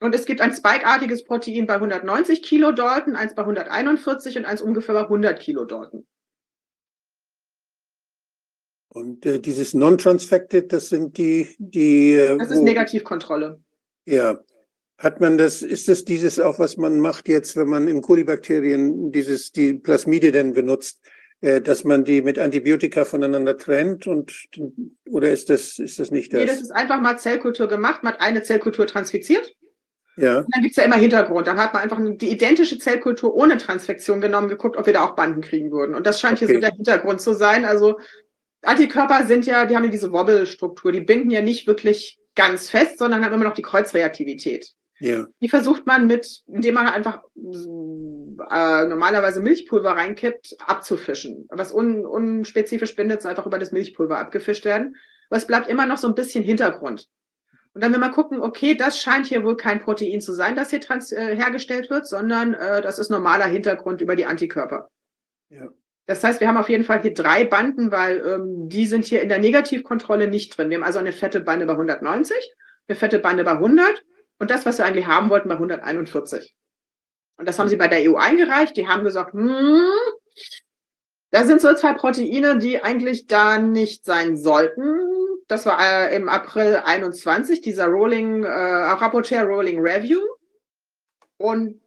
Und es gibt ein Spike-artiges Protein bei 190 Kilodalton, eins bei 141 und eins ungefähr bei 100 Kilodalton. Und äh, dieses Non-Transfected, das sind die, die. Äh, das ist Negativkontrolle. Ja. Hat man das, ist das dieses auch, was man macht jetzt, wenn man in Kolibakterien dieses, die Plasmide denn benutzt, äh, dass man die mit Antibiotika voneinander trennt und, oder ist das, ist das nicht das? Nee, das ist einfach mal Zellkultur gemacht, man hat eine Zellkultur transfiziert. Ja. Und dann gibt es ja immer Hintergrund. Dann hat man einfach die identische Zellkultur ohne Transfektion genommen, geguckt, ob wir da auch Banden kriegen würden. Und das scheint okay. hier so der Hintergrund zu sein. Also Antikörper sind ja, die haben ja diese Wobbelstruktur, die binden ja nicht wirklich ganz fest, sondern haben immer noch die Kreuzreaktivität. Ja. Die versucht man mit, indem man einfach äh, normalerweise Milchpulver reinkippt, abzufischen. Was un, unspezifisch bindet, ist einfach über das Milchpulver abgefischt werden. Aber es bleibt immer noch so ein bisschen Hintergrund. Und dann will man gucken, okay, das scheint hier wohl kein Protein zu sein, das hier trans äh, hergestellt wird, sondern äh, das ist normaler Hintergrund über die Antikörper. Ja. Das heißt, wir haben auf jeden Fall hier drei Banden, weil ähm, die sind hier in der Negativkontrolle nicht drin. Wir haben also eine fette Bande bei 190, eine fette Bande bei 100 und das, was wir eigentlich haben wollten, bei 141. Und das haben sie bei der EU eingereicht. Die haben gesagt, hm, da sind so zwei Proteine, die eigentlich da nicht sein sollten. Das war äh, im April 21, dieser Rolling, äh, Rapporteur Rolling Review. Und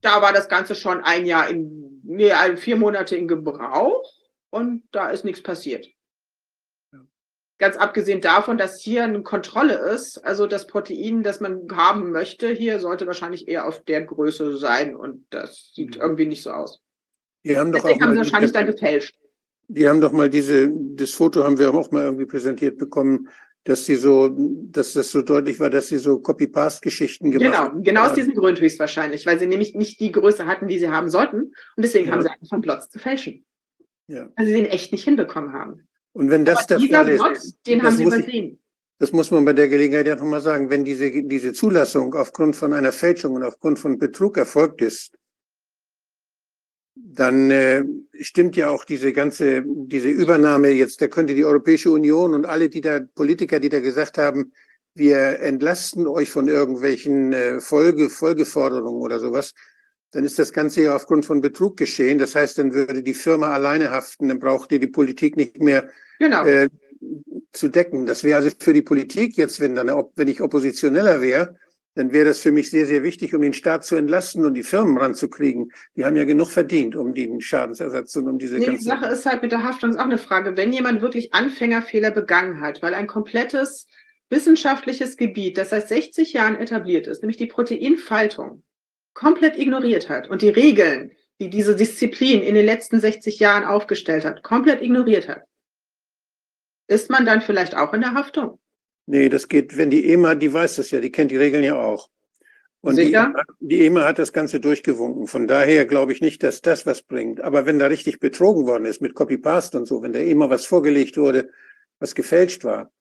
da war das Ganze schon ein Jahr in nee, vier Monate in Gebrauch und da ist nichts passiert. Ganz abgesehen davon, dass hier eine Kontrolle ist, also das Protein, das man haben möchte, hier sollte wahrscheinlich eher auf der Größe sein und das sieht mhm. irgendwie nicht so aus. Die haben doch Deswegen haben sie wahrscheinlich dann gefälscht. Die haben doch mal diese, das Foto haben wir auch mal irgendwie präsentiert bekommen, dass sie so, dass das so deutlich war, dass sie so Copy-Paste-Geschichten gemacht haben. Genau, genau aus diesem Grund höchstwahrscheinlich, weil sie nämlich nicht die Größe hatten, die sie haben sollten. Und deswegen ja. haben sie angefangen, Plots zu fälschen. Ja. Weil sie den echt nicht hinbekommen haben. Und wenn das Aber der Fall ist, Plot, den haben sie übersehen. Ich, das muss man bei der Gelegenheit ja nochmal sagen, wenn diese, diese Zulassung aufgrund von einer Fälschung und aufgrund von Betrug erfolgt ist, dann äh, stimmt ja auch diese ganze, diese Übernahme jetzt, da könnte die Europäische Union und alle, die da, Politiker, die da gesagt haben, wir entlasten euch von irgendwelchen äh, Folge, Folgeforderungen oder sowas, dann ist das Ganze ja aufgrund von Betrug geschehen. Das heißt, dann würde die Firma alleine haften, dann braucht ihr die Politik nicht mehr genau. äh, zu decken. Das wäre also für die Politik jetzt, wenn dann, wenn ich oppositioneller wäre, dann wäre das für mich sehr, sehr wichtig, um den Staat zu entlasten und die Firmen ranzukriegen. Die haben ja genug verdient, um den Schadensersatz und um diese Nee, die ganze... Sache ist halt mit der Haftung ist auch eine Frage. Wenn jemand wirklich Anfängerfehler begangen hat, weil ein komplettes wissenschaftliches Gebiet, das seit 60 Jahren etabliert ist, nämlich die Proteinfaltung, komplett ignoriert hat und die Regeln, die diese Disziplin in den letzten 60 Jahren aufgestellt hat, komplett ignoriert hat, ist man dann vielleicht auch in der Haftung? Nee, das geht, wenn die EMA, die weiß das ja, die kennt die Regeln ja auch. Und die, Sicher? die EMA hat das Ganze durchgewunken. Von daher glaube ich nicht, dass das was bringt. Aber wenn da richtig betrogen worden ist mit Copy-Paste und so, wenn der EMA was vorgelegt wurde, was gefälscht war,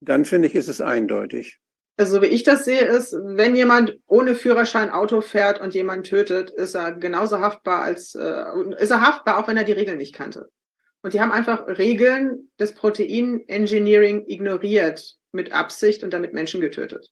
dann finde ich, ist es eindeutig. Also so wie ich das sehe, ist, wenn jemand ohne Führerschein Auto fährt und jemanden tötet, ist er genauso haftbar als äh, ist er haftbar, auch wenn er die Regeln nicht kannte. Und die haben einfach Regeln des Protein Engineering ignoriert mit Absicht und damit Menschen getötet.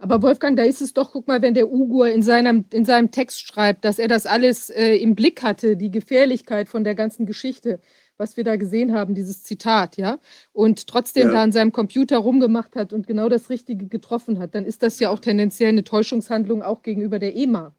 Aber Wolfgang, da ist es doch, guck mal, wenn der Ugur in seinem, in seinem Text schreibt, dass er das alles äh, im Blick hatte, die Gefährlichkeit von der ganzen Geschichte, was wir da gesehen haben, dieses Zitat, ja, und trotzdem Ja. da an seinem Computer rumgemacht hat und genau das Richtige getroffen hat, dann ist das ja auch tendenziell eine Täuschungshandlung auch gegenüber der EMA.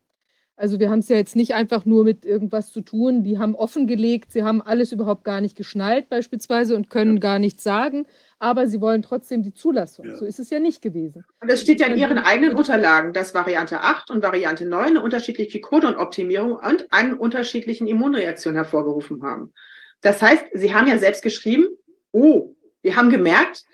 Also wir haben es ja jetzt nicht einfach nur mit irgendwas zu tun. Die haben offengelegt, sie haben alles überhaupt gar nicht geschnallt beispielsweise und können gar nichts sagen, aber sie wollen trotzdem die Zulassung. Ja. So ist es ja nicht gewesen. Und es steht ja in ihren eigenen Unterlagen, dass Variante 8 und Variante 9 eine unterschiedliche Codon-Optimierung und einen unterschiedlichen Immunreaktion hervorgerufen haben. Das heißt, sie haben ja selbst geschrieben, oh, wir haben gemerkt,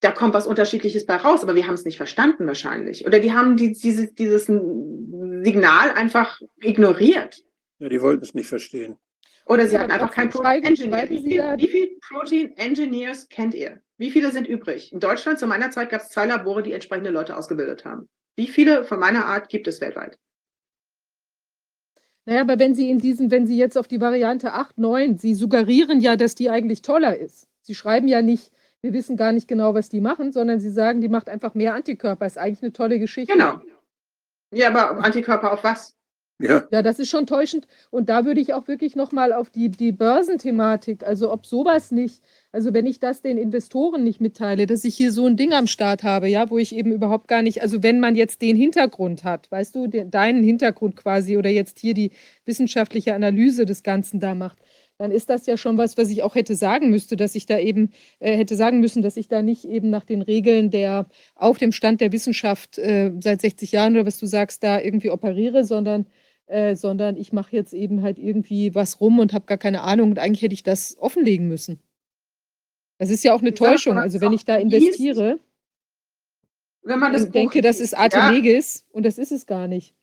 da kommt was Unterschiedliches bei raus, aber wir haben es nicht verstanden wahrscheinlich. Oder die haben die, dieses, dieses Signal einfach ignoriert. Ja, die wollten es nicht verstehen. Oder sie aber einfach kein Protein Engineer. Wie viel- wie viele Protein Engineers kennt ihr? Wie viele sind übrig? In Deutschland zu meiner Zeit gab es zwei Labore, die entsprechende Leute ausgebildet haben. Wie viele von meiner Art gibt es weltweit? Naja, aber wenn Sie in diesen, wenn Sie jetzt auf die Variante 8, 9, Sie suggerieren ja, dass die eigentlich toller ist. Sie schreiben ja nicht, wir wissen gar nicht genau, was die machen, sondern Sie sagen, die macht einfach mehr Antikörper. Ist eigentlich eine tolle Geschichte. Genau. Ja, aber Antikörper auf was? Ja, Ja, das ist schon täuschend. Und da würde ich auch wirklich nochmal auf die, die Börsenthematik, also ob sowas nicht, also wenn ich das den Investoren nicht mitteile, dass ich hier so ein Ding am Start habe, ja, wo ich eben überhaupt gar nicht, also wenn man jetzt den Hintergrund hat, weißt du, den, deinen Hintergrund quasi oder jetzt hier die wissenschaftliche Analyse des Ganzen da macht, dann ist das ja schon was, was ich auch hätte sagen müsste, dass ich da eben äh, hätte sagen müssen, dass ich da nicht eben nach den Regeln der auf dem Stand der Wissenschaft äh, seit 60 Jahren oder was du sagst, da irgendwie operiere, sondern äh, sondern ich mache jetzt eben halt irgendwie was rum und habe gar keine Ahnung und eigentlich hätte ich das offenlegen müssen. Das ist ja auch eine Ich Täuschung. Also wenn ich da liest- investiere Wenn man das und denke, das ist Arte Ja. Legis und das ist es gar nicht.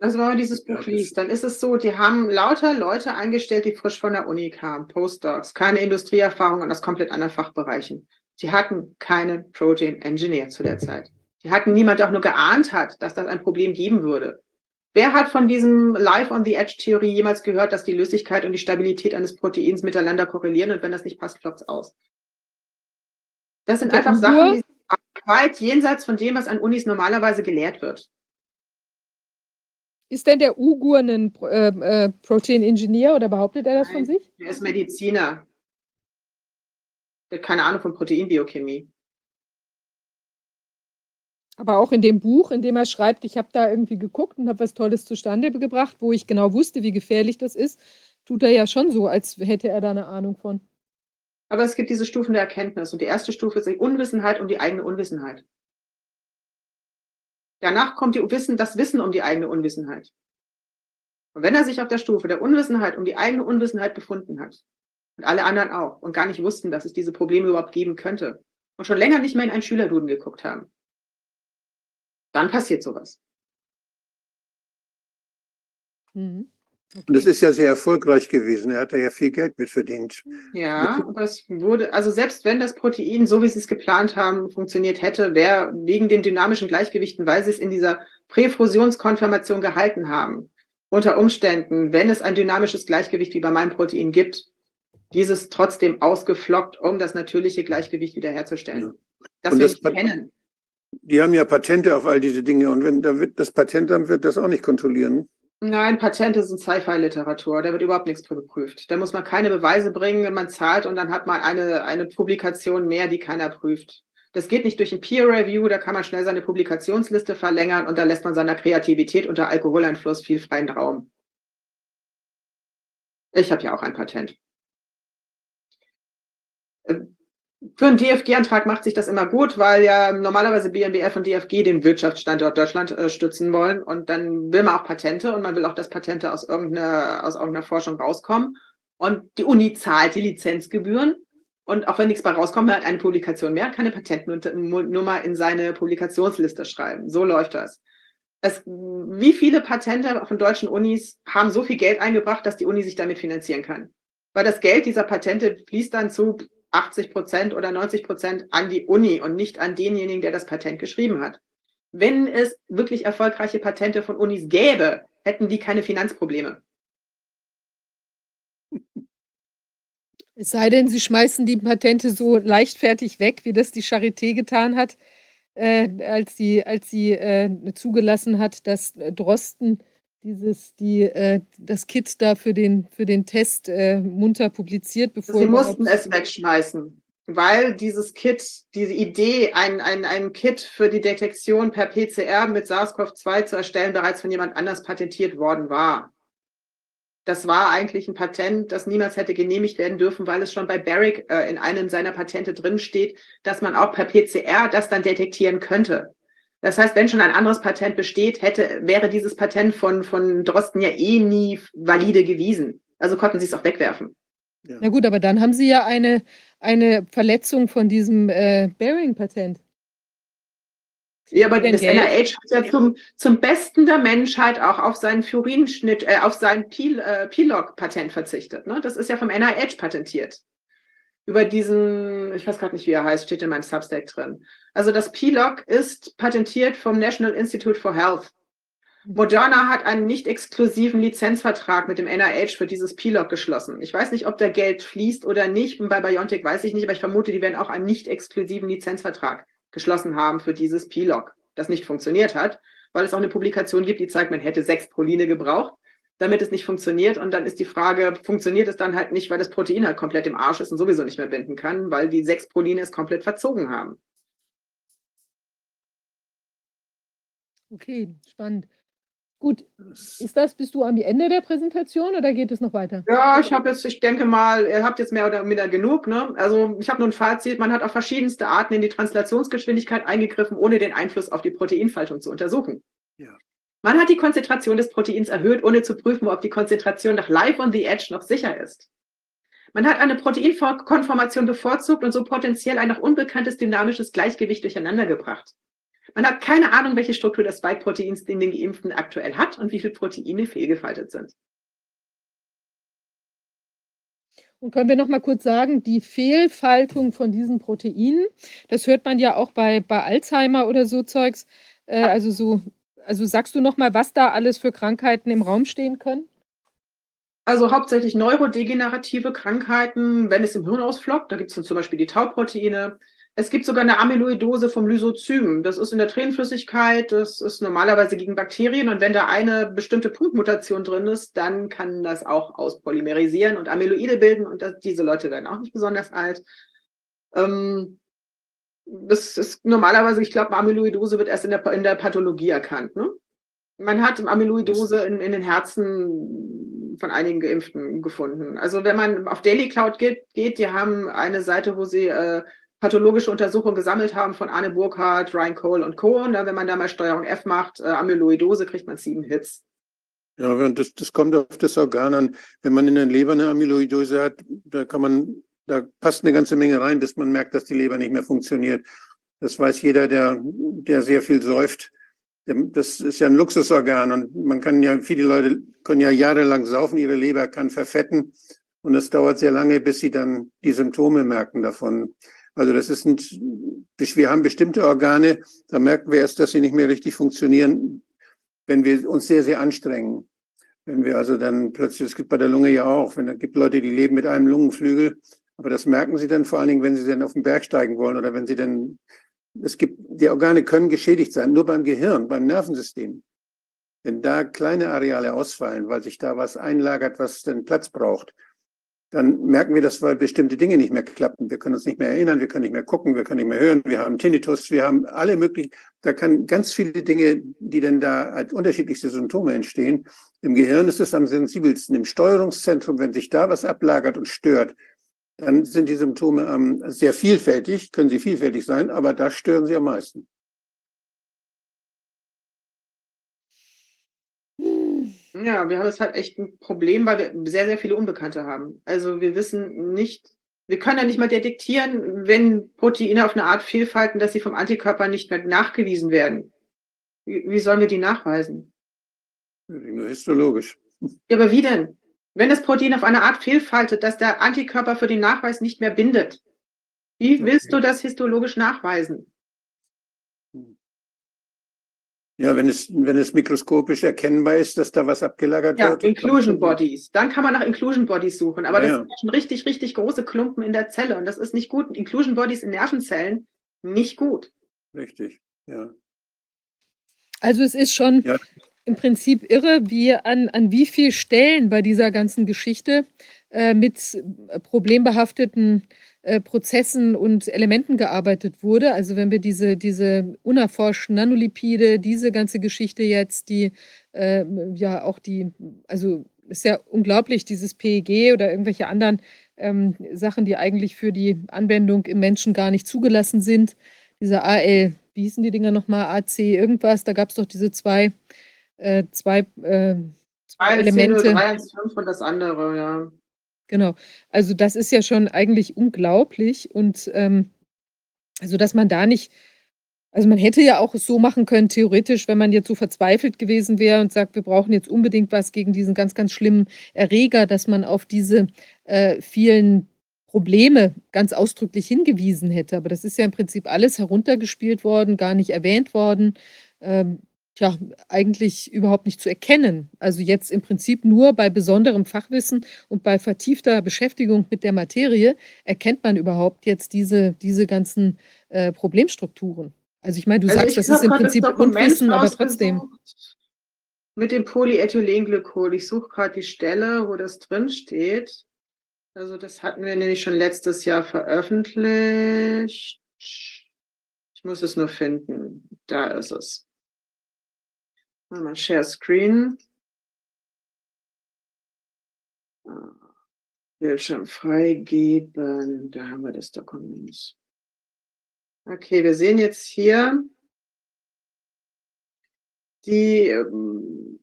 Also wenn man dieses Buch liest, dann ist es so, die haben lauter Leute eingestellt, die frisch von der Uni kamen, Postdocs, keine Industrieerfahrung und aus komplett anderen Fachbereichen. Die hatten keinen Protein Engineer zu der Zeit. Die hatten niemand, der auch nur geahnt hat, dass das ein Problem geben würde. Wer hat von diesem Life on the Edge Theorie jemals gehört, dass die Löslichkeit und die Stabilität eines Proteins miteinander korrelieren und wenn das nicht passt, klopft es aus? Das sind Der einfach Sachen, die weit jenseits von dem, was an Unis normalerweise gelehrt wird. Ist denn der Ugur ein äh, äh, Protein Engineer oder behauptet er das von Nein. sich? Er ist Mediziner. Der hat keine Ahnung von Proteinbiochemie. Aber auch in dem Buch, in dem er schreibt, ich habe da irgendwie geguckt und habe was Tolles zustande gebracht, wo ich genau wusste, wie gefährlich das ist, tut er ja schon so, als hätte er da eine Ahnung von. Aber es gibt diese Stufen der Erkenntnis. Und die erste Stufe ist die Unwissenheit um die eigene Unwissenheit. Danach kommt die Wissen, das Wissen um die eigene Unwissenheit. Und wenn er sich auf der Stufe der Unwissenheit um die eigene Unwissenheit befunden hat, und alle anderen auch, und gar nicht wussten, dass es diese Probleme überhaupt geben könnte, und schon länger nicht mehr in einen Schülerduden geguckt haben, dann passiert sowas. Mhm. und das ist ja sehr erfolgreich gewesen. Er hat da ja viel Geld mit verdient. Ja, aber es wurde, also selbst wenn das Protein, so wie sie es geplant haben, funktioniert hätte, wäre wegen den dynamischen Gleichgewichten, weil sie es in dieser Präfusionskonfirmation gehalten haben, unter Umständen, wenn es ein dynamisches Gleichgewicht wie bei meinem Protein gibt, dieses trotzdem ausgeflockt, um das natürliche Gleichgewicht wiederherzustellen. Ja. Das wir das nicht Pat- kennen. Die haben ja Patente auf all diese Dinge und wenn da wird das Patentamt wird das auch nicht kontrollieren. Nein, Patente sind Sci-Fi-Literatur. Da wird überhaupt nichts geprüft. Da muss man keine Beweise bringen, wenn man zahlt und dann hat man eine, eine Publikation mehr, die keiner prüft. Das geht nicht durch ein Peer Review, da kann man schnell seine Publikationsliste verlängern und da lässt man seiner Kreativität unter Alkoholeinfluss viel freien Raum. Ich habe ja auch ein Patent. Für einen DFG-Antrag macht sich das immer gut, weil ja normalerweise BMBF und DFG den Wirtschaftsstandort Deutschland äh, stützen wollen. Und dann will man auch Patente und man will auch, dass Patente aus irgendeiner, aus irgendeiner Forschung rauskommen. Und die Uni zahlt die Lizenzgebühren. Und auch wenn nichts bei rauskommt, man hat eine Publikation mehr, kann eine Patentnummer in seine Publikationsliste schreiben. So läuft das. Es, wie viele Patente von deutschen Unis haben so viel Geld eingebracht, dass die Uni sich damit finanzieren kann? Weil das Geld dieser Patente fließt dann zu 80 Prozent oder 90 Prozent an die Uni und nicht an denjenigen, der das Patent geschrieben hat. Wenn es wirklich erfolgreiche Patente von Unis gäbe, hätten die keine Finanzprobleme. Es sei denn, sie schmeißen die Patente so leichtfertig weg, wie das die Charité getan hat, äh, als sie, als sie äh, zugelassen hat, dass Drosten dieses, die, äh, das Kit da für den, für den Test äh, munter publiziert, bevor. Sie mussten es wegschmeißen, weil dieses Kit, diese Idee, ein, ein, ein Kit für die Detektion per PCR mit SARS-CoV-2 zu erstellen, bereits von jemand anders patentiert worden war. Das war eigentlich ein Patent, das niemals hätte genehmigt werden dürfen, weil es schon bei Barrick äh, in einem seiner Patente drinsteht, dass man auch per PCR das dann detektieren könnte. Das heißt, wenn schon ein anderes Patent besteht, hätte, wäre dieses Patent von, von Drosten ja eh nie valide gewesen. Also konnten sie es auch wegwerfen. Ja. Na gut, aber dann haben sie ja eine, eine Verletzung von diesem äh, Bearing-Patent. Ja, aber das NIH hat ja zum, zum Besten der Menschheit auch auf seinen Furinschnitt, äh, auf sein PLOG-Patent verzichtet. Ne? Das ist ja vom NIH patentiert über diesen, ich weiß gerade nicht, wie er heißt, steht in meinem Substack drin. Also das PLOC ist patentiert vom National Institute for Health. Moderna hat einen nicht exklusiven Lizenzvertrag mit dem NIH für dieses PLOC geschlossen. Ich weiß nicht, ob da Geld fließt oder nicht. Und bei BioNTech weiß ich nicht, aber ich vermute, die werden auch einen nicht exklusiven Lizenzvertrag geschlossen haben für dieses PLOC, das nicht funktioniert hat, weil es auch eine Publikation gibt, die zeigt, man hätte sechs Proline gebraucht damit es nicht funktioniert. Und dann ist die Frage, funktioniert es dann halt nicht, weil das Protein halt komplett im Arsch ist und sowieso nicht mehr binden kann, weil die sechs Proline es komplett verzogen haben. Okay, spannend. Gut, ist das, bist du am Ende der Präsentation oder geht es noch weiter? Ja, ich habe jetzt, ich denke mal, ihr habt jetzt mehr oder weniger genug. Ne? Also ich habe nur ein Fazit, man hat auf verschiedenste Arten in die Translationsgeschwindigkeit eingegriffen, ohne den Einfluss auf die Proteinfaltung zu untersuchen. Ja. Man hat die Konzentration des Proteins erhöht, ohne zu prüfen, ob die Konzentration nach Live on the Edge noch sicher ist. Man hat eine Proteinkonformation bevorzugt und so potenziell ein noch unbekanntes dynamisches Gleichgewicht durcheinandergebracht. Man hat keine Ahnung, welche Struktur des Spike-Proteins in den Geimpften aktuell hat und wie viele Proteine fehlgefaltet sind. Und können wir noch mal kurz sagen, die Fehlfaltung von diesen Proteinen, das hört man ja auch bei, bei Alzheimer oder so Zeugs, äh, also so also sagst du noch mal, was da alles für Krankheiten im Raum stehen können? Also hauptsächlich neurodegenerative Krankheiten, wenn es im Hirn ausflockt. Da gibt es zum Beispiel die Tauproteine. Es gibt sogar eine Amyloidose vom Lysozym. Das ist in der Tränenflüssigkeit. Das ist normalerweise gegen Bakterien. Und wenn da eine bestimmte Punktmutation drin ist, dann kann das auch auspolymerisieren und Amyloide bilden. Und das, diese Leute werden auch nicht besonders alt. Ähm, das ist normalerweise, ich glaube, Amyloidose wird erst in der, in der Pathologie erkannt. Ne? Man hat Amyloidose in, in den Herzen von einigen Geimpften gefunden. Also wenn man auf Daily Cloud geht, geht die haben eine Seite, wo sie äh, pathologische Untersuchungen gesammelt haben von Anne Burkhardt, Ryan Cole und Co. Und dann, wenn man da mal Steuerung F macht, äh, Amyloidose, kriegt man sieben Hits. Ja, das, das kommt auf das Organ an. Wenn man in der Leber eine Amyloidose hat, da kann man da passt eine ganze Menge rein, bis man merkt, dass die Leber nicht mehr funktioniert. Das weiß jeder, der, der sehr viel säuft. Das ist ja ein Luxusorgan und man kann ja, viele Leute können ja jahrelang saufen, ihre Leber kann verfetten und es dauert sehr lange, bis sie dann die Symptome merken davon. Also das ist ein, wir haben bestimmte Organe, da merken wir erst, dass sie nicht mehr richtig funktionieren, wenn wir uns sehr, sehr anstrengen. Wenn wir also dann plötzlich, es gibt bei der Lunge ja auch, wenn es gibt Leute, die leben mit einem Lungenflügel aber das merken Sie dann vor allen Dingen, wenn Sie dann auf den Berg steigen wollen oder wenn Sie dann, es gibt, die Organe können geschädigt sein, nur beim Gehirn, beim Nervensystem. Wenn da kleine Areale ausfallen, weil sich da was einlagert, was dann Platz braucht, dann merken wir, dass weil bestimmte Dinge nicht mehr klappen. Wir können uns nicht mehr erinnern, wir können nicht mehr gucken, wir können nicht mehr hören, wir haben Tinnitus, wir haben alle möglichen, da kann ganz viele Dinge, die dann da als unterschiedlichste Symptome entstehen. Im Gehirn ist es am sensibelsten, im Steuerungszentrum, wenn sich da was ablagert und stört, dann sind die Symptome ähm, sehr vielfältig, können sie vielfältig sein, aber da stören sie am meisten. Ja, wir haben jetzt halt echt ein Problem, weil wir sehr, sehr viele Unbekannte haben. Also wir wissen nicht, wir können ja nicht mal detektieren, wenn Proteine auf eine Art fehlfalten, dass sie vom Antikörper nicht mehr nachgewiesen werden. Wie, wie sollen wir die nachweisen? Nur histologisch. Ja, aber wie denn? Wenn das Protein auf eine Art fehlfaltet, dass der Antikörper für den Nachweis nicht mehr bindet, wie willst Okay. du das histologisch nachweisen? Ja, wenn es, wenn es mikroskopisch erkennbar ist, dass da was abgelagert Ja, wird. Inclusion Bodies. Dann kann man nach Inclusion Bodies suchen. Aber Ja, das ja. sind schon richtig, richtig große Klumpen in der Zelle und das ist nicht gut. Inclusion Bodies in Nervenzellen, nicht gut. Richtig, ja. Also es ist schon Ja. Im Prinzip irre, wie an, an wie vielen Stellen bei dieser ganzen Geschichte äh, mit äh, problembehafteten äh, Prozessen und Elementen gearbeitet wurde. Also wenn wir diese, diese unerforschten Nanolipide, diese ganze Geschichte jetzt, die äh, ja auch die, also ist ja unglaublich, dieses PEG oder irgendwelche anderen ähm, Sachen, die eigentlich für die Anwendung im Menschen gar nicht zugelassen sind. Dieser AL, wie hießen die Dinger nochmal, AC irgendwas, da gab es doch diese zwei, äh, zwei, äh, zwei Elemente. 315 und das andere, ja. Genau. Also das ist ja schon eigentlich unglaublich und ähm, also dass man da nicht, also man hätte ja auch es so machen können, theoretisch, wenn man jetzt so verzweifelt gewesen wäre und sagt, wir brauchen jetzt unbedingt was gegen diesen ganz, ganz schlimmen Erreger, dass man auf diese äh, vielen Probleme ganz ausdrücklich hingewiesen hätte. Aber das ist ja im Prinzip alles heruntergespielt worden, gar nicht erwähnt worden. Ähm, ja, eigentlich überhaupt nicht zu erkennen. Also jetzt im Prinzip nur bei besonderem Fachwissen und bei vertiefter Beschäftigung mit der Materie erkennt man überhaupt jetzt diese, diese ganzen äh, Problemstrukturen. Also ich meine, du Also sagst, das ist im Prinzip Dokument Unwissen, aber trotzdem. Mit dem Polyethylenglykol. Ich suche gerade die Stelle, wo das drin steht. Also das hatten wir nämlich schon letztes Jahr veröffentlicht. Ich muss es nur finden. Da ist es. Mal Share Screen. Ah, Bildschirm freigeben. Da haben wir das Dokument. Okay, wir sehen jetzt hier die ähm,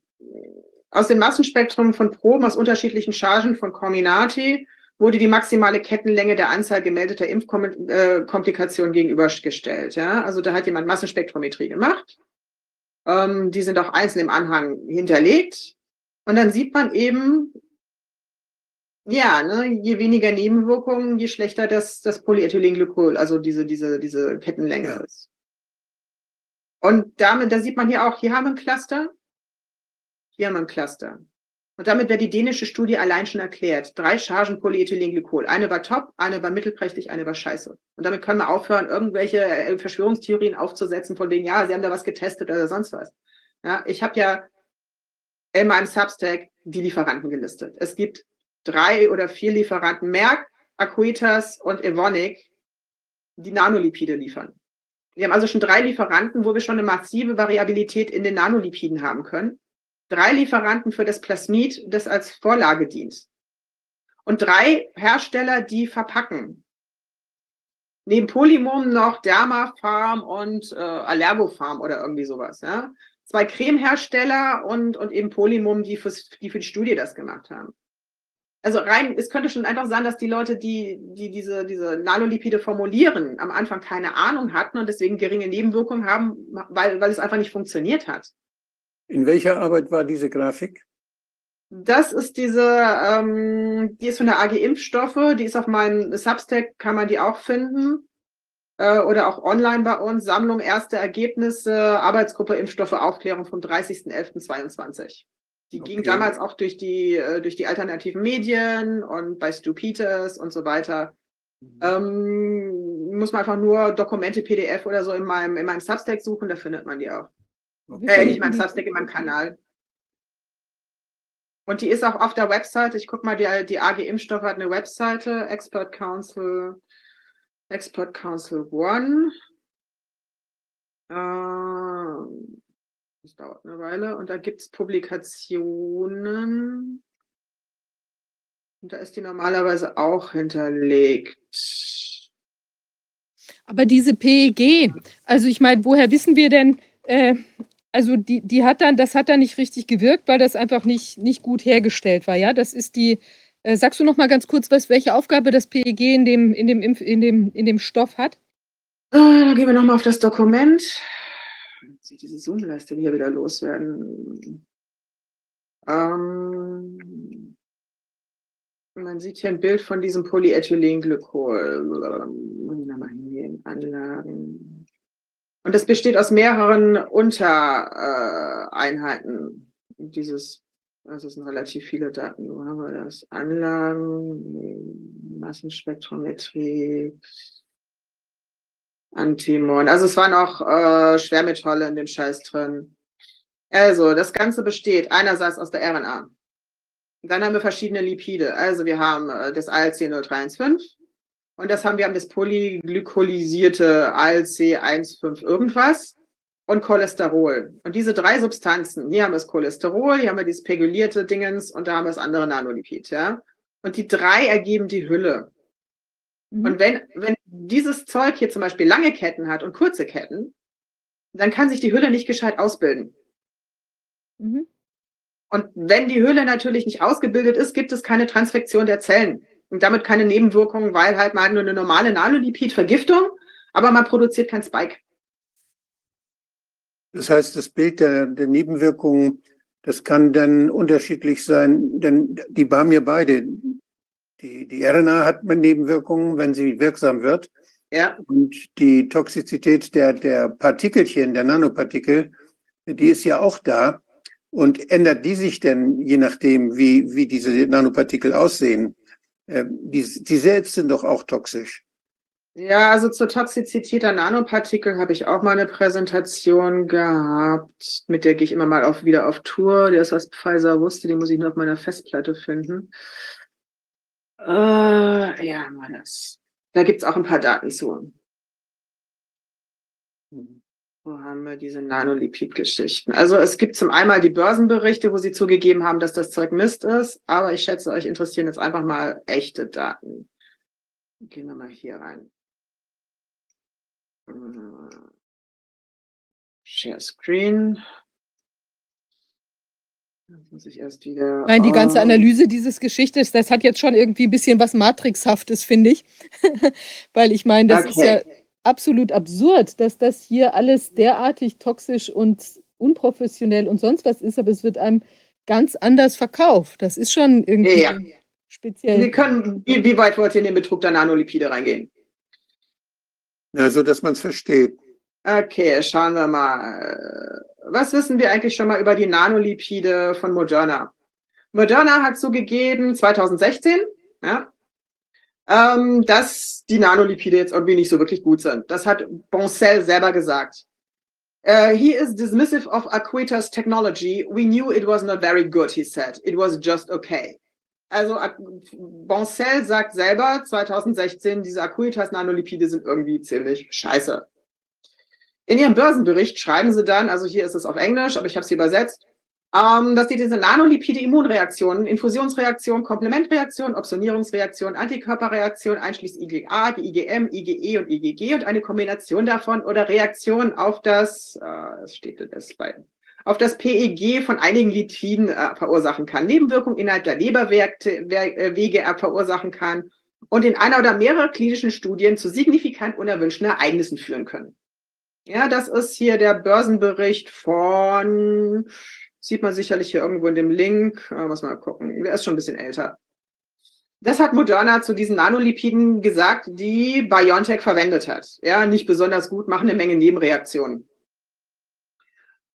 aus dem Massenspektrum von Proben aus unterschiedlichen Chargen von Comirnaty wurde die maximale Kettenlänge der Anzahl gemeldeter Impfkomplikationen gegenübergestellt. Ja? Also da hat jemand Massenspektrometrie gemacht. Ähm, die sind auch einzeln im Anhang hinterlegt. Und dann sieht man eben, ja, ne, je weniger Nebenwirkungen, je schlechter das, das Polyethylenglykol, also diese, diese, diese Kettenlänge Ja. ist. Und damit, da sieht man hier auch, hier haben wir ein Cluster, hier haben wir ein Cluster. Und damit wäre die dänische Studie allein schon erklärt. Drei Chargen Polyethylenglykol. Eine war top, eine war mittelprächtig, eine war scheiße. Und damit können wir aufhören, irgendwelche äh, Verschwörungstheorien aufzusetzen, von wegen, ja, sie haben da was getestet oder sonst was. Ja, ich habe ja in meinem Substack die Lieferanten gelistet. Es gibt drei oder vier Lieferanten, Merck, Acuitas und Evonik, die Nanolipide liefern. Wir haben also schon drei Lieferanten, wo wir schon eine massive Variabilität in den Nanolipiden haben können. Drei Lieferanten für das Plasmid, das als Vorlage dient. Und drei Hersteller, die verpacken. Neben Polymom noch Dermafarm und äh, Allergofarm oder irgendwie sowas. Ja? Zwei Cremehersteller und, und eben Polymom, die, fürs, die für die Studie das gemacht haben. Also rein, es könnte schon einfach sein, dass die Leute, die, die diese, diese Nanolipide formulieren, am Anfang keine Ahnung hatten und deswegen geringe Nebenwirkungen haben, weil, weil es einfach nicht funktioniert hat. In welcher Arbeit war diese Grafik? Das ist diese, ähm, die ist von der AG Impfstoffe, die ist auf meinem Substack, kann man die auch finden. Äh, oder auch online bei uns, Sammlung erste Ergebnisse, Arbeitsgruppe Impfstoffe Aufklärung vom 30.11.22. Die ging Okay. damals auch durch die, äh, durch die alternativen Medien und bei Stu Peters und so weiter. Ähm, muss man einfach nur Dokumente, PDF oder so in meinem, in meinem Substack suchen, da findet man die auch. Okay. Äh, nicht in meinem Substack, in meinem Kanal. Und die ist auch auf der Webseite. Ich gucke mal, die, die AG Impfstoff hat eine Webseite, Expert Council, Expert Council One. Ähm, das dauert eine Weile. Und da gibt es Publikationen. Und da ist die normalerweise auch hinterlegt. Aber diese PEG, also ich meine, woher wissen wir denn, äh, also die, die hat dann, das hat dann nicht richtig gewirkt, weil das einfach nicht, nicht gut hergestellt war, ja? Das ist die, äh, sagst du noch mal ganz kurz, was, welche Aufgabe das PEG in dem, in dem, Impf, in dem, in dem Stoff hat? Äh, dann gehen wir nochmal auf das Dokument. Jetzt sieht diese Zoom-Leiste hier wieder loswerden. Ähm, man sieht hier ein Bild von diesem Polyethylenglykol. Anlagen. Und das besteht aus mehreren Untereinheiten. Dieses, das sind relativ viele Daten. Wo haben wir das? Anlagen, Massenspektrometrie, Antimon. Also es waren auch äh, Schwermetalle in dem Scheiß drin. Also, das Ganze besteht einerseits aus der RNA. Dann haben wir verschiedene Lipide. Also wir haben äh, das ALC 0315 und das haben wir das polyglykolisierte ALC 15 irgendwas und Cholesterol. Und diese drei Substanzen, hier haben wir das Cholesterol, hier haben wir dieses pegulierte Dingens und da haben wir das andere Nanolipid. Ja? Und die drei ergeben die Hülle. Mhm. Und wenn, wenn dieses Zeug hier zum Beispiel lange Ketten hat und kurze Ketten, dann kann sich die Hülle nicht gescheit ausbilden. Mhm. Und wenn die Hülle natürlich nicht ausgebildet ist, gibt es keine Transfektion der Zellen und damit keine Nebenwirkungen, weil halt man nur eine normale Nanolipid-Vergiftung, aber man produziert kein Spike. Das heißt, das Bild der, der Nebenwirkungen, das kann dann unterschiedlich sein, denn die haben ja beide. Die, die RNA hat Nebenwirkungen, wenn sie wirksam wird. Ja. Und die Toxizität der, der Partikelchen, der Nanopartikel, die ist ja auch da. Und ändert die sich denn, je nachdem, wie, wie diese Nanopartikel aussehen? Ähm, die, die selbst sind doch auch toxisch. Ja, also zur Toxizität der Nanopartikel habe ich auch mal eine Präsentation gehabt. Mit der gehe ich immer mal auf, wieder auf Tour. Der ist was Pfizer wusste, die muss ich nur auf meiner Festplatte finden. Äh, ja, mal das. Da gibt es auch ein paar Daten zu. Wo haben wir diese Nanolipid-Geschichten? Also es gibt zum einen die Börsenberichte, wo sie zugegeben haben, dass das Zeug Mist ist, aber ich schätze, euch interessieren jetzt einfach mal echte Daten. Gehen wir mal hier rein. Share Screen. Jetzt muss ich erst wieder. Nein, die ganze Analyse dieses Geschichtes, das hat jetzt schon irgendwie ein bisschen was Matrixhaftes, finde ich. Weil ich meine, das okay. ist ja absolut absurd, dass das hier alles derartig toxisch und unprofessionell und sonst was ist, aber es wird einem ganz anders verkauft. Das ist schon irgendwie ja, ja. speziell. Sie können, wie, wie, weit wollt ihr in den Betrug der Nanolipide reingehen? Ja, so dass man es versteht. Okay, schauen wir mal. Was wissen wir eigentlich schon mal über die Nanolipide von Moderna? Moderna hat zugegeben, 2016, ja, ähm, dass die Nanolipide jetzt irgendwie nicht so wirklich gut sind. Das hat Boncel selber gesagt. Uh, he is dismissive of Aquitas technology. We knew it was not very good, he said. It was just okay. Also Boncel sagt selber 2016, diese Aquitas Nanolipide sind irgendwie ziemlich scheiße. In ihrem Börsenbericht schreiben sie dann, also hier ist es auf Englisch, aber ich habe es übersetzt, ähm, dass die diese Nanolipide Immunreaktionen, Infusionsreaktion, Komplementreaktion, Opsonierungsreaktion, Antikörperreaktion, einschließlich IgA, die IgM, IgE und IgG und eine Kombination davon oder Reaktion auf das, äh, es steht das bei, auf das PEG von einigen Lipiden äh, verursachen kann, Nebenwirkungen innerhalb der Leberwege äh, verursachen kann und in einer oder mehreren klinischen Studien zu signifikant unerwünschten Ereignissen führen können. Ja, das ist hier der Börsenbericht von Sieht man sicherlich hier irgendwo in dem Link. Äh, muss mal gucken. Der ist schon ein bisschen älter. Das hat Moderna zu diesen Nanolipiden gesagt, die BioNTech verwendet hat. Ja, nicht besonders gut, machen eine Menge Nebenreaktionen.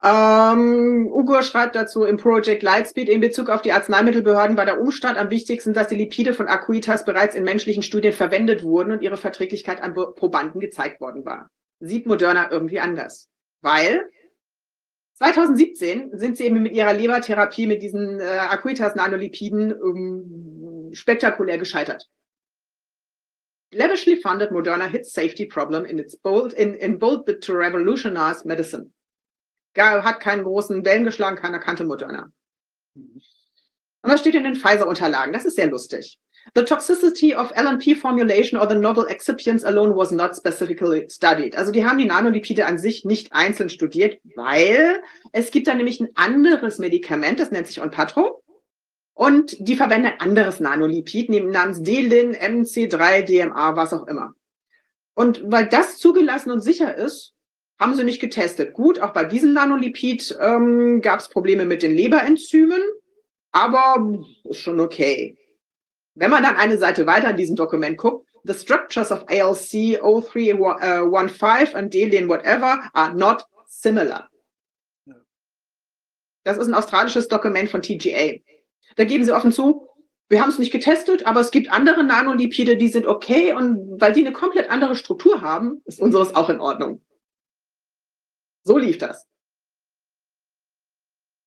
Ähm, Ugur schreibt dazu im Project Lightspeed in Bezug auf die Arzneimittelbehörden war der Umstand am wichtigsten, dass die Lipide von Acuitas bereits in menschlichen Studien verwendet wurden und ihre Verträglichkeit an Probanden gezeigt worden war. Sieht Moderna irgendwie anders. Weil 2017 sind sie eben mit ihrer Lebertherapie mit diesen äh, Acuitas-Nanolipiden ähm, spektakulär gescheitert. Lavishly funded Moderna hits safety problem in its bold, in, in bold bid to revolutionize medicine. Gar, hat keinen großen Wellen geschlagen, keiner kannte Moderna. Und was steht in den Pfizer-Unterlagen? Das ist sehr lustig. The toxicity of LNP formulation or the novel excipients alone was not specifically studied. Also die haben die Nanolipide an sich nicht einzeln studiert, weil es gibt da nämlich ein anderes Medikament, das nennt sich Onpatro. Und die verwenden ein anderes Nanolipid namens D-Lin, MC3, DMA, was auch immer. Und weil das zugelassen und sicher ist, haben sie nicht getestet. Gut, auch bei diesem Nanolipid ähm, gab es Probleme mit den Leberenzymen, aber ist schon okay. Wenn man dann eine Seite weiter in diesem Dokument guckt, the structures of ALC 0315 and D-Lin whatever are not similar. Das ist ein australisches Dokument von TGA. Da geben sie offen zu, wir haben es nicht getestet, aber es gibt andere Nanolipide, die sind okay und weil die eine komplett andere Struktur haben, ist unseres auch in Ordnung. So lief das.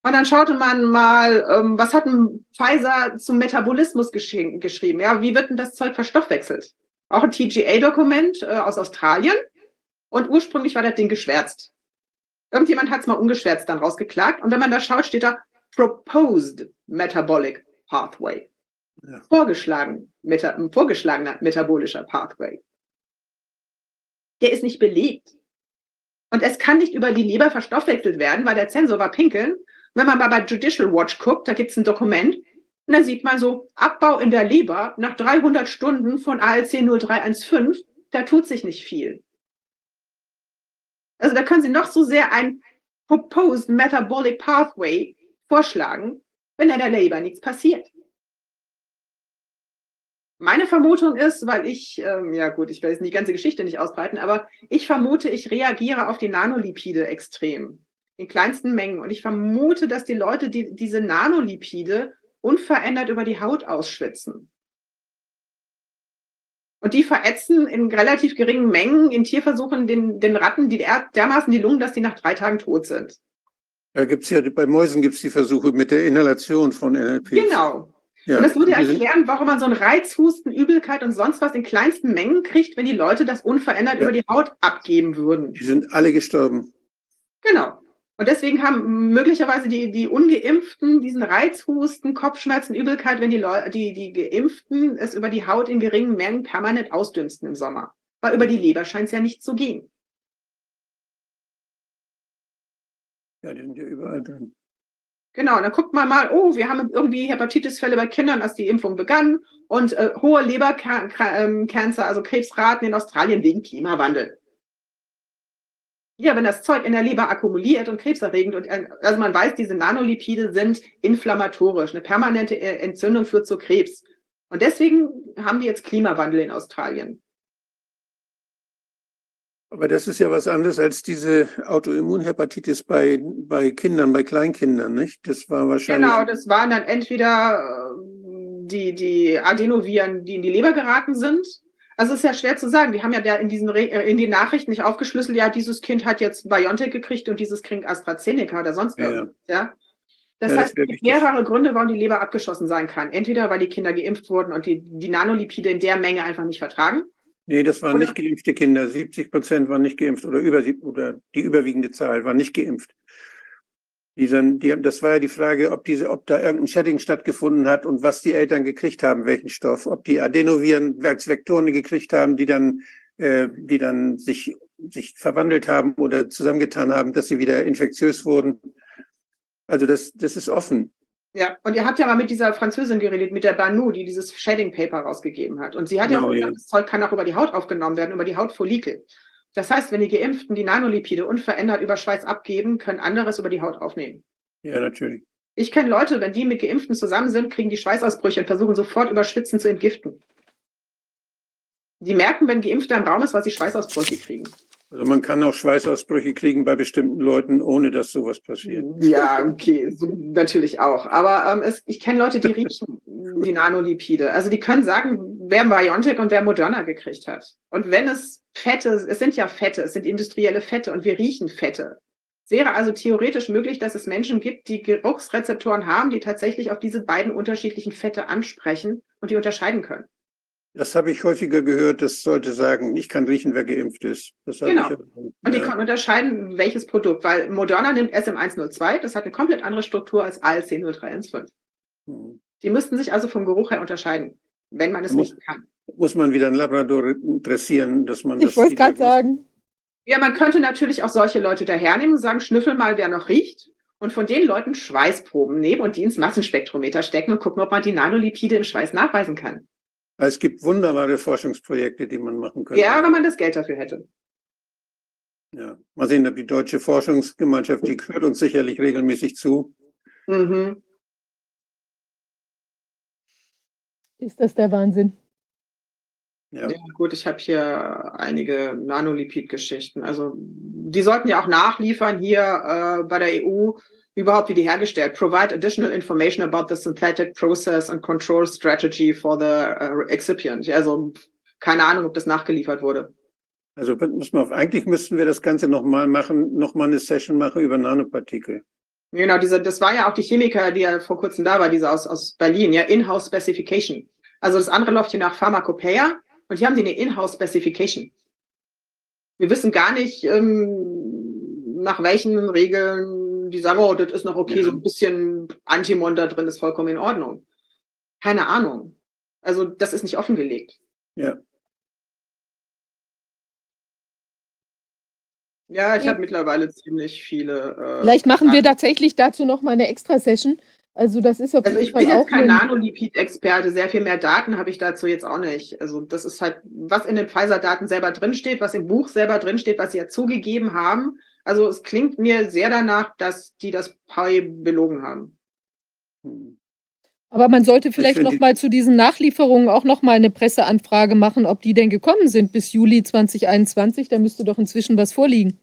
Und dann schaute man mal, ähm, was hat ein Pfizer zum Metabolismus geschrieben? Ja, wie wird denn das Zeug verstoffwechselt? Auch ein TGA-Dokument äh, aus Australien. Und ursprünglich war das Ding geschwärzt. Irgendjemand hat es mal ungeschwärzt dann rausgeklagt. Und wenn man da schaut, steht da Proposed Metabolic Pathway. Ja. Vorgeschlagen, meta, vorgeschlagener metabolischer Pathway. Der ist nicht belegt. Und es kann nicht über die Leber verstoffwechselt werden, weil der Zensor war pinkeln wenn man mal bei Judicial Watch guckt, da gibt es ein Dokument, und da sieht man so, Abbau in der Leber nach 300 Stunden von ALC 0315, da tut sich nicht viel. Also da können Sie noch so sehr ein Proposed Metabolic Pathway vorschlagen, wenn in der Leber nichts passiert. Meine Vermutung ist, weil ich, ähm, ja gut, ich will jetzt die ganze Geschichte nicht ausbreiten, aber ich vermute, ich reagiere auf die Nanolipide extrem in kleinsten Mengen. Und ich vermute, dass die Leute die, diese Nanolipide unverändert über die Haut ausschwitzen. Und die verätzen in relativ geringen Mengen in Tierversuchen den, den Ratten die dermaßen die Lungen, dass die nach drei Tagen tot sind. Da gibt's ja, bei Mäusen gibt es die Versuche mit der Inhalation von NLP. Genau. Ja, und das würde erklären, warum man so einen Reizhusten, Übelkeit und sonst was in kleinsten Mengen kriegt, wenn die Leute das unverändert ja. über die Haut abgeben würden. Die sind alle gestorben. Genau. Und deswegen haben möglicherweise die, die Ungeimpften diesen Reizhusten, Kopfschmerzen, Übelkeit, wenn die, die, die Geimpften es über die Haut in geringen Mengen permanent ausdünsten im Sommer. Weil über die Leber scheint es ja nicht zu gehen. Ja, die sind ja überall drin. Genau, dann guckt man mal, oh, wir haben irgendwie Hepatitisfälle bei Kindern, als die Impfung begann und äh, hohe Lebercancer, also Krebsraten in Australien wegen Klimawandel ja, wenn das Zeug in der Leber akkumuliert und krebserregend und also man weiß, diese Nanolipide sind inflammatorisch. Eine permanente äh, Entzündung führt zu Krebs. Und deswegen haben die jetzt Klimawandel in Australien. Aber das ist ja was anderes als diese Autoimmunhepatitis bei, bei Kindern, bei Kleinkindern, nicht? Das war wahrscheinlich. Genau, das waren dann entweder äh, die, die Adenoviren, die in die Leber geraten sind, also es ist ja schwer zu sagen. Die haben ja da in, diesen Re äh, in den Nachrichten nicht aufgeschlüsselt, ja, dieses Kind hat jetzt BioNTech gekriegt und dieses kriegt AstraZeneca oder sonst irgendwas. Ja. ja. Das ja, heißt, es gibt mehrere Gründe, warum die Leber abgeschossen sein kann. Entweder, weil die Kinder geimpft wurden und die, die Nanolipide in der Menge einfach nicht vertragen. Nee, das waren oder? nicht geimpfte Kinder. 70 Prozent waren nicht geimpft oder, über, oder die überwiegende Zahl war nicht geimpft. Die dann, die, das war ja die Frage, ob diese, ob da irgendein Shedding stattgefunden hat und was die Eltern gekriegt haben, welchen Stoff, ob die Adenoviren Vektoren gekriegt haben, die dann, äh, die dann sich, sich verwandelt haben oder zusammengetan haben, dass sie wieder infektiös wurden. Also das, das ist offen. Ja, und ihr habt ja mal mit dieser Französin geredet, mit der Banu, die dieses Shedding Paper rausgegeben hat. Und sie hat genau, ja gesagt, ja. das Zeug kann auch über die Haut aufgenommen werden, über die Hautfollikel. Das heißt, wenn die Geimpften die Nanolipide unverändert über Schweiß abgeben, können anderes über die Haut aufnehmen. Ja, natürlich. Ich kenne Leute, wenn die mit Geimpften zusammen sind, kriegen die Schweißausbrüche und versuchen sofort über Schwitzen zu entgiften. Die merken, wenn Geimpfter im Raum ist, was sie Schweißausbrüche kriegen. Also man kann auch Schweißausbrüche kriegen bei bestimmten Leuten, ohne dass sowas passiert. Ja, okay, so, natürlich auch. Aber ähm, es, ich kenne Leute, die riechen die Nanolipide. Also die können sagen, wer BioNTech und wer Moderna gekriegt hat. Und wenn es Fette, es sind ja Fette, es sind industrielle Fette und wir riechen Fette. wäre also theoretisch möglich, dass es Menschen gibt, die Geruchsrezeptoren haben, die tatsächlich auf diese beiden unterschiedlichen Fette ansprechen und die unterscheiden können. Das habe ich häufiger gehört, das sollte sagen, ich kann riechen, wer geimpft ist. genau. Ich, und die ja. können unterscheiden, welches Produkt, weil Moderna nimmt SM102, das hat eine komplett andere Struktur als ALC 0315. Hm. Die müssten sich also vom Geruch her unterscheiden, wenn man es muss, nicht kann. Muss man wieder ein Labrador dressieren, dass man ich das. Ich wollte gerade sagen. Ja, man könnte natürlich auch solche Leute dahernehmen und sagen, schnüffel mal, wer noch riecht. Und von den Leuten Schweißproben nehmen und die ins Massenspektrometer stecken und gucken, ob man die Nanolipide im Schweiß nachweisen kann. Es gibt wunderbare Forschungsprojekte, die man machen könnte. Ja, wenn man das Geld dafür hätte. Ja, mal sehen, ob die deutsche Forschungsgemeinschaft, die hört uns sicherlich regelmäßig zu. Mhm. Ist das der Wahnsinn? Ja. ja, gut, ich habe hier einige Nanolipid-Geschichten. Also die sollten ja auch nachliefern hier äh, bei der EU, überhaupt wie die hergestellt. Provide additional information about the synthetic process and control strategy for the uh, excipient. Also keine Ahnung, ob das nachgeliefert wurde. Also muss man, eigentlich müssten wir das Ganze nochmal machen, nochmal eine Session machen über Nanopartikel. Genau, diese, das war ja auch die Chemiker, die ja vor kurzem da war, diese aus, aus Berlin, ja, In-House Specification. Also das andere läuft hier nach Pharmacopeia und hier haben sie eine In-House Specification. Wir wissen gar nicht, ähm, nach welchen Regeln die sagen, oh, das ist noch okay, ja. so ein bisschen Antimon da drin ist vollkommen in Ordnung. Keine Ahnung. Also das ist nicht offengelegt. Ja. Ja, ich ja. habe mittlerweile ziemlich viele. Äh, Vielleicht machen wir tatsächlich dazu noch mal eine Extra-Session. Also das ist auf also ich bin jetzt kein Nanolipid-Experte, sehr viel mehr Daten habe ich dazu jetzt auch nicht. Also das ist halt, was in den Pfizer-Daten selber drinsteht, was im Buch selber drinsteht, was sie ja zugegeben haben. Also es klingt mir sehr danach, dass die das Pi belogen haben. Aber man sollte vielleicht noch mal zu diesen Nachlieferungen auch noch mal eine Presseanfrage machen, ob die denn gekommen sind bis Juli 2021. Da müsste doch inzwischen was vorliegen.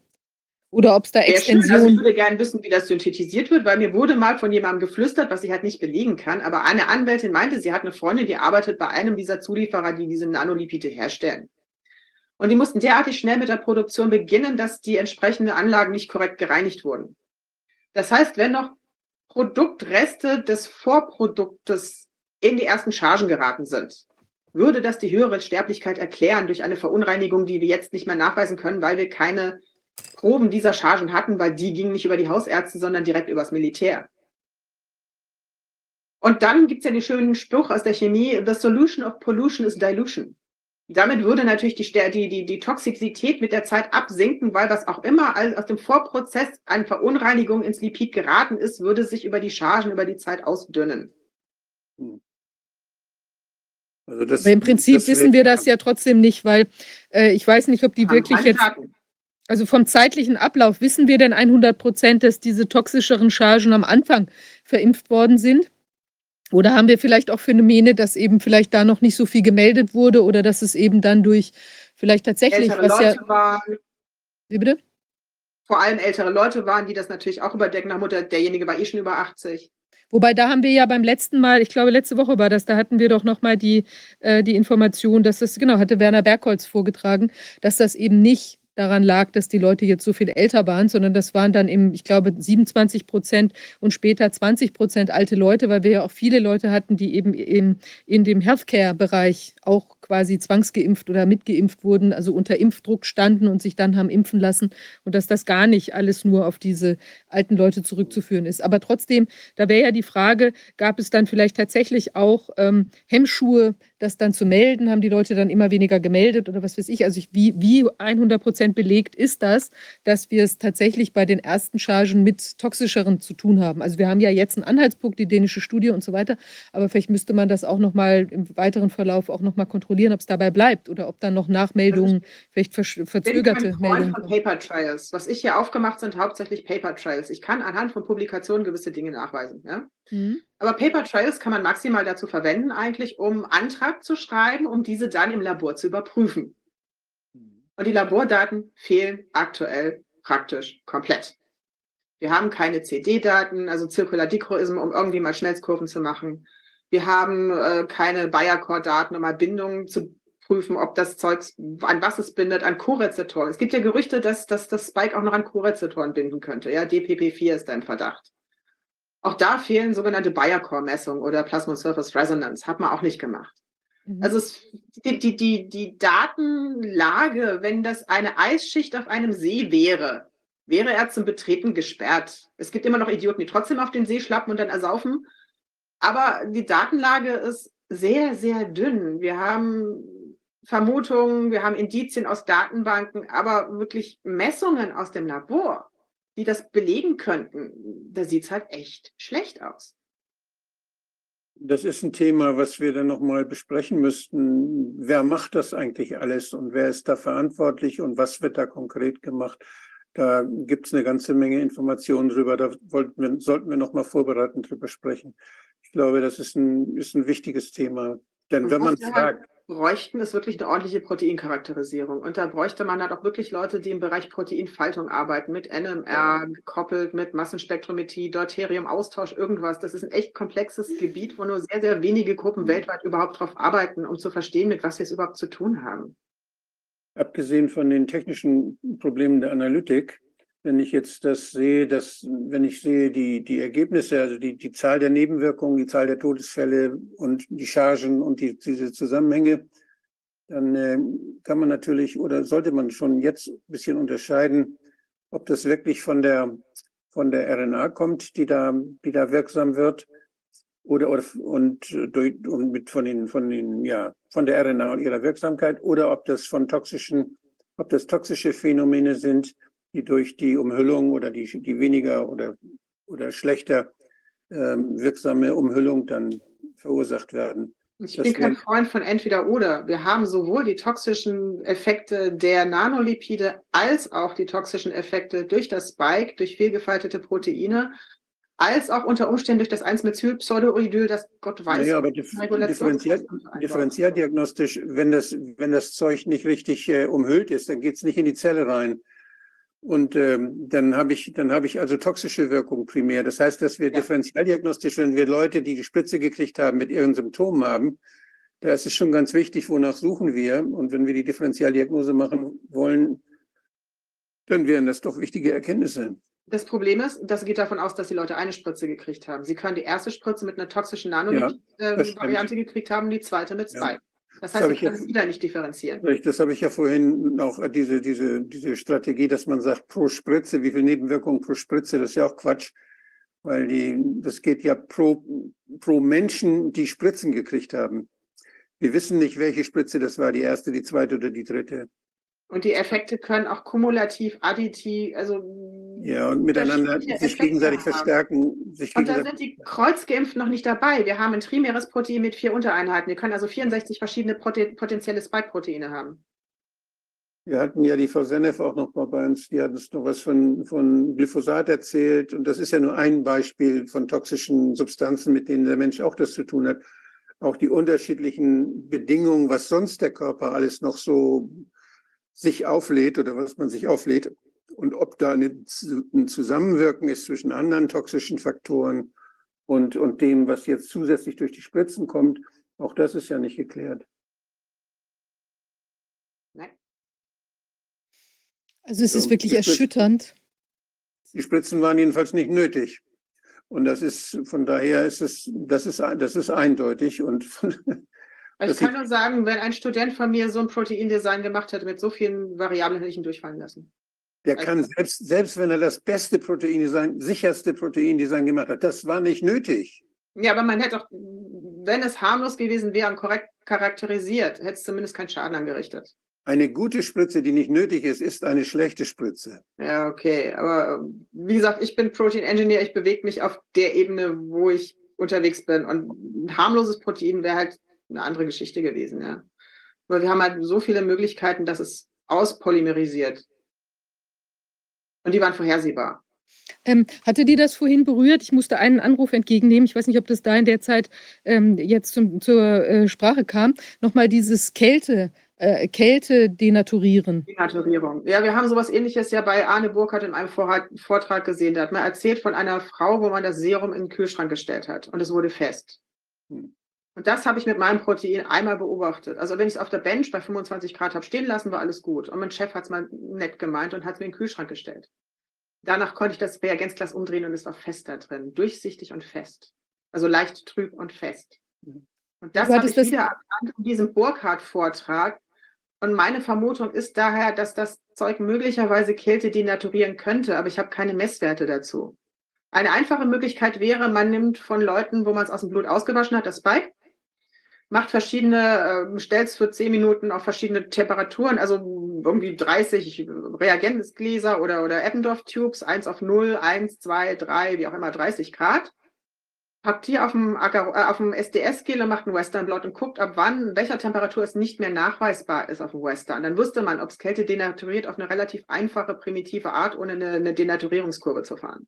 Oder ob es da Extensionen... Also ich würde gerne wissen, wie das synthetisiert wird, weil mir wurde mal von jemandem geflüstert, was ich halt nicht belegen kann. Aber eine Anwältin meinte, sie hat eine Freundin, die arbeitet bei einem dieser Zulieferer, die diese Nanolipide herstellen. Und die mussten derartig schnell mit der Produktion beginnen, dass die entsprechenden Anlagen nicht korrekt gereinigt wurden. Das heißt, wenn noch Produktreste des Vorproduktes in die ersten Chargen geraten sind, würde das die höhere Sterblichkeit erklären durch eine Verunreinigung, die wir jetzt nicht mehr nachweisen können, weil wir keine Proben dieser Chargen hatten, weil die gingen nicht über die Hausärzte, sondern direkt übers Militär. Und dann gibt es ja den schönen Spruch aus der Chemie, the solution of pollution is dilution. Damit würde natürlich die, die, die, die Toxizität mit der Zeit absinken, weil was auch immer aus dem Vorprozess an Verunreinigung ins Lipid geraten ist, würde sich über die Chargen über die Zeit ausdünnen. Also das, Aber im Prinzip wissen wir das ja trotzdem nicht, weil äh, ich weiß nicht, ob die wirklich jetzt. Also vom zeitlichen Ablauf, wissen wir denn 100 Prozent, dass diese toxischeren Chargen am Anfang verimpft worden sind? Oder haben wir vielleicht auch Phänomene, dass eben vielleicht da noch nicht so viel gemeldet wurde oder dass es eben dann durch vielleicht tatsächlich ältere was Leute ja. Waren, Wie bitte? Vor allem ältere Leute waren, die das natürlich auch überdecken. Nach Mutter, derjenige war eh schon über 80. Wobei da haben wir ja beim letzten Mal, ich glaube letzte Woche war das, da hatten wir doch nochmal die, äh, die Information, dass das, genau, hatte Werner Bergholz vorgetragen, dass das eben nicht daran lag, dass die Leute jetzt so viel älter waren, sondern das waren dann eben, ich glaube, 27 Prozent und später 20 Prozent alte Leute, weil wir ja auch viele Leute hatten, die eben in, in dem Healthcare-Bereich auch quasi zwangsgeimpft oder mitgeimpft wurden, also unter Impfdruck standen und sich dann haben impfen lassen und dass das gar nicht alles nur auf diese alten Leute zurückzuführen ist. Aber trotzdem, da wäre ja die Frage, gab es dann vielleicht tatsächlich auch ähm, Hemmschuhe, das dann zu melden? Haben die Leute dann immer weniger gemeldet oder was weiß ich? Also ich, wie, wie 100 Prozent belegt ist das, dass wir es tatsächlich bei den ersten Chargen mit toxischeren zu tun haben? Also wir haben ja jetzt einen Anhaltspunkt, die dänische Studie und so weiter, aber vielleicht müsste man das auch nochmal im weiteren Verlauf auch nochmal kontrollieren, ob es dabei bleibt oder ob dann noch Nachmeldungen, vielleicht verzögerte Meldungen. Von Paper Trials. Was ich hier aufgemacht sind hauptsächlich Paper Trials. Ich kann anhand von Publikationen gewisse Dinge nachweisen. Ja? Mhm. Aber Paper Trails kann man maximal dazu verwenden, eigentlich, um Antrag zu schreiben, um diese dann im Labor zu überprüfen. Und die Labordaten fehlen aktuell praktisch komplett. Wir haben keine CD-Daten, also Circular Dichroism, um irgendwie mal Schnellskurven zu machen. Wir haben äh, keine Bayer-Core-Daten, um mal Bindungen zu prüfen, ob das Zeug, an was es bindet, an Co-Rezeptoren. Es gibt ja Gerüchte, dass, dass das Spike auch noch an Co-Rezeptoren binden könnte. Ja, DPP4 ist ein Verdacht. Auch da fehlen sogenannte Bayer-Core-Messungen oder Plasma Surface Resonance. Hat man auch nicht gemacht. Mhm. Also es, die, die, die, die Datenlage, wenn das eine Eisschicht auf einem See wäre, wäre er zum Betreten gesperrt. Es gibt immer noch Idioten, die trotzdem auf den See schlappen und dann ersaufen. Aber die Datenlage ist sehr, sehr dünn. Wir haben Vermutungen, wir haben Indizien aus Datenbanken, aber wirklich Messungen aus dem Labor, die das belegen könnten, da sieht es halt echt schlecht aus. Das ist ein Thema, was wir dann nochmal besprechen müssten. Wer macht das eigentlich alles und wer ist da verantwortlich und was wird da konkret gemacht? Da gibt es eine ganze Menge Informationen drüber. Da wir, sollten wir nochmal vorbereitend drüber sprechen. Ich glaube, das ist ein, ist ein wichtiges Thema. Denn Und wenn man fragt, bräuchten, ist wirklich eine ordentliche Proteincharakterisierung. Und da bräuchte man halt auch wirklich Leute, die im Bereich Proteinfaltung arbeiten, mit NMR gekoppelt, mit Massenspektrometrie, Deuterium, Austausch, irgendwas. Das ist ein echt komplexes Gebiet, wo nur sehr, sehr wenige Gruppen weltweit überhaupt drauf arbeiten, um zu verstehen, mit was wir es überhaupt zu tun haben. abgesehen von den technischen Problemen der Analytik, wenn ich jetzt das sehe, dass, wenn ich sehe, die, die Ergebnisse, also die, die Zahl der Nebenwirkungen, die Zahl der Todesfälle und die Chargen und die, diese Zusammenhänge, dann äh, kann man natürlich oder sollte man schon jetzt ein bisschen unterscheiden, ob das wirklich von der, von der RNA kommt, die da, die da wirksam wird, oder, oder und, durch, und mit von den, von den, ja, von der RNA und ihrer Wirksamkeit, oder ob das von toxischen, ob das toxische Phänomene sind, die durch die Umhüllung oder die, die weniger oder, oder schlechter ähm, wirksame Umhüllung dann verursacht werden. Ich Das bin kein Freund von entweder oder. Wir haben sowohl die toxischen Effekte der Nanolipide als auch die toxischen Effekte durch das Spike, durch fehlgefaltete Proteine, als auch unter Umständen durch das 1-Methyl-Pseudourydyl, das Gott weiß. Naja, aber dif Regulation- differenziert, differentialdiagnostisch, wenn das, wenn das Zeug nicht richtig äh, umhüllt ist, dann geht es nicht in die Zelle rein. Und ähm, dann habe ich, dann habe ich also toxische Wirkung primär. Das heißt, dass wir Ja. differentialdiagnostisch, wenn wir Leute, die die Spritze gekriegt haben, mit ihren Symptomen haben, da ist es schon ganz wichtig, wonach suchen wir. Und wenn wir die Differentialdiagnose machen wollen, dann wären das doch wichtige Erkenntnisse. Das Problem ist, das geht davon aus, dass die Leute eine Spritze gekriegt haben. Sie können die erste Spritze mit einer toxischen das stimmt. Nanolipid-Variante gekriegt haben, die zweite mit Ja. Das Das heißt, habe ich kann es wieder nicht differenzieren. Das habe ich ja vorhin auch äh, diese, diese, diese Strategie, dass man sagt, pro Spritze, wie viel Nebenwirkungen pro Spritze, das ist ja auch Quatsch. Weil die, das geht ja pro, pro Menschen, die Spritzen gekriegt haben. Wir wissen nicht, welche Spritze das war, die erste, die zweite oder die dritte. Und die Effekte können auch kumulativ, additiv, also Ja, und miteinander sich Effekte gegenseitig haben. verstärken. Sich Und da gegenseitig, sind die Kreuzgeimpften noch nicht dabei. Wir haben ein trimeres Protein mit vier Untereinheiten. Wir können also 64 verschiedene Prote potenzielle Spike-Proteine haben. wir hatten ja die Frau Senef auch noch mal bei uns, die hat uns noch was von, von Glyphosat erzählt. Und das ist ja nur ein Beispiel von toxischen Substanzen, mit denen der Mensch auch das zu tun hat. Auch die unterschiedlichen Bedingungen, was sonst der Körper alles noch so sich auflädt oder was man sich auflädt. Und ob da eine, ein Zusammenwirken ist zwischen anderen toxischen Faktoren und, und dem, was jetzt zusätzlich durch die Spritzen kommt, auch das ist ja nicht geklärt. Nein. Also es ist Ja, wirklich ich würd- erschütternd. Die Spritzen waren jedenfalls nicht nötig. Und das ist, von daher ist es, das ist, das ist eindeutig und von, Ich kann nur sagen, wenn ein Student von mir so ein Proteindesign gemacht hätte mit so vielen Variablen, hätte ich ihn durchfallen lassen. Der kann selbst, selbst wenn er das beste Proteindesign, sicherste Proteindesign gemacht hat, das war nicht nötig. Ja, aber man hätte auch, wenn es harmlos gewesen wäre und korrekt charakterisiert, hätte es zumindest keinen Schaden angerichtet. Eine gute Spritze, die nicht nötig ist, ist eine schlechte Spritze. Ja, okay. Aber wie gesagt, ich bin Protein Engineer, ich bewege mich auf der Ebene, wo ich unterwegs bin. Und ein harmloses Protein wäre halt eine andere Geschichte gewesen, ja. Aber wir haben halt so viele Möglichkeiten, dass es auspolymerisiert. Und die waren vorhersehbar. Ähm, hatte die das vorhin berührt? Ich musste einen Anruf entgegennehmen. Ich weiß nicht, ob das da in der Zeit ähm, jetzt zum, zur äh, Sprache kam. Nochmal dieses Kälte, äh, Kälte denaturieren. Denaturierung. Ja, wir haben sowas ähnliches ja bei Arne Burkhardt in einem Vortrag gesehen. Da hat man erzählt von einer Frau, wo man das Serum in den Kühlschrank gestellt hat und es wurde fest. Hm. Und das habe ich mit meinem Protein einmal beobachtet. Also wenn ich es auf der Bench bei 25 Grad habe stehen lassen, war alles gut. Und mein Chef hat es mal nett gemeint und hat es mir in den Kühlschrank gestellt. Danach konnte ich das Reagenzglas umdrehen und es war fest da drin. Durchsichtig und fest. Also leicht trüb und fest. Und das habe ich das wieder erkannt in diesem Burkhardt-Vortrag. Und meine Vermutung ist daher, dass das Zeug möglicherweise Kälte denaturieren könnte, aber ich habe keine Messwerte dazu. Eine einfache Möglichkeit wäre, man nimmt von Leuten, wo man es aus dem Blut ausgewaschen hat, das Spike macht verschiedene, äh, stellt es für 10 Minuten auf verschiedene Temperaturen, also irgendwie 30 Reagenzgläser oder, oder Eppendorf-Tubes, 1 auf 0, 1, 2, 3, wie auch immer, 30 Grad. Packt die auf dem, äh, auf dem und macht einen Western Blot und guckt, ab wann, welcher Temperatur es nicht mehr nachweisbar ist auf dem Western. Dann wusste man, ob es Kälte denaturiert auf eine relativ einfache, primitive Art, ohne eine, eine Denaturierungskurve zu fahren.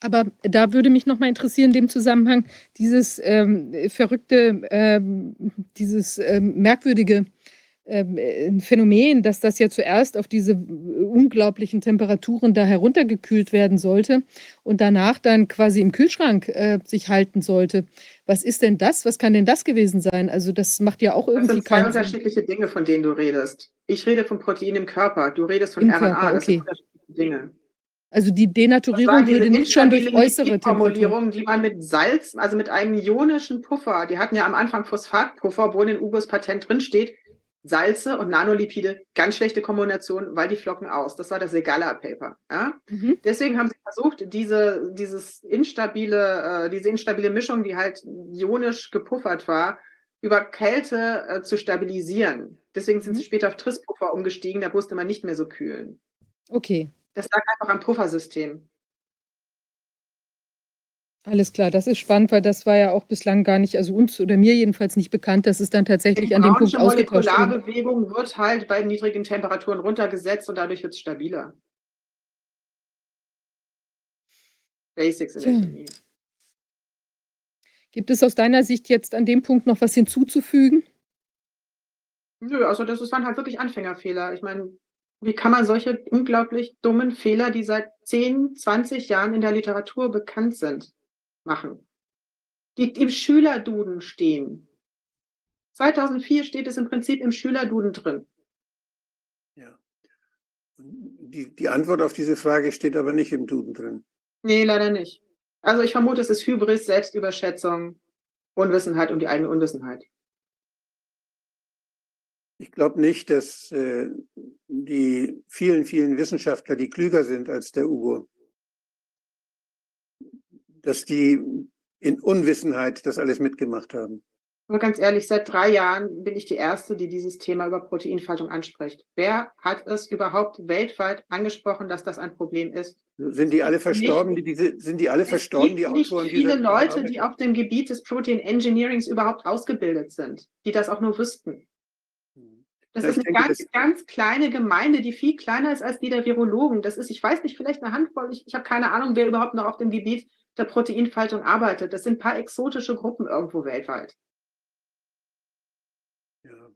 Aber da würde mich noch mal interessieren, in dem Zusammenhang, dieses ähm, verrückte, ähm, dieses ähm, merkwürdige ähm, äh, Phänomen, dass das ja zuerst auf diese unglaublichen Temperaturen da heruntergekühlt werden sollte und danach dann quasi im Kühlschrank äh, sich halten sollte. Was ist denn das? Was kann denn das gewesen sein? Also das macht ja auch irgendwie Das sind zwei unterschiedliche Dinge, von denen du redest. Ich rede von Protein im Körper, du redest von Im RNA. Körper, Das sind okay. unterschiedliche Dinge. Also die Denaturierung würde nicht schon durch äußere. Formulierungen, die man mit Salz, also mit einem ionischen Puffer, die hatten ja am Anfang Phosphatpuffer, wo in den Ugos Patent drin steht, Salze und Nanolipide, ganz schlechte Kombination, weil die flocken aus. Das war das Segala-Paper. Ja? Mhm. Deswegen haben sie versucht, diese, dieses instabile, äh, diese instabile Mischung, die halt ionisch gepuffert war, über Kälte äh, zu stabilisieren. Deswegen sind Mhm. sie später auf Trisspuffer umgestiegen, da musste man nicht mehr so kühlen. Okay, Das lag einfach am Puffersystem. alles klar. Das ist spannend, weil das war ja auch bislang gar nicht, also uns oder mir jedenfalls nicht bekannt, dass es dann tatsächlich Die an dem Punkt ausgetauscht wird. Molekularbewegung wird halt bei niedrigen Temperaturen runtergesetzt und dadurch wird es stabiler. Basics in der Tja. Chemie. Gibt es aus deiner Sicht jetzt an dem Punkt noch was hinzuzufügen? Nö, also das ist- waren halt wirklich Anfängerfehler. Ich meine, wie kann man solche unglaublich dummen Fehler, die seit 10, 20 Jahren in der Literatur bekannt sind, machen? Die im Schülerduden stehen. 2004 steht es im Prinzip im Schülerduden drin. Ja. Die, die Antwort auf diese Frage steht aber nicht im Duden drin. Nee, leider nicht. Also ich vermute, es ist Hybris, Selbstüberschätzung, Unwissenheit und die eigene Unwissenheit. Ich glaube nicht, dass äh, die vielen, vielen Wissenschaftler, die klüger sind als der Ugo, dass die in Unwissenheit das alles mitgemacht haben. Aber ganz ehrlich, seit drei Jahren bin ich die Erste, die dieses Thema über Proteinfaltung anspricht. Wer hat es überhaupt weltweit angesprochen, dass das ein Problem ist? Sind die alle verstorben, die diese, sind die alle verstorben, die gibt nicht Autoren viele Leute, Arbeit? die auf dem Gebiet des Protein Engineerings überhaupt ausgebildet sind, die das auch nur wüssten. Das Ja, ist eine denke, ganz, ganz kleine Gemeinde, die viel kleiner ist als die der Virologen. Das ist, ich weiß nicht, vielleicht eine Handvoll. Ich, ich habe keine Ahnung, wer überhaupt noch auf dem Gebiet der Proteinfaltung arbeitet. Das sind ein paar exotische Gruppen irgendwo weltweit. Ja.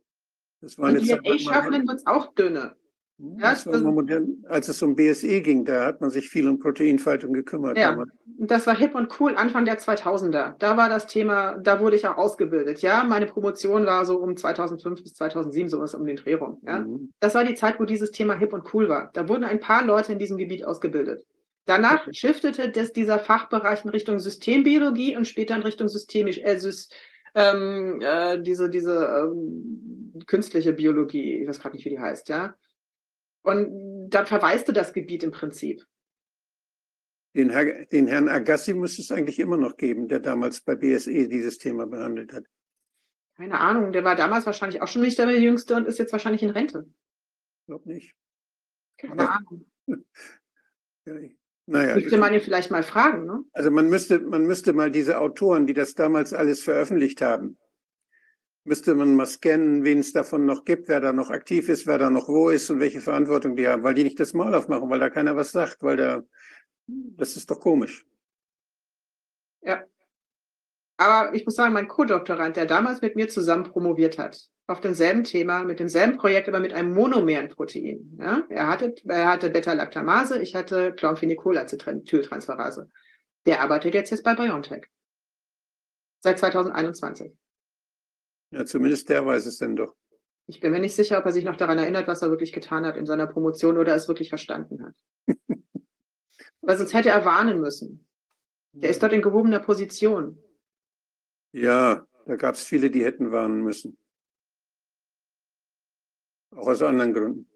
Das war Und die Zeit lang mal- DNA-Schaffenden wird es auch dünne. Das war mal modern, als es um BSE ging, da hat man sich viel um Proteinfaltung gekümmert. Ja. damals. Das war hip und cool Anfang der 2000er. Da war das Thema, da wurde ich auch ausgebildet. Ja, meine Promotion war so um 2005 bis 2007, sowas um den Dreh rum. Ja. Mhm. Das war die Zeit, wo dieses Thema hip und cool war. Da wurden ein paar Leute in diesem Gebiet ausgebildet. Danach Okay. shiftete das, dieser Fachbereich in Richtung Systembiologie und später in Richtung systemisch, äh, ähm, äh, diese, diese ähm, künstliche Biologie, ich weiß gerade nicht, wie die heißt, ja. Und dann verwaiste das Gebiet im Prinzip. Den, Herr, den Herrn Agassi müsste es eigentlich immer noch geben, der damals bei BSE dieses Thema behandelt hat. Keine Ahnung, der war damals wahrscheinlich auch schon nicht der Jüngste und ist jetzt wahrscheinlich in Rente. Ich glaube nicht. Keine Ja. Ahnung. Ja, ich- naja, Müsste man ihn vielleicht mal fragen, ne? also man müsste, man müsste mal diese Autoren, die das damals alles veröffentlicht haben, müsste man mal scannen, wen es davon noch gibt, wer da noch aktiv ist, wer da noch wo ist und welche Verantwortung die haben, weil die nicht das Maul aufmachen, weil da keiner was sagt, weil da, das ist doch komisch. Aber ich muss sagen, mein Co-Doktorand, der damals mit mir zusammen promoviert hat, auf demselben Thema, mit demselben Projekt, aber mit einem monomeren Protein. Ja? Er hatte, er hatte Beta-Lactamase, ich hatte Chlorphenicol-Acetyltransferase. Der arbeitet jetzt, jetzt bei BioNTech. Seit 2021. Ja, zumindest der weiß es denn doch. Ich bin mir nicht sicher, ob er sich noch daran erinnert, was er wirklich getan hat in seiner Promotion oder es wirklich verstanden hat. Weil sonst hätte er warnen müssen. Der ist dort in gehobener Position. Ja, da gab es viele, die hätten warnen müssen. Auch aus anderen Gründen.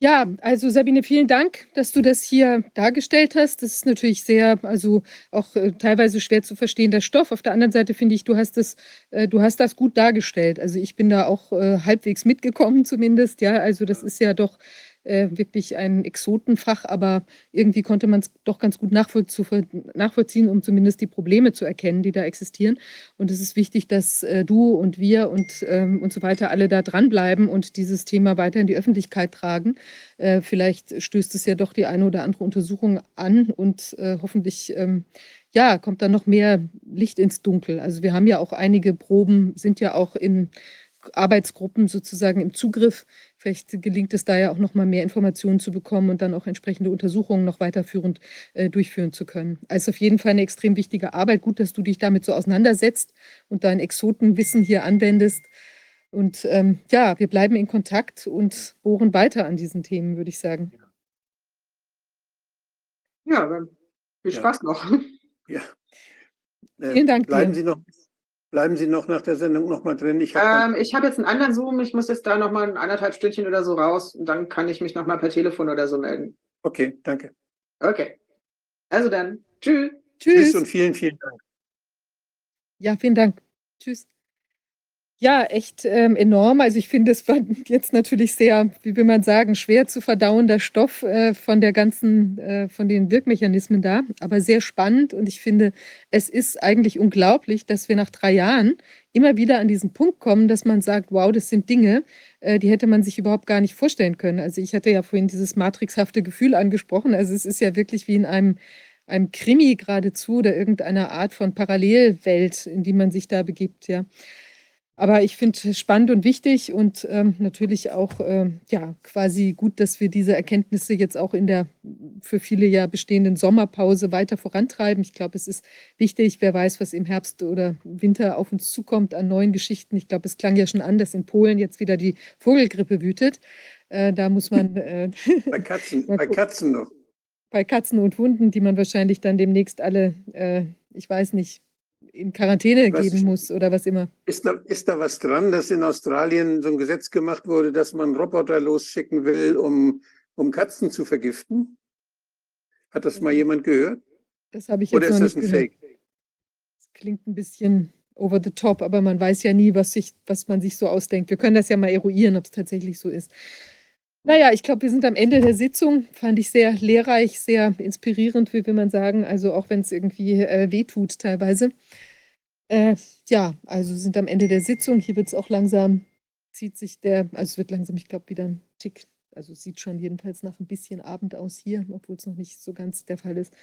Ja, also Sabine, vielen Dank, dass du das hier dargestellt hast. Das ist natürlich sehr, also auch äh, teilweise schwer zu verstehender Stoff. Auf der anderen Seite finde ich, du hast das, äh, du hast das gut dargestellt. Also ich bin da auch äh, halbwegs mitgekommen zumindest. Ja, also das ist ja doch äh, wirklich ein Exotenfach, aber irgendwie konnte man es doch ganz gut nachvollziehen, um zumindest die Probleme zu erkennen, die da existieren. Und es ist wichtig, dass äh, du und wir und, ähm, und so weiter alle da dranbleiben und dieses Thema weiter in die Öffentlichkeit tragen. Äh, vielleicht stößt es ja doch die eine oder andere Untersuchung an und äh, hoffentlich ähm, ja, kommt da noch mehr Licht ins Dunkel. Also wir haben ja auch einige Proben, sind ja auch in Arbeitsgruppen sozusagen im Zugriff. Vielleicht gelingt es da ja auch noch mal mehr Informationen zu bekommen und dann auch entsprechende Untersuchungen noch weiterführend äh, durchführen zu können. Also auf jeden Fall eine extrem wichtige Arbeit. Gut, dass du dich damit so auseinandersetzt und dein Exotenwissen hier anwendest. Und ähm, ja, wir bleiben in Kontakt und bohren weiter an diesen Themen, würde ich sagen. Ja, dann viel Spaß ja. noch. Ja. Äh, Vielen Dank. Bleiben dir. Sie noch Bleiben Sie noch nach der Sendung noch mal drin? Ich habe ähm, hab jetzt einen anderen Zoom. Ich muss jetzt da noch mal ein anderthalb Stündchen oder so raus. Und dann kann ich mich noch mal per Telefon oder so melden. Okay, danke. Okay. Also dann. Tschüss. Tschüss. Tschüss und vielen, vielen Dank. Ja, vielen Dank. Tschüss. Ja, echt ähm, enorm. Also ich finde, es war jetzt natürlich sehr, wie will man sagen, schwer zu verdauender Stoff äh, von der ganzen, äh, von den Wirkmechanismen da, aber sehr spannend. Und ich finde, es ist eigentlich unglaublich, dass wir nach drei Jahren immer wieder an diesen Punkt kommen, dass man sagt, wow, das sind Dinge, äh, die hätte man sich überhaupt gar nicht vorstellen können. Also ich hatte ja vorhin dieses matrixhafte Gefühl angesprochen. Also es ist ja wirklich wie in einem einem Krimi geradezu oder irgendeiner Art von Parallelwelt, in die man sich da begibt, ja. Aber ich finde es spannend und wichtig und ähm, natürlich auch äh, ja, quasi gut, dass wir diese Erkenntnisse jetzt auch in der für viele ja bestehenden Sommerpause weiter vorantreiben. Ich glaube, es ist wichtig, wer weiß, was im Herbst oder Winter auf uns zukommt an neuen Geschichten. Ich glaube, es klang ja schon an, dass in Polen jetzt wieder die Vogelgrippe wütet. Äh, da muss man. Äh, bei Katzen, bei Katzen noch. Bei Katzen und Hunden, die man wahrscheinlich dann demnächst alle, äh, ich weiß nicht, in Quarantäne was, geben muss oder was immer. Ist da, ist da was dran, dass in Australien so ein Gesetz gemacht wurde, dass man Roboter losschicken will, um, um Katzen zu vergiften? Hat das mal jemand gehört? Das habe ich jetzt Oder ist das ein gehört. Fake? Das klingt ein bisschen over the top, aber man weiß ja nie, was, sich, was man sich so ausdenkt. Wir können das ja mal eruieren, ob es tatsächlich so ist. Naja, ich glaube, wir sind am Ende der Sitzung. Fand ich sehr lehrreich, sehr inspirierend, wie will man sagen. Also auch wenn es irgendwie äh, wehtut teilweise. Äh, ja, also sind am Ende der Sitzung. Hier wird es auch langsam, zieht sich der, also es wird langsam, ich glaube, wieder ein Tick, also sieht schon jedenfalls nach ein bisschen Abend aus hier, obwohl es noch nicht so ganz der Fall ist.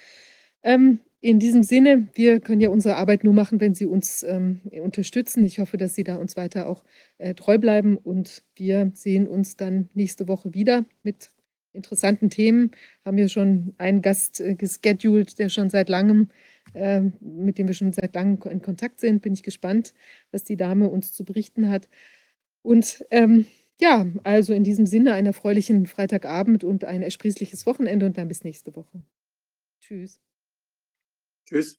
Ähm, in diesem Sinne, wir können ja unsere Arbeit nur machen, wenn Sie uns ähm, unterstützen. Ich hoffe, dass Sie da uns weiter auch äh, treu bleiben und wir sehen uns dann nächste Woche wieder mit interessanten Themen. Haben wir schon einen Gast äh, gescheduled, der schon seit langem mit dem wir schon seit langem in Kontakt sind. Bin ich gespannt, was die Dame uns zu berichten hat. Und ähm, ja, also in diesem Sinne einen erfreulichen Freitagabend und ein ersprießliches Wochenende und dann bis nächste Woche. Tschüss. Tschüss.